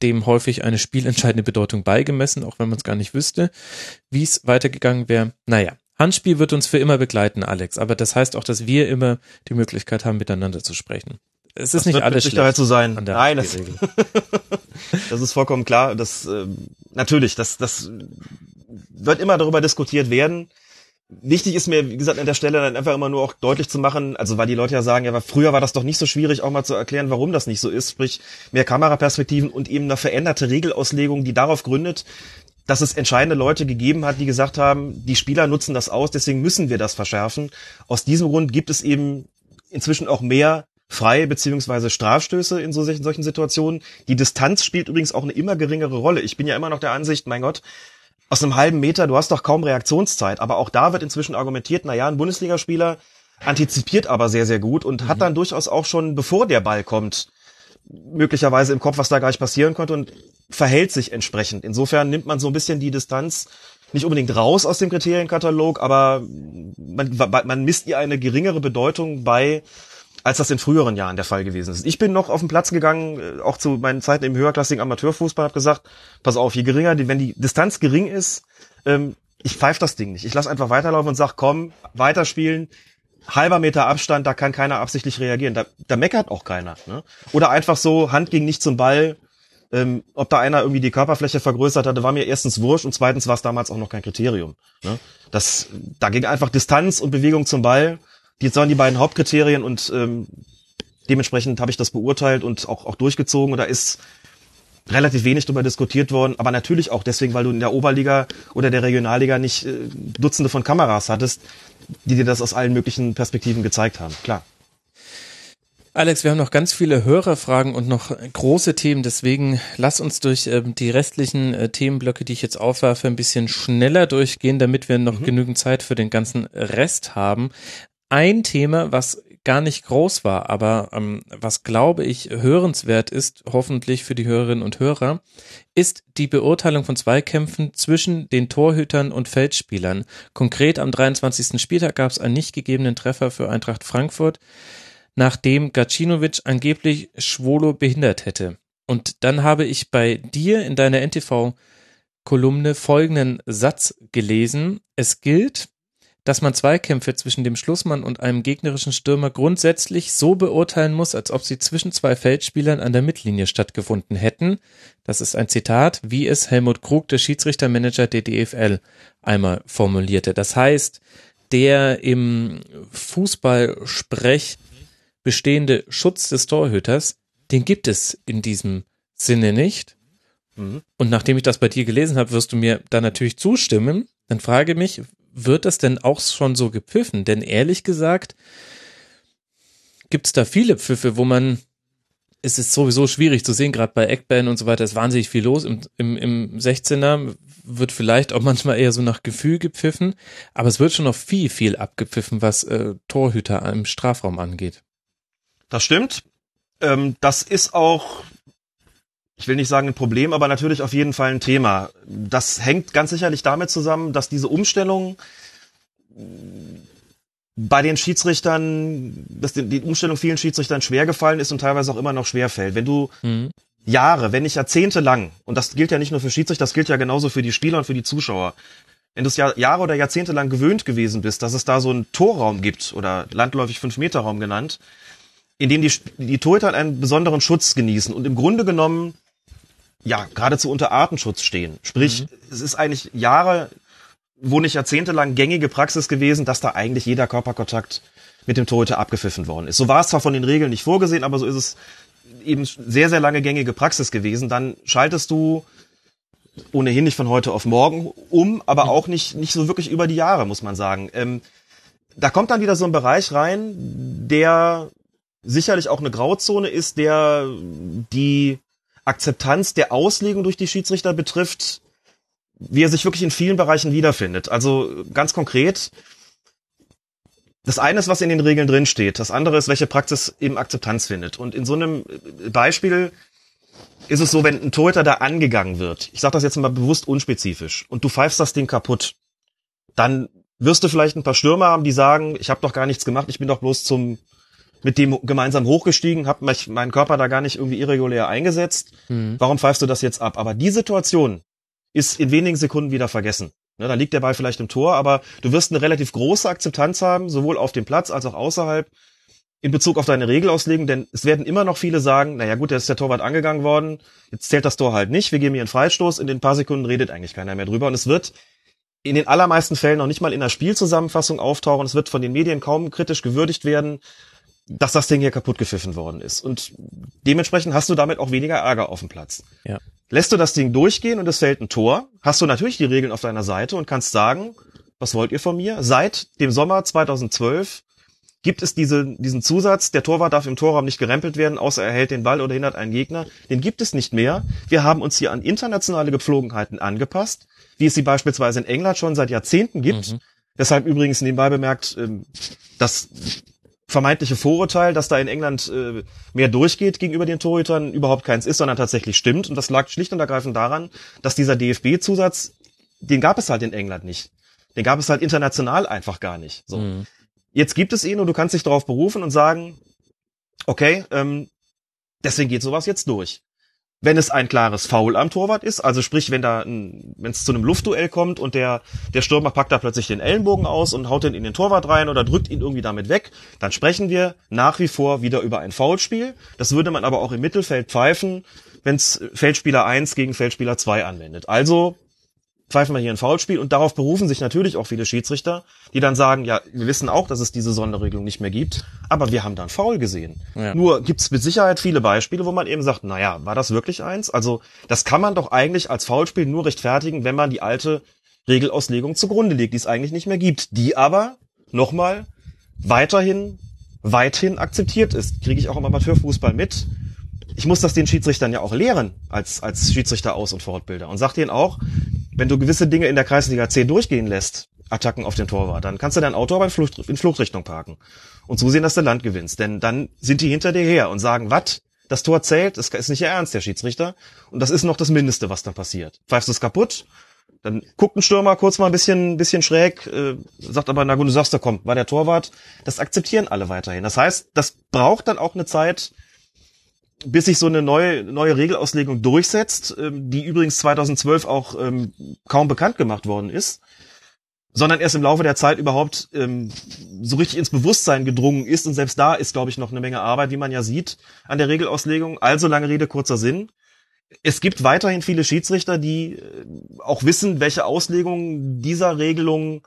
dem häufig eine spielentscheidende Bedeutung beigemessen, auch wenn man es gar nicht wüsste, wie es weitergegangen wäre. Naja, Handspiel wird uns für immer begleiten, Alex, aber das heißt auch, dass wir immer die Möglichkeit haben, miteinander zu sprechen es ist das nicht alles schlecht zu sein. Nein, das, [laughs] das ist vollkommen klar. Das äh, natürlich, das das wird immer darüber diskutiert werden. Wichtig ist mir, wie gesagt, an der Stelle dann einfach immer nur auch deutlich zu machen, also weil die Leute ja sagen, ja, aber früher war das doch nicht so schwierig, auch mal zu erklären, warum das nicht so ist, sprich mehr Kameraperspektiven und eben eine veränderte Regelauslegung, die darauf gründet, dass es entscheidende Leute gegeben hat, die gesagt haben, die Spieler nutzen das aus, deswegen müssen wir das verschärfen. Aus diesem Grund gibt es eben inzwischen auch mehr freie beziehungsweise Strafstöße in so solchen Situationen. Die Distanz spielt übrigens auch eine immer geringere Rolle. Ich bin ja immer noch der Ansicht, mein Gott, aus einem halben Meter, du hast doch kaum Reaktionszeit. Aber auch da wird inzwischen argumentiert, na ja, ein Bundesligaspieler antizipiert aber sehr, sehr gut und mhm. hat dann durchaus auch schon, bevor der Ball kommt, möglicherweise im Kopf, was da gleich passieren könnte und verhält sich entsprechend. Insofern nimmt man so ein bisschen die Distanz nicht unbedingt raus aus dem Kriterienkatalog, aber man, man misst ihr eine geringere Bedeutung bei, als das in früheren Jahren der Fall gewesen ist. Ich bin noch auf den Platz gegangen, äh, auch zu meinen Zeiten im höherklassigen Amateurfußball, habe gesagt, pass auf, je geringer, wenn die Distanz gering ist, ähm, ich pfeife das Ding nicht. Ich lass einfach weiterlaufen und sag, komm, weiterspielen. Halber Meter Abstand, da kann keiner absichtlich reagieren. Da, da meckert auch keiner. Ne? Oder einfach so, Hand ging nicht zum Ball. Ähm, ob da einer irgendwie die Körperfläche vergrößert hatte, war mir erstens wurscht und zweitens war es damals auch noch kein Kriterium. Ne? Das, da ging einfach Distanz und Bewegung zum Ball. Die waren die beiden Hauptkriterien und ähm, dementsprechend habe ich das beurteilt und auch, auch durchgezogen. Und da ist relativ wenig darüber diskutiert worden, aber natürlich auch deswegen, weil du in der Oberliga oder der Regionalliga nicht äh, Dutzende von Kameras hattest, die dir das aus allen möglichen Perspektiven gezeigt haben. Klar. Alex, wir haben noch ganz viele Hörerfragen und noch große Themen, deswegen lass uns durch ähm, die restlichen äh, Themenblöcke, die ich jetzt aufwerfe, ein bisschen schneller durchgehen, damit wir noch mhm. genügend Zeit für den ganzen Rest haben. Ein Thema, was gar nicht groß war, aber ähm, was glaube ich hörenswert ist, hoffentlich für die Hörerinnen und Hörer, ist die Beurteilung von Zweikämpfen zwischen den Torhütern und Feldspielern. Konkret am 23. Spieltag gab es einen nicht gegebenen Treffer für Eintracht Frankfurt, nachdem Gacinovic angeblich Schwolo behindert hätte. Und dann habe ich bei dir in deiner NTV Kolumne folgenden Satz gelesen. Es gilt, dass man Zweikämpfe zwischen dem Schlussmann und einem gegnerischen Stürmer grundsätzlich so beurteilen muss, als ob sie zwischen zwei Feldspielern an der Mittellinie stattgefunden hätten. Das ist ein Zitat, wie es Helmut Krug, der Schiedsrichtermanager der DFL, einmal formulierte. Das heißt, der im Fußballsprech bestehende Schutz des Torhüters, den gibt es in diesem Sinne nicht. Mhm. Und nachdem ich das bei dir gelesen habe, wirst du mir da natürlich zustimmen. Dann frage mich, wird das denn auch schon so gepfiffen? Denn ehrlich gesagt, gibt es da viele Pfiffe, wo man, es ist sowieso schwierig zu sehen, gerade bei Eckbällen und so weiter, ist wahnsinnig viel los. Im, im, im 16er wird vielleicht auch [laughs] manchmal eher so nach Gefühl gepfiffen, aber es wird schon noch viel, viel abgepfiffen, was äh, Torhüter im Strafraum angeht. Das stimmt. Ähm, das ist auch ich will nicht sagen ein Problem, aber natürlich auf jeden Fall ein Thema. Das hängt ganz sicherlich damit zusammen, dass diese Umstellung bei den Schiedsrichtern, dass die, Umstellung vielen Schiedsrichtern schwer gefallen ist und teilweise auch immer noch schwer fällt. Wenn du mhm. Jahre, wenn nicht Jahrzehnte lang, und das gilt ja nicht nur für Schiedsrichter, das gilt ja genauso für die Spieler und für die Zuschauer, wenn du es ja Jahre oder Jahrzehnte lang gewöhnt gewesen bist, dass es da so einen Torraum gibt oder landläufig Fünf-Meter-Raum genannt, in dem die, die Torhüter einen besonderen Schutz genießen und im Grunde genommen ja, geradezu unter Artenschutz stehen. Sprich, mhm. es ist eigentlich Jahre, wo nicht jahrzehntelang gängige Praxis gewesen, dass da eigentlich jeder Körperkontakt mit dem Torhüter abgepfiffen worden ist. So war es zwar von den Regeln nicht vorgesehen, aber so ist es eben sehr, sehr lange gängige Praxis gewesen. Dann schaltest du ohnehin nicht von heute auf morgen um, aber auch nicht, nicht so wirklich über die Jahre, muss man sagen. Ähm, da kommt dann wieder so ein Bereich rein, der sicherlich auch eine Grauzone ist, der die Akzeptanz der Auslegung durch die Schiedsrichter betrifft, wie er sich wirklich in vielen Bereichen wiederfindet. Also ganz konkret, das eine ist, was in den Regeln drin steht, das andere ist, welche Praxis eben Akzeptanz findet. Und in so einem Beispiel ist es so, wenn ein Torhüter da angegangen wird, ich sage das jetzt mal bewusst unspezifisch, und du pfeifst das Ding kaputt, dann wirst du vielleicht ein paar Stürmer haben, die sagen, ich habe doch gar nichts gemacht, ich bin doch bloß zum mit dem gemeinsam hochgestiegen, habe mich meinen Körper da gar nicht irgendwie irregulär eingesetzt. Mhm. Warum pfeifst du das jetzt ab? Aber die Situation ist in wenigen Sekunden wieder vergessen. Ne, da liegt der Ball vielleicht im Tor, aber du wirst eine relativ große Akzeptanz haben, sowohl auf dem Platz als auch außerhalb, in Bezug auf deine Regelauslegung, denn es werden immer noch viele sagen, naja gut, jetzt ist der Torwart angegangen worden, jetzt zählt das Tor halt nicht, wir geben hier einen Freistoß, in den paar Sekunden redet eigentlich keiner mehr drüber und es wird in den allermeisten Fällen noch nicht mal in der Spielzusammenfassung auftauchen, es wird von den Medien kaum kritisch gewürdigt werden, dass das Ding hier kaputt gepfiffen worden ist. Und dementsprechend hast du damit auch weniger Ärger auf dem Platz. Ja. Lässt du das Ding durchgehen und es fällt ein Tor, hast du natürlich die Regeln auf deiner Seite und kannst sagen, was wollt ihr von mir? Seit dem Sommer 2012 gibt es diese, diesen Zusatz, der Torwart darf im Torraum nicht gerempelt werden, außer er hält den Ball oder hindert einen Gegner. Den gibt es nicht mehr. Wir haben uns hier an internationale Gepflogenheiten angepasst, wie es sie beispielsweise in England schon seit Jahrzehnten gibt. Mhm Deshalb übrigens nebenbei bemerkt, ähm, das vermeintliche Vorurteil, dass da in England äh, mehr durchgeht gegenüber den Torhütern, überhaupt keins ist, sondern tatsächlich stimmt. Und das lag schlicht und ergreifend daran, dass dieser DFB-Zusatz, den gab es halt in England nicht. Den gab es halt international einfach gar nicht. So. Mhm. Jetzt gibt es ihn und du kannst dich darauf berufen und sagen, okay, ähm, deswegen geht sowas jetzt durch. Wenn es ein klares Foul am Torwart ist, also sprich, wenn da, wenn es zu einem Luftduell kommt und der der Stürmer packt da plötzlich den Ellenbogen aus und haut den in den Torwart rein oder drückt ihn irgendwie damit weg, dann sprechen wir nach wie vor wieder über ein Foulspiel. Das würde man aber auch im Mittelfeld pfeifen, wenn es Feldspieler 1 gegen Feldspieler 2 anwendet. Also pfeifen wir hier ein Foulspiel und darauf berufen sich natürlich auch viele Schiedsrichter, die dann sagen, ja, wir wissen auch, dass es diese Sonderregelung nicht mehr gibt, aber wir haben dann Foul gesehen. Ja. Nur gibt es mit Sicherheit viele Beispiele, wo man eben sagt, naja, war das wirklich eins? Also das kann man doch eigentlich als Foulspiel nur rechtfertigen, wenn man die alte Regelauslegung zugrunde legt, die es eigentlich nicht mehr gibt, die aber, nochmal, weiterhin, weithin akzeptiert ist. Kriege ich auch im Amateurfußball mit ich muss das den Schiedsrichtern ja auch lehren als, als Schiedsrichter aus- und Fortbilder und sag denen auch, wenn du gewisse Dinge in der Kreisliga C durchgehen lässt, Attacken auf den Torwart, dann kannst du dein Auto aber in, Flucht, in Fluchtrichtung parken und zusehen, dass du Land gewinnst. Denn dann sind die hinter dir her und sagen, was? Das Tor zählt, das ist nicht ihr Ernst, der Schiedsrichter. Und das ist noch das Mindeste, was dann passiert. Pfeifst du es kaputt, dann guckt ein Stürmer kurz mal ein bisschen, bisschen schräg, äh, sagt aber, na gut, du sagst da komm, war der Torwart. Das akzeptieren alle weiterhin. Das heißt, das braucht dann auch eine Zeit, bis sich so eine neue, neue Regelauslegung durchsetzt, ähm, die übrigens 2012 auch ähm, kaum bekannt gemacht worden ist, sondern erst im Laufe der Zeit überhaupt ähm, so richtig ins Bewusstsein gedrungen ist. Und selbst da ist, glaube ich, noch eine Menge Arbeit, wie man ja sieht, an der Regelauslegung. Also lange Rede, kurzer Sinn. Es gibt weiterhin viele Schiedsrichter, die äh, auch wissen, welche Auslegung dieser Regelung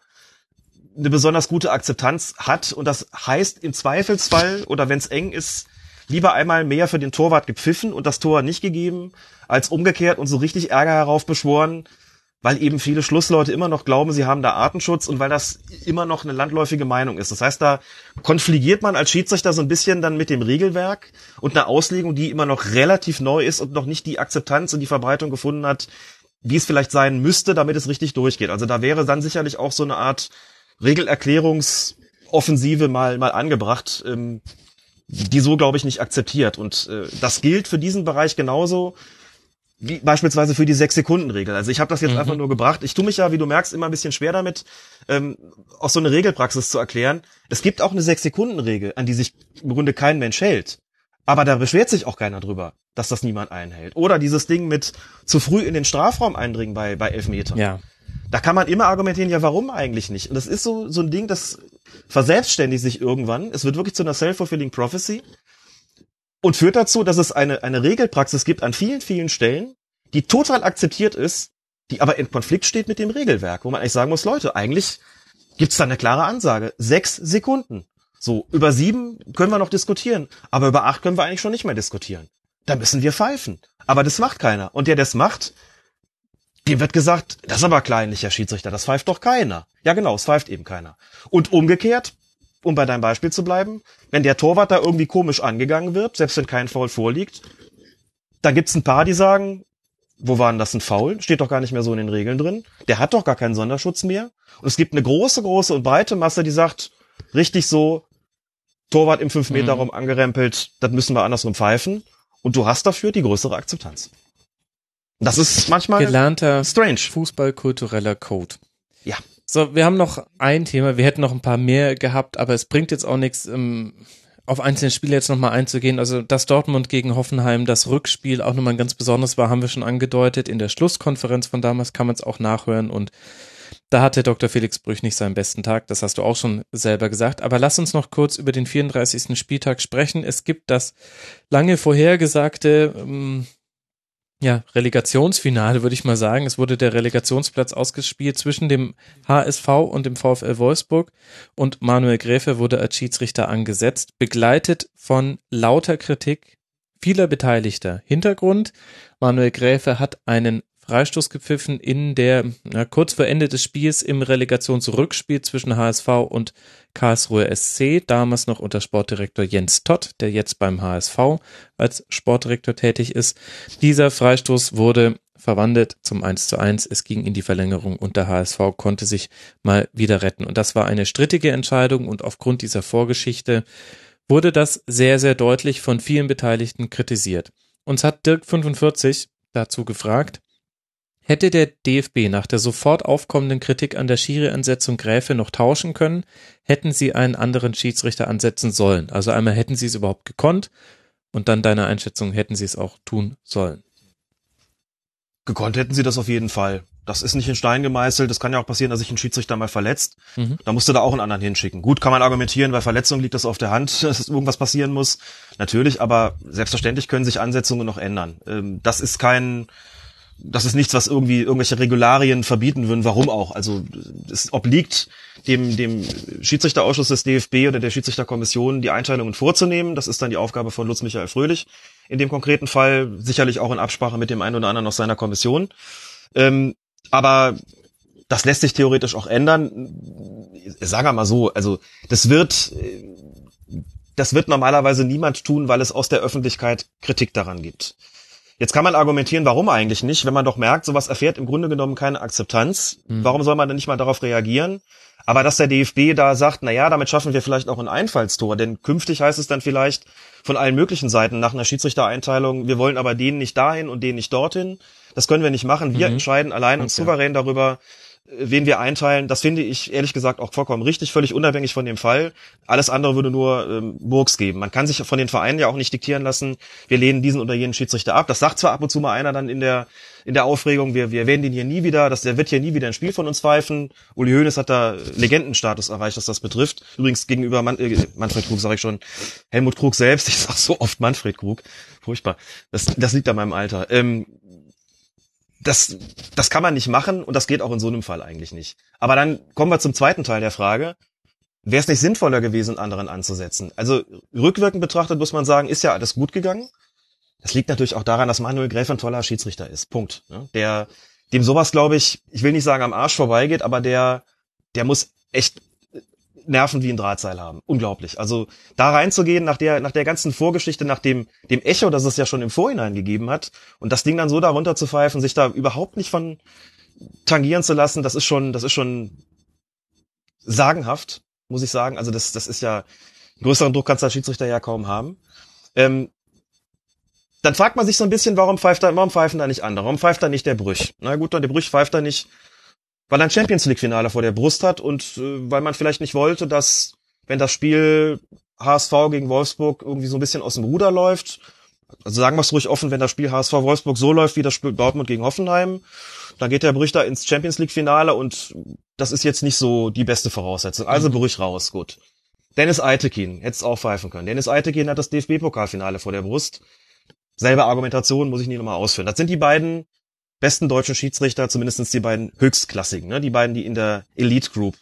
eine besonders gute Akzeptanz hat. Und das heißt im Zweifelsfall oder wenn es eng ist, lieber einmal mehr für den Torwart gepfiffen und das Tor nicht gegeben, als umgekehrt und so richtig Ärger heraufbeschworen, weil eben viele Schlussleute immer noch glauben, sie haben da Artenschutz und weil das immer noch eine landläufige Meinung ist. Das heißt, da konfligiert man als Schiedsrichter so ein bisschen dann mit dem Regelwerk und einer Auslegung, die immer noch relativ neu ist und noch nicht die Akzeptanz und die Verbreitung gefunden hat, wie es vielleicht sein müsste, damit es richtig durchgeht. Also da wäre dann sicherlich auch so eine Art Regelerklärungsoffensive mal, mal angebracht, ähm, die so, glaube ich, nicht akzeptiert. Und äh, das gilt für diesen Bereich genauso wie beispielsweise für die Sechs-Sekunden-Regel. Also ich habe das jetzt Mhm. einfach nur gebracht. Ich tue mich ja, wie du merkst, immer ein bisschen schwer damit, ähm, auch so eine Regelpraxis zu erklären. Es gibt auch eine Sechs-Sekunden-Regel, an die sich im Grunde kein Mensch hält. Aber da beschwert sich auch keiner drüber, dass das niemand einhält. Oder dieses Ding mit zu früh in den Strafraum eindringen bei, bei Elfmetern. Ja. Da kann man immer argumentieren, ja, warum eigentlich nicht? Und das ist so, so ein Ding, das verselbstständigt sich irgendwann. Es wird wirklich zu einer self-fulfilling prophecy und führt dazu, dass es eine, eine Regelpraxis gibt an vielen, vielen Stellen, die total akzeptiert ist, die aber in Konflikt steht mit dem Regelwerk, wo man eigentlich sagen muss, Leute, eigentlich gibt's da eine klare Ansage. Sechs Sekunden. So, über sieben können wir noch diskutieren, aber über acht können wir eigentlich schon nicht mehr diskutieren. Da müssen wir pfeifen. Aber das macht keiner. Und der, der das macht, dem wird gesagt, das ist aber kleinlich, Herr Schiedsrichter, das pfeift doch keiner. Ja genau, es pfeift eben keiner. Und umgekehrt, um bei deinem Beispiel zu bleiben, wenn der Torwart da irgendwie komisch angegangen wird, selbst wenn kein Foul vorliegt, dann gibt's ein paar, die sagen, wo war denn das ein Foul? Steht doch gar nicht mehr so in den Regeln drin. Der hat doch gar keinen Sonderschutz mehr. Und es gibt eine große, große und breite Masse, die sagt, richtig so, Torwart im 5-Meter-Raum angerempelt, das müssen wir andersrum pfeifen. Und du hast dafür die größere Akzeptanz. Das ist manchmal Gelernter strange. fußballkultureller Code. Ja. So, wir haben noch ein Thema. Wir hätten noch ein paar mehr gehabt, aber es bringt jetzt auch nichts, ähm, auf einzelne Spiele jetzt nochmal einzugehen. Also, dass Dortmund gegen Hoffenheim das Rückspiel auch nochmal ein ganz besonderes war, haben wir schon angedeutet. In der Schlusskonferenz von damals kann man es auch nachhören und da hatte Dr. Felix Brüch nicht seinen besten Tag, das hast du auch schon selber gesagt. Aber lass uns noch kurz über den 34. Spieltag sprechen. Es gibt das lange vorhergesagte ähm, ja, Relegationsfinale, würde ich mal sagen. Es wurde der Relegationsplatz ausgespielt zwischen dem HSV und dem VfL Wolfsburg und Manuel Gräfe wurde als Schiedsrichter angesetzt, begleitet von lauter Kritik vieler Beteiligter. Hintergrund, Manuel Gräfe hat einen Freistoß gepfiffen in der, na, kurz vor Ende des Spiels im Relegationsrückspiel zwischen HSV und Karlsruhe SC, damals noch unter Sportdirektor Jens Todd, der jetzt beim HSV als Sportdirektor tätig ist. Dieser Freistoß wurde verwandelt zum 1 zu 1. Es ging in die Verlängerung und der HSV konnte sich mal wieder retten. Und das war eine strittige Entscheidung und aufgrund dieser Vorgeschichte wurde das sehr, sehr deutlich von vielen Beteiligten kritisiert. Uns hat Dirk 45 dazu gefragt, hätte der DFB nach der sofort aufkommenden Kritik an der Schiri-Ansetzung Gräfe noch tauschen können, hätten sie einen anderen Schiedsrichter ansetzen sollen. Also einmal hätten sie es überhaupt gekonnt und dann deiner Einschätzung hätten sie es auch tun sollen. Gekonnt hätten sie das auf jeden Fall. Das ist nicht in Stein gemeißelt. Das kann ja auch passieren, dass sich ein Schiedsrichter mal verletzt. Mhm. Da musste da auch einen anderen hinschicken. Gut, kann man argumentieren, bei Verletzung liegt das auf der Hand, [laughs] dass irgendwas passieren muss. Natürlich, aber selbstverständlich können sich Ansetzungen noch ändern. Ähm, das ist kein, das ist nichts, was irgendwie irgendwelche Regularien verbieten würden. Warum auch? Also es obliegt dem, dem Schiedsrichterausschuss des DFB oder der Schiedsrichterkommission die Einteilungen vorzunehmen. Das ist dann die Aufgabe von Lutz Michael Fröhlich. In dem konkreten Fall sicherlich auch in Absprache mit dem einen oder anderen aus seiner Kommission. Ähm, aber das lässt sich theoretisch auch ändern. Sagen wir mal so, also das wird, das wird normalerweise niemand tun, weil es aus der Öffentlichkeit Kritik daran gibt. Jetzt kann man argumentieren, warum eigentlich nicht, wenn man doch merkt, sowas erfährt im Grunde genommen keine Akzeptanz. Mhm. Warum soll man denn nicht mal darauf reagieren? Aber dass der DFB da sagt, na ja, damit schaffen wir vielleicht auch ein Einfallstor, denn künftig heißt es dann vielleicht von allen möglichen Seiten nach einer Schiedsrichtereinteilung, wir wollen aber den nicht dahin und den nicht dorthin. Das können wir nicht machen. Wir mhm. entscheiden allein okay. und souverän darüber, wen wir einteilen, das finde ich ehrlich gesagt auch vollkommen richtig, völlig unabhängig von dem Fall. Alles andere würde nur ähm, Burgs geben. Man kann sich von den Vereinen ja auch nicht diktieren lassen, wir lehnen diesen oder jenen Schiedsrichter ab. Das sagt zwar ab und zu mal einer dann in der in der Aufregung, wir, wir werden den hier nie wieder, das, der wird hier nie wieder ein Spiel von uns pfeifen. Uli Hoeneß hat da Legendenstatus erreicht, was das betrifft. Übrigens gegenüber Man äh, Manfred Krug sage ich schon, Helmut Krug selbst, [laughs] ich sag so oft Manfred Krug, furchtbar. Das, das liegt an meinem Alter. Ähm, das, das kann man nicht machen und das geht auch in so einem Fall eigentlich nicht. Aber dann kommen wir zum zweiten Teil der Frage. Wäre es nicht sinnvoller gewesen, anderen anzusetzen? Also rückwirkend betrachtet muss man sagen, ist ja alles gut gegangen. Das liegt natürlich auch daran, dass Manuel Gräf ein toller Schiedsrichter ist. Punkt. Der, dem sowas, glaube ich, ich will nicht sagen am Arsch vorbeigeht, aber der, der muss echt Nerven wie ein Drahtseil haben. Unglaublich. Also da reinzugehen nach der, nach der ganzen Vorgeschichte, nach dem, dem Echo, das es ja schon im Vorhinein gegeben hat und das Ding dann so darunter zu pfeifen, sich da überhaupt nicht von tangieren zu lassen, das ist schon, das ist schon sagenhaft, muss ich sagen. Also das, das ist ja, größeren Druck kannst du als Schiedsrichter ja kaum haben. Ähm, dann fragt man sich so ein bisschen, warum pfeift da, warum pfeifen da nicht andere? Warum pfeift da nicht der Brüch? Na gut, der Brüch pfeift da nicht, weil er ein Champions League Finale vor der Brust hat und äh, weil man vielleicht nicht wollte, dass wenn das Spiel HSV gegen Wolfsburg irgendwie so ein bisschen aus dem Ruder läuft, also sagen wir es ruhig offen, wenn das Spiel HSV Wolfsburg so läuft wie das Spiel Dortmund gegen Hoffenheim, dann geht der Brüch da ins Champions League Finale und das ist jetzt nicht so die beste Voraussetzung. Also mhm. Brüch raus, gut. Dennis Eitekin hätte es auch pfeifen können. Dennis Eitekin hat das DFB-Pokalfinale vor der Brust. Selbe Argumentation muss ich nie nochmal ausführen. Das sind die beiden besten deutschen Schiedsrichter, zumindestens die beiden höchstklassigen, ne? die beiden, die in der Elite Group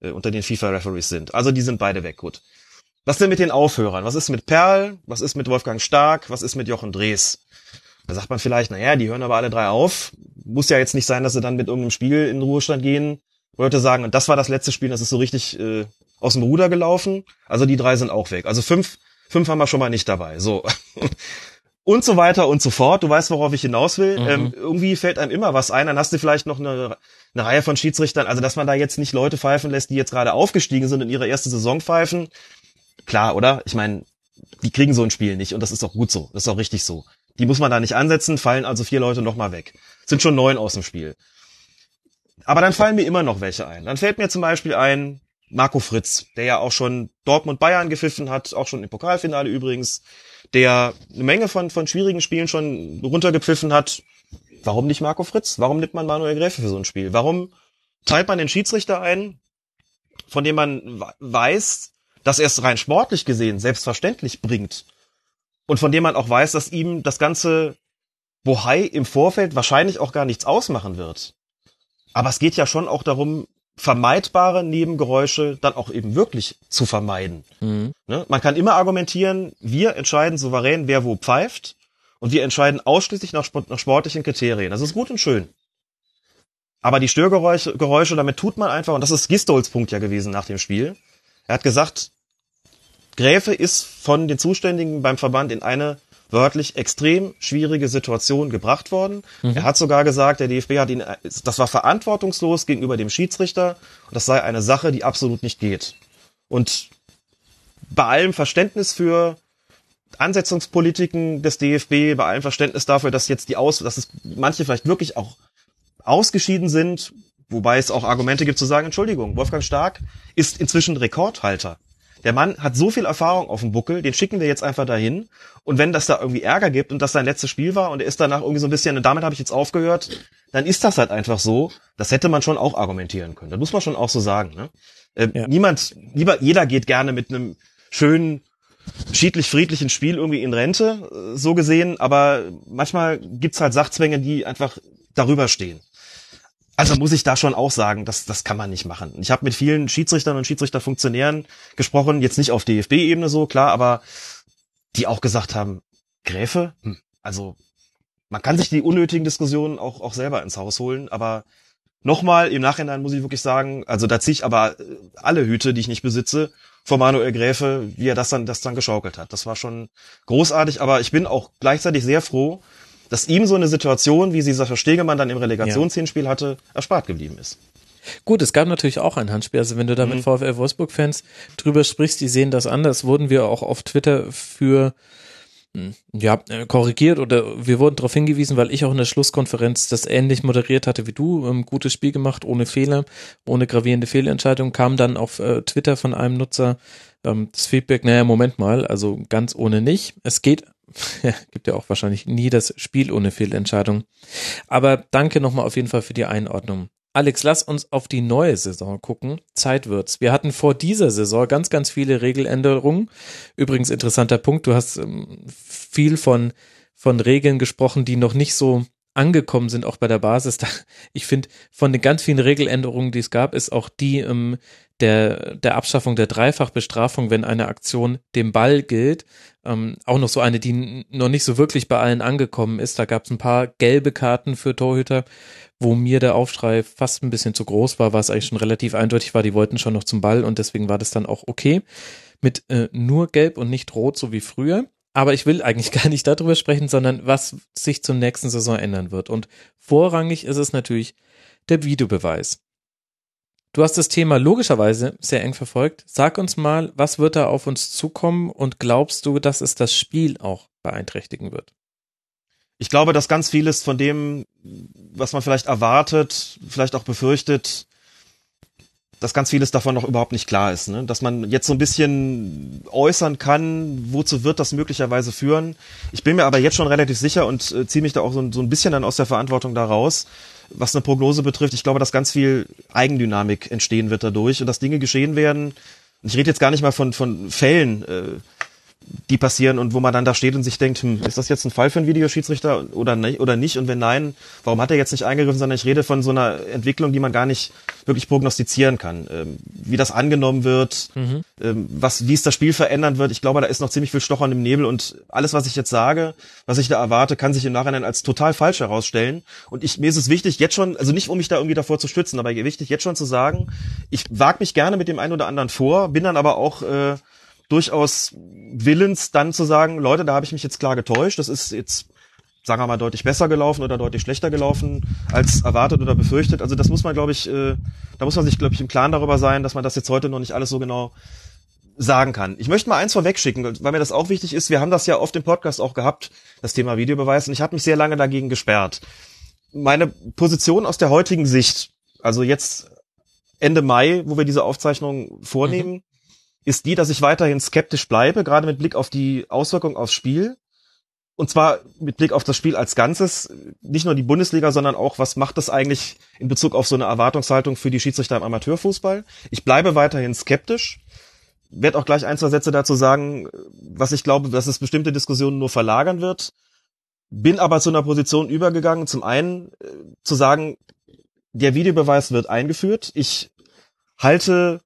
äh, unter den FIFA-Referees sind. Also die sind beide weg, gut. Was denn mit den Aufhörern? Was ist mit Perl? Was ist mit Wolfgang Stark? Was ist mit Jochen Drees? Da sagt man vielleicht, naja, die hören aber alle drei auf. Muss ja jetzt nicht sein, dass sie dann mit irgendeinem Spiel in den Ruhestand gehen. Leute sagen, und das war das letzte Spiel, das ist so richtig äh, aus dem Ruder gelaufen. Also die drei sind auch weg. Also fünf, fünf haben wir schon mal nicht dabei. So. [laughs] und so weiter und so fort. Du weißt, worauf ich hinaus will. Mhm. Ähm, irgendwie fällt einem immer was ein. Dann hast du vielleicht noch eine, eine Reihe von Schiedsrichtern. Also, dass man da jetzt nicht Leute pfeifen lässt, die jetzt gerade aufgestiegen sind und ihre erste Saison pfeifen. Klar, oder? Ich meine, die kriegen so ein Spiel nicht und das ist auch gut so. Das ist auch richtig so. Die muss man da nicht ansetzen, fallen also vier Leute nochmal weg. Sind schon neun aus dem Spiel. Aber dann fallen mir immer noch welche ein. Dann fällt mir zum Beispiel ein Marco Fritz, der ja auch schon Dortmund Bayern gepfiffen hat, auch schon im Pokalfinale übrigens der eine Menge von, von schwierigen Spielen schon runtergepfiffen hat. Warum nicht Marco Fritz? Warum nimmt man Manuel Gräfe für so ein Spiel? Warum teilt man den Schiedsrichter ein, von dem man weiß, dass er es rein sportlich gesehen selbstverständlich bringt und von dem man auch weiß, dass ihm das ganze Bohai im Vorfeld wahrscheinlich auch gar nichts ausmachen wird. Aber es geht ja schon auch darum, vermeidbare Nebengeräusche dann auch eben wirklich zu vermeiden. Mhm. Ne? Man kann immer argumentieren, wir entscheiden souverän, wer wo pfeift und wir entscheiden ausschließlich nach, nach sportlichen Kriterien. Das ist gut und schön. Aber die Störgeräusche, Geräusche, damit tut man einfach, und das ist Gistols Punkt ja gewesen nach dem Spiel. Er hat gesagt, Gräfe ist von den Zuständigen beim Verband in eine wörtlich extrem schwierige Situation gebracht worden. Mhm. Er hat sogar gesagt, der DFB hat ihn, das war verantwortungslos gegenüber dem Schiedsrichter und das sei eine Sache, die absolut nicht geht. Und bei allem Verständnis für Ansetzungspolitiken des DFB, bei allem Verständnis dafür, dass jetzt die Aus, dass es manche vielleicht wirklich auch ausgeschieden sind, wobei es auch Argumente gibt zu sagen, Entschuldigung, Wolfgang Stark ist inzwischen Rekordhalter. Der Mann hat so viel Erfahrung auf dem Buckel, den schicken wir jetzt einfach dahin. Und wenn das da irgendwie Ärger gibt und das sein letztes Spiel war und er ist danach irgendwie so ein bisschen, und damit habe ich jetzt aufgehört, dann ist das halt einfach so. Das hätte man schon auch argumentieren können. Das muss man schon auch so sagen. Ne? Äh, ja. Niemand, lieber, jeder geht gerne mit einem schönen, schiedlich-friedlichen Spiel irgendwie in Rente, äh, so gesehen, aber manchmal gibt's halt Sachzwänge, die einfach darüber stehen. Also muss ich da schon auch sagen, das, das kann man nicht machen. Ich habe mit vielen Schiedsrichtern und Schiedsrichterfunktionären gesprochen, jetzt nicht auf DFB-Ebene so, klar, aber die auch gesagt haben, Gräfe, hm, also man kann sich die unnötigen Diskussionen auch, auch selber ins Haus holen, aber nochmal, im Nachhinein muss ich wirklich sagen, also da ziehe ich aber äh, alle Hüte, die ich nicht besitze, vor Manuel Gräfe, wie er das dann, das dann geschaukelt hat. Das war schon großartig, aber ich bin auch gleichzeitig sehr froh, dass ihm so eine Situation, wie sie Sascha Stegemann dann im Relegationshinspiel hatte, erspart geblieben ist. Gut, es gab natürlich auch ein Handspiel. Also wenn du da mit mhm. VfL Wolfsburg-Fans drüber sprichst, die sehen das anders. Wurden wir auch auf Twitter für hm, ja, äh, korrigiert oder wir wurden darauf hingewiesen, weil ich auch in der Schlusskonferenz das ähnlich moderiert hatte wie du. Ähm, gutes Spiel gemacht, ohne Fehler, ohne gravierende Fehlentscheidung. Kam dann auf äh, Twitter von einem Nutzer ähm, das Feedback, naja, Moment mal, also ganz ohne nicht. Es geht ja, gibt ja auch wahrscheinlich nie das Spiel ohne Fehlentscheidung. Aber danke nochmal auf jeden Fall für die Einordnung. Alex, lass uns auf die neue Saison gucken. Zeit wird's. Wir hatten vor dieser Saison ganz, ganz viele Regeländerungen. Übrigens interessanter Punkt. Du hast ähm, viel von, von Regeln gesprochen, die noch nicht so angekommen sind, auch bei der Basis. [laughs] Ich finde, von den ganz vielen Regeländerungen, die es gab, ist auch die ähm, der, der Abschaffung der Dreifachbestrafung, wenn eine Aktion dem Ball gilt, ähm, auch noch so eine, die noch nicht so wirklich bei allen angekommen ist. Da gab es ein paar gelbe Karten für Torhüter, wo mir der Aufschrei fast ein bisschen zu groß war, was eigentlich schon relativ eindeutig war, die wollten schon noch zum Ball und deswegen war das dann auch okay. Mit äh, nur gelb und nicht rot, so wie früher. Aber ich will eigentlich [laughs] gar nicht darüber sprechen, sondern was sich zur nächsten Saison ändern wird. Und vorrangig ist es natürlich der Videobeweis. Du hast das Thema logischerweise sehr eng verfolgt. Sag uns mal, was wird da auf uns zukommen und glaubst du, dass es das Spiel auch beeinträchtigen wird? Ich glaube, dass ganz vieles von dem, was man vielleicht erwartet, vielleicht auch befürchtet, dass ganz vieles davon noch überhaupt nicht klar ist. Ne? Dass man jetzt so ein bisschen äußern kann, wozu wird das möglicherweise führen. Ich bin mir aber jetzt schon relativ sicher und äh, ziehe mich da auch so, so ein bisschen dann aus der Verantwortung da raus, was eine Prognose betrifft, ich glaube, dass ganz viel Eigendynamik entstehen wird dadurch und dass Dinge geschehen werden. Ich rede jetzt gar nicht mal von, von Fällen, äh, die passieren und wo man dann da steht und sich denkt, hm, ist das jetzt ein Fall für einen Videoschiedsrichter oder nicht, oder nicht? Und wenn nein, warum hat er jetzt nicht eingegriffen, sondern ich rede von so einer Entwicklung, die man gar nicht wirklich prognostizieren kann. Ähm, wie das angenommen wird, mhm. ähm, was, wie es das Spiel verändern wird. Ich glaube, da ist noch ziemlich viel Stochern im Nebel und alles, was ich jetzt sage, was ich da erwarte, kann sich im Nachhinein als total falsch herausstellen. Und ich, mir ist es wichtig, jetzt schon, also nicht um mich da irgendwie davor zu stützen, aber wichtig, jetzt schon zu sagen, ich wage mich gerne mit dem einen oder anderen vor, bin dann aber auch äh, durchaus willens, dann zu sagen, Leute, da habe ich mich jetzt klar getäuscht. Das ist jetzt, sagen wir mal, deutlich besser gelaufen oder deutlich schlechter gelaufen als erwartet oder befürchtet. Also das muss man, glaube ich, äh, da muss man sich, glaube ich, im Klaren darüber sein, dass man das jetzt heute noch nicht alles so genau sagen kann. Ich möchte mal eins vorwegschicken, weil mir das auch wichtig ist. Wir haben das ja oft im Podcast auch gehabt, das Thema Videobeweis, und ich habe mich sehr lange dagegen gesperrt. Meine Position aus der heutigen Sicht, also jetzt Ende Mai, wo wir diese Aufzeichnung vornehmen, mhm ist die, dass ich weiterhin skeptisch bleibe, gerade mit Blick auf die Auswirkungen aufs Spiel. Und zwar mit Blick auf das Spiel als Ganzes, nicht nur die Bundesliga, sondern auch, was macht das eigentlich in Bezug auf so eine Erwartungshaltung für die Schiedsrichter im Amateurfußball? Ich bleibe weiterhin skeptisch, werde auch gleich ein, zwei Sätze dazu sagen, was ich glaube, dass es bestimmte Diskussionen nur verlagern wird. Bin aber zu einer Position übergegangen, zum einen äh, zu sagen, der Videobeweis wird eingeführt. Ich halte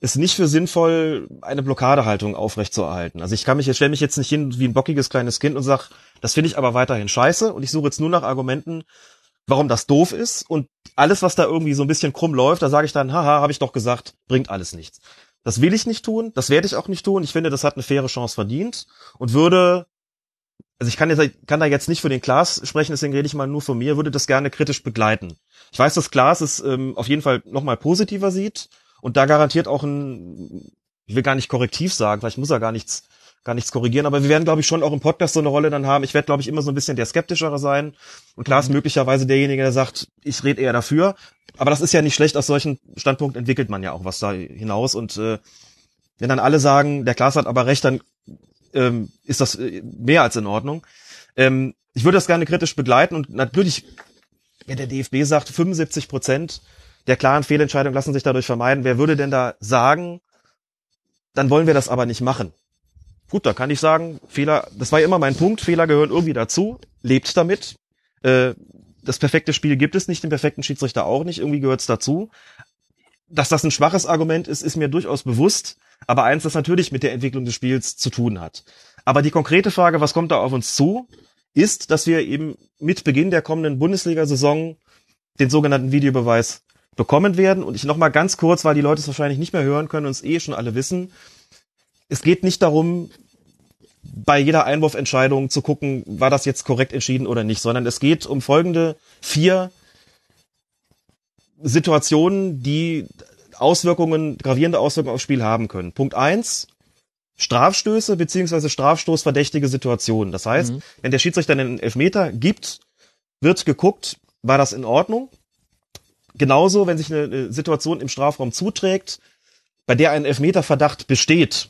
es nicht für sinnvoll, eine Blockadehaltung aufrechtzuerhalten. Also ich kann mich, ich stelle mich jetzt nicht hin wie ein bockiges kleines Kind und sag, das finde ich aber weiterhin scheiße und ich suche jetzt nur nach Argumenten, warum das doof ist und alles, was da irgendwie so ein bisschen krumm läuft, da sage ich dann, haha, habe ich doch gesagt, bringt alles nichts. Das will ich nicht tun, das werde ich auch nicht tun. Ich finde, das hat eine faire Chance verdient und würde also ich kann, jetzt, kann da jetzt nicht für den Klaas sprechen, deswegen rede ich mal nur von mir, würde das gerne kritisch begleiten. Ich weiß, dass Klaas es ähm, auf jeden Fall nochmal positiver sieht und da garantiert auch ein, ich will gar nicht korrektiv sagen, vielleicht muss er gar nichts gar nichts korrigieren, aber wir werden, glaube ich, schon auch im Podcast so eine Rolle dann haben. Ich werde, glaube ich, immer so ein bisschen der Skeptischere sein und Klaas mhm. möglicherweise derjenige, der sagt, ich rede eher dafür. Aber das ist ja nicht schlecht, aus solchen Standpunkten entwickelt man ja auch was da hinaus und äh, wenn dann alle sagen, der Klaas hat aber recht, dann ähm, ist das äh, mehr als in Ordnung. Ähm, ich würde das gerne kritisch begleiten und natürlich, wenn der DFB sagt, 75 Prozent der klaren Fehlentscheidungen lassen sich dadurch vermeiden, wer würde denn da sagen, dann wollen wir das aber nicht machen? Gut, da kann ich sagen, Fehler, das war ja immer mein Punkt, Fehler gehören irgendwie dazu, lebt damit. Äh, das perfekte Spiel gibt es nicht, den perfekten Schiedsrichter auch nicht, irgendwie gehört es dazu. Dass das ein schwaches Argument ist, ist mir durchaus bewusst, aber eins, das natürlich mit der Entwicklung des Spiels zu tun hat. Aber die konkrete Frage, was kommt da auf uns zu, ist, dass wir eben mit Beginn der kommenden Bundesliga-Saison den sogenannten Videobeweis bekommen werden. Und ich nochmal ganz kurz, weil die Leute es wahrscheinlich nicht mehr hören können und es eh schon alle wissen. Es geht nicht darum, bei jeder Einwurfentscheidung zu gucken, war das jetzt korrekt entschieden oder nicht, sondern es geht um folgende vier Situationen, die Auswirkungen, gravierende Auswirkungen aufs Spiel haben können. Punkt eins, Strafstöße beziehungsweise strafstoßverdächtige Situationen. Das heißt, mhm. wenn der Schiedsrichter einen Elfmeter gibt, wird geguckt, war das in Ordnung? Genauso, wenn sich eine Situation im Strafraum zuträgt, bei der ein Elfmeterverdacht besteht,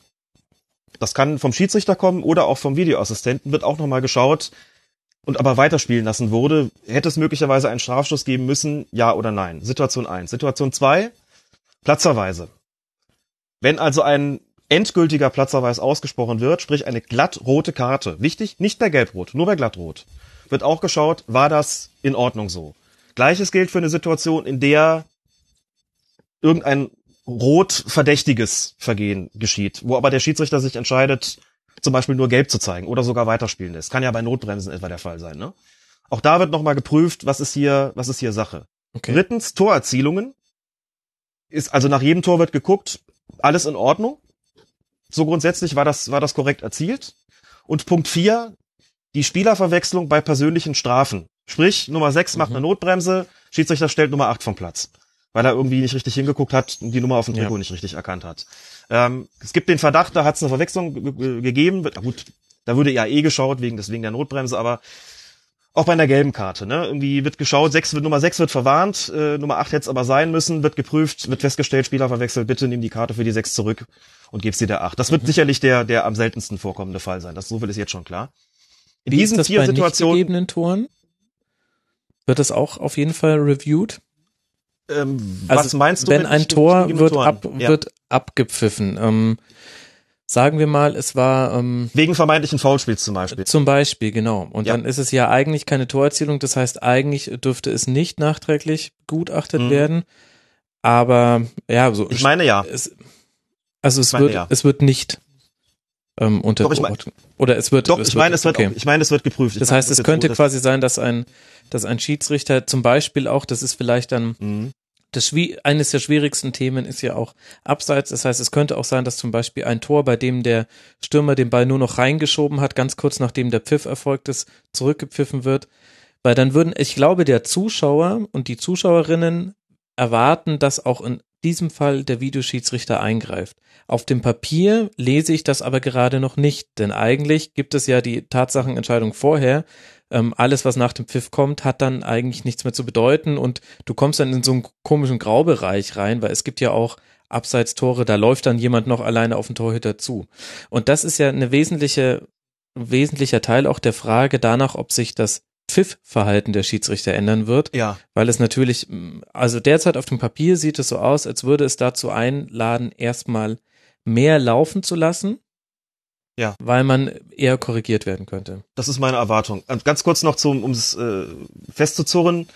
das kann vom Schiedsrichter kommen oder auch vom Videoassistenten, wird auch nochmal geschaut und aber weiterspielen lassen wurde, hätte es möglicherweise einen Strafstoß geben müssen, ja oder nein. Situation eins. Situation zwei Platzerweise. Wenn also ein endgültiger Platzerweis ausgesprochen wird, sprich eine glattrote Karte, wichtig, nicht bei Gelbrot, nur bei glattrot, wird auch geschaut, war das in Ordnung so. Gleiches gilt für eine Situation, in der irgendein rot verdächtiges Vergehen geschieht, wo aber der Schiedsrichter sich entscheidet, zum Beispiel nur gelb zu zeigen oder sogar weiterspielen lässt. Kann ja bei Notbremsen etwa der Fall sein. Ne? Auch da wird nochmal geprüft, was ist hier, was ist hier Sache. Okay. Drittens, Torerzielungen. Ist, also nach jedem Tor wird geguckt, alles in Ordnung. So grundsätzlich war das, war das korrekt erzielt. Und Punkt vier, die Spielerverwechslung bei persönlichen Strafen. Sprich, Nummer sechs macht mhm. eine Notbremse, Schiedsrichter stellt Nummer acht vom Platz weil er irgendwie nicht richtig hingeguckt hat und die Nummer auf dem Trikot ja. nicht richtig erkannt hat. Ähm, es gibt den Verdacht, da hat es eine Verwechslung gegeben. Na gut, da würde ja eh geschaut wegen deswegen der Notbremse, aber auch bei einer gelben Karte, ne? Irgendwie wird geschaut, sechs wird, Nummer 6 wird verwarnt, äh, Nummer 8 hätte es aber sein müssen, wird geprüft, wird festgestellt, Spieler verwechselt, bitte nimm die Karte für die 6 zurück und gib's dir der 8. Das wird mhm. sicherlich der, der am seltensten vorkommende Fall sein. Das so viel ist jetzt schon klar. In Wie diesen vier Situationen. Wird das auch auf jeden Fall reviewed? Ähm, also was meinst du? Wenn ein Tor wird, ab, ja. wird abgepfiffen. Ähm, sagen wir mal, es war ähm, wegen vermeintlichen Foulspiels zum Beispiel. Zum Beispiel, genau. Und ja. dann ist es ja eigentlich keine Torerzielung. Das heißt, eigentlich dürfte es nicht nachträglich gutachtet mhm. werden. Aber ja, so. Ich meine ja. Es, also es wird, ja. es wird nicht ähm, unter doch, ich mein, oder es wird. Doch, es ich meine, es wird, okay. ich meine, es wird geprüft. Ich das heißt, es könnte quasi sein, dass ein dass ein Schiedsrichter zum Beispiel auch, das ist vielleicht dann mhm. das eines der schwierigsten Themen ist ja auch abseits. Das heißt, es könnte auch sein, dass zum Beispiel ein Tor, bei dem der Stürmer den Ball nur noch reingeschoben hat, ganz kurz nachdem der Pfiff erfolgt ist, zurückgepfiffen wird. Weil dann würden, ich glaube, der Zuschauer und die Zuschauerinnen erwarten, dass auch in diesem Fall der Videoschiedsrichter eingreift. Auf dem Papier lese ich das aber gerade noch nicht, denn eigentlich gibt es ja die Tatsachenentscheidung vorher, ähm, alles, was nach dem Pfiff kommt, hat dann eigentlich nichts mehr zu bedeuten und du kommst dann in so einen komischen Graubereich rein, weil es gibt ja auch Abseits-Tore, da läuft dann jemand noch alleine auf den Torhüter zu. Und das ist ja eine wesentliche, ein wesentlicher Teil auch der Frage danach, ob sich das Pfiffverhalten der Schiedsrichter ändern wird. Ja. Weil es natürlich, also derzeit auf dem Papier sieht es so aus, als würde es dazu einladen, erstmal mehr laufen zu lassen. Ja. Weil man eher korrigiert werden könnte. Das ist meine Erwartung. Ganz kurz noch zum, um es äh, festzuzurren.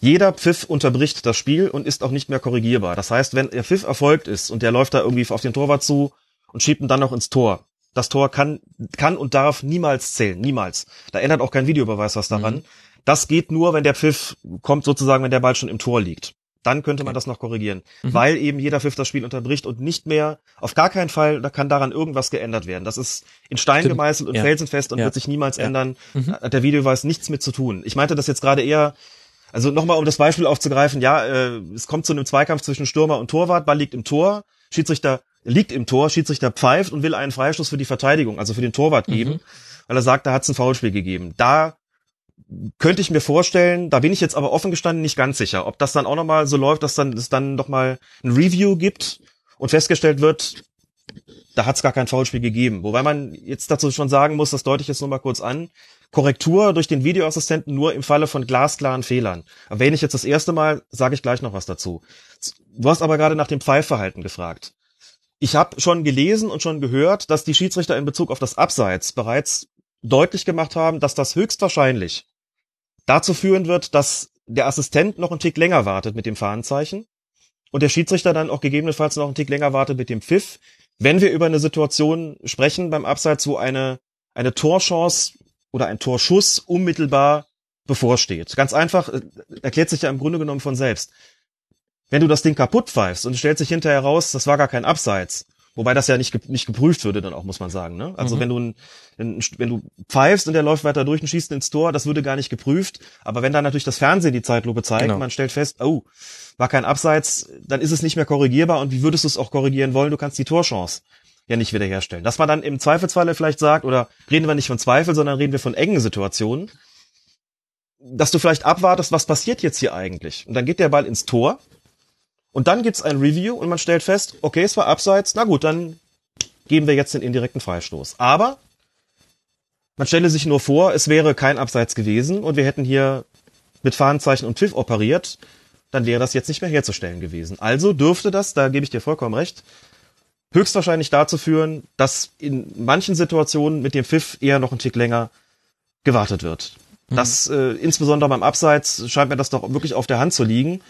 Jeder Pfiff unterbricht das Spiel und ist auch nicht mehr korrigierbar. Das heißt, wenn der Pfiff erfolgt ist und der läuft da irgendwie auf den Torwart zu und schiebt ihn dann noch ins Tor, das Tor kann, kann und darf niemals zählen. Niemals. Da ändert auch kein Videobeweis was daran. Mhm. Das geht nur, wenn der Pfiff kommt sozusagen, wenn der Ball schon im Tor liegt. Dann könnte man das noch korrigieren, mhm. weil eben jeder Pfiff das Spiel unterbricht und nicht mehr, auf gar keinen Fall, da kann daran irgendwas geändert werden. Das ist in Stein Stimmt. gemeißelt und ja. felsenfest und ja. wird sich niemals ja. ändern. Mhm. Hat der Videobeweis nichts mit zu tun. Ich meinte das jetzt gerade eher, also nochmal, um das Beispiel aufzugreifen, ja, äh, es kommt zu einem Zweikampf zwischen Stürmer und Torwart, Ball liegt im Tor, Schiedsrichter liegt im Tor, Schiedsrichter pfeift und will einen Freistoß für die Verteidigung, also für den Torwart geben, mhm. weil er sagt, da hat es ein Foulspiel gegeben. Da könnte ich mir vorstellen, da bin ich jetzt aber offen gestanden nicht ganz sicher, ob das dann auch nochmal so läuft, dass dann es dann nochmal ein Review gibt und festgestellt wird, da hat es gar kein Foulspiel gegeben. Wobei man jetzt dazu schon sagen muss, das deute ich jetzt nur mal kurz an, Korrektur durch den Videoassistenten nur im Falle von glasklaren Fehlern. Erwähne ich jetzt das erste Mal, sage ich gleich noch was dazu. Du hast aber gerade nach dem Pfeifverhalten gefragt. Ich habe schon gelesen und schon gehört, dass die Schiedsrichter in Bezug auf das Abseits bereits deutlich gemacht haben, dass das höchstwahrscheinlich dazu führen wird, dass der Assistent noch einen Tick länger wartet mit dem Fahnenzeichen und der Schiedsrichter dann auch gegebenenfalls noch einen Tick länger wartet mit dem Pfiff, wenn wir über eine Situation sprechen beim Abseits, wo eine, eine Torchance oder ein Torschuss unmittelbar bevorsteht. Ganz einfach, äh, erklärt sich ja im Grunde genommen von selbst. Wenn du das Ding kaputt pfeifst und stellt sich hinterher raus, das war gar kein Abseits, Wobei das ja nicht, nicht geprüft würde dann auch, muss man sagen. Ne? Also mhm. wenn du ein, wenn du pfeifst und der läuft weiter durch und schießt ins Tor, das würde gar nicht geprüft. Aber wenn dann natürlich das Fernsehen die Zeitlupe zeigt, genau. man stellt fest, oh, war kein Abseits, dann ist es nicht mehr korrigierbar. Und wie würdest du es auch korrigieren wollen? Du kannst die Torchance ja nicht wiederherstellen. Dass man dann im Zweifelsfalle vielleicht sagt, oder reden wir nicht von Zweifel, sondern reden wir von engen Situationen, dass du vielleicht abwartest, was passiert jetzt hier eigentlich? Und dann geht der Ball ins Tor und dann gibt's ein Review und man stellt fest, okay, es war abseits, na gut, dann geben wir jetzt den indirekten Freistoß. Aber man stelle sich nur vor, es wäre kein Abseits gewesen und wir hätten hier mit Fahnenzeichen und Pfiff operiert, dann wäre das jetzt nicht mehr herzustellen gewesen. Also dürfte das, da gebe ich dir vollkommen recht, höchstwahrscheinlich dazu führen, dass in manchen Situationen mit dem Pfiff eher noch ein Tick länger gewartet wird. Mhm. Das äh, insbesondere beim Abseits scheint mir das doch wirklich auf der Hand zu liegen.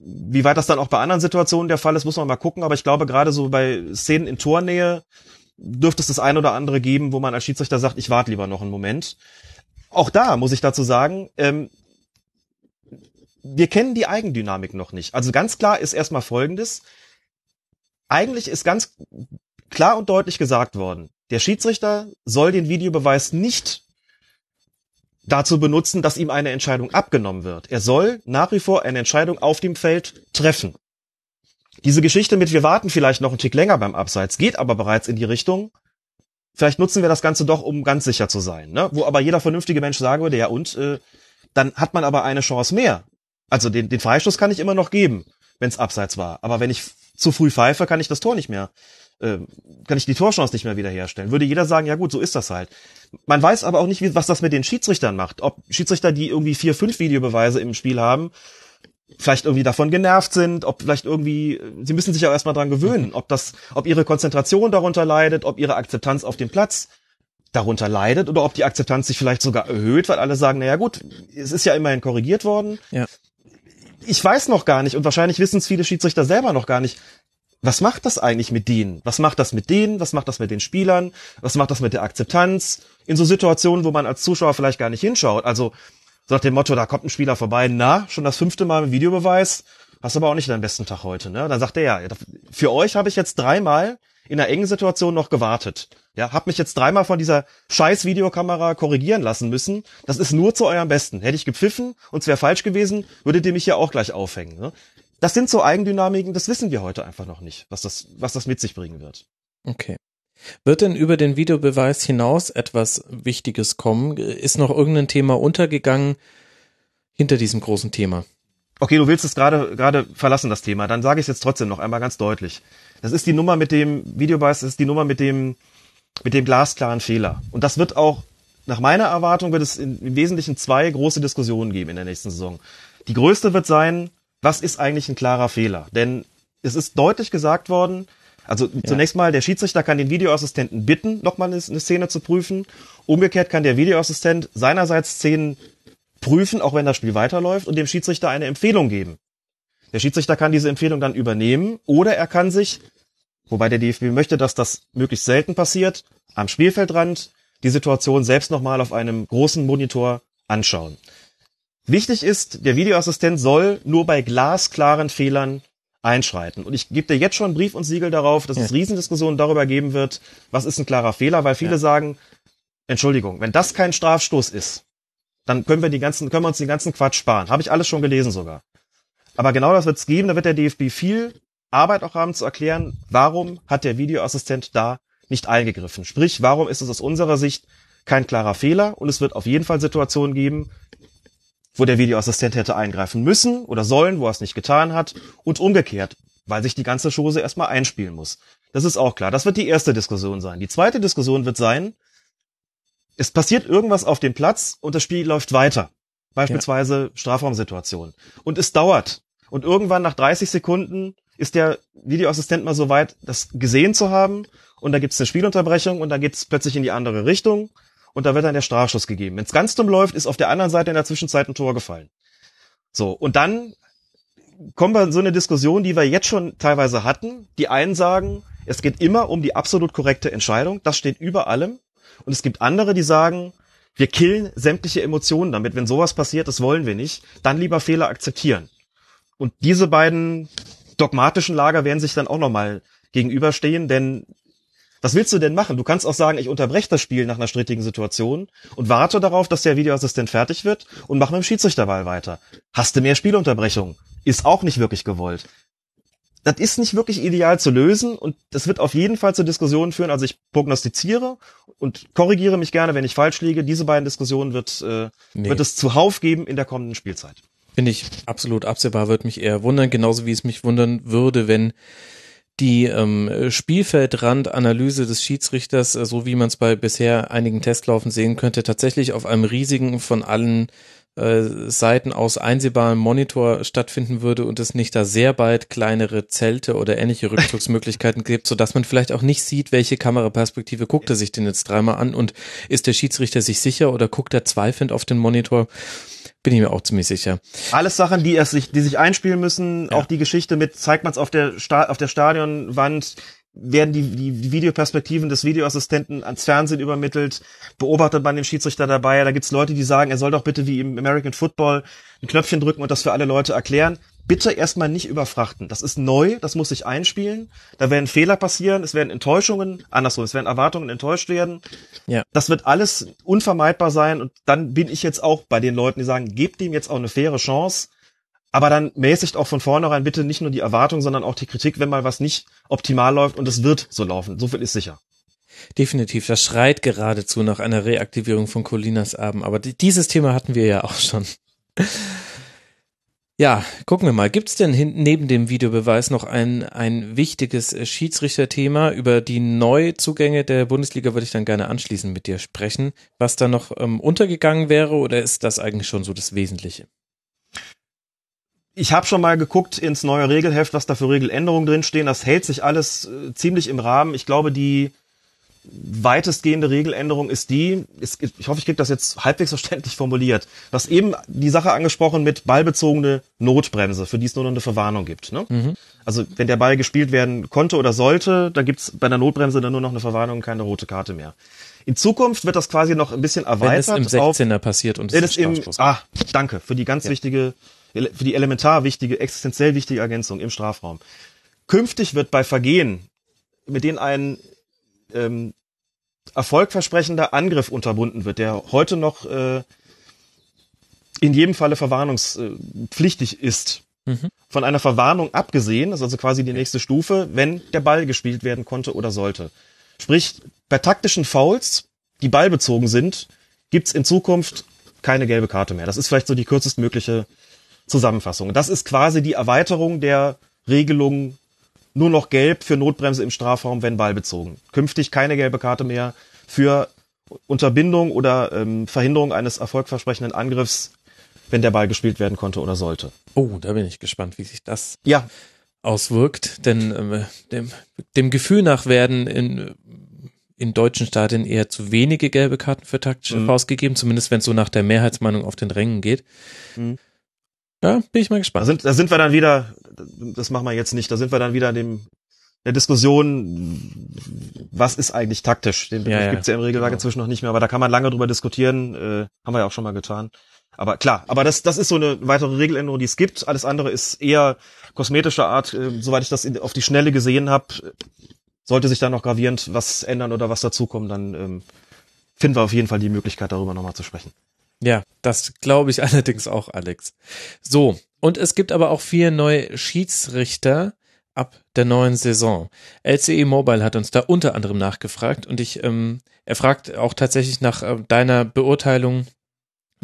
Wie weit das dann auch bei anderen Situationen der Fall ist, muss man mal gucken. Aber ich glaube, gerade so bei Szenen in Tornähe dürfte es das ein oder andere geben, wo man als Schiedsrichter sagt, ich warte lieber noch einen Moment. Auch da muss ich dazu sagen, ähm, wir kennen die Eigendynamik noch nicht. Also ganz klar ist erstmal Folgendes. Eigentlich ist ganz klar und deutlich gesagt worden, der Schiedsrichter soll den Videobeweis nicht dazu benutzen, dass ihm eine Entscheidung abgenommen wird. Er soll nach wie vor eine Entscheidung auf dem Feld treffen. Diese Geschichte mit wir warten vielleicht noch einen Tick länger beim Abseits geht aber bereits in die Richtung, vielleicht nutzen wir das Ganze doch, um ganz sicher zu sein. Ne? Wo aber jeder vernünftige Mensch sagen würde, ja und, äh, dann hat man aber eine Chance mehr. Also den, den Freistoß kann ich immer noch geben, wenn es Abseits war. Aber wenn ich zu früh pfeife, kann ich das Tor nicht mehr, äh, kann ich die Torchance nicht mehr wiederherstellen. Würde jeder sagen, ja gut, so ist das halt. Man weiß aber auch nicht, wie, was das mit den Schiedsrichtern macht. Ob Schiedsrichter, die irgendwie vier, fünf Videobeweise im Spiel haben, vielleicht irgendwie davon genervt sind, ob vielleicht irgendwie, sie müssen sich auch erstmal dran gewöhnen, ob das, ob ihre Konzentration darunter leidet, ob ihre Akzeptanz auf dem Platz darunter leidet oder ob die Akzeptanz sich vielleicht sogar erhöht, weil alle sagen, naja gut, es ist ja immerhin korrigiert worden. Ja. Ich weiß noch gar nicht und wahrscheinlich wissen es viele Schiedsrichter selber noch gar nicht, was macht das eigentlich mit denen? Was macht das mit denen? Was macht das mit den Spielern? Was macht das mit der Akzeptanz? In so Situationen, wo man als Zuschauer vielleicht gar nicht hinschaut. Also so nach dem Motto, da kommt ein Spieler vorbei, na, schon das fünfte Mal mit Videobeweis, hast aber auch nicht deinen besten Tag heute. Ne? Dann sagt er ja, für euch habe ich jetzt dreimal in einer engen Situation noch gewartet. Ja, hab mich jetzt dreimal von dieser scheiß Videokamera korrigieren lassen müssen. Das ist nur zu eurem Besten. Hätte ich gepfiffen und es wäre falsch gewesen, würdet ihr mich ja auch gleich aufhängen. Ne? Das sind so Eigendynamiken, das wissen wir heute einfach noch nicht, was das, was das mit sich bringen wird. Okay. Wird denn über den Videobeweis hinaus etwas Wichtiges kommen? Ist noch irgendein Thema untergegangen hinter diesem großen Thema? Okay, du willst es gerade gerade verlassen das Thema, dann sage ich es jetzt trotzdem noch einmal ganz deutlich. Das ist die Nummer mit dem Videobeweis, das ist die Nummer mit dem mit dem glasklaren Fehler und das wird auch nach meiner Erwartung wird es im Wesentlichen zwei große Diskussionen geben in der nächsten Saison. Die größte wird sein, was ist eigentlich ein klarer Fehler? Denn es ist deutlich gesagt worden, also ja. zunächst mal, der Schiedsrichter kann den Videoassistenten bitten, nochmal eine, eine Szene zu prüfen. Umgekehrt kann der Videoassistent seinerseits Szenen prüfen, auch wenn das Spiel weiterläuft, und dem Schiedsrichter eine Empfehlung geben. Der Schiedsrichter kann diese Empfehlung dann übernehmen oder er kann sich, wobei der DFB möchte, dass das möglichst selten passiert, am Spielfeldrand die Situation selbst nochmal auf einem großen Monitor anschauen. Wichtig ist, der Videoassistent soll nur bei glasklaren Fehlern einschreiten. Und ich gebe dir jetzt schon Brief und Siegel darauf, dass Ja. es Riesendiskussionen darüber geben wird, was ist ein klarer Fehler, weil viele Ja. sagen, Entschuldigung, wenn das kein Strafstoß ist, dann können wir die ganzen, können wir uns den ganzen Quatsch sparen. Habe ich alles schon gelesen sogar. Aber genau das wird es geben, da wird der DFB viel Arbeit auch haben zu erklären, warum hat der Videoassistent da nicht eingegriffen. Sprich, warum ist es aus unserer Sicht kein klarer Fehler und es wird auf jeden Fall Situationen geben, wo der Videoassistent hätte eingreifen müssen oder sollen, wo er es nicht getan hat und umgekehrt, weil sich die ganze Chose erstmal einspielen muss. Das ist auch klar. Das wird die erste Diskussion sein. Die zweite Diskussion wird sein, es passiert irgendwas auf dem Platz und das Spiel läuft weiter. Beispielsweise Strafraumsituation. Und es dauert. Und irgendwann nach 30 Sekunden ist der Videoassistent mal so weit, das gesehen zu haben. Und da gibt es eine Spielunterbrechung und da geht es plötzlich in die andere Richtung. Und da wird dann der Strafschuss gegeben. Wenn es ganz dumm läuft, ist auf der anderen Seite in der Zwischenzeit ein Tor gefallen. So, und dann kommen wir in so eine Diskussion, die wir jetzt schon teilweise hatten. Die einen sagen, es geht immer um die absolut korrekte Entscheidung. Das steht über allem. Und es gibt andere, die sagen, wir killen sämtliche Emotionen damit. Wenn sowas passiert, das wollen wir nicht. Dann lieber Fehler akzeptieren. Und diese beiden dogmatischen Lager werden sich dann auch nochmal gegenüberstehen, denn was willst du denn machen? Du kannst auch sagen, ich unterbreche das Spiel nach einer strittigen Situation und warte darauf, dass der Videoassistent fertig wird und mach mit dem Schiedsrichterball weiter. Hast du mehr Spielunterbrechung? Ist auch nicht wirklich gewollt. Das ist nicht wirklich ideal zu lösen und das wird auf jeden Fall zu Diskussionen führen. Also ich prognostiziere und korrigiere mich gerne, wenn ich falsch liege. Diese beiden Diskussionen wird, äh, Nee. wird es zuhauf geben in der kommenden Spielzeit. Finde ich absolut absehbar, würde mich eher wundern, genauso wie es mich wundern würde, wenn die ähm, Spielfeldrandanalyse des Schiedsrichters, äh, so wie man es bei bisher einigen Testlaufen sehen könnte, tatsächlich auf einem riesigen, von allen äh, Seiten aus einsehbaren Monitor stattfinden würde und es nicht da sehr bald kleinere Zelte oder ähnliche Rückzugsmöglichkeiten gibt, sodass man vielleicht auch nicht sieht, welche Kameraperspektive guckt er sich denn jetzt dreimal an und ist der Schiedsrichter sich sicher oder guckt er zweifelnd auf den Monitor? Bin ich mir auch ziemlich sicher. Alles Sachen, die es sich, die sich einspielen müssen. Ja. Auch die Geschichte mit, zeigt man es auf der Sta auf der Stadionwand, werden die, die, die Videoperspektiven des Videoassistenten ans Fernsehen übermittelt, beobachtet man den Schiedsrichter dabei. Da gibt's Leute, die sagen, er soll doch bitte wie im American Football ein Knöpfchen drücken und das für alle Leute erklären. Bitte erstmal nicht überfrachten. Das ist neu, das muss sich einspielen. Da werden Fehler passieren, es werden Enttäuschungen, andersrum, es werden Erwartungen enttäuscht werden. Ja. Das wird alles unvermeidbar sein und dann bin ich jetzt auch bei den Leuten, die sagen, gebt ihm jetzt auch eine faire Chance, aber dann mäßigt auch von vornherein bitte nicht nur die Erwartung, sondern auch die Kritik, wenn mal was nicht optimal läuft und es wird so laufen. So viel ist sicher. Definitiv, das schreit geradezu nach einer Reaktivierung von Colinas Abend. Aber die, dieses Thema hatten wir ja auch schon. Ja, gucken wir mal. Gibt es denn hin, neben dem Videobeweis noch ein, ein wichtiges äh, Schiedsrichterthema? Über die Neuzugänge der Bundesliga würde ich dann gerne anschließend mit dir sprechen. Was da noch ähm, untergegangen wäre oder ist das eigentlich schon so das Wesentliche? Ich habe schon mal geguckt ins neue Regelheft, was da für Regeländerungen drinstehen. Das hält sich alles äh, ziemlich im Rahmen. Ich glaube, die weitestgehende Regeländerung ist die, ist, ich hoffe, ich kriege das jetzt halbwegs verständlich formuliert. Du hast eben die Sache angesprochen mit ballbezogene Notbremse, für die es nur noch eine Verwarnung gibt. Ne? Mhm. Also wenn der Ball gespielt werden konnte oder sollte, da gibt's bei der Notbremse dann nur noch eine Verwarnung, keine rote Karte mehr. In Zukunft wird das quasi noch ein bisschen Wenn es erweitert im auf 16er passiert und es es einen im, ah, danke für die ganz Ja. wichtige, für die elementar wichtige, existenziell wichtige Ergänzung im Strafraum. Künftig wird bei Vergehen, mit denen ein ähm, erfolgversprechender Angriff unterbunden wird, der heute noch äh, in jedem Falle verwarnungspflichtig ist, Mhm. von einer Verwarnung abgesehen, das ist also quasi die nächste Stufe, wenn der Ball gespielt werden konnte oder sollte. Sprich, bei taktischen Fouls, die ballbezogen sind, gibt's in Zukunft keine gelbe Karte mehr. Das ist vielleicht so die kürzestmögliche Zusammenfassung. Das ist quasi die Erweiterung der Regelung nur noch gelb für Notbremse im Strafraum, wenn ballbezogen. Künftig keine gelbe Karte mehr für Unterbindung oder ähm, Verhinderung eines erfolgversprechenden Angriffs, wenn der Ball gespielt werden konnte oder sollte. Oh, da bin ich gespannt, wie sich das Ja, auswirkt, denn ähm, dem, dem Gefühl nach werden in, in deutschen Stadien eher zu wenige gelbe Karten für taktische Mhm. Faust gegeben, zumindest wenn es so nach der Mehrheitsmeinung auf den Rängen geht. Mhm. Ja, bin ich mal da gespannt. sind, da sind wir dann wieder, das machen wir jetzt nicht, da sind wir dann wieder in dem, der Diskussion, was ist eigentlich taktisch? Den Begriff Ja, ja, gibt's ja im Regelwerk genau. inzwischen noch nicht mehr, aber da kann man lange drüber diskutieren, äh, haben wir ja auch schon mal getan. Aber klar, aber das, das ist so eine weitere Regeländerung, die es gibt. Alles andere ist eher kosmetischer Art, äh, soweit ich das in, auf die Schnelle gesehen habe. Sollte sich da noch gravierend was ändern oder was dazukommen, dann ähm, finden wir auf jeden Fall die Möglichkeit, darüber nochmal zu sprechen. Ja, das glaube ich [laughs] allerdings auch, Alex. So, und es gibt aber auch vier neue Schiedsrichter ab der neuen Saison. LCE Mobile hat uns da unter anderem nachgefragt und ich, ähm, er fragt auch tatsächlich nach äh, deiner Beurteilung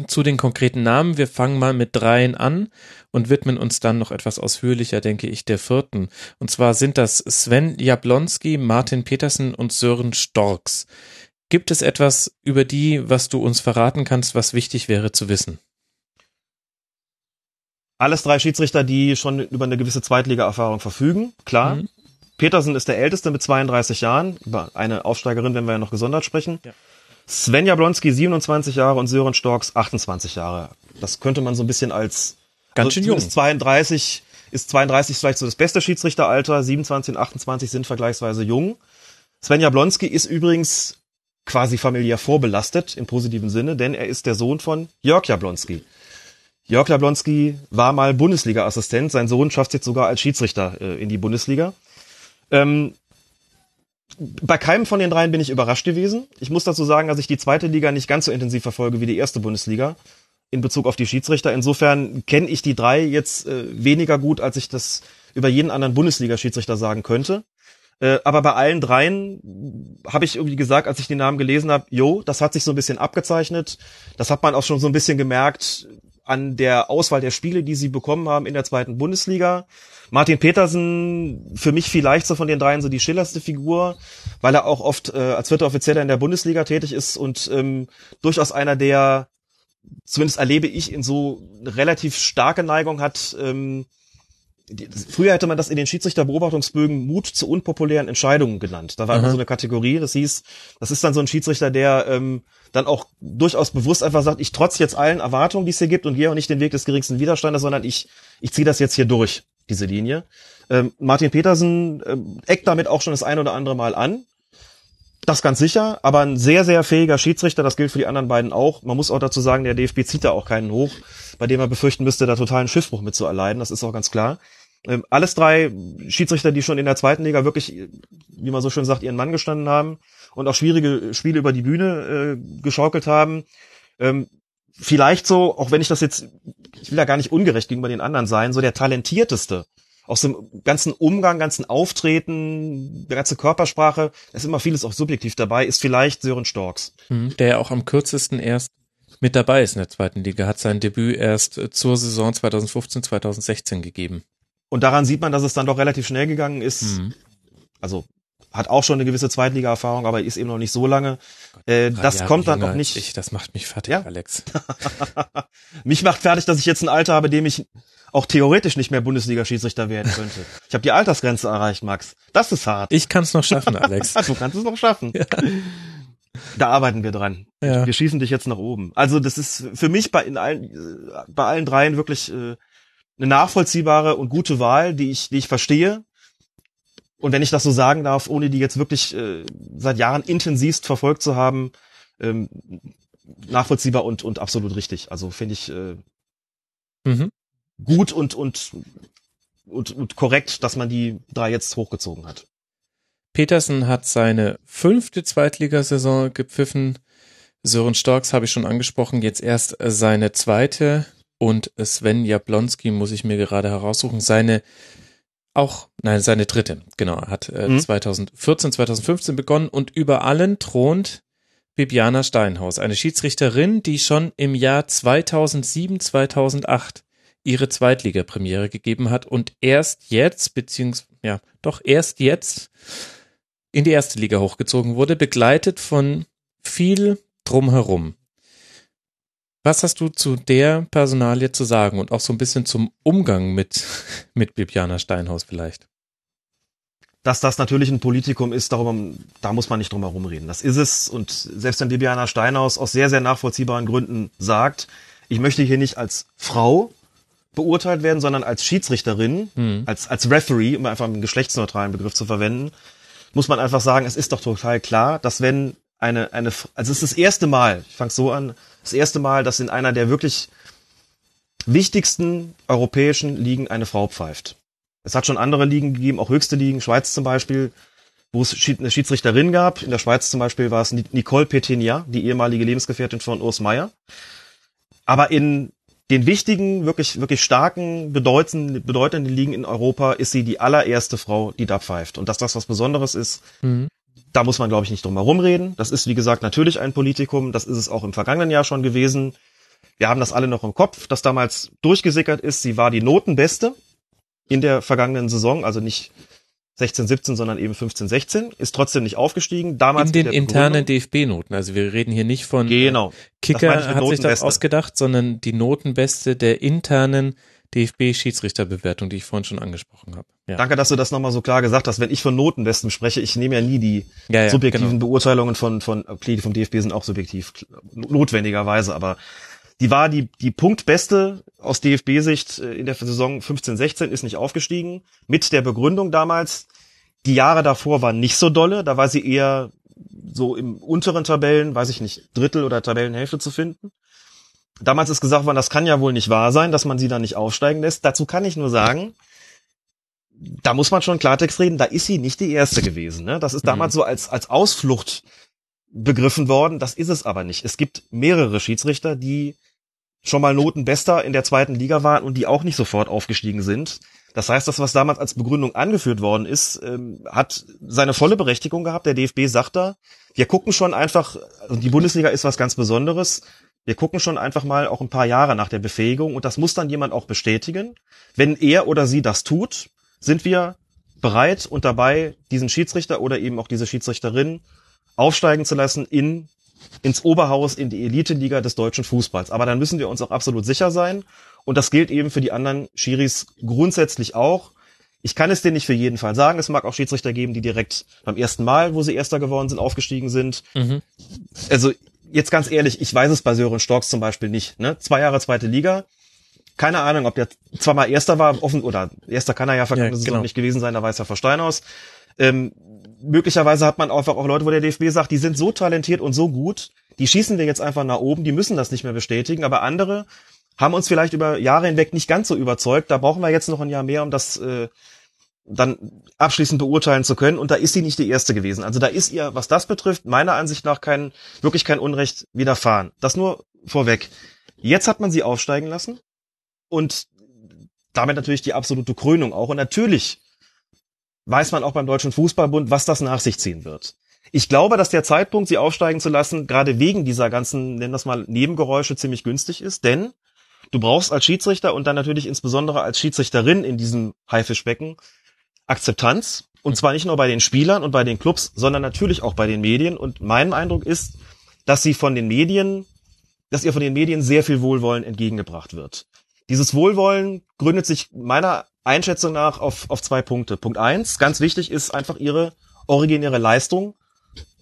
zu den konkreten Namen. Wir fangen mal mit dreien an und widmen uns dann noch etwas ausführlicher, denke ich, der vierten. Und zwar sind das Sven Jablonski, Martin Petersen und Sören Storks. Gibt es etwas über die, was du uns verraten kannst, was wichtig wäre zu wissen? Alles drei Schiedsrichter, die schon über eine gewisse Zweitliga-Erfahrung verfügen, klar. Mhm. Petersen ist der älteste mit 32 Jahren, über eine Aufsteigerin, wenn wir ja noch gesondert sprechen. Ja. Sven Jablonski 27 Jahre und Sören Storks 28 Jahre. Das könnte man so ein bisschen als ganz also schön jung. 32 ist 32 vielleicht so das beste Schiedsrichteralter, 27 und 28 sind vergleichsweise jung. Sven Jablonski ist übrigens quasi familiär vorbelastet im positiven Sinne, denn er ist der Sohn von Jörg Jablonski. Jörg Jablonski war mal Bundesliga-Assistent, sein Sohn schafft jetzt sogar als Schiedsrichter äh, in die Bundesliga. Ähm, bei keinem von den dreien bin ich überrascht gewesen. Ich muss dazu sagen, dass ich die zweite Liga nicht ganz so intensiv verfolge wie die erste Bundesliga in Bezug auf die Schiedsrichter. Insofern kenne ich die drei jetzt äh, weniger gut, als ich das über jeden anderen Bundesliga-Schiedsrichter sagen könnte. Äh, aber bei allen dreien habe ich irgendwie gesagt, als ich den Namen gelesen habe, jo, das hat sich so ein bisschen abgezeichnet. Das hat man auch schon so ein bisschen gemerkt an der Auswahl der Spiele, die sie bekommen haben in der zweiten Bundesliga. Martin Petersen, für mich vielleicht so von den dreien so die schillerste Figur, weil er auch oft äh, als vierter Offizieller in der Bundesliga tätig ist und ähm, durchaus einer, der, zumindest erlebe ich, in so relativ starke Neigung hat, ähm, die, früher hätte man das in den Schiedsrichterbeobachtungsbögen Mut zu unpopulären Entscheidungen genannt. Da war immer so eine Kategorie, das hieß, das ist dann so ein Schiedsrichter, der ähm, dann auch durchaus bewusst einfach sagt, ich trotz jetzt allen Erwartungen, die es hier gibt und gehe auch nicht den Weg des geringsten Widerstandes, sondern ich, ich ziehe das jetzt hier durch diese Linie. Ähm, Martin Petersen ähm, eckt damit auch schon das ein oder andere Mal an. Das ganz sicher, aber ein sehr, sehr fähiger Schiedsrichter, das gilt für die anderen beiden auch. Man muss auch dazu sagen, der DFB zieht da auch keinen hoch, bei dem er befürchten müsste, da totalen Schiffbruch mit zu erleiden. Das ist auch ganz klar. Ähm, alles drei Schiedsrichter, die schon in der zweiten Liga wirklich, wie man so schön sagt, ihren Mann gestanden haben und auch schwierige Spiele über die Bühne äh, geschaukelt haben. Ähm, vielleicht so, auch wenn ich das jetzt, ich will da gar nicht ungerecht gegenüber den anderen sein, so der talentierteste aus dem ganzen Umgang, ganzen Auftreten, der ganze Körpersprache, da ist immer vieles auch subjektiv dabei, ist vielleicht Sören Storks. Mhm, der ja auch am kürzesten erst mit dabei ist in der zweiten Liga, hat sein Debüt erst äh, zur Saison 2015, 2016 gegeben. Und daran sieht man, dass es dann doch relativ schnell gegangen ist. Mhm. Also hat auch schon eine gewisse Zweitliga-Erfahrung, aber ist eben noch nicht so lange. Äh, das Jahre kommt dann auch nicht. Ich, das macht mich fertig, ja? Alex. [laughs] mich macht fertig, dass ich jetzt ein Alter habe, dem ich auch theoretisch nicht mehr Bundesliga-Schiedsrichter werden könnte. Ich habe die Altersgrenze erreicht, Max. Das ist hart. Ich kann es noch schaffen, [laughs] Alex. du kannst es noch schaffen. Ja. Da arbeiten wir dran. Ja. Wir schießen dich jetzt nach oben. Also das ist für mich bei in allen bei allen dreien wirklich äh, eine nachvollziehbare und gute Wahl, die ich die ich verstehe und wenn ich das so sagen darf, ohne die jetzt wirklich äh, seit Jahren intensivst verfolgt zu haben, ähm, nachvollziehbar und, und absolut richtig. Also finde ich äh, mhm. gut und, und, und, und korrekt, dass man die drei jetzt hochgezogen hat. Petersen hat seine fünfte Zweitligasaison gepfiffen. Sören Storks habe ich schon angesprochen, jetzt erst seine zweite. Und Sven Jablonski muss ich mir gerade heraussuchen, seine auch, nein, seine dritte, genau, hat äh, mhm. 2014, 2015 begonnen und über allen thront Bibiana Steinhaus, eine Schiedsrichterin, die schon im Jahr 2007, 2008 ihre Zweitligapremiere gegeben hat und erst jetzt, beziehungsweise, ja, doch erst jetzt in die erste Liga hochgezogen wurde, begleitet von viel drumherum. Was hast du zu der Personalie zu sagen und auch so ein bisschen zum Umgang mit, [laughs] mit Bibiana Steinhaus vielleicht? Dass das natürlich ein Politikum ist, darüber, da muss man nicht drum herum reden. Das ist es. Und selbst wenn Bibiana Steinhaus aus sehr, sehr nachvollziehbaren Gründen sagt, ich möchte hier nicht als Frau beurteilt werden, sondern als Schiedsrichterin, mhm. als, als Referee, um einfach einen geschlechtsneutralen Begriff zu verwenden, muss man einfach sagen, es ist doch total klar, dass wenn eine, eine, also es ist das erste Mal, ich fange so an, das erste Mal, dass in einer der wirklich wichtigsten europäischen Ligen eine Frau pfeift. Es hat schon andere Ligen gegeben, auch höchste Ligen, Schweiz zum Beispiel, wo es eine Schiedsrichterin gab. In der Schweiz zum Beispiel war es Nicole Petenia, die ehemalige Lebensgefährtin von Urs Meier. Aber in den wichtigen, wirklich, wirklich starken, bedeutenden, bedeutenden Ligen in Europa ist sie die allererste Frau, die da pfeift. Und dass das was Besonderes ist, mhm. Da muss man, glaube ich, nicht drum herum reden. Das ist, wie gesagt, natürlich ein Politikum. Das ist es auch im vergangenen Jahr schon gewesen. Wir haben das alle noch im Kopf, dass damals durchgesickert ist. Sie war die Notenbeste in der vergangenen Saison, also nicht 16, 17, sondern eben 15, 16, ist trotzdem nicht aufgestiegen. Damals in den internen DFB-Noten. Also wir reden hier nicht von genau. Kicker hat sich das ausgedacht, sondern die Notenbeste der internen DFB-Schiedsrichterbewertung, die ich vorhin schon angesprochen habe. Ja. Danke, dass du das nochmal so klar gesagt hast. Wenn ich von Notenbesten spreche, ich nehme ja nie die ja, ja, subjektiven genau. Beurteilungen von, von, okay, die vom DFB sind auch subjektiv, notwendigerweise, aber die war die, die Punktbeste aus DFB-Sicht äh, in der Saison 15-16, ist nicht aufgestiegen. Mit der Begründung damals, die Jahre davor waren nicht so dolle, da war sie eher so im unteren Tabellen, weiß ich nicht, Drittel oder Tabellenhälfte zu finden. Damals ist gesagt worden, das kann ja wohl nicht wahr sein, dass man sie da nicht aufsteigen lässt. Dazu kann ich nur sagen, da muss man schon Klartext reden, da ist sie nicht die erste gewesen. Ne? Das ist damals mhm. so als, als Ausflucht begriffen worden, das ist es aber nicht. Es gibt mehrere Schiedsrichter, die schon mal Notenbester in der zweiten Liga waren und die auch nicht sofort aufgestiegen sind. Das heißt, das, was damals als Begründung angeführt worden ist, ähm, hat seine volle Berechtigung gehabt. Der DFB sagt da, wir gucken schon einfach, also die Bundesliga ist was ganz Besonderes. Wir gucken schon einfach mal auch ein paar Jahre nach der Befähigung und das muss dann jemand auch bestätigen. Wenn er oder sie das tut, sind wir bereit und dabei, diesen Schiedsrichter oder eben auch diese Schiedsrichterin aufsteigen zu lassen in ins Oberhaus, in die Elite-Liga des deutschen Fußballs. Aber dann müssen wir uns auch absolut sicher sein. Und das gilt eben für die anderen Schiris grundsätzlich auch. Ich kann es dir nicht für jeden Fall sagen. Es mag auch Schiedsrichter geben, die direkt beim ersten Mal, wo sie Erster geworden sind, aufgestiegen sind. Mhm. Also jetzt ganz ehrlich, ich weiß es bei Sören Storks zum Beispiel nicht. Ne? Zwei Jahre zweite Liga. Keine Ahnung, ob der zweimal Erster war, offen oder Erster kann er ja verkaufen, ja, genau. nicht gewesen sein, da weiß er Verstein aus. Ähm, möglicherweise hat man einfach auch Leute, wo der DFB sagt, die sind so talentiert und so gut, die schießen wir jetzt einfach nach oben, die müssen das nicht mehr bestätigen, aber andere haben uns vielleicht über Jahre hinweg nicht ganz so überzeugt, da brauchen wir jetzt noch ein Jahr mehr, um das äh, dann abschließend beurteilen zu können. Und da ist sie nicht die erste gewesen. Also da ist ihr, was das betrifft, meiner Ansicht nach kein, wirklich kein Unrecht widerfahren. Das nur vorweg. Jetzt hat man sie aufsteigen lassen und damit natürlich die absolute Krönung auch. Und natürlich weiß man auch beim Deutschen Fußballbund, was das nach sich ziehen wird. Ich glaube, dass der Zeitpunkt, sie aufsteigen zu lassen, gerade wegen dieser ganzen, nennen das mal, Nebengeräusche ziemlich günstig ist, denn du brauchst als Schiedsrichter und dann natürlich insbesondere als Schiedsrichterin in diesem Haifischbecken Akzeptanz. Und zwar nicht nur bei den Spielern und bei den Clubs, sondern natürlich auch bei den Medien. Und mein Eindruck ist, dass sie von den Medien, dass ihr von den Medien sehr viel Wohlwollen entgegengebracht wird. Dieses Wohlwollen gründet sich meiner Einschätzung nach auf, auf zwei Punkte. Punkt eins, ganz wichtig ist einfach ihre originäre Leistung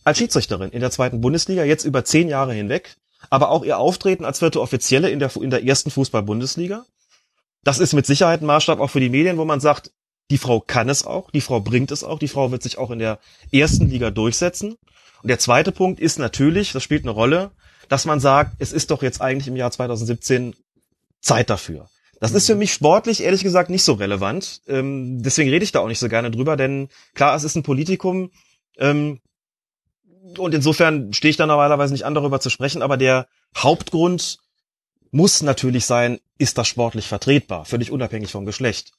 als Schiedsrichterin in der zweiten Bundesliga, jetzt über zehn Jahre hinweg, aber auch ihr Auftreten als vierte Offizielle in der, in der ersten Fußball-Bundesliga. Das ist mit Sicherheit ein Maßstab auch für die Medien, wo man sagt, die Frau kann es auch, die Frau bringt es auch, die Frau wird sich auch in der ersten Liga durchsetzen. Und der zweite Punkt ist natürlich, das spielt eine Rolle, dass man sagt, es ist doch jetzt eigentlich im Jahr 2017 Zeit dafür. Das ist für mich sportlich ehrlich gesagt nicht so relevant. Ähm, deswegen rede ich da auch nicht so gerne drüber, denn klar, es ist ein Politikum. Ähm, und insofern stehe ich da normalerweise nicht an, darüber zu sprechen. Aber der Hauptgrund muss natürlich sein, ist das sportlich vertretbar, völlig unabhängig vom Geschlecht.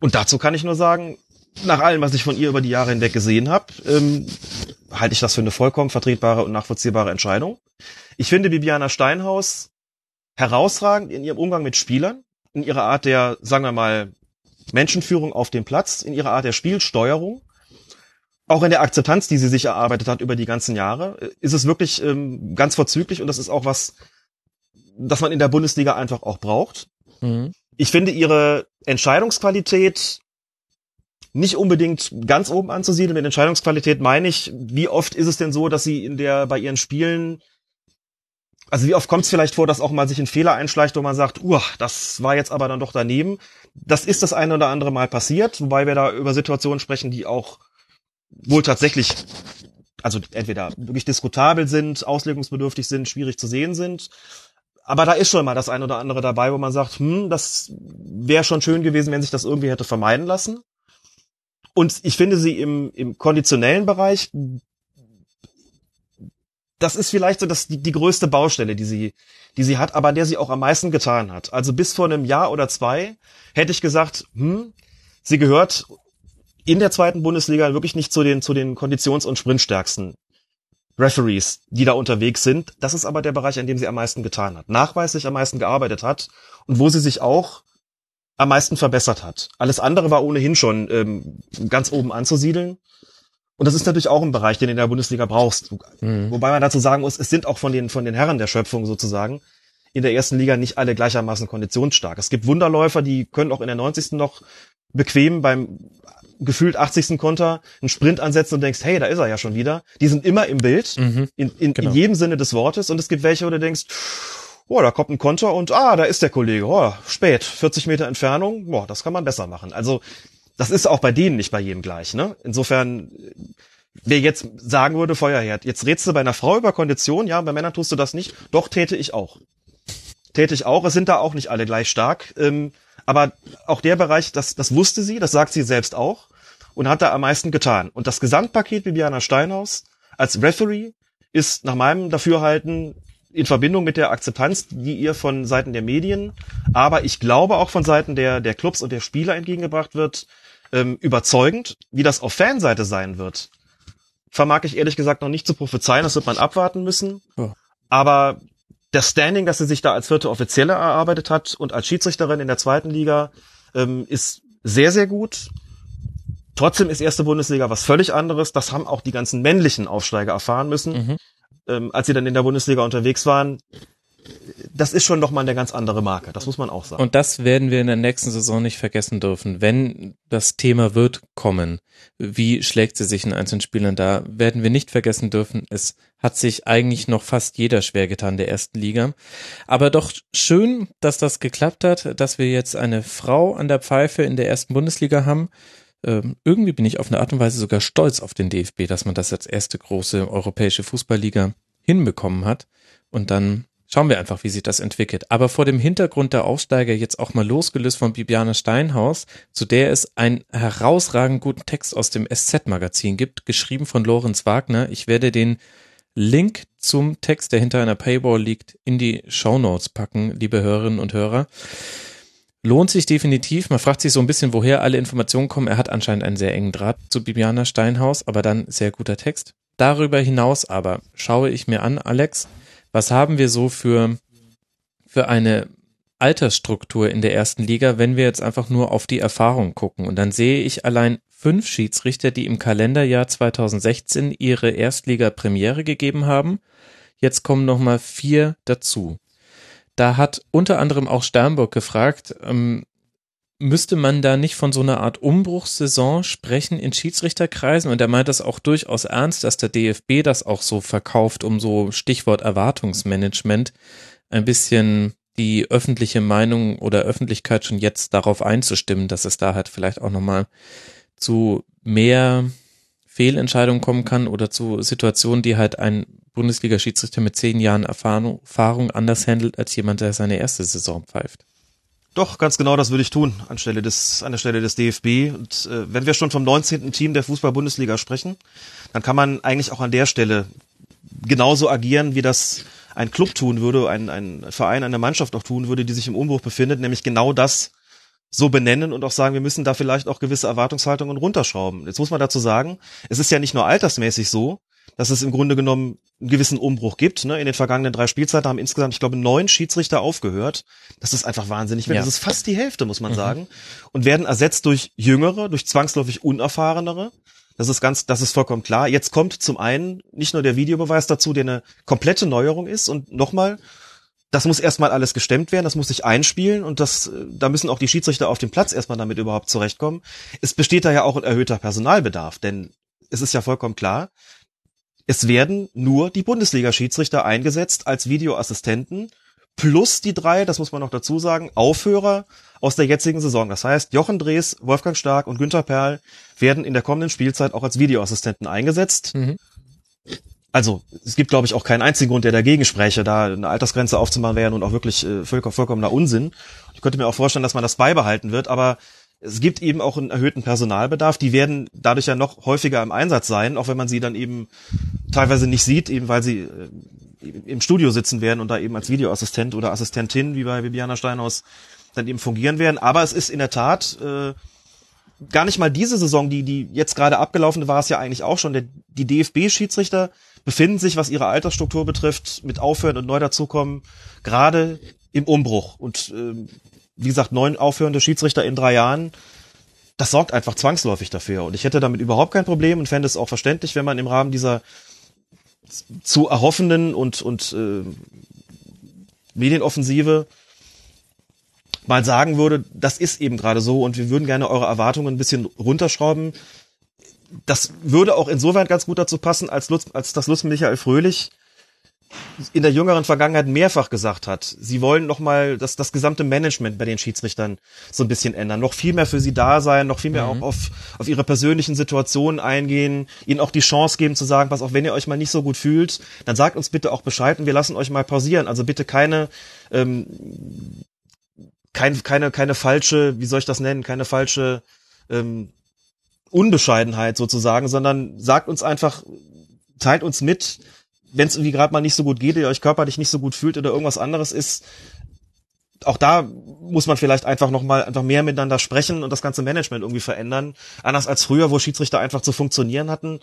Und dazu kann ich nur sagen, nach allem, was ich von ihr über die Jahre hinweg gesehen habe, ähm, halte ich das für eine vollkommen vertretbare und nachvollziehbare Entscheidung. Ich finde Bibiana Steinhaus herausragend in ihrem Umgang mit Spielern in ihrer Art der, sagen wir mal, Menschenführung auf dem Platz, in ihrer Art der Spielsteuerung, auch in der Akzeptanz, die sie sich erarbeitet hat über die ganzen Jahre, ist es wirklich ähm, ganz vorzüglich und das ist auch was, das man in der Bundesliga einfach auch braucht. Mhm. Ich finde ihre Entscheidungsqualität nicht unbedingt ganz oben anzusiedeln. Mit Entscheidungsqualität meine ich, wie oft ist es denn so, dass sie in der bei ihren Spielen also wie oft kommt es vielleicht vor, dass auch mal sich ein Fehler einschleicht, wo man sagt, uh, das war jetzt aber dann doch daneben. Das ist das eine oder andere Mal passiert, wobei wir da über Situationen sprechen, die auch wohl tatsächlich also entweder wirklich diskutabel sind, auslegungsbedürftig sind, schwierig zu sehen sind. Aber da ist schon mal das ein oder andere dabei, wo man sagt, hm, das wäre schon schön gewesen, wenn sich das irgendwie hätte vermeiden lassen. Und ich finde sie im, im konditionellen Bereich, das ist vielleicht so das, die, die größte Baustelle, die sie, die sie hat, aber der sie auch am meisten getan hat. Also bis vor einem Jahr oder zwei hätte ich gesagt, hm, sie gehört in der zweiten Bundesliga wirklich nicht zu den, zu den konditions- und sprintstärksten Referees, die da unterwegs sind. Das ist aber der Bereich, in dem sie am meisten getan hat, nachweislich am meisten gearbeitet hat und wo sie sich auch am meisten verbessert hat. Alles andere war ohnehin schon ähm, ganz oben anzusiedeln. Und das ist natürlich auch ein Bereich, den du in der Bundesliga brauchst. Mhm. Wobei man dazu sagen muss, es sind auch von den, von den Herren der Schöpfung sozusagen in der ersten Liga nicht alle gleichermaßen konditionsstark. Es gibt Wunderläufer, die können auch in der 90. noch bequem beim gefühlt 80. Konter einen Sprint ansetzen und denkst, hey, da ist er ja schon wieder. Die sind immer im Bild, mhm, in, in, genau. in jedem Sinne des Wortes. Und es gibt welche, wo du denkst, oh, da kommt ein Konter und ah, da ist der Kollege, oh, spät, 40 Meter Entfernung, boah, das kann man besser machen. Also das ist auch bei denen nicht bei jedem gleich. Ne? Insofern, wer jetzt sagen würde, Feuerherd, jetzt redst du bei einer Frau über Kondition, ja, bei Männern tust du das nicht. Doch, täte ich auch. Täte ich auch. Es sind da auch nicht alle gleich stark. Ähm, aber auch der Bereich, das, das wusste sie, das sagt sie selbst auch und hat da am meisten getan. Und das Gesamtpaket Bibiana Steinhaus als Referee ist nach meinem Dafürhalten in Verbindung mit der Akzeptanz, die ihr von Seiten der Medien, aber ich glaube auch von Seiten der, der Clubs und der Spieler entgegengebracht wird, ähm, überzeugend. Wie das auf Fanseite sein wird, vermag ich ehrlich gesagt noch nicht zu prophezeien. Das wird man abwarten müssen. Ja. Aber das Standing, das sie sich da als vierte Offizielle erarbeitet hat und als Schiedsrichterin in der zweiten Liga, ähm, ist sehr, sehr gut. Trotzdem ist erste Bundesliga was völlig anderes. Das haben auch die ganzen männlichen Aufsteiger erfahren müssen, mhm. ähm, als sie dann in der Bundesliga unterwegs waren das ist schon nochmal eine ganz andere Marke, das muss man auch sagen. Und das werden wir in der nächsten Saison nicht vergessen dürfen. Wenn das Thema wird kommen, wie schlägt sie sich in einzelnen Spielern da, werden wir nicht vergessen dürfen, es hat sich eigentlich noch fast jeder schwer getan der ersten Liga. Aber doch schön, dass das geklappt hat, dass wir jetzt eine Frau an der Pfeife in der ersten Bundesliga haben. Ähm, irgendwie bin ich auf eine Art und Weise sogar stolz auf den DFB, dass man das als erste große europäische Fußballliga hinbekommen hat. Und dann Schauen wir einfach, wie sich das entwickelt. Aber vor dem Hintergrund der Aufsteiger jetzt auch mal losgelöst von Bibiane Steinhaus, zu der es einen herausragend guten Text aus dem SZ-Magazin gibt, geschrieben von Lorenz Wagner. Ich werde den Link zum Text, der hinter einer Paywall liegt, in die Show Notes packen, liebe Hörerinnen und Hörer. Lohnt sich definitiv. Man fragt sich so ein bisschen, woher alle Informationen kommen. Er hat anscheinend einen sehr engen Draht zu Bibiana Steinhaus, aber dann sehr guter Text. Darüber hinaus aber schaue ich mir an, Alex, was haben wir so für, für eine Altersstruktur in der ersten Liga, wenn wir jetzt einfach nur auf die Erfahrung gucken. Und dann sehe ich allein fünf Schiedsrichter, die im Kalenderjahr 2016 ihre Erstliga-Premiere gegeben haben. Jetzt kommen nochmal vier dazu. Da hat unter anderem auch Sternburg gefragt, ähm, müsste man da nicht von so einer Art Umbruchssaison sprechen in Schiedsrichterkreisen? Und er meint das auch durchaus ernst, dass der DFB das auch so verkauft, um so Stichwort Erwartungsmanagement ein bisschen die öffentliche Meinung oder Öffentlichkeit schon jetzt darauf einzustimmen, dass es da halt vielleicht auch nochmal zu mehr Fehlentscheidungen kommen kann oder zu Situationen, die halt ein Bundesliga-Schiedsrichter mit zehn Jahren Erfahrung, anders handelt als jemand, der seine erste Saison pfeift. Doch, ganz genau das würde ich tun anstelle des, an der Stelle des DFB. Und äh, wenn wir schon vom 19. Team der Fußball-Bundesliga sprechen, dann kann man eigentlich auch an der Stelle genauso agieren, wie das ein Club tun würde, ein, ein Verein, eine Mannschaft auch tun würde, die sich im Umbruch befindet, nämlich genau das so benennen und auch sagen, wir müssen da vielleicht auch gewisse Erwartungshaltungen runterschrauben. Jetzt muss man dazu sagen, es ist ja nicht nur altersmäßig so, dass es im Grunde genommen einen gewissen Umbruch gibt. Ne? In den vergangenen drei Spielzeiten haben insgesamt, ich glaube, neun Schiedsrichter aufgehört. Das ist einfach wahnsinnig. Ja. Das ist fast die Hälfte, muss man mhm. sagen. Und werden ersetzt durch jüngere, durch zwangsläufig unerfahrenere. Das ist ganz, das ist vollkommen klar. Jetzt kommt zum einen nicht nur der Videobeweis dazu, der eine komplette Neuerung ist. Und nochmal, das muss erstmal alles gestemmt werden, das muss sich einspielen und das, da müssen auch die Schiedsrichter auf dem Platz erstmal damit überhaupt zurechtkommen. Es besteht da ja auch ein erhöhter Personalbedarf, denn es ist ja vollkommen klar, es werden nur die Bundesliga-Schiedsrichter eingesetzt als Videoassistenten plus die drei, das muss man noch dazu sagen, Aufhörer aus der jetzigen Saison. Das heißt, Jochen Drees, Wolfgang Stark und Günther Perl werden in der kommenden Spielzeit auch als Videoassistenten eingesetzt. Mhm. Also es gibt, glaube ich, auch keinen einzigen Grund, der dagegen spräche. Da eine Altersgrenze aufzumachen wäre ja nun auch wirklich äh, vollkommen, vollkommener Unsinn. Ich könnte mir auch vorstellen, dass man das beibehalten wird, aber es gibt eben auch einen erhöhten Personalbedarf. Die werden dadurch ja noch häufiger im Einsatz sein, auch wenn man sie dann eben teilweise nicht sieht, eben weil sie äh, im Studio sitzen werden und da eben als Videoassistent oder Assistentin, wie bei Bibiana Steinhaus, dann eben fungieren werden. Aber es ist in der Tat äh, gar nicht mal diese Saison, die, die jetzt gerade abgelaufen war es ja eigentlich auch schon. Der, die DFB-Schiedsrichter befinden sich, was ihre Altersstruktur betrifft, mit Aufhören und neu dazukommen, gerade im Umbruch. Und äh, wie gesagt, neun aufhörende Schiedsrichter in drei Jahren, das sorgt einfach zwangsläufig dafür. Und ich hätte damit überhaupt kein Problem und fände es auch verständlich, wenn man im Rahmen dieser zu erhoffenden und, und äh, Medienoffensive mal sagen würde, das ist eben gerade so und wir würden gerne eure Erwartungen ein bisschen runterschrauben. Das würde auch insofern ganz gut dazu passen, als, Lutz, als das Lutz Michael Fröhlich in der jüngeren Vergangenheit mehrfach gesagt hat, sie wollen nochmal das, das gesamte Management bei den Schiedsrichtern so ein bisschen ändern, noch viel mehr für sie da sein, noch viel mehr mhm. auch auf, auf ihre persönlichen Situationen eingehen, ihnen auch die Chance geben zu sagen, pass auf, wenn ihr euch mal nicht so gut fühlt, dann sagt uns bitte auch Bescheid und wir lassen euch mal pausieren. Also bitte keine, ähm, kein, keine, keine falsche, wie soll ich das nennen, keine falsche ähm, Unbescheidenheit sozusagen, sondern sagt uns einfach, teilt uns mit, wenn es irgendwie gerade mal nicht so gut geht, ihr euch körperlich nicht so gut fühlt oder irgendwas anderes ist, auch da muss man vielleicht einfach noch mal einfach mehr miteinander sprechen und das ganze Management irgendwie verändern. Anders als früher, wo Schiedsrichter einfach zu funktionieren hatten.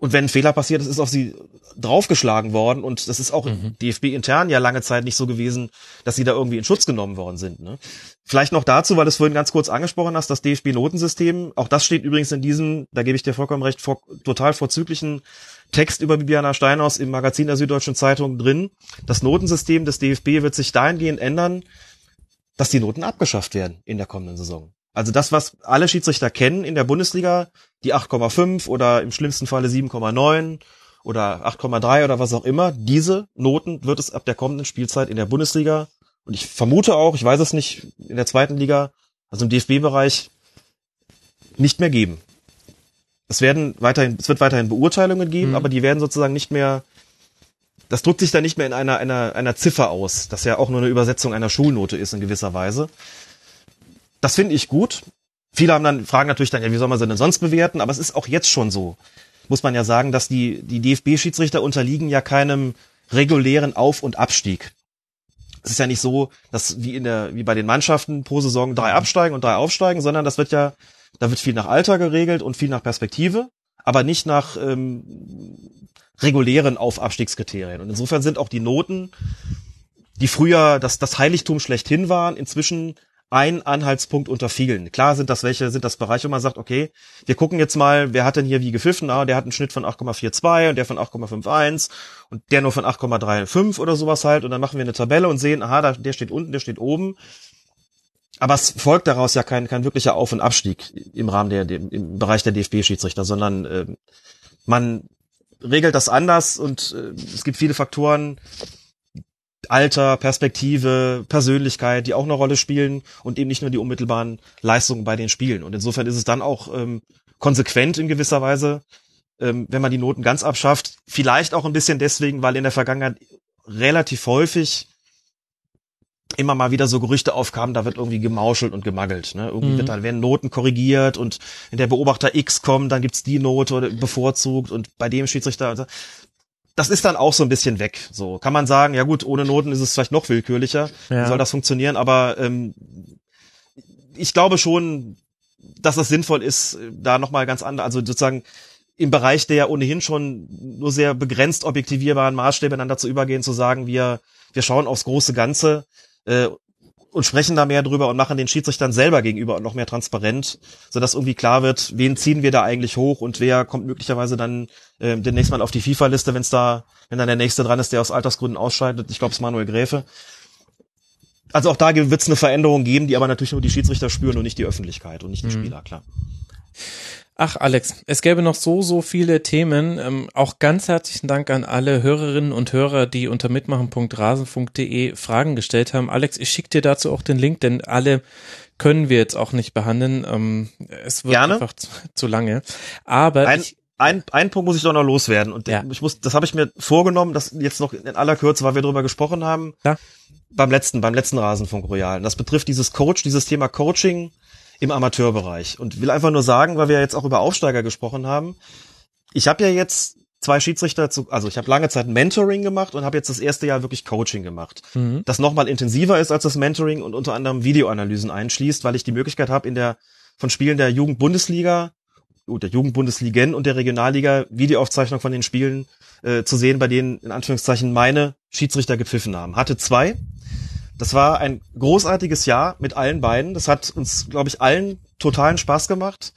Und wenn ein Fehler passiert ist, ist auf sie draufgeschlagen worden. Und das ist auch mhm. DFB intern ja lange Zeit nicht so gewesen, dass sie da irgendwie in Schutz genommen worden sind. Ne? Vielleicht noch dazu, weil du es vorhin ganz kurz angesprochen hast, das DFB-Notensystem. Auch das steht übrigens in diesem, da gebe ich dir vollkommen recht, vor, total vorzüglichen Text über Bibiana Steinhaus im Magazin der Süddeutschen Zeitung drin. Das Notensystem des DFB wird sich dahingehend ändern, dass die Noten abgeschafft werden in der kommenden Saison. Also das, was alle Schiedsrichter kennen in der Bundesliga, die 8,5 oder im schlimmsten Falle 7,9 oder 8,3 oder was auch immer, diese Noten wird es ab der kommenden Spielzeit in der Bundesliga und ich vermute auch, ich weiß es nicht, in der zweiten Liga, also im DFB-Bereich, nicht mehr geben es werden weiterhin, es wird weiterhin Beurteilungen geben, mhm. aber die werden sozusagen nicht mehr, das drückt sich dann nicht mehr in einer, einer, einer Ziffer aus, das ja auch nur eine Übersetzung einer Schulnote ist in gewisser Weise. Das finde ich gut. Viele haben dann, fragen natürlich dann, ja, wie soll man sie denn sonst bewerten? Aber es ist auch jetzt schon so. Muss man ja sagen, dass die, die DFB-Schiedsrichter unterliegen ja keinem regulären Auf- und Abstieg. Es ist ja nicht so, dass wie in der, wie bei den Mannschaften pro Saison drei absteigen und drei aufsteigen, sondern das wird ja da wird viel nach Alter geregelt und viel nach Perspektive, aber nicht nach ähm, regulären Aufabstiegskriterien. Und insofern sind auch die Noten, die früher das, das Heiligtum schlechthin waren, inzwischen ein Anhaltspunkt unter vielen. Klar sind das welche, sind das Bereiche, wo man sagt, okay, wir gucken jetzt mal, wer hat denn hier wie gepfiffen? Ah, der hat einen Schnitt von 8,42 und der von 8,51 und der nur von 8,35 oder sowas halt. Und dann machen wir eine Tabelle und sehen, aha, der steht unten, der steht oben aber es folgt daraus ja kein, kein wirklicher Auf- und Abstieg im Rahmen der, dem, im Bereich der DFB-Schiedsrichter, sondern äh, man regelt das anders und äh, es gibt viele Faktoren, Alter, Perspektive, Persönlichkeit, die auch eine Rolle spielen und eben nicht nur die unmittelbaren Leistungen bei den Spielen. Und insofern ist es dann auch ähm, konsequent in gewisser Weise, ähm, wenn man die Noten ganz abschafft. Vielleicht auch ein bisschen deswegen, weil in der Vergangenheit relativ häufig immer mal wieder so Gerüchte aufkamen, da wird irgendwie gemauschelt und gemangelt. Ne? Irgendwie mhm. wird, dann werden Noten korrigiert und wenn der Beobachter X kommt, dann gibt's die Note oder bevorzugt und bei dem Schiedsrichter. Das ist dann auch so ein bisschen weg. So kann man sagen, ja gut, ohne Noten ist es vielleicht noch willkürlicher. Ja. Wie soll das funktionieren? Aber ähm, ich glaube schon, dass es sinnvoll ist, da nochmal ganz anders, also sozusagen im Bereich der ohnehin schon nur sehr begrenzt objektivierbaren Maßstäbe dann dazu übergehen, zu sagen, wir, wir schauen aufs große Ganze äh, und sprechen da mehr drüber und machen den Schiedsrichtern selber gegenüber noch mehr transparent, sodass irgendwie klar wird, wen ziehen wir da eigentlich hoch und wer kommt möglicherweise dann äh, demnächst mal auf die FIFA-Liste, wenn es da, wenn dann der nächste dran ist, der aus Altersgründen ausscheidet. Ich glaube, es ist Manuel Gräfe. Also auch da wird es eine Veränderung geben, die aber natürlich nur die Schiedsrichter spüren und nicht die Öffentlichkeit und nicht die mhm. Spieler, klar. Ach, Alex, es gäbe noch so, so viele Themen. Ähm, auch ganz herzlichen Dank an alle Hörerinnen und Hörer, die unter mitmachen.rasen.de Fragen gestellt haben. Alex, ich schicke dir dazu auch den Link, denn alle können wir jetzt auch nicht behandeln. Ähm, es wird Gerne. einfach zu, zu lange. Aber Ein, ich, ein, ein Punkt muss ich doch noch loswerden und Ja. ich muss, das habe ich mir vorgenommen, das jetzt noch in aller Kürze, weil wir drüber gesprochen haben. Ja. Beim letzten, beim letzten Rasenfunk Royal. Das betrifft dieses Coach, dieses Thema Coaching im Amateurbereich. Und will einfach nur sagen, weil wir jetzt auch über Aufsteiger gesprochen haben. Ich habe ja jetzt zwei Schiedsrichter zu, also ich habe lange Zeit Mentoring gemacht und habe jetzt das erste Jahr wirklich Coaching gemacht. Mhm. Das nochmal intensiver ist als das Mentoring und unter anderem Videoanalysen einschließt, weil ich die Möglichkeit habe, in der von Spielen der Jugendbundesliga, oh, der Jugendbundesligen und der Regionalliga Videoaufzeichnung von den Spielen äh, zu sehen, bei denen in Anführungszeichen meine Schiedsrichter gepfiffen haben. Hatte zwei. Das war ein großartiges Jahr mit allen beiden. Das hat uns, glaube ich, allen totalen Spaß gemacht.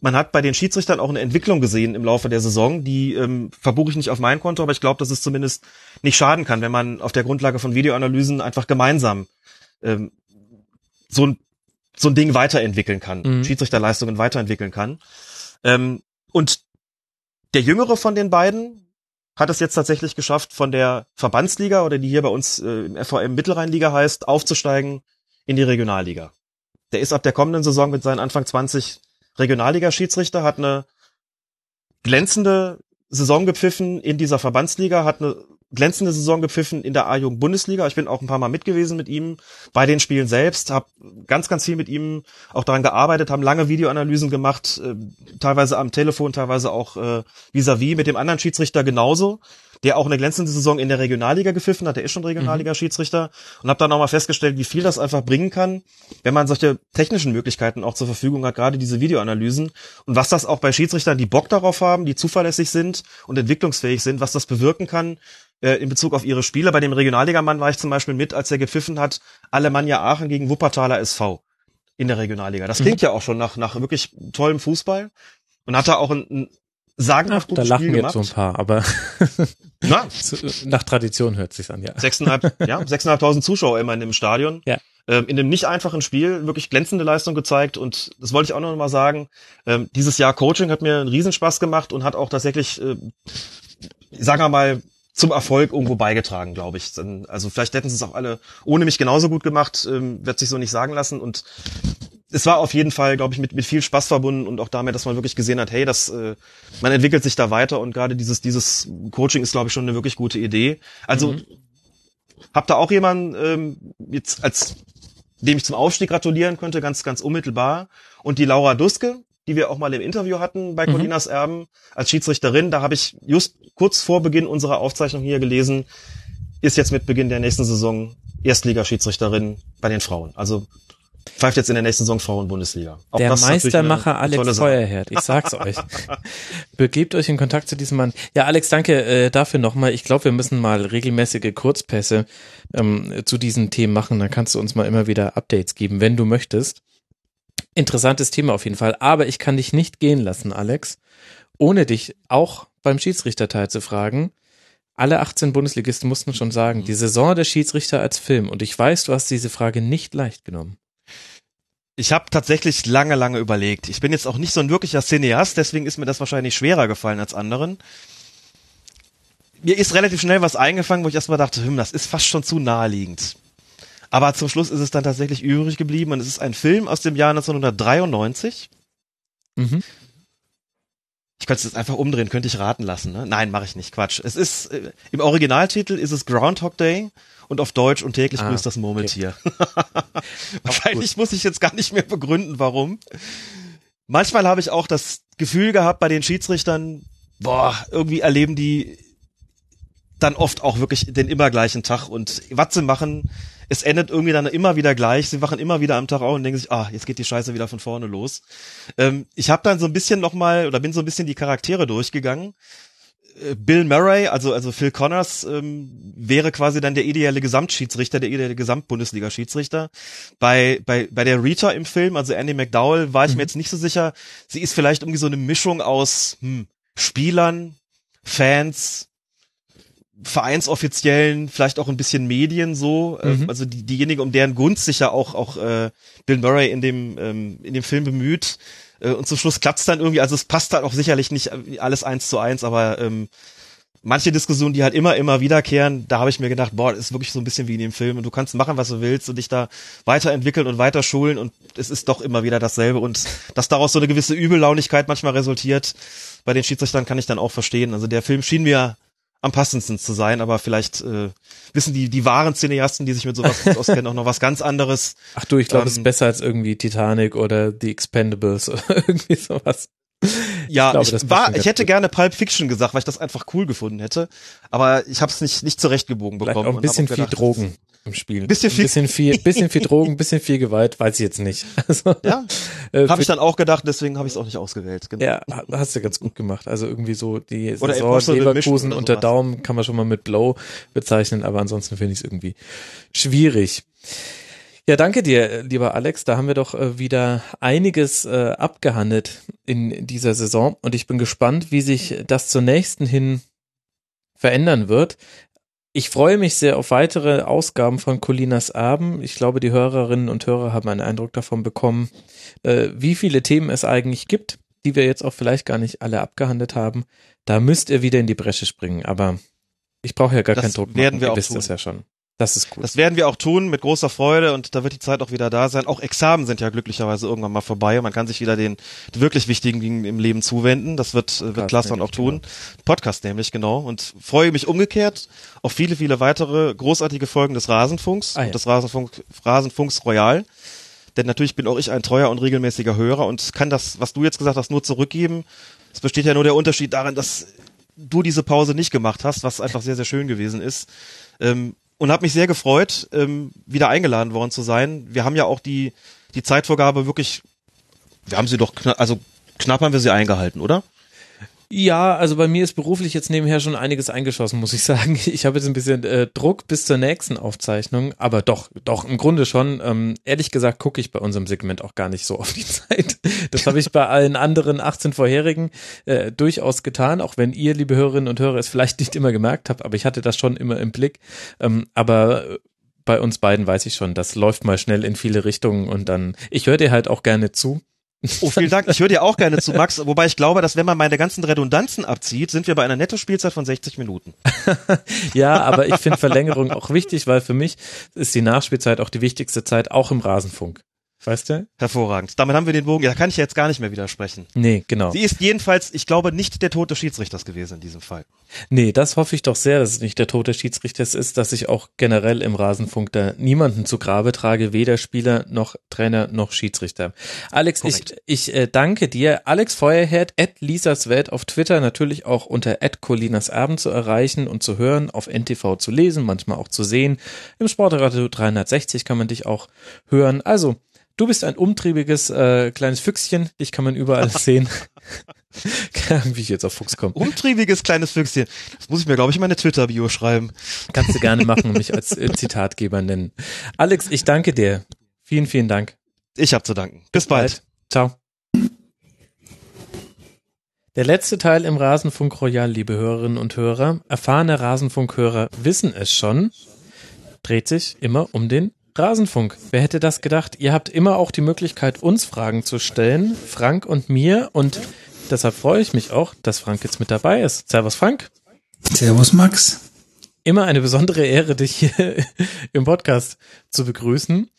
Man hat bei den Schiedsrichtern auch eine Entwicklung gesehen im Laufe der Saison, die ähm, verbuche ich nicht auf mein Konto, aber ich glaube, dass es zumindest nicht schaden kann, wenn man auf der Grundlage von Videoanalysen einfach gemeinsam ähm, so ein so ein Ding weiterentwickeln kann, Mhm. Schiedsrichterleistungen weiterentwickeln kann. Ähm, und der jüngere von den beiden hat es jetzt tatsächlich geschafft, von der Verbandsliga oder die hier bei uns äh, im FVM Mittelrheinliga heißt, aufzusteigen in die Regionalliga. Der ist ab der kommenden Saison mit seinen Anfang 20 Regionalliga-Schiedsrichter, hat eine glänzende Saison gepfiffen in dieser Verbandsliga, hat eine glänzende Saison gepfiffen in der A-Jugend-Bundesliga. Ich bin auch ein paar Mal mit gewesen mit ihm bei den Spielen selbst, habe ganz, ganz viel mit ihm auch daran gearbeitet, haben lange Videoanalysen gemacht, äh, teilweise am Telefon, teilweise auch äh, vis-à-vis mit dem anderen Schiedsrichter genauso, der auch eine glänzende Saison in der Regionalliga gepfiffen hat, der ist schon Regionalliga-Schiedsrichter und habe dann auch mal festgestellt, wie viel das einfach bringen kann, wenn man solche technischen Möglichkeiten auch zur Verfügung hat, gerade diese Videoanalysen und was das auch bei Schiedsrichtern, die Bock darauf haben, die zuverlässig sind und entwicklungsfähig sind, was das bewirken kann äh, in Bezug auf ihre Spiele. Bei dem Regionalligamann war ich zum Beispiel mit, als er gepfiffen hat, Alemannia Aachen gegen Wuppertaler SV in der Regionalliga. Das klingt ja auch schon nach, nach wirklich tollem Fußball und hat da auch ein, ein sagenhaft da gutes lachen Spiel jetzt gemacht. so ein paar, aber [laughs] Na, [laughs] nach Tradition hört sich's an, ja. sechseinhalb, ja, [laughs] sechseinhalbtausend Zuschauer immer in dem Stadion. Ja. Ähm, in dem nicht einfachen Spiel wirklich glänzende Leistung gezeigt und das wollte ich auch noch mal sagen. Ähm, dieses Jahr Coaching hat mir einen Riesenspaß gemacht und hat auch tatsächlich, äh, sagen wir mal, zum Erfolg irgendwo beigetragen, glaube ich. Also vielleicht hätten sie es auch alle ohne mich genauso gut gemacht, ähm, wird sich so nicht sagen lassen und es war auf jeden Fall, glaube ich, mit, mit viel Spaß verbunden und auch damit, dass man wirklich gesehen hat, hey, das, äh, man entwickelt sich da weiter und gerade dieses, dieses Coaching ist, glaube ich, schon eine wirklich gute Idee. Also hab da auch jemanden ähm, jetzt als dem ich zum Aufstieg gratulieren könnte, ganz, ganz unmittelbar. Und die Laura Duske, die wir auch mal im Interview hatten bei Mhm. Colinas Erben als Schiedsrichterin, da habe ich just kurz vor Beginn unserer Aufzeichnung hier gelesen, ist jetzt mit Beginn der nächsten Saison Erstligaschiedsrichterin bei den Frauen. Also pfeift jetzt in der nächsten Saison Frauen-Bundesliga. Der Meistermacher Alex. Feuerherd, ich sag's [laughs] euch. Begebt euch in Kontakt zu diesem Mann. Ja, Alex, danke äh, dafür nochmal. Ich glaube, wir müssen mal regelmäßige Kurzpässe ähm, zu diesen Themen machen. Dann kannst du uns mal immer wieder Updates geben, wenn du möchtest. Interessantes Thema auf jeden Fall. Aber ich kann dich nicht gehen lassen, Alex, ohne dich auch beim Schiedsrichterteil zu fragen. Alle 18 Bundesligisten mussten schon sagen, die Saison der Schiedsrichter als Film. Und ich weiß, du hast diese Frage nicht leicht genommen. Ich habe tatsächlich lange, lange überlegt. Ich bin jetzt auch nicht so ein wirklicher Cineast, deswegen ist mir das wahrscheinlich schwerer gefallen als anderen. Mir ist relativ schnell was eingefangen, wo ich erstmal dachte, hm, das ist fast schon zu naheliegend. Aber zum Schluss ist es dann tatsächlich übrig geblieben und es ist ein Film aus dem Jahr 1993. Mhm. Ich könnte es jetzt einfach umdrehen, könnte ich raten lassen. Ne? Nein, mache ich nicht. Quatsch. Es ist äh, im Originaltitel ist es Groundhog Day und auf Deutsch und täglich Ah, grüßt das Murmeltier. [laughs] [laughs] Wahrscheinlich muss ich jetzt gar nicht mehr begründen, warum. Manchmal habe ich auch das Gefühl gehabt bei den Schiedsrichtern, boah, irgendwie erleben die dann oft auch wirklich den immer gleichen Tag und was sie machen, es endet irgendwie dann immer wieder gleich. Sie wachen immer wieder am Tag auf und denken sich, ah, jetzt geht die Scheiße wieder von vorne los. Ähm, ich habe dann so ein bisschen nochmal oder bin so ein bisschen die Charaktere durchgegangen. Äh, Bill Murray, also also Phil Connors, ähm, wäre quasi dann der ideale Gesamtschiedsrichter, der ideale Gesamtbundesliga-Schiedsrichter. Bei bei bei der Rita im Film, also Andy McDowell, war ich mir jetzt nicht so sicher. Sie ist vielleicht irgendwie so eine Mischung aus hm, Spielern, Fans, Vereinsoffiziellen, vielleicht auch ein bisschen Medien so, Mhm. ähm, also die, diejenige, um deren Gunst sich ja auch auch äh, Bill Murray in dem ähm, in dem Film bemüht. Äh, und zum Schluss klappt's dann irgendwie, also es passt halt auch sicherlich nicht alles eins zu eins, aber ähm, manche Diskussionen, die halt immer, immer wiederkehren, da habe ich mir gedacht, boah, das ist wirklich so ein bisschen wie in dem Film und du kannst machen, was du willst und dich da weiterentwickeln und weiter schulen und es ist doch immer wieder dasselbe und dass daraus so eine gewisse Übellaunigkeit manchmal resultiert, bei den Schiedsrichtern kann ich dann auch verstehen. Also der Film schien mir am passendsten zu sein, aber vielleicht äh, wissen die die wahren Cineasten, die sich mit sowas gut [laughs] auskennen, auch noch was ganz anderes. Ach du, ich glaube, Ähm, es ist besser als irgendwie Titanic oder The Expendables [laughs] oder irgendwie sowas. Ja, glaube, ich, das war, ich hätte gut. gerne Pulp Fiction gesagt, weil ich das einfach cool gefunden hätte, aber ich habe es nicht nicht zurechtgebogen Vielleicht bekommen. auch ein bisschen viel Drogen im Spiel. Bisschen viel- bisschen viel, [laughs] bisschen viel Drogen, bisschen viel Gewalt, weiß ich jetzt nicht. [laughs] Also, Ja, äh, habe ich dann auch gedacht, deswegen habe ich es auch nicht ausgewählt. Genau. Ja, ha- hast du ganz gut gemacht. Also irgendwie so die Oder Saison Leverkusen oder unter. Daumen kann man schon mal mit Blow bezeichnen, aber ansonsten finde ich es irgendwie schwierig. Ja, danke dir, lieber Alex. Da haben wir doch äh, wieder einiges äh, abgehandelt in dieser Saison und ich bin gespannt, wie sich das zur nächsten hin verändern wird. Ich freue mich sehr auf weitere Ausgaben von Colinas Abend. Ich glaube, die Hörerinnen und Hörer haben einen Eindruck davon bekommen, äh, wie viele Themen es eigentlich gibt, die wir jetzt auch vielleicht gar nicht alle abgehandelt haben. Da müsst ihr wieder in die Bresche springen, aber ich brauche ja gar Das keinen Druck werden machen. wir ihr auch wisst tun. das ja schon. Das ist gut. Das werden wir auch tun mit großer Freude und da wird die Zeit auch wieder da sein. Auch Examen sind ja glücklicherweise irgendwann mal vorbei und man kann sich wieder den wirklich wichtigen Dingen im Leben zuwenden. Das wird, äh, wird Podcast Klaas dann auch tun. Podcast nämlich, genau. Und freue mich umgekehrt auf viele, viele weitere großartige Folgen des Rasenfunks Ah, ja. und des Rasenfunk, Rasenfunks Royal. Denn natürlich bin auch ich ein treuer und regelmäßiger Hörer und kann das, was du jetzt gesagt hast, nur zurückgeben. Es besteht ja nur der Unterschied darin, dass du diese Pause nicht gemacht hast, was einfach sehr, sehr schön gewesen ist. Ähm, und habe mich sehr gefreut, ähm, wieder eingeladen worden zu sein. Wir haben ja auch die, die Zeitvorgabe wirklich, wir haben sie doch, kna also knapp haben wir sie eingehalten, oder? Ja, also bei mir ist beruflich jetzt nebenher schon einiges eingeschossen, muss ich sagen. [laughs] Ich habe jetzt ein bisschen äh, Druck bis zur nächsten Aufzeichnung, aber doch, doch, im Grunde schon. Ähm, ehrlich gesagt gucke ich bei unserem Segment auch gar nicht so auf die [laughs] Zeit. Das habe ich bei allen anderen 18 vorherigen äh, durchaus getan, auch wenn ihr, liebe Hörerinnen und Hörer, es vielleicht nicht immer gemerkt habt, aber ich hatte das schon immer im Blick. Ähm, aber äh, bei uns beiden weiß ich schon, das läuft mal schnell in viele Richtungen und dann, ich höre dir halt auch gerne zu. Oh, vielen Dank. Ich höre dir auch gerne zu, Max. Wobei ich glaube, dass wenn man meine ganzen Redundanzen abzieht, sind wir bei einer Netto-Spielzeit von 60 Minuten. [laughs] Ja, aber ich finde Verlängerung auch wichtig, weil für mich ist die Nachspielzeit auch die wichtigste Zeit, auch im Rasenfunk. Weißt du? Hervorragend. Damit haben wir den Bogen. Ja, da kann ich jetzt gar nicht mehr widersprechen. Nee, genau. Sie ist jedenfalls, ich glaube, nicht der Tod des Schiedsrichters gewesen in diesem Fall. Nee, das hoffe ich doch sehr, dass es nicht der tote Schiedsrichter ist, dass ich auch generell im Rasenfunk da niemanden zu Grabe trage, weder Spieler noch Trainer noch Schiedsrichter. Alex, ich, Korrekt. ich äh, danke dir. Alex Feuerherd, at Lisas Welt auf Twitter, natürlich auch unter at Colinas Abend zu erreichen und zu hören, auf NTV zu lesen, manchmal auch zu sehen. Im Sportradio 360 kann man dich auch hören. Also, du bist ein umtriebiges äh, kleines Füchschen, dich kann man überall [laughs] sehen. [laughs] Wie ich jetzt auf Fuchs komme. Umtriebiges kleines Füchschen. Das muss ich mir, glaube ich, in meine Twitter-Bio schreiben. Kannst du gerne machen und mich als äh, [laughs] Zitatgeber nennen. Alex, ich danke dir. Vielen, vielen Dank. Ich habe zu danken. Bis bald. Ciao. Der letzte Teil im Rasenfunk Royal, liebe Hörerinnen und Hörer, erfahrene Rasenfunkhörer wissen es schon, dreht sich immer um den Rasenfunk. Wer hätte das gedacht? Ihr habt immer auch die Möglichkeit, uns Fragen zu stellen, Frank und mir, und deshalb freue ich mich auch, dass Frank jetzt mit dabei ist. Servus, Frank. Servus Max. Immer eine besondere Ehre, dich hier [laughs] im Podcast zu begrüßen.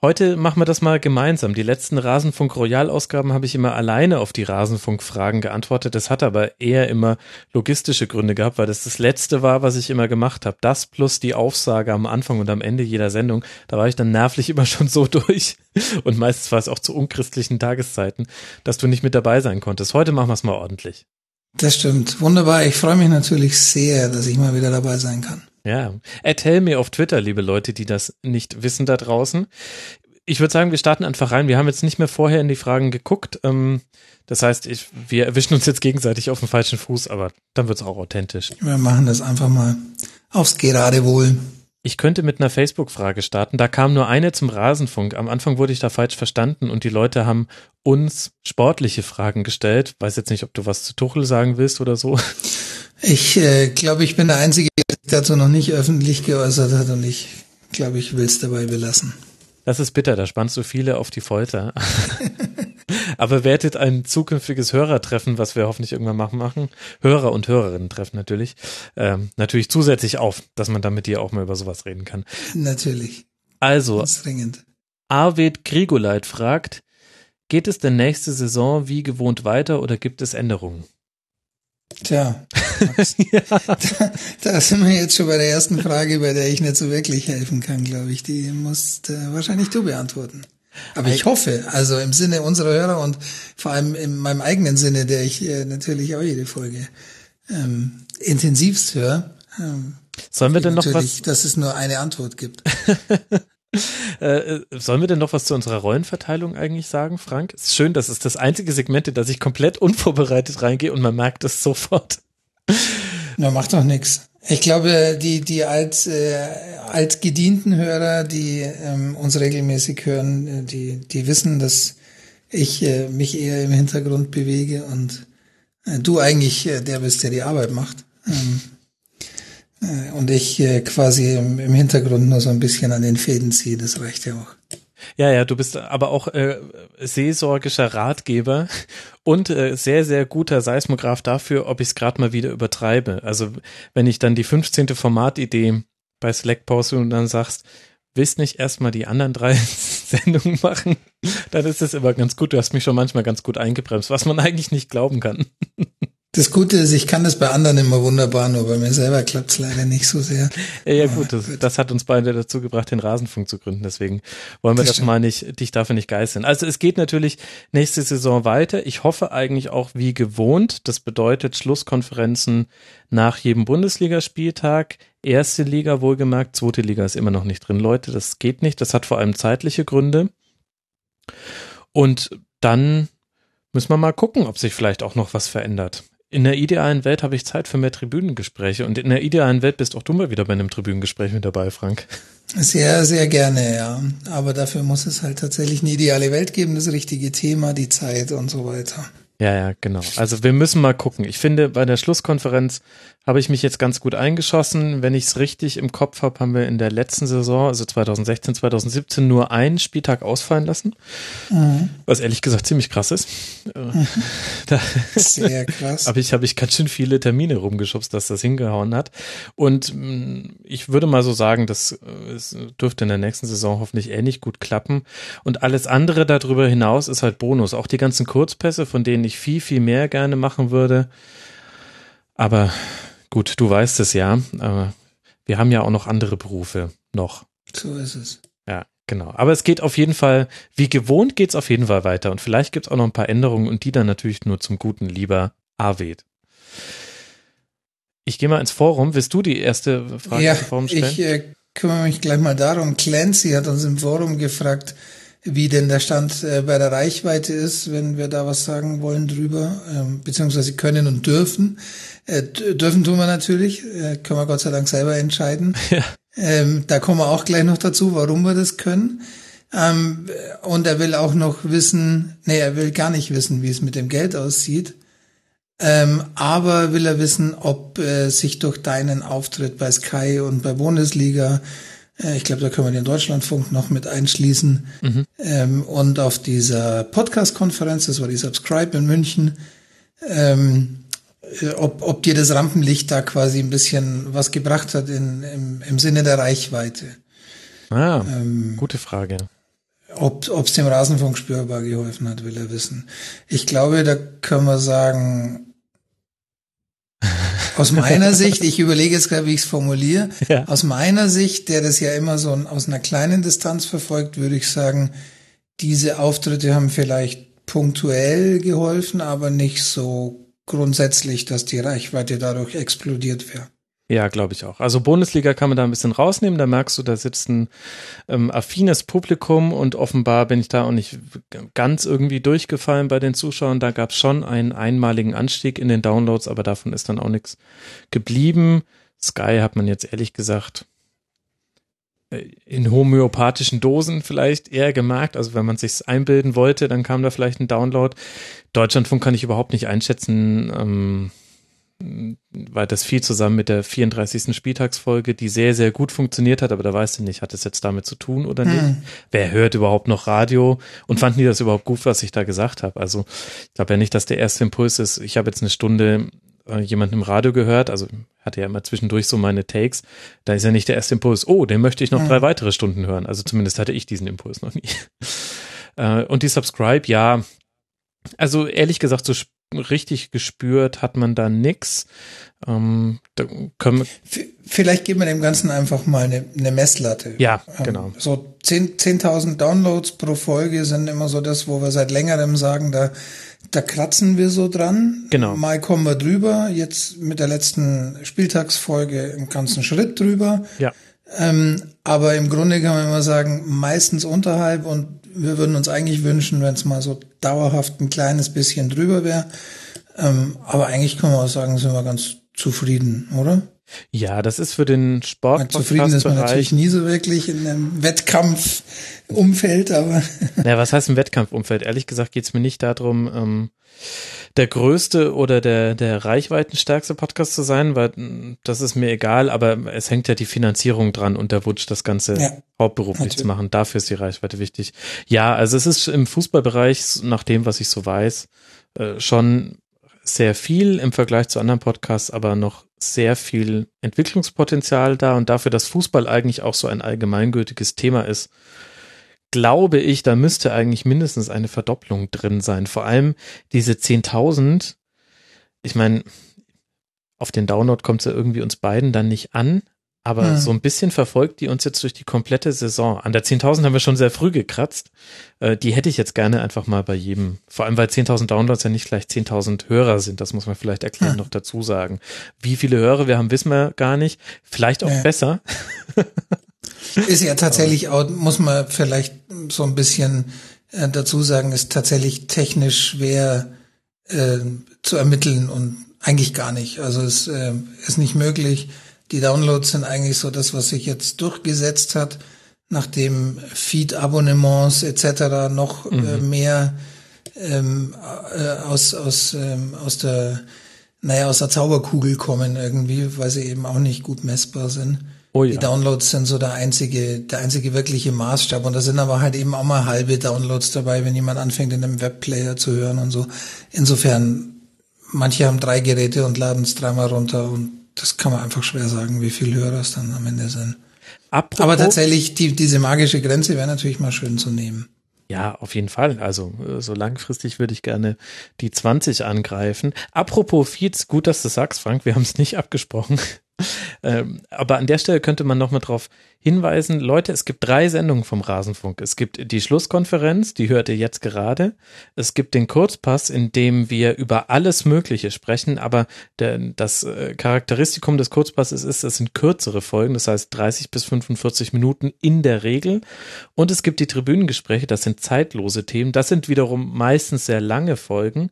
Heute machen wir das mal gemeinsam. Die letzten Rasenfunk Royal Ausgaben habe ich immer alleine auf die Rasenfunk Fragen geantwortet. Das hat aber eher immer logistische Gründe gehabt, weil das das letzte war, was ich immer gemacht habe. Das plus die Aufsage am Anfang und am Ende jeder Sendung. Da war ich dann nervlich [laughs] immer schon so durch. Und meistens war es auch zu unchristlichen Tageszeiten, dass du nicht mit dabei sein konntest. Heute machen wir es mal ordentlich. Das stimmt. Wunderbar. Ich freue mich natürlich sehr, dass ich mal wieder dabei sein kann. Ja, erzähl mir auf Twitter, liebe Leute, die das nicht wissen da draußen. Ich würde sagen, wir starten einfach rein. Wir haben jetzt nicht mehr vorher in die Fragen geguckt. Ähm, das heißt, ich, wir erwischen uns jetzt gegenseitig auf dem falschen Fuß, aber dann wird's auch authentisch. Wir machen das einfach mal aufs Geradewohl. Ich könnte mit einer Facebook-Frage starten. Da kam nur eine zum Rasenfunk. Am Anfang wurde ich da falsch verstanden und die Leute haben uns sportliche Fragen gestellt. Weiß jetzt nicht, ob du was zu Tuchel sagen willst oder so. Ich äh, glaube, ich bin der Einzige, dazu noch nicht öffentlich geäußert hat und ich glaube, ich will es dabei belassen. Das ist bitter, da spannst du viele auf die Folter. [laughs] Aber wertet ein zukünftiges Hörertreffen, was wir hoffentlich irgendwann machen, machen. Hörer und Hörerinnen treffen natürlich. Ähm, natürlich zusätzlich auf, dass man dann mit dir auch mal über sowas reden kann. Natürlich. Also. Arvid Grigoleit fragt, geht es denn nächste Saison wie gewohnt weiter oder gibt es Änderungen? Tja, da, [laughs] da sind wir jetzt schon bei der ersten Frage, bei der ich nicht so wirklich helfen kann, glaube ich. Die musst äh, wahrscheinlich du beantworten. Aber ich hoffe, also im Sinne unserer Hörer und vor allem in meinem eigenen Sinne, der ich äh, natürlich auch jede Folge ähm, intensivst höre. Ähm, Sollen wir denn noch was, dass es nur eine Antwort gibt. [laughs] [laughs] äh, sollen wir denn noch was zu unserer Rollenverteilung eigentlich sagen, Frank? Es ist schön, das ist das einzige Segment, in das ich komplett [laughs] unvorbereitet reingehe und man merkt es sofort. Na, macht doch nix. Ich glaube, die, die alt, äh, altgedienten Hörer, die ähm, uns regelmäßig hören, äh, die, die wissen, dass ich äh, mich eher im Hintergrund bewege und äh, du eigentlich äh, der bist, der die Arbeit macht. Ähm, äh, und ich äh, quasi im, Hintergrund nur so ein bisschen an den Fäden ziehe, das reicht ja auch. Ja, ja, du bist aber auch äh, seelsorgischer Ratgeber und äh, sehr, sehr guter Seismograph dafür, ob ich es gerade mal wieder übertreibe. Also wenn ich dann die 15. Formatidee bei Slack poste und dann sagst, willst nicht erstmal die anderen drei [laughs] Sendungen machen, dann ist das immer ganz gut. Du hast mich schon manchmal ganz gut eingebremst, was man [laughs] eigentlich nicht glauben kann. Das Gute ist, ich kann das bei anderen immer wunderbar, nur bei mir selber klappt es leider nicht so sehr. Ja, ja gut, das, das hat uns beide dazu gebracht, den Rasenfunk zu gründen. Deswegen wollen wir Das das, mal nicht, dich dafür nicht geißeln. Also es geht natürlich nächste Saison weiter. Ich hoffe eigentlich auch wie gewohnt. Das bedeutet Schlusskonferenzen nach jedem Bundesligaspieltag. Erste Liga wohlgemerkt, zweite Liga ist immer noch nicht drin. Leute, das geht nicht. Das hat vor allem zeitliche Gründe. Und dann müssen wir mal gucken, ob sich vielleicht auch noch was verändert. In der idealen Welt habe ich Zeit für mehr Tribünengespräche und in der idealen Welt bist auch du mal wieder bei einem Tribünengespräch mit dabei, Frank. Sehr, sehr gerne, ja. Aber dafür muss es halt tatsächlich eine ideale Welt geben, das richtige Thema, die Zeit und so weiter. Ja, ja, genau. Also wir müssen mal gucken. Ich finde, bei der Schlusskonferenz habe ich mich jetzt ganz gut eingeschossen. Wenn ich es richtig im Kopf habe, haben wir in der letzten Saison, also 2016, 2017, nur einen Spieltag ausfallen lassen. Was ehrlich gesagt ziemlich krass ist. [laughs] Da Sehr krass. [laughs] habe ich, habe ich ganz schön viele Termine rumgeschubst, dass das hingehauen hat. Und mh, ich würde mal so sagen, das äh, dürfte in der nächsten Saison hoffentlich ähnlich gut klappen. Und alles andere darüber hinaus ist halt Bonus. Auch die ganzen Kurzpässe, von denen ich viel, viel mehr gerne machen würde. Aber gut, du weißt es ja. Aber wir haben ja auch noch andere Berufe noch. So ist es. Ja, genau. Aber es geht auf jeden Fall, wie gewohnt geht's auf jeden Fall weiter. Und vielleicht gibt's auch noch ein paar Änderungen und die dann natürlich nur zum Guten lieber Arvid. Ich gehe mal ins Forum. Willst du die erste Frage ja, im Forum stellen? ich äh, kümmere mich gleich mal darum. Clancy hat uns im Forum gefragt, wie denn der Stand äh, bei der Reichweite ist, wenn wir da was sagen wollen drüber, ähm, beziehungsweise können und dürfen. Äh, dürfen tun wir natürlich, äh, können wir Gott sei Dank selber entscheiden. [laughs] Ja. Ähm, da kommen wir auch gleich noch dazu, warum wir das können. Ähm, und er will auch noch wissen, nee, er will gar nicht wissen, wie es mit dem Geld aussieht. Ähm, aber will er wissen, ob äh, sich durch deinen Auftritt bei Sky und bei Bundesliga, ich glaube, da können wir den Deutschlandfunk noch mit einschließen, ähm, und auf dieser Podcast-Konferenz, das war die Subscribe in München, ähm, äh, ob, ob dir das Rampenlicht da quasi ein bisschen was gebracht hat in, im, im Sinne der Reichweite. Ah, Ähm, gute Frage. ob es dem Rasenfunk spürbar geholfen hat, will er wissen. Ich glaube, da können wir sagen, aus meiner Sicht, ich überlege jetzt gerade, wie ich es formuliere, Ja. aus meiner Sicht, der das ja immer so aus einer kleinen Distanz verfolgt, würde ich sagen, diese Auftritte haben vielleicht punktuell geholfen, aber nicht so grundsätzlich, dass die Reichweite dadurch explodiert wäre. Ja, glaube ich auch. Also Bundesliga kann man da ein bisschen rausnehmen. Da merkst du, da sitzt ein ähm, affines Publikum und offenbar bin ich da auch nicht ganz irgendwie durchgefallen bei den Zuschauern. Da gab es schon einen einmaligen Anstieg in den Downloads, aber davon ist dann auch nichts geblieben. Sky hat man jetzt ehrlich gesagt äh, in homöopathischen Dosen vielleicht eher gemerkt. Also wenn man sich's einbilden wollte, dann kam da vielleicht ein Download. Deutschlandfunk kann ich überhaupt nicht einschätzen. Ähm, weil das viel zusammen mit der 34. Spieltagsfolge, die sehr, sehr gut funktioniert hat, aber da weißt du nicht, hat es jetzt damit zu tun oder nicht? Hm. Wer hört überhaupt noch Radio und fanden die das überhaupt gut, was ich da gesagt habe? Also ich glaube ja nicht, dass der erste Impuls ist, ich habe jetzt eine Stunde äh, jemanden im Radio gehört, also hatte ja immer zwischendurch so meine Takes, da ist ja nicht der erste Impuls, oh, den möchte ich noch Hm. drei weitere Stunden hören. Also zumindest hatte ich diesen Impuls noch nie. [laughs] Äh, und die Subscribe, ja, also ehrlich gesagt, so richtig gespürt hat man da nix. Ähm, da können Vielleicht geben wir dem Ganzen einfach mal eine, eine Messlatte. ja, Ähm, genau. So 10 10.000 Downloads pro Folge sind immer so das, wo wir seit längerem sagen, da, da kratzen wir so dran. Genau. Mal kommen wir drüber, jetzt mit der letzten Spieltagsfolge einen ganzen Schritt drüber. Ja. Ähm, aber im Grunde kann man immer sagen, meistens unterhalb und wir würden uns eigentlich wünschen, wenn es mal so dauerhaft ein kleines bisschen drüber wäre. Ähm, aber eigentlich kann man auch sagen, sind wir ganz zufrieden, oder? Ja, das ist für den Weil Zufrieden ist man natürlich nie so wirklich in einem Wettkampfumfeld, aber [laughs] Ja, was heißt im Wettkampfumfeld? Ehrlich gesagt geht's mir nicht darum, ähm, der größte oder der, der reichweitenstärkste Podcast zu sein, weil mh, das ist mir egal, aber es hängt ja die Finanzierung dran und der Wunsch, das Ganze Ja, hauptberuflich natürlich. zu machen. Dafür ist die Reichweite wichtig. Ja, also es ist im Fußballbereich, nach dem, was ich so weiß, äh, schon sehr viel im Vergleich zu anderen Podcasts, aber noch sehr viel Entwicklungspotenzial da und dafür, dass Fußball eigentlich auch so ein allgemeingültiges Thema ist, glaube ich, da müsste eigentlich mindestens eine Verdopplung drin sein. Vor allem diese 10.000, ich meine, auf den Download kommt es ja irgendwie uns beiden dann nicht an, aber Hm. so ein bisschen verfolgt die uns jetzt durch die komplette Saison. An der 10.000 haben wir schon sehr früh gekratzt. Äh, die hätte ich jetzt gerne einfach mal bei jedem. Vor allem, weil 10.000 Downloads ja nicht gleich 10.000 Hörer sind. Das muss man vielleicht erklären Hm. noch dazu sagen. Wie viele Hörer wir haben, wissen wir gar nicht. Vielleicht auch Ja. besser. [laughs] ist ja tatsächlich auch, muss man vielleicht so ein bisschen äh, dazu sagen, ist tatsächlich technisch schwer äh, zu ermitteln und eigentlich gar nicht. Also es äh, ist nicht möglich. Die Downloads sind eigentlich so das, was sich jetzt durchgesetzt hat, nachdem Feed-Abonnements etc. noch äh, mehr ähm, äh, aus aus ähm, aus der naja aus der Zauberkugel kommen irgendwie, weil sie eben auch nicht gut messbar sind. Oh Die ja. Downloads sind so der einzige, der einzige wirkliche Maßstab. Und da sind aber halt eben auch mal halbe Downloads dabei, wenn jemand anfängt, in einem Webplayer zu hören und so. Insofern, manche haben drei Geräte und laden es dreimal runter und das kann man einfach schwer sagen, wie viele Hörer es dann am Ende sind. Apropos, Aber tatsächlich, die, diese magische Grenze wäre natürlich mal schön zu nehmen. Ja, auf jeden Fall. Also äh, so langfristig würde ich gerne die 20 angreifen. Apropos Feeds, gut, dass du sagst, Frank, wir haben es nicht abgesprochen. Ähm, aber an der Stelle könnte man nochmal drauf hinweisen, Leute, es gibt drei Sendungen vom Rasenfunk. Es gibt die Schlusskonferenz, die hört ihr jetzt gerade. Es gibt den Kurzpass, in dem wir über alles Mögliche sprechen, aber der, das äh, Charakteristikum des Kurzpasses ist, es sind kürzere Folgen, das heißt 30 bis 45 Minuten in der Regel. Und es gibt die Tribünengespräche, das sind zeitlose Themen. Das sind wiederum meistens sehr lange Folgen.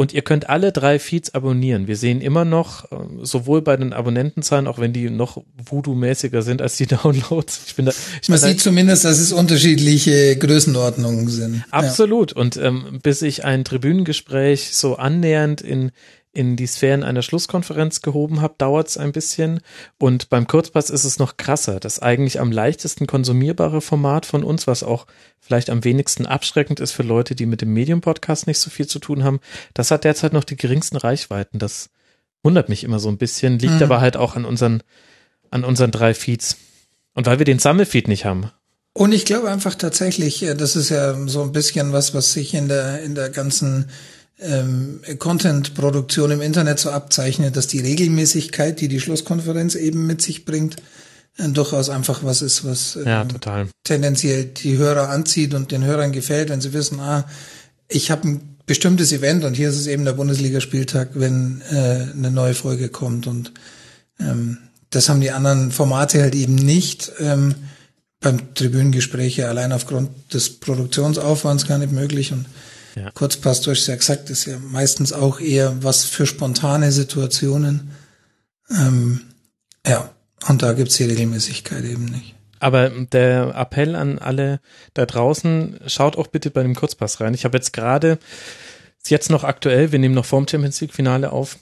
Und ihr könnt alle drei Feeds abonnieren. Wir sehen immer noch, äh, sowohl bei den Abonnentenzahlen, auch wenn die noch Voodoo-mäßiger sind als die [laughs] Downloads. Ich bin da, ich Man bin da sieht zumindest, dass es unterschiedliche Größenordnungen sind. Absolut. Und ähm, bis ich ein Tribünengespräch so annähernd in, in die Sphären einer Schlusskonferenz gehoben habe, dauert es ein bisschen. Und beim Kurzpass ist es noch krasser. Das eigentlich am leichtesten konsumierbare Format von uns, was auch vielleicht am wenigsten abschreckend ist für Leute, die mit dem Medium-Podcast nicht so viel zu tun haben, das hat derzeit noch die geringsten Reichweiten. Das wundert mich immer so ein bisschen, liegt Mhm. aber halt auch an unseren, an unseren drei Feeds. Und weil wir den Sammelfeed nicht haben. Und ich glaube einfach tatsächlich, äh, das ist ja so ein bisschen was, was sich in der, in der ganzen ähm, Content-Produktion im Internet so abzeichnet, dass die Regelmäßigkeit, die die Schlusskonferenz eben mit sich bringt, äh, durchaus einfach was ist, was ähm, Ja, tendenziell die Hörer anzieht und den Hörern gefällt, wenn sie wissen, ah, ich habe ein bestimmtes Event und hier ist es eben der Bundesligaspieltag, wenn äh, eine neue Folge kommt und ähm, das haben die anderen Formate halt eben nicht. Ähm, beim Tribünengespräche allein aufgrund des Produktionsaufwands gar nicht möglich und Ja. Kurzpass, du hast ja gesagt, ist ja meistens auch eher was für spontane Situationen. Ähm, ja, und da gibt's die Regelmäßigkeit eben nicht. Aber der Appell an alle da draußen, schaut auch bitte bei dem Kurzpass rein. Ich habe jetzt gerade, ist jetzt noch aktuell, wir nehmen noch vorm Champions League Finale auf,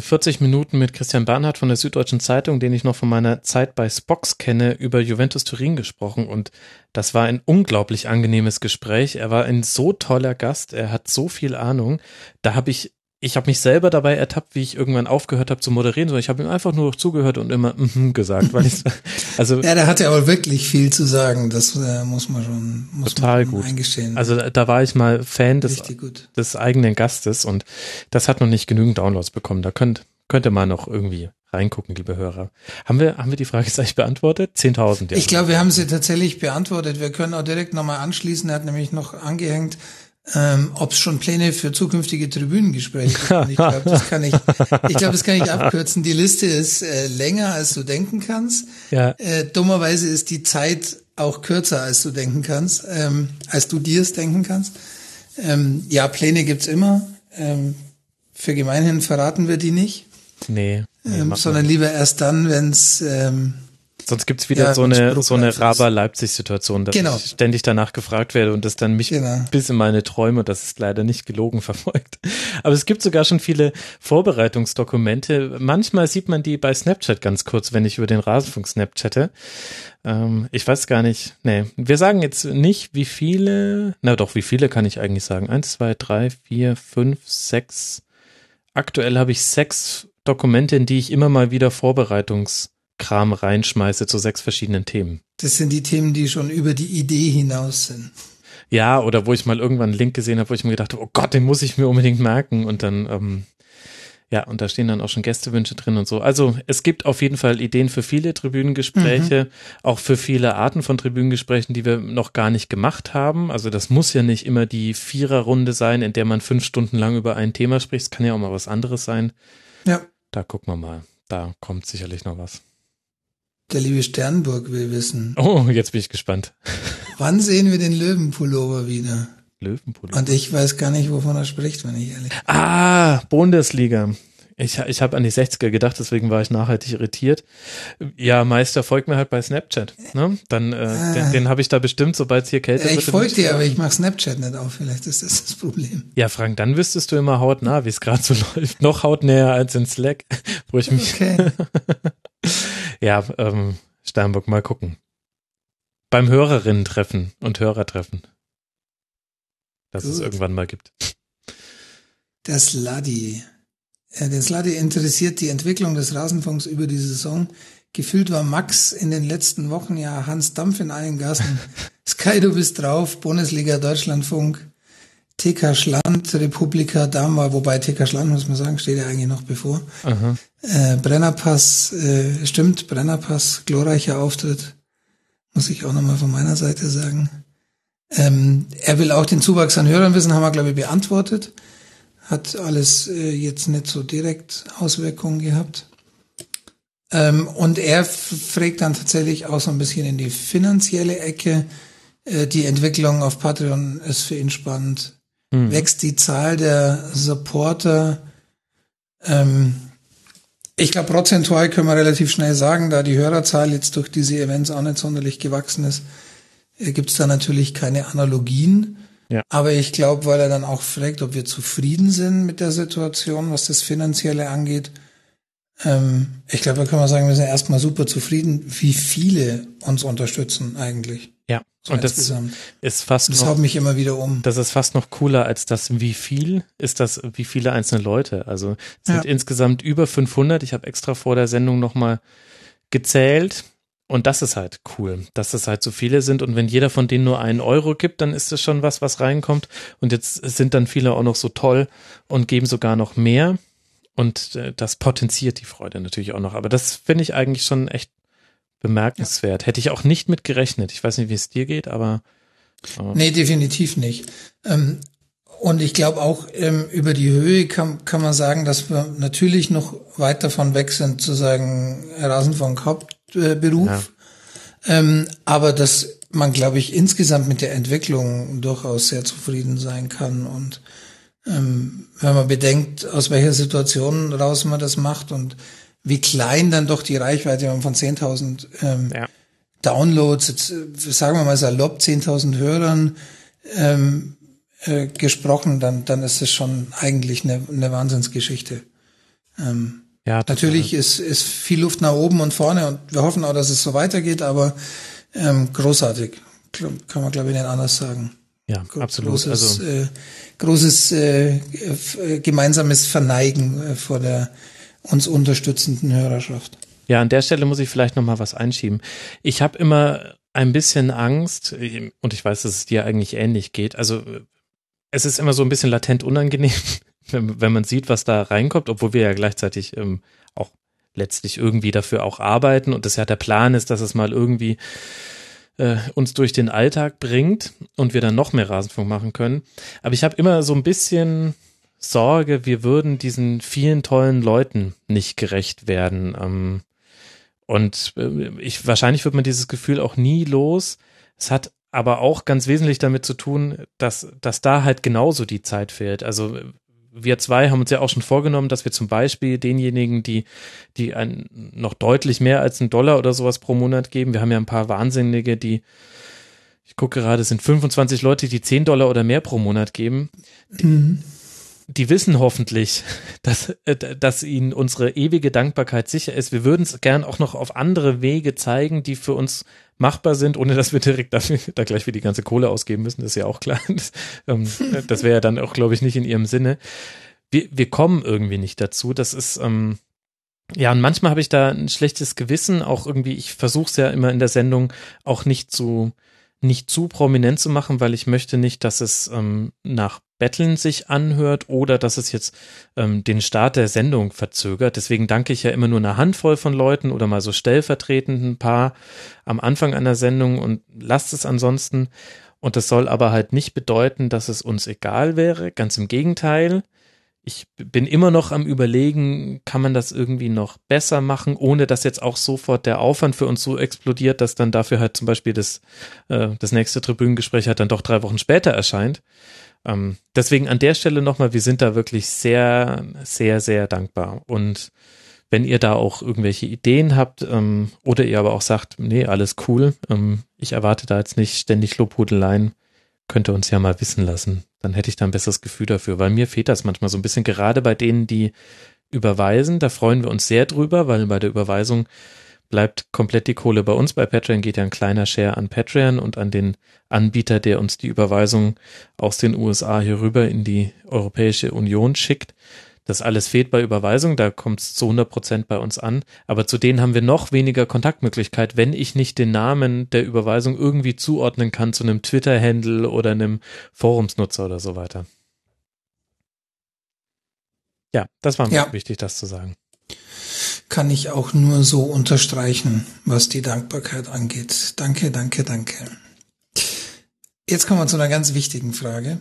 40 Minuten mit Christian Bernhard von der Süddeutschen Zeitung, den ich noch von meiner Zeit bei Spox kenne, über Juventus Turin gesprochen und das war ein unglaublich angenehmes Gespräch. Er war ein so toller Gast, er hat so viel Ahnung. Da habe ich ich habe mich selber dabei ertappt, wie ich irgendwann aufgehört habe zu moderieren, sondern ich habe ihm einfach nur zugehört und immer mm gesagt, weil ich [laughs] also ja, der hatte aber wirklich viel zu sagen. Das äh, muss man schon muss total man gut eingestehen. Also da war ich mal Fan des, des eigenen Gastes und das hat noch nicht genügend Downloads bekommen. Da könnt könnte man noch irgendwie reingucken, liebe Hörer. Haben wir haben wir die Frage jetzt eigentlich beantwortet? 10.000. Ja. Ich glaube, wir haben sie tatsächlich beantwortet. Wir können auch direkt nochmal anschließen. Er hat nämlich noch angehängt, ähm, ob es schon Pläne für zukünftige Tribünengespräche gibt. Ich glaube, das kann ich, ich glaube, das kann ich abkürzen. Die Liste ist äh, länger, als du denken kannst. Ja. Äh, dummerweise ist die Zeit auch kürzer, als du denken kannst, ähm, als du dir es denken kannst. Ähm, ja, Pläne gibt's immer. Ähm, für gemeinhin verraten wir die nicht, Nee. nee ähm, sondern lieber erst dann, wenn's ähm, Sonst gibt's wieder Ja, so eine so eine. Raber-Leipzig-Situation, dass Genau. ich ständig danach gefragt werde und das dann mich Genau. bis in meine Träume, das ist leider nicht gelogen, [laughs] verfolgt. Aber es gibt sogar schon viele Vorbereitungsdokumente. Manchmal sieht man die bei Snapchat ganz kurz, wenn ich über den Rasenfunk Snapchatte. Ähm, ich weiß gar nicht. Nee, wir sagen jetzt nicht, wie viele, na doch, wie viele kann ich eigentlich sagen? Eins, zwei, drei, vier, fünf, sechs. Aktuell habe ich sechs Dokumente, in die ich immer mal wieder Vorbereitungskram reinschmeiße zu sechs verschiedenen Themen. das sind die Themen, die schon über die Idee hinaus sind. Ja, oder wo ich mal irgendwann einen Link gesehen habe, wo ich mir gedacht habe, oh Gott, den muss ich mir unbedingt merken. Und dann, ähm, ja, und da stehen dann auch schon Gästewünsche drin und so. Also es gibt auf jeden Fall Ideen für viele Tribünengespräche, auch für viele Arten von Tribünengesprächen, die wir noch gar nicht gemacht haben. Also das muss ja nicht immer die Viererrunde sein, in der man fünf Stunden lang über ein Thema spricht. Es kann ja auch mal was anderes sein. Ja. Da gucken wir mal. Da kommt sicherlich noch was. Der liebe Sternburg will wissen, Oh, jetzt bin ich gespannt. [laughs] wann sehen wir den Löwenpullover wieder? Löwenpullover. Und ich weiß gar nicht, wovon er spricht, wenn ich ehrlich bin. Ah, Bundesliga. Ich, ich habe an die 60er gedacht, deswegen war ich nachhaltig irritiert. Ja, Meister folgt mir halt bei Snapchat. Ne? Dann, äh, den, den habe ich da bestimmt, sobald es hier kälter Äh, wird. ich folge dir, aber ich mache Snapchat nicht auf. Vielleicht ist das das Problem. Ja, Frank, dann wüsstest du immer hautnah, wie es gerade so [laughs] läuft. Noch hautnäher als in Slack, [laughs] wo ich mich. Okay. Ja, ähm, Sternburg, mal gucken. Beim Hörerinnen-Treffen und Hörertreffen. Das es Gut. irgendwann mal gibt. Der. Äh, Den Sluddy interessiert die Entwicklung des Rasenfunks über die Saison. Gefühlt war Max in den letzten Wochen ja Hans Dampf in allen Gassen. [laughs] Sky, du bist drauf, Bundesliga, Deutschlandfunk, TK Schland, Republika Dama, wobei TK Schland, muss man sagen, steht ja eigentlich noch bevor. Äh, Brennerpass, äh, stimmt, Brennerpass, glorreicher Auftritt, muss ich auch nochmal von meiner Seite sagen. Ähm, er will auch den Zuwachs an Hörern wissen, haben wir, glaube ich, beantwortet. Hat alles äh, jetzt nicht so direkt Auswirkungen gehabt. Ähm, und er fragt dann tatsächlich auch so ein bisschen in die finanzielle Ecke. Äh, die Entwicklung auf Patreon ist für ihn spannend. Hm. Wächst die Zahl der Supporter? Ähm, ich glaube, prozentual können wir relativ schnell sagen, da die Hörerzahl jetzt durch diese Events auch nicht sonderlich gewachsen ist, gibt es da natürlich keine Analogien. Ja. Aber ich glaube, weil er dann auch fragt, ob wir zufrieden sind mit der Situation, was das Finanzielle angeht. Ähm, ich glaube, da können wir sagen, wir sind erstmal super zufrieden, wie viele uns unterstützen eigentlich. Ja, So und das ist fast Das noch haut mich immer wieder um. Das ist fast noch cooler als das, wie viel ist das, wie viele einzelne Leute. Also es sind Ja. insgesamt über 500. Ich habe extra vor der Sendung nochmal gezählt. Und das ist halt cool, dass es halt so viele sind. Und wenn jeder von denen nur einen Euro gibt, dann ist das schon was, was reinkommt. Und jetzt sind dann viele auch noch so toll und geben sogar noch mehr. Und äh, das potenziert die Freude natürlich auch noch. Aber das finde ich eigentlich schon echt bemerkenswert. Hätte ich auch nicht mit gerechnet. Ich weiß nicht, wie es dir geht, aber Nee, definitiv nicht. Ähm, und ich glaube auch ähm, über die Höhe kann, kann man sagen, dass wir natürlich noch weit davon weg sind zu sagen, Rasenfunk Hauptberuf. Ja. Ähm, aber dass man, glaube ich, insgesamt mit der Entwicklung durchaus sehr zufrieden sein kann. Und ähm, wenn man bedenkt, aus welcher Situation raus man das macht und wie klein dann doch die Reichweite von 10.000 ähm, Ja. Downloads, jetzt, äh, sagen wir mal salopp, 10.000 Hörern ähm, äh, gesprochen, dann, dann ist es schon eigentlich eine, eine Wahnsinnsgeschichte. Ähm, Ja, total. natürlich ist, ist viel Luft nach oben und vorne und wir hoffen auch, dass es so weitergeht, aber ähm, großartig. Kann man, glaube ich, nicht anders sagen. Ja, absolut. Großes, Also, äh, großes äh, äh, gemeinsames Verneigen äh, vor der uns unterstützenden Hörerschaft. Ja, an der Stelle muss ich vielleicht noch mal was einschieben. Ich habe immer ein bisschen Angst und ich weiß, dass es dir eigentlich ähnlich geht. Also es ist immer so ein bisschen latent unangenehm, [laughs] wenn, man sieht, was da reinkommt, obwohl wir ja gleichzeitig ähm, auch letztlich irgendwie dafür auch arbeiten und das ja der Plan ist, dass es mal irgendwie äh, uns durch den Alltag bringt und wir dann noch mehr Rasenfunk machen können. Aber ich habe immer so ein bisschen Sorge, wir würden diesen vielen tollen Leuten nicht gerecht werden. Ähm, und äh, ich, wahrscheinlich wird man dieses Gefühl auch nie los. Es hat aber auch ganz wesentlich damit zu tun, dass, dass da halt genauso die Zeit fehlt. Also wir zwei haben uns ja auch schon vorgenommen, dass wir zum Beispiel denjenigen, die, die ein, noch deutlich mehr als einen Dollar oder sowas pro Monat geben, wir haben ja ein paar Wahnsinnige, die, ich gucke gerade, es sind 25 Leute, die 10 Dollar oder mehr pro Monat geben. Die wissen hoffentlich, [laughs] dass, äh, dass ihnen unsere ewige Dankbarkeit sicher ist. Wir würden es gern auch noch auf andere Wege zeigen, die für uns machbar sind, ohne dass wir direkt dafür, [laughs] da gleich wieder die ganze Kohle ausgeben müssen, das ist ja auch klar. [laughs] Das, ähm, das wäre ja dann auch, glaube ich, nicht in ihrem Sinne. Wir, wir kommen irgendwie nicht dazu. Das ist, ähm, ja, und manchmal habe ich da ein schlechtes Gewissen, auch irgendwie, ich versuche es ja immer in der Sendung auch nicht zu, nicht zu prominent zu machen, weil ich möchte nicht, dass es ähm, nach Betteln sich anhört oder dass es jetzt ähm, den Start der Sendung verzögert. Deswegen danke ich ja immer nur einer Handvoll von Leuten oder mal so stellvertretend ein paar am Anfang einer Sendung und lasst es ansonsten. Und das soll aber halt nicht bedeuten, dass es uns egal wäre. Ganz im Gegenteil. Ich bin immer noch am Überlegen, kann man das irgendwie noch besser machen, ohne dass jetzt auch sofort der Aufwand für uns so explodiert, dass dann dafür halt zum Beispiel das, äh, das nächste Tribünengespräch halt dann doch drei Wochen später erscheint. Ähm, deswegen an der Stelle nochmal, wir sind da wirklich sehr, sehr, sehr dankbar. Und wenn ihr da auch irgendwelche Ideen habt ähm, oder ihr aber auch sagt, nee, alles cool, ähm, ich erwarte da jetzt nicht ständig Lobhudeleien, könnt ihr uns ja mal wissen lassen. Dann hätte ich da ein besseres Gefühl dafür, weil mir fehlt das manchmal so ein bisschen, gerade bei denen, die überweisen, da freuen wir uns sehr drüber, weil bei der Überweisung bleibt komplett die Kohle bei uns. Bei Patreon geht ja ein kleiner Share an Patreon und an den Anbieter, der uns die Überweisung aus den USA hier rüber in die Europäische Union schickt. Das alles fehlt bei Überweisung, da kommt es zu 100 Prozent bei uns an. Aber zu denen haben wir noch weniger Kontaktmöglichkeit, wenn ich nicht den Namen der Überweisung irgendwie zuordnen kann zu einem Twitter-Handle oder einem Forumsnutzer oder so weiter. Ja, das war mir Ja. wichtig, das zu sagen. Kann ich auch nur so unterstreichen, was die Dankbarkeit angeht. Danke, danke, danke. Jetzt kommen wir zu einer ganz wichtigen Frage.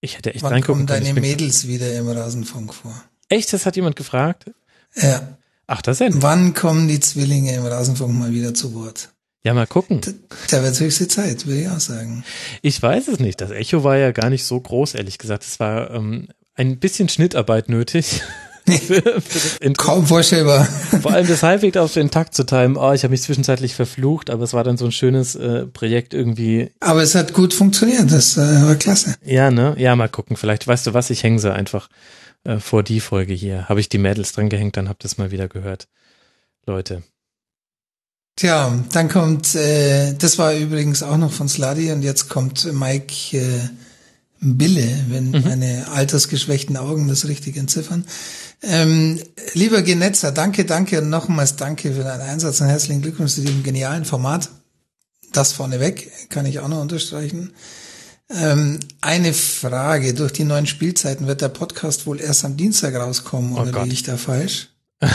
Ich hätte echt Wann kommen deine Mädels wieder im Rasenfunk vor? Echt, das hat jemand gefragt? Ja. Ach, das denn? Wann kommen die Zwillinge im Rasenfunk mal wieder zu Wort? Ja, mal gucken. Da wird höchste Zeit, würde ich auch sagen. Ich weiß es nicht. Das Echo war ja gar nicht so groß, ehrlich gesagt. Es war ähm, ein bisschen Schnittarbeit nötig. [laughs] Intro. Kaum vorstellbar. Vor allem das halbwegs auf den Takt zu timen. Oh, ich habe mich zwischenzeitlich verflucht, aber es war dann so ein schönes äh, Projekt irgendwie. Aber es hat gut funktioniert, das äh, war klasse. Ja, ne? Ja, mal gucken. Vielleicht weißt du was, ich hänge sie einfach äh, vor die Folge hier. Habe ich die Mädels dran gehängt, dann habt ihr es mal wieder gehört. Leute. Tja, dann kommt, äh, das war übrigens auch noch von Sladi und jetzt kommt Mike äh, Bille, wenn meine altersgeschwächten Augen das richtig entziffern. Ähm, lieber Genetzer, danke, danke und nochmals danke für deinen Einsatz und herzlichen Glückwunsch zu diesem genialen Format. Das vorneweg kann ich auch noch unterstreichen. Ähm, eine Frage. Durch die neuen Spielzeiten wird der Podcast wohl erst am Dienstag rauskommen, Oh oder Gott. liege ich da falsch? [laughs]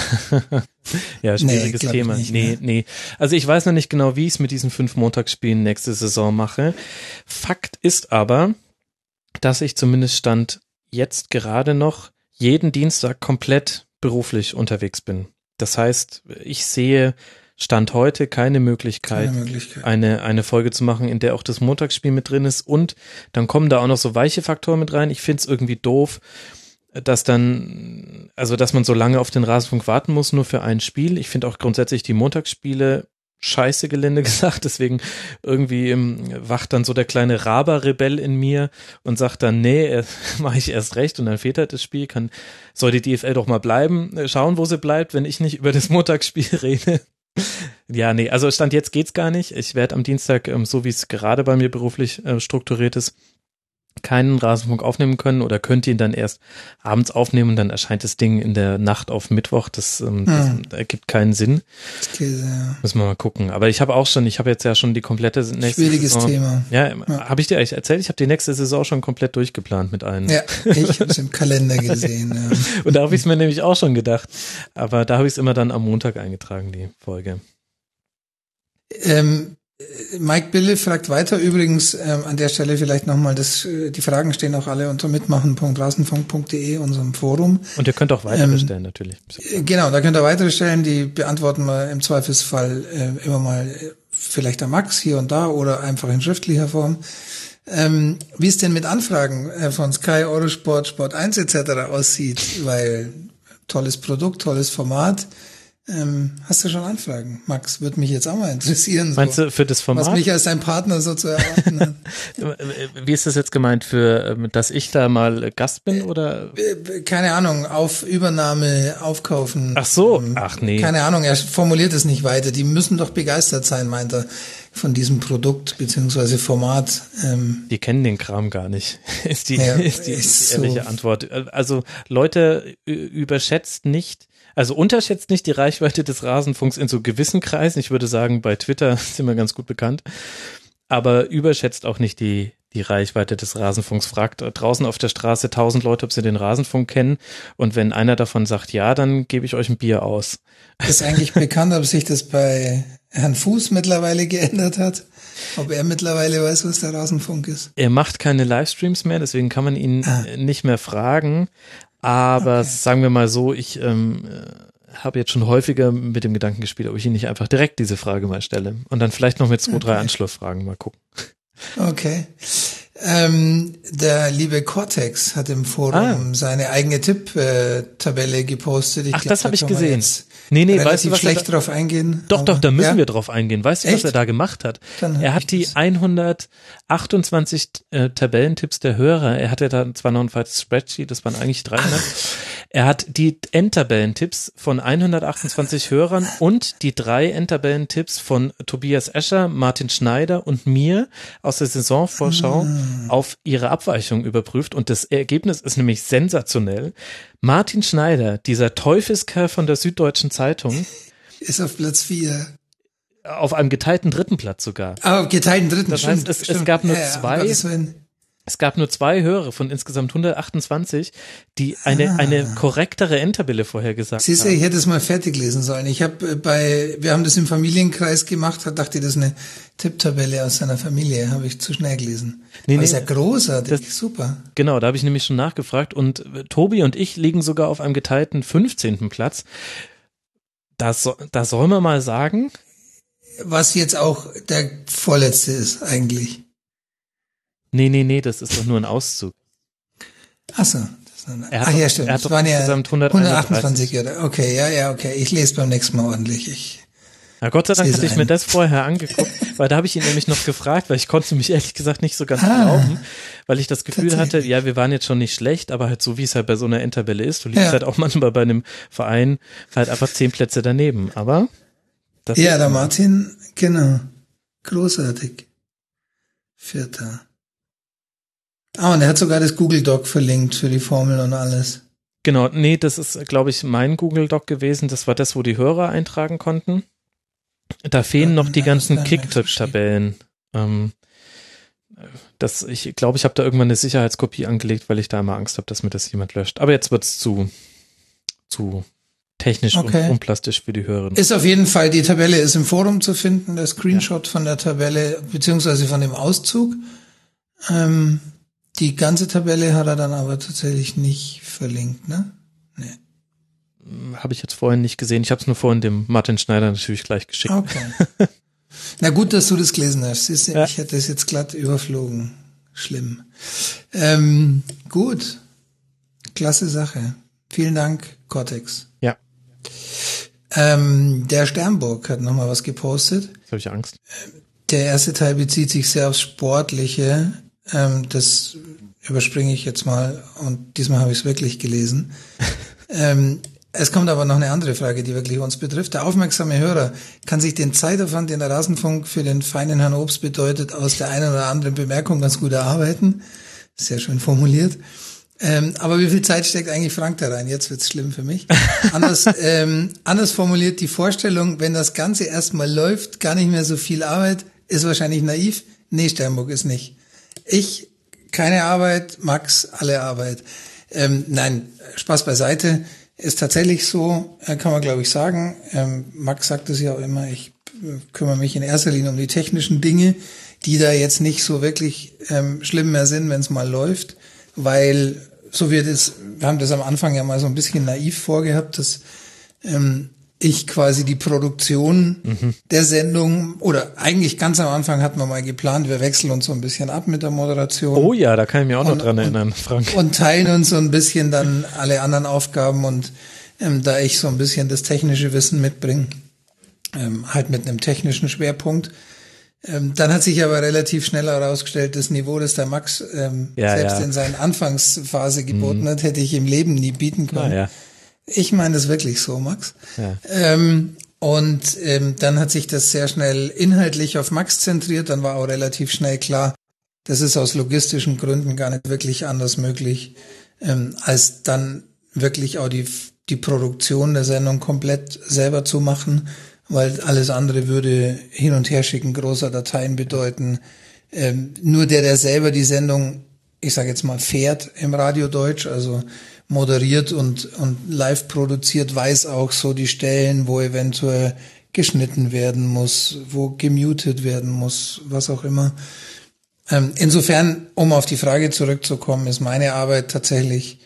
Ja, schwieriges ich Thema. nicht, nee, ne? nee. Also ich weiß noch nicht genau, wie ich es mit diesen fünf Montagsspielen nächste Saison mache. Fakt ist aber, dass ich zumindest stand jetzt gerade noch jeden Dienstag komplett beruflich unterwegs bin. Das heißt, ich sehe Stand heute keine Möglichkeit, Keine Möglichkeit. eine, eine Folge zu machen, in der auch das Montagsspiel mit drin ist. Und dann kommen da auch noch so weiche Faktoren mit rein. Ich finde es irgendwie doof, dass dann, also dass man so lange auf den Rasenfunk warten muss, nur für ein Spiel. Ich finde auch grundsätzlich die Montagsspiele scheiße Gelände [laughs] gesagt, deswegen irgendwie ähm, wacht dann so der kleine Raber-Rebell in mir und sagt dann, nee, [laughs] mache ich erst recht und dann fehlt halt das Spiel, kann, soll die DFL doch mal bleiben, äh, schauen, wo sie bleibt, wenn ich nicht [laughs] über das Montagsspiel rede. ja, nee, also Stand jetzt geht's gar nicht. Ich werde am Dienstag, ähm, so wie es gerade bei mir beruflich äh, strukturiert ist, keinen Rasenfunk aufnehmen können oder könnt ihn dann erst abends aufnehmen und dann erscheint das Ding in der Nacht auf Mittwoch. Das, ähm, Hm. das ergibt keinen Sinn. Käse, ja. Müssen wir mal gucken. Aber ich habe auch schon, ich habe jetzt ja schon die komplette nächste Schwieriges Saison. Thema. Ja, Ja. habe ich dir eigentlich erzählt? Ich habe die nächste Saison schon komplett durchgeplant mit allen. Ja, ich habe es im Kalender gesehen. Ja. [laughs] Und da habe ich es mir nämlich auch schon gedacht. Aber da habe ich es immer dann am Montag eingetragen, die Folge. Ähm, äh, Mike Bille fragt weiter übrigens ähm, an der Stelle vielleicht nochmal, das, äh, die Fragen stehen auch alle unter mitmachen.rasenfunk.de, unserem Forum. Und ihr könnt auch weitere Ähm, stellen, natürlich. Äh, Genau, da könnt ihr weitere stellen, die beantworten wir im Zweifelsfall äh, immer mal äh, vielleicht der Max hier und da oder einfach in schriftlicher Form. Ähm, wie es denn mit Anfragen äh, von Sky, Eurosport, Sport 1 etc. aussieht, weil tolles Produkt, tolles Format. Ähm, hast du schon Anfragen? Max, würde mich jetzt auch mal interessieren. Meinst so, du für das was Format? mich als dein Partner so zu erwarten hat. [laughs] Wie ist das jetzt gemeint für, ähm, dass ich da mal Gast bin oder? Äh, Keine Ahnung, auf Übernahme, aufkaufen. Ach so, Ähm, ach nee. Keine Ahnung, er formuliert es nicht weiter. Die müssen doch begeistert sein, meint er, von diesem Produkt beziehungsweise Format. Ähm, Die kennen den Kram gar nicht, [laughs] ist die, Ja, ist die, ist die ehrliche so. Antwort. Also Leute überschätzt nicht, also unterschätzt nicht die Reichweite des Rasenfunks in so gewissen Kreisen. Ich würde sagen, bei Twitter [laughs] sind wir ganz gut bekannt. Aber überschätzt auch nicht die, die Reichweite des Rasenfunks. Fragt draußen auf der Straße tausend Leute, ob sie den Rasenfunk kennen. Und wenn einer davon sagt ja, dann gebe ich euch ein Bier aus. [laughs] ist eigentlich bekannt, ob sich das bei Herrn Fuß mittlerweile geändert hat. Ob er mittlerweile weiß, was der Rasenfunk ist. Er macht keine Livestreams mehr, deswegen kann man ihn Ah. nicht mehr fragen. Aber sagen wir mal so, ich ähm, äh, habe jetzt schon häufiger mit dem Gedanken gespielt, ob ich ihn nicht einfach direkt diese Frage mal stelle. Und dann vielleicht noch mit zwei, drei Anschlussfragen mal gucken. Okay. Ähm, der liebe Cortex hat im Forum seine eigene Tipp-Tabelle gepostet. Ich Ah. Ach, glaub, das da hab ich gesehen. Nee, nee, weißt du, was schlecht da- drauf eingehen. Doch, doch, da müssen ja? wir drauf eingehen. Weißt du, was er da gemacht hat? Er hat die das- 128 äh, Tabellentipps der Hörer. Er hatte da zwar noch ein falsches Spreadsheet, das waren eigentlich 300. Er hat die Endtabellentipps von 128 Hörern und die drei Endtabellentipps von Tobias Escher, Martin Schneider und mir aus der Saisonvorschau auf ihre Abweichung überprüft. Und das Ergebnis ist nämlich sensationell. Martin Schneider, dieser Teufelskerl von der Süddeutschen Zeitung, [laughs] Ist auf Platz vier. auf einem geteilten dritten Platz sogar. Ah, geteilten dritten. Das stimmt, heißt, es- es stimmt. gab nur Ja, zwei. Es gab nur zwei Hörer von insgesamt 128, die eine, eine korrektere Endtabelle vorhergesagt Ah. Siehst du, haben. ich hätte es mal fertig lesen sollen. Ich habe bei, wir haben das im Familienkreis gemacht, hat- dachte, das ist eine Tipptabelle aus seiner Familie, habe ich zu schnell gelesen. Nee, Aber nee. ist ja großartig, super. Genau, da habe ich nämlich schon nachgefragt und äh, Tobi und ich liegen sogar auf einem geteilten 15. Platz. Da, so, da soll man mal sagen, Was jetzt auch der vorletzte ist, eigentlich. Nee, nee, nee, das ist doch nur ein Auszug. Ach so. Das ist- hat Ach doch- ja, stimmt. er hat Das waren ja insgesamt 131. 128, oder? Okay, ja, ja, okay. Ich lese beim nächsten Mal ordentlich. Ich, Na Gott sei Dank hatte ich mir das vorher angeguckt, [laughs] weil da habe ich ihn nämlich noch gefragt, weil ich konnte mich ehrlich gesagt nicht so ganz Ah. glauben, weil ich das Gefühl hatte, ja, wir waren jetzt schon nicht schlecht, aber halt so wie es halt bei so einer Endtabelle ist, du liegst Ja. halt auch manchmal bei einem Verein halt einfach zehn Plätze daneben, aber das ja, der Martin, genau. Großartig. Vierter. Ah, und er hat sogar das Google Doc verlinkt für die Formel und alles. genau, nee, das ist glaube ich mein Google Doc gewesen, das war das, wo die Hörer eintragen konnten. Da fehlen Ja, noch die ja, ganzen Kicktipp-Tabellen. Ähm, das, ich glaube, ich habe da irgendwann eine Sicherheitskopie angelegt, weil ich da immer Angst habe, dass mir das jemand löscht. Aber jetzt wird's zu, zu technisch Okay. und unplastisch für die Hörer. Ist auf jeden Fall, die Tabelle ist im Forum zu finden, der Screenshot von der Tabelle, beziehungsweise von dem Auszug. Ähm, die ganze Tabelle hat er dann aber tatsächlich nicht verlinkt, ne? Habe ich jetzt vorhin nicht gesehen. Ich habe es nur vorhin dem Martin Schneider natürlich gleich geschickt. Okay. [laughs] Na gut, dass du das gelesen hast. Du, Ja. Ich hätte es jetzt glatt überflogen. Schlimm. Ähm, gut. Klasse Sache. Vielen Dank, Cortex. Ja. Ähm, der Sternburg hat nochmal was gepostet. Jetzt habe ich Angst. Der erste Teil bezieht sich sehr aufs Sportliche. Ähm, das überspringe ich jetzt mal und diesmal habe ich es wirklich gelesen. [laughs] ähm, es kommt aber noch eine andere Frage, die wirklich uns betrifft. Der aufmerksame Hörer kann sich den Zeitaufwand, den der Rasenfunk für den feinen Herrn Obst bedeutet, aus der einen oder anderen Bemerkung ganz gut erarbeiten. Sehr schön formuliert. Ähm, aber wie viel Zeit steckt eigentlich Frank da rein? Jetzt wird's schlimm für mich. [laughs] Anders, ähm, anders formuliert die Vorstellung, wenn das Ganze erstmal läuft, gar nicht mehr so viel Arbeit, ist wahrscheinlich naiv. Nee, Sternburg ist nicht. Ich, keine Arbeit, Max, alle Arbeit. Ähm, nein, Spaß beiseite. Ist tatsächlich so, äh, kann man glaube ich sagen. Ähm, Max sagt es ja auch immer, ich äh, kümmere mich in erster Linie um die technischen Dinge, die da jetzt nicht so wirklich ähm, schlimm mehr sind, wenn es mal läuft, weil so wird es, wir haben das am Anfang ja mal so ein bisschen naiv vorgehabt, dass ähm, ich quasi die Produktion mhm. der Sendung oder eigentlich ganz am Anfang hatten wir mal geplant, wir wechseln uns so ein bisschen ab mit der Moderation. Oh ja, da kann ich mich auch noch dran erinnern, und, Frank. Und teilen uns so ein bisschen dann alle anderen Aufgaben und ähm, da ich so ein bisschen das technische Wissen mitbringe, ähm, halt mit einem technischen Schwerpunkt. Ähm, dann hat sich aber relativ schnell herausgestellt, das Niveau, das der Max ähm, Ja, selbst ja. in seiner Anfangsphase geboten hat, hätte ich im Leben nie bieten können. Ja. Ich meine das wirklich so, Max. Ja. Ähm, und ähm, dann hat sich das sehr schnell inhaltlich auf Max zentriert. Dann war auch relativ schnell klar, das ist aus logistischen Gründen gar nicht wirklich anders möglich, ähm, als dann wirklich auch die, die Produktion der Sendung komplett selber zu machen, weil alles andere würde hin und her schicken großer Dateien bedeuten. Ähm, nur der, der selber die Sendung, ich sage jetzt mal, fährt im Radio Deutsch, also moderiert und, und live produziert, weiß auch so die Stellen, wo eventuell geschnitten werden muss, wo gemutet werden muss, was auch immer. Ähm, insofern, um auf die Frage zurückzukommen, ist meine Arbeit tatsächlich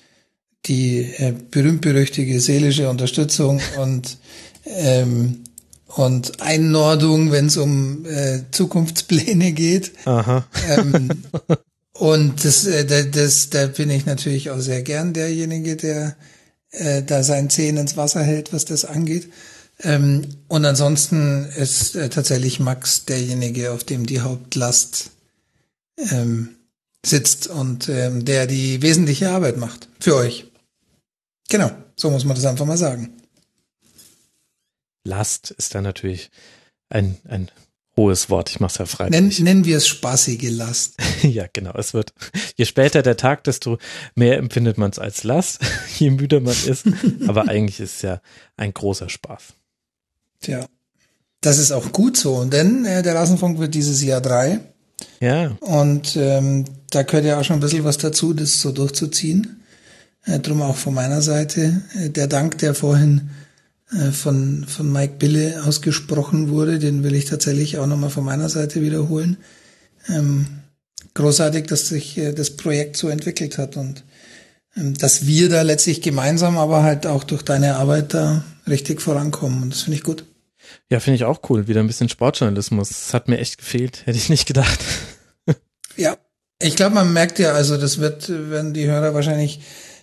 die äh, berühmt-berüchtige seelische Unterstützung [laughs] und ähm, und Einnordung, wenn es um äh, Zukunftspläne geht. Aha. Ähm, [laughs] und das, äh, da- das, da bin ich natürlich auch sehr gern derjenige, der äh, da seinen Zehen ins Wasser hält, was das angeht. Ähm, und ansonsten ist äh, tatsächlich Max derjenige, auf dem die Hauptlast ähm, sitzt und ähm, der die wesentliche Arbeit macht. Für euch. Genau, so muss man das einfach mal sagen. Last ist da natürlich ein, ein hohes Wort. Ich mach's ja frei. Nennen, nennen wir es spaßige Last. [laughs] Ja, genau. Es wird, je später der Tag, desto mehr empfindet man es als Last, [laughs] je müder man ist. [laughs] Aber eigentlich ist es ja ein großer Spaß. Tja. Das ist auch gut so, denn äh, der Rasenfunk wird dieses Jahr drei. Ja, Und ähm, da gehört ja auch schon ein bisschen was dazu, das so durchzuziehen. Äh, drum auch von meiner Seite äh, der Dank, der vorhin von, von Mike Bille ausgesprochen wurde, den will ich tatsächlich auch nochmal von meiner Seite wiederholen. Ähm, großartig, dass sich äh, das Projekt so entwickelt hat und ähm, dass wir da letztlich gemeinsam, aber halt auch durch deine Arbeit da richtig vorankommen. Und das finde ich gut. ja, finde ich auch cool. Wieder ein bisschen Sportjournalismus. Das hat mir echt gefehlt. Hätte ich nicht gedacht. [laughs] Ja, ich glaube, man merkt ja, also das wird, äh, werden die Hörer wahrscheinlich,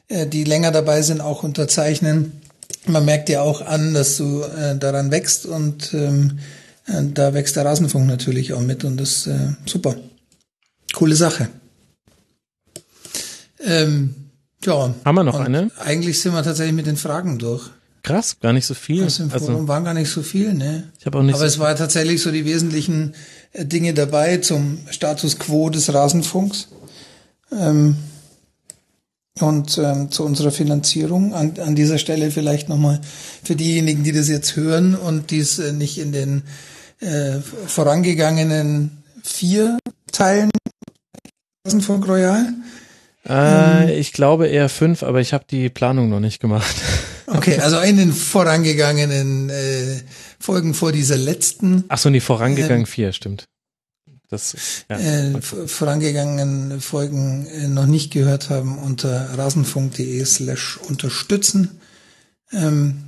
äh, die länger dabei sind, auch unterzeichnen. Man merkt ja auch an, dass du äh, daran wächst und ähm, äh, da wächst der Rasenfunk natürlich auch mit und das ist äh, super. Coole Sache. Ähm, ja. Haben wir noch eine? Eigentlich sind wir tatsächlich mit den Fragen durch. Krass, gar nicht so viel. Aus dem Forum Also, waren gar nicht so viel, ne? ich habe auch nicht Aber so, es war tatsächlich so die wesentlichen äh, Dinge dabei zum Status quo des Rasenfunks ähm, und ähm, zu unserer Finanzierung. An, an dieser Stelle vielleicht nochmal für diejenigen, die das jetzt hören und die es äh, nicht in den äh, vorangegangenen vier Teilen Rasenfunk Royal. äh, ich glaube eher fünf, aber ich habe die Planung noch nicht gemacht. [laughs] Okay, also in den vorangegangenen äh, Folgen vor dieser letzten Ach so, nee, vorangegangen vier, stimmt. Das, ja. äh, vorangegangenen Folgen äh, noch nicht gehört haben, unter rasenfunk.de slash unterstützen, ähm,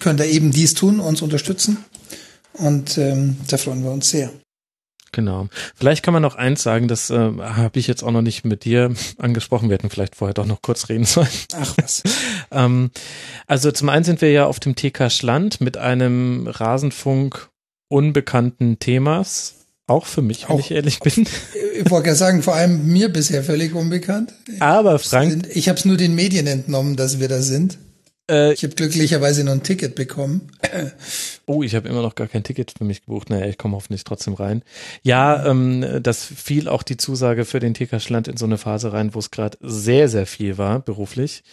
könnt ihr eben dies tun, uns unterstützen. Und ähm, da freuen wir uns sehr. Genau. Vielleicht kann man noch eins sagen, das äh, habe ich jetzt auch noch nicht mit dir angesprochen. Wir hätten vielleicht vorher doch noch kurz reden sollen. Ach was. [laughs] ähm, also zum einen sind wir ja auf dem TK Schland mit einem Rasenfunk unbekannten Themas. Auch für mich, wenn Auch- ich ehrlich bin. Ich wollte gerade sagen, vor allem mir bisher völlig unbekannt. Aber Frank, Ich habe es nur den Medien entnommen, dass wir da sind. äh, Ich habe glücklicherweise noch ein Ticket bekommen. Oh, ich habe immer noch gar kein Ticket für mich gebucht. Naja, ich komme hoffentlich trotzdem rein. Ja, ähm, das fiel auch die Zusage für den TK Schland in so eine Phase rein, wo es gerade sehr, sehr viel war, beruflich.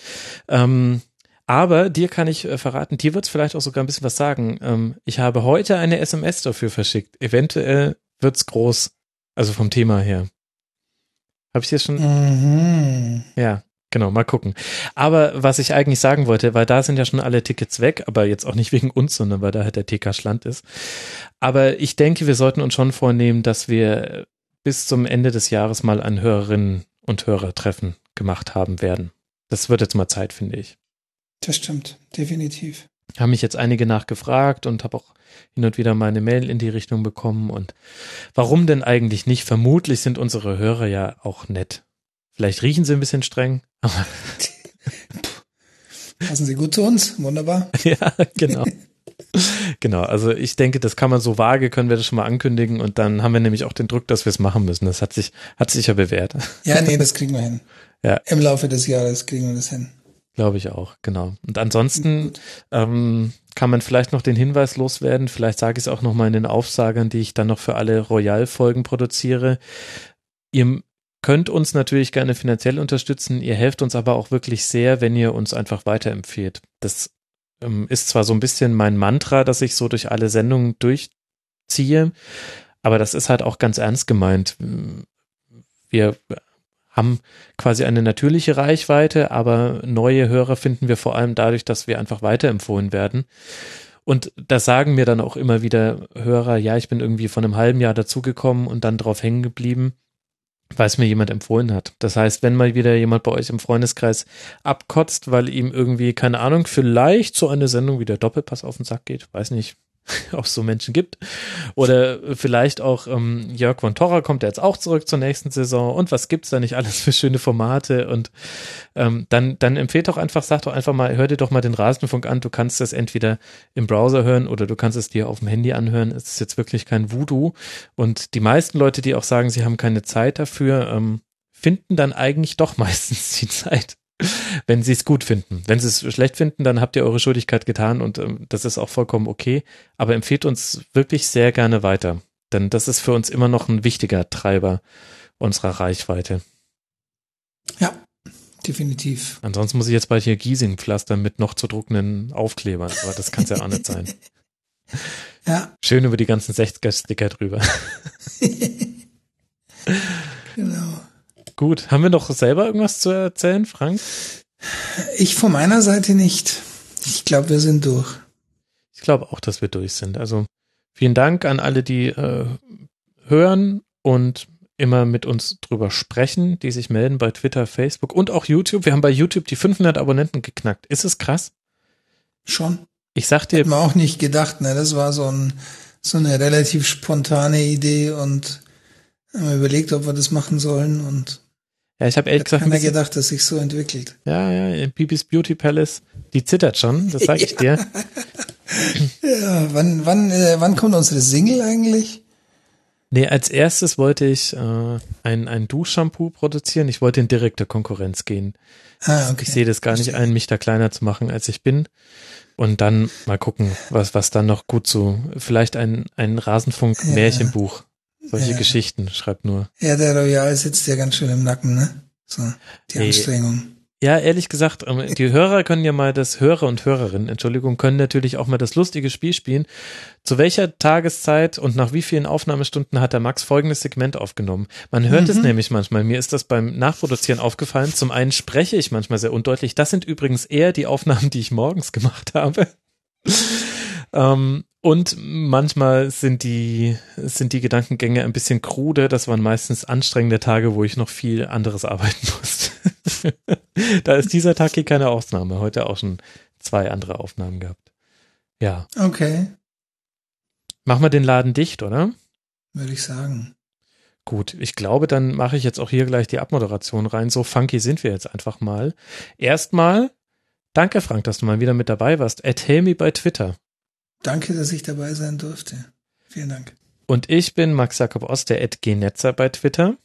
Ähm, aber dir kann ich äh, verraten, dir wird es vielleicht auch sogar ein bisschen was sagen. Ähm, ich habe heute eine SMS dafür verschickt. Eventuell wird's groß, also vom Thema her. Habe ich dir schon Mhm. ja, genau, mal gucken. Aber was ich eigentlich sagen wollte, weil da sind ja schon alle Tickets weg, aber jetzt auch nicht [laughs] wegen uns, sondern weil da halt der TK Schland ist. Aber ich denke, wir sollten uns schon vornehmen, dass wir bis zum Ende des Jahres mal ein Hörerinnen und Hörertreffen gemacht haben werden. Das wird jetzt mal Zeit, finde ich. Das stimmt, definitiv. Haben mich jetzt einige nachgefragt und habe auch hin und wieder mal eine Mail in die Richtung bekommen. Und warum denn eigentlich nicht? Vermutlich sind unsere Hörer ja auch nett. Vielleicht riechen sie ein bisschen streng, aber [laughs] Passen Sie gut zu uns, wunderbar. [laughs] Ja, genau. Genau, also ich denke, das kann man so vage, können wir das schon mal ankündigen und dann haben wir nämlich auch den Druck, dass wir es machen müssen. Das hat sich, hat sich ja bewährt. Ja, nee, das kriegen wir hin. Ja. Im Laufe des Jahres kriegen wir das hin. Glaube ich auch, genau. Und ansonsten ähm, kann man vielleicht noch den Hinweis loswerden, vielleicht sage ich es auch noch mal in den Aufsagern, die ich dann noch für alle Royal-Folgen produziere. Ihr könnt uns natürlich gerne finanziell unterstützen, ihr helft uns aber auch wirklich sehr, wenn ihr uns einfach weiterempfehlt. Das ähm, ist zwar so ein bisschen mein Mantra, dass ich so durch alle Sendungen durchziehe, aber das ist halt auch ganz ernst gemeint. Wir haben quasi eine natürliche Reichweite, aber neue Hörer finden wir vor allem dadurch, dass wir einfach weiterempfohlen werden. Und das sagen mir dann auch immer wieder Hörer, ja, ich bin irgendwie von einem halben Jahr dazugekommen und dann drauf hängen geblieben, weil es mir jemand empfohlen hat. Das heißt, wenn mal wieder jemand bei euch im Freundeskreis abkotzt, weil ihm irgendwie, keine Ahnung, vielleicht so eine Sendung wie der Doppelpass auf den Sack geht, weiß nicht, [laughs] ob es so Menschen gibt. Oder vielleicht auch ähm, Jörg von Torra kommt jetzt auch zurück zur nächsten Saison. Und was gibt's da nicht alles für schöne Formate? Und ähm, dann, dann empfehlt doch einfach, sag doch einfach mal, hör dir doch mal den Rasenfunk an, du kannst das entweder im Browser hören oder du kannst es dir auf dem Handy anhören. Es ist jetzt wirklich kein Voodoo. Und die meisten Leute, die auch sagen, sie haben keine Zeit dafür, ähm, finden dann eigentlich doch [laughs] meistens die Zeit [laughs] wenn sie es gut finden. Wenn sie es schlecht finden, dann habt ihr eure Schuldigkeit getan und ähm, das ist auch vollkommen okay. Aber empfehlt uns wirklich sehr gerne weiter, denn das ist für uns immer noch ein wichtiger Treiber unserer Reichweite. Ja, definitiv. Ansonsten muss ich jetzt bald hier Giesing pflastern mit noch zu druckenden Aufklebern, aber das kann es ja auch nicht sein. [laughs] Ja, Schön über die ganzen 60er-Sticker drüber. [laughs] genau. Gut, haben wir noch selber irgendwas zu erzählen, Frank? Ich von meiner Seite nicht. Ich glaube, wir sind durch. Ich glaube auch, dass wir durch sind. Also vielen Dank an alle, die äh, hören und immer mit uns drüber sprechen, die sich melden bei Twitter, Facebook und auch YouTube. Wir haben bei YouTube die 500 Abonnenten geknackt. Ist es krass? Schon. Ich sag dir, Hätten wir auch nicht gedacht, ne? Das war so, ein, so eine relativ spontane Idee und haben überlegt, ob wir das machen sollen und ja, ich habe ehrlich hat gesagt, ein keiner gedacht, dass sich so entwickelt. ja, ja, Bibis Beauty Palace, die zittert schon, das sage ich [laughs] dir. Ja, wann, wann, äh, wann kommt unsere Single eigentlich? Nee, als erstes wollte ich äh, ein, ein Duschshampoo produzieren. Ich wollte in direkte Konkurrenz gehen. Ah, okay. Ich sehe das gar nicht ein, mich da kleiner zu machen, als ich bin. Und dann mal gucken, was, was dann noch gut so, vielleicht ein, ein Rasenfunk-Märchenbuch. Solche Ja. Geschichten, schreibt nur. Ja, der Royal sitzt ja ganz schön im Nacken, ne? So, die Nee. Anstrengung. Ja, ehrlich gesagt, ähm, die Hörer können ja mal das, Hörer und Hörerinnen, Entschuldigung, können natürlich auch mal das lustige Spiel spielen. Zu welcher Tageszeit und nach wie vielen Aufnahmestunden hat der Max folgendes Segment aufgenommen? Man hört es nämlich manchmal. Mir ist das beim Nachproduzieren aufgefallen. Zum einen spreche ich manchmal sehr undeutlich. Das sind übrigens eher die Aufnahmen, die ich morgens gemacht habe. [laughs] Ähm, und manchmal sind die, sind die Gedankengänge ein bisschen krude. Das waren meistens anstrengende Tage, wo ich noch viel anderes [laughs] arbeiten musste. da ist dieser Tag hier keine Ausnahme. Heute auch schon zwei andere Aufnahmen gehabt. Ja. Okay. Machen wir den Laden dicht, oder? würde ich sagen. Gut, ich glaube, dann mache ich jetzt auch hier gleich die Abmoderation rein. So funky sind wir jetzt einfach mal. Erstmal, danke Frank, dass du mal wieder mit dabei warst. At Helmi bei Twitter. Danke, dass ich dabei sein durfte. Vielen Dank. Und ich bin Max Jakob Ost, der Ed Genetzer bei Twitter.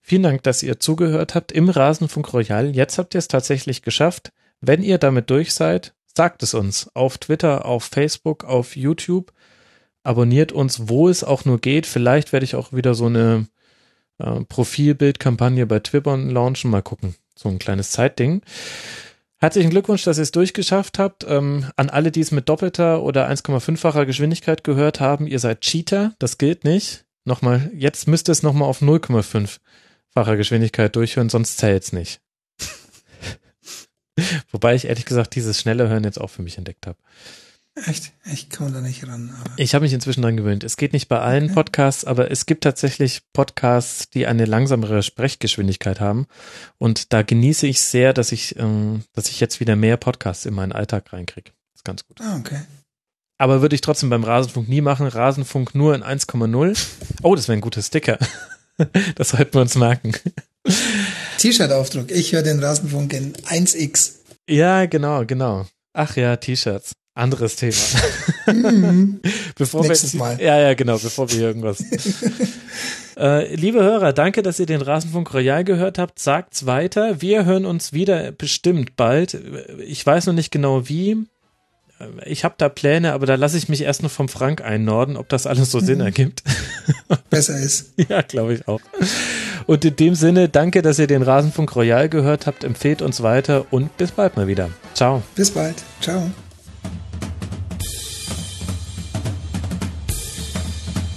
Vielen Dank, dass ihr zugehört habt im Rasenfunk Royal. Jetzt habt ihr es tatsächlich geschafft. Wenn ihr damit durch seid, sagt es uns auf Twitter, auf Facebook, auf YouTube. Abonniert uns, wo es auch nur geht. Vielleicht werde ich auch wieder so eine äh, Profilbildkampagne bei Twibbon launchen. Mal gucken. So ein kleines Zeitding. Herzlichen Glückwunsch, dass ihr es durchgeschafft habt. Ähm, an alle, die es mit doppelter oder 1,5-facher Geschwindigkeit gehört haben, ihr seid Cheater. Das gilt nicht. Nochmal, jetzt müsst ihr es nochmal auf 0,5-facher Geschwindigkeit durchhören, sonst zählt es nicht. [laughs] Wobei ich ehrlich gesagt dieses schnelle Hören jetzt auch für mich entdeckt habe. Echt? Ich komme da nicht ran. Ich habe mich inzwischen dran gewöhnt. Es geht nicht bei allen Okay. Podcasts, aber es gibt tatsächlich Podcasts, die eine langsamere Sprechgeschwindigkeit haben. Und da genieße ich sehr, dass ich, ähm, dass ich jetzt wieder mehr Podcasts in meinen Alltag reinkriege. ist ganz gut. ah, okay. Aber würde ich trotzdem beim Rasenfunk nie machen. Rasenfunk nur in 1,0. Oh, das wäre ein guter Sticker. [laughs] Das sollten wir uns merken. T-Shirt-Aufdruck. Ich höre den Rasenfunk in 1x. Ja, genau, genau. Ach ja, T-Shirts. Anderes Thema. [laughs] bevor Nächstes wir, Mal. Ja, ja, genau, bevor wir hier irgendwas. [laughs] äh, liebe Hörer, danke, dass ihr den Rasenfunk Royal gehört habt. Sagt's weiter. Wir hören uns wieder bestimmt bald. Ich weiß noch nicht genau wie. Ich habe da Pläne, aber da lasse ich mich erst noch vom Frank einnorden, ob das alles so Sinn ergibt. [laughs] Besser ist. Ja, glaube ich auch. Und in dem Sinne, danke, dass ihr den Rasenfunk Royal gehört habt. Empfehlt uns weiter und bis bald mal wieder. Ciao. Bis bald. Ciao.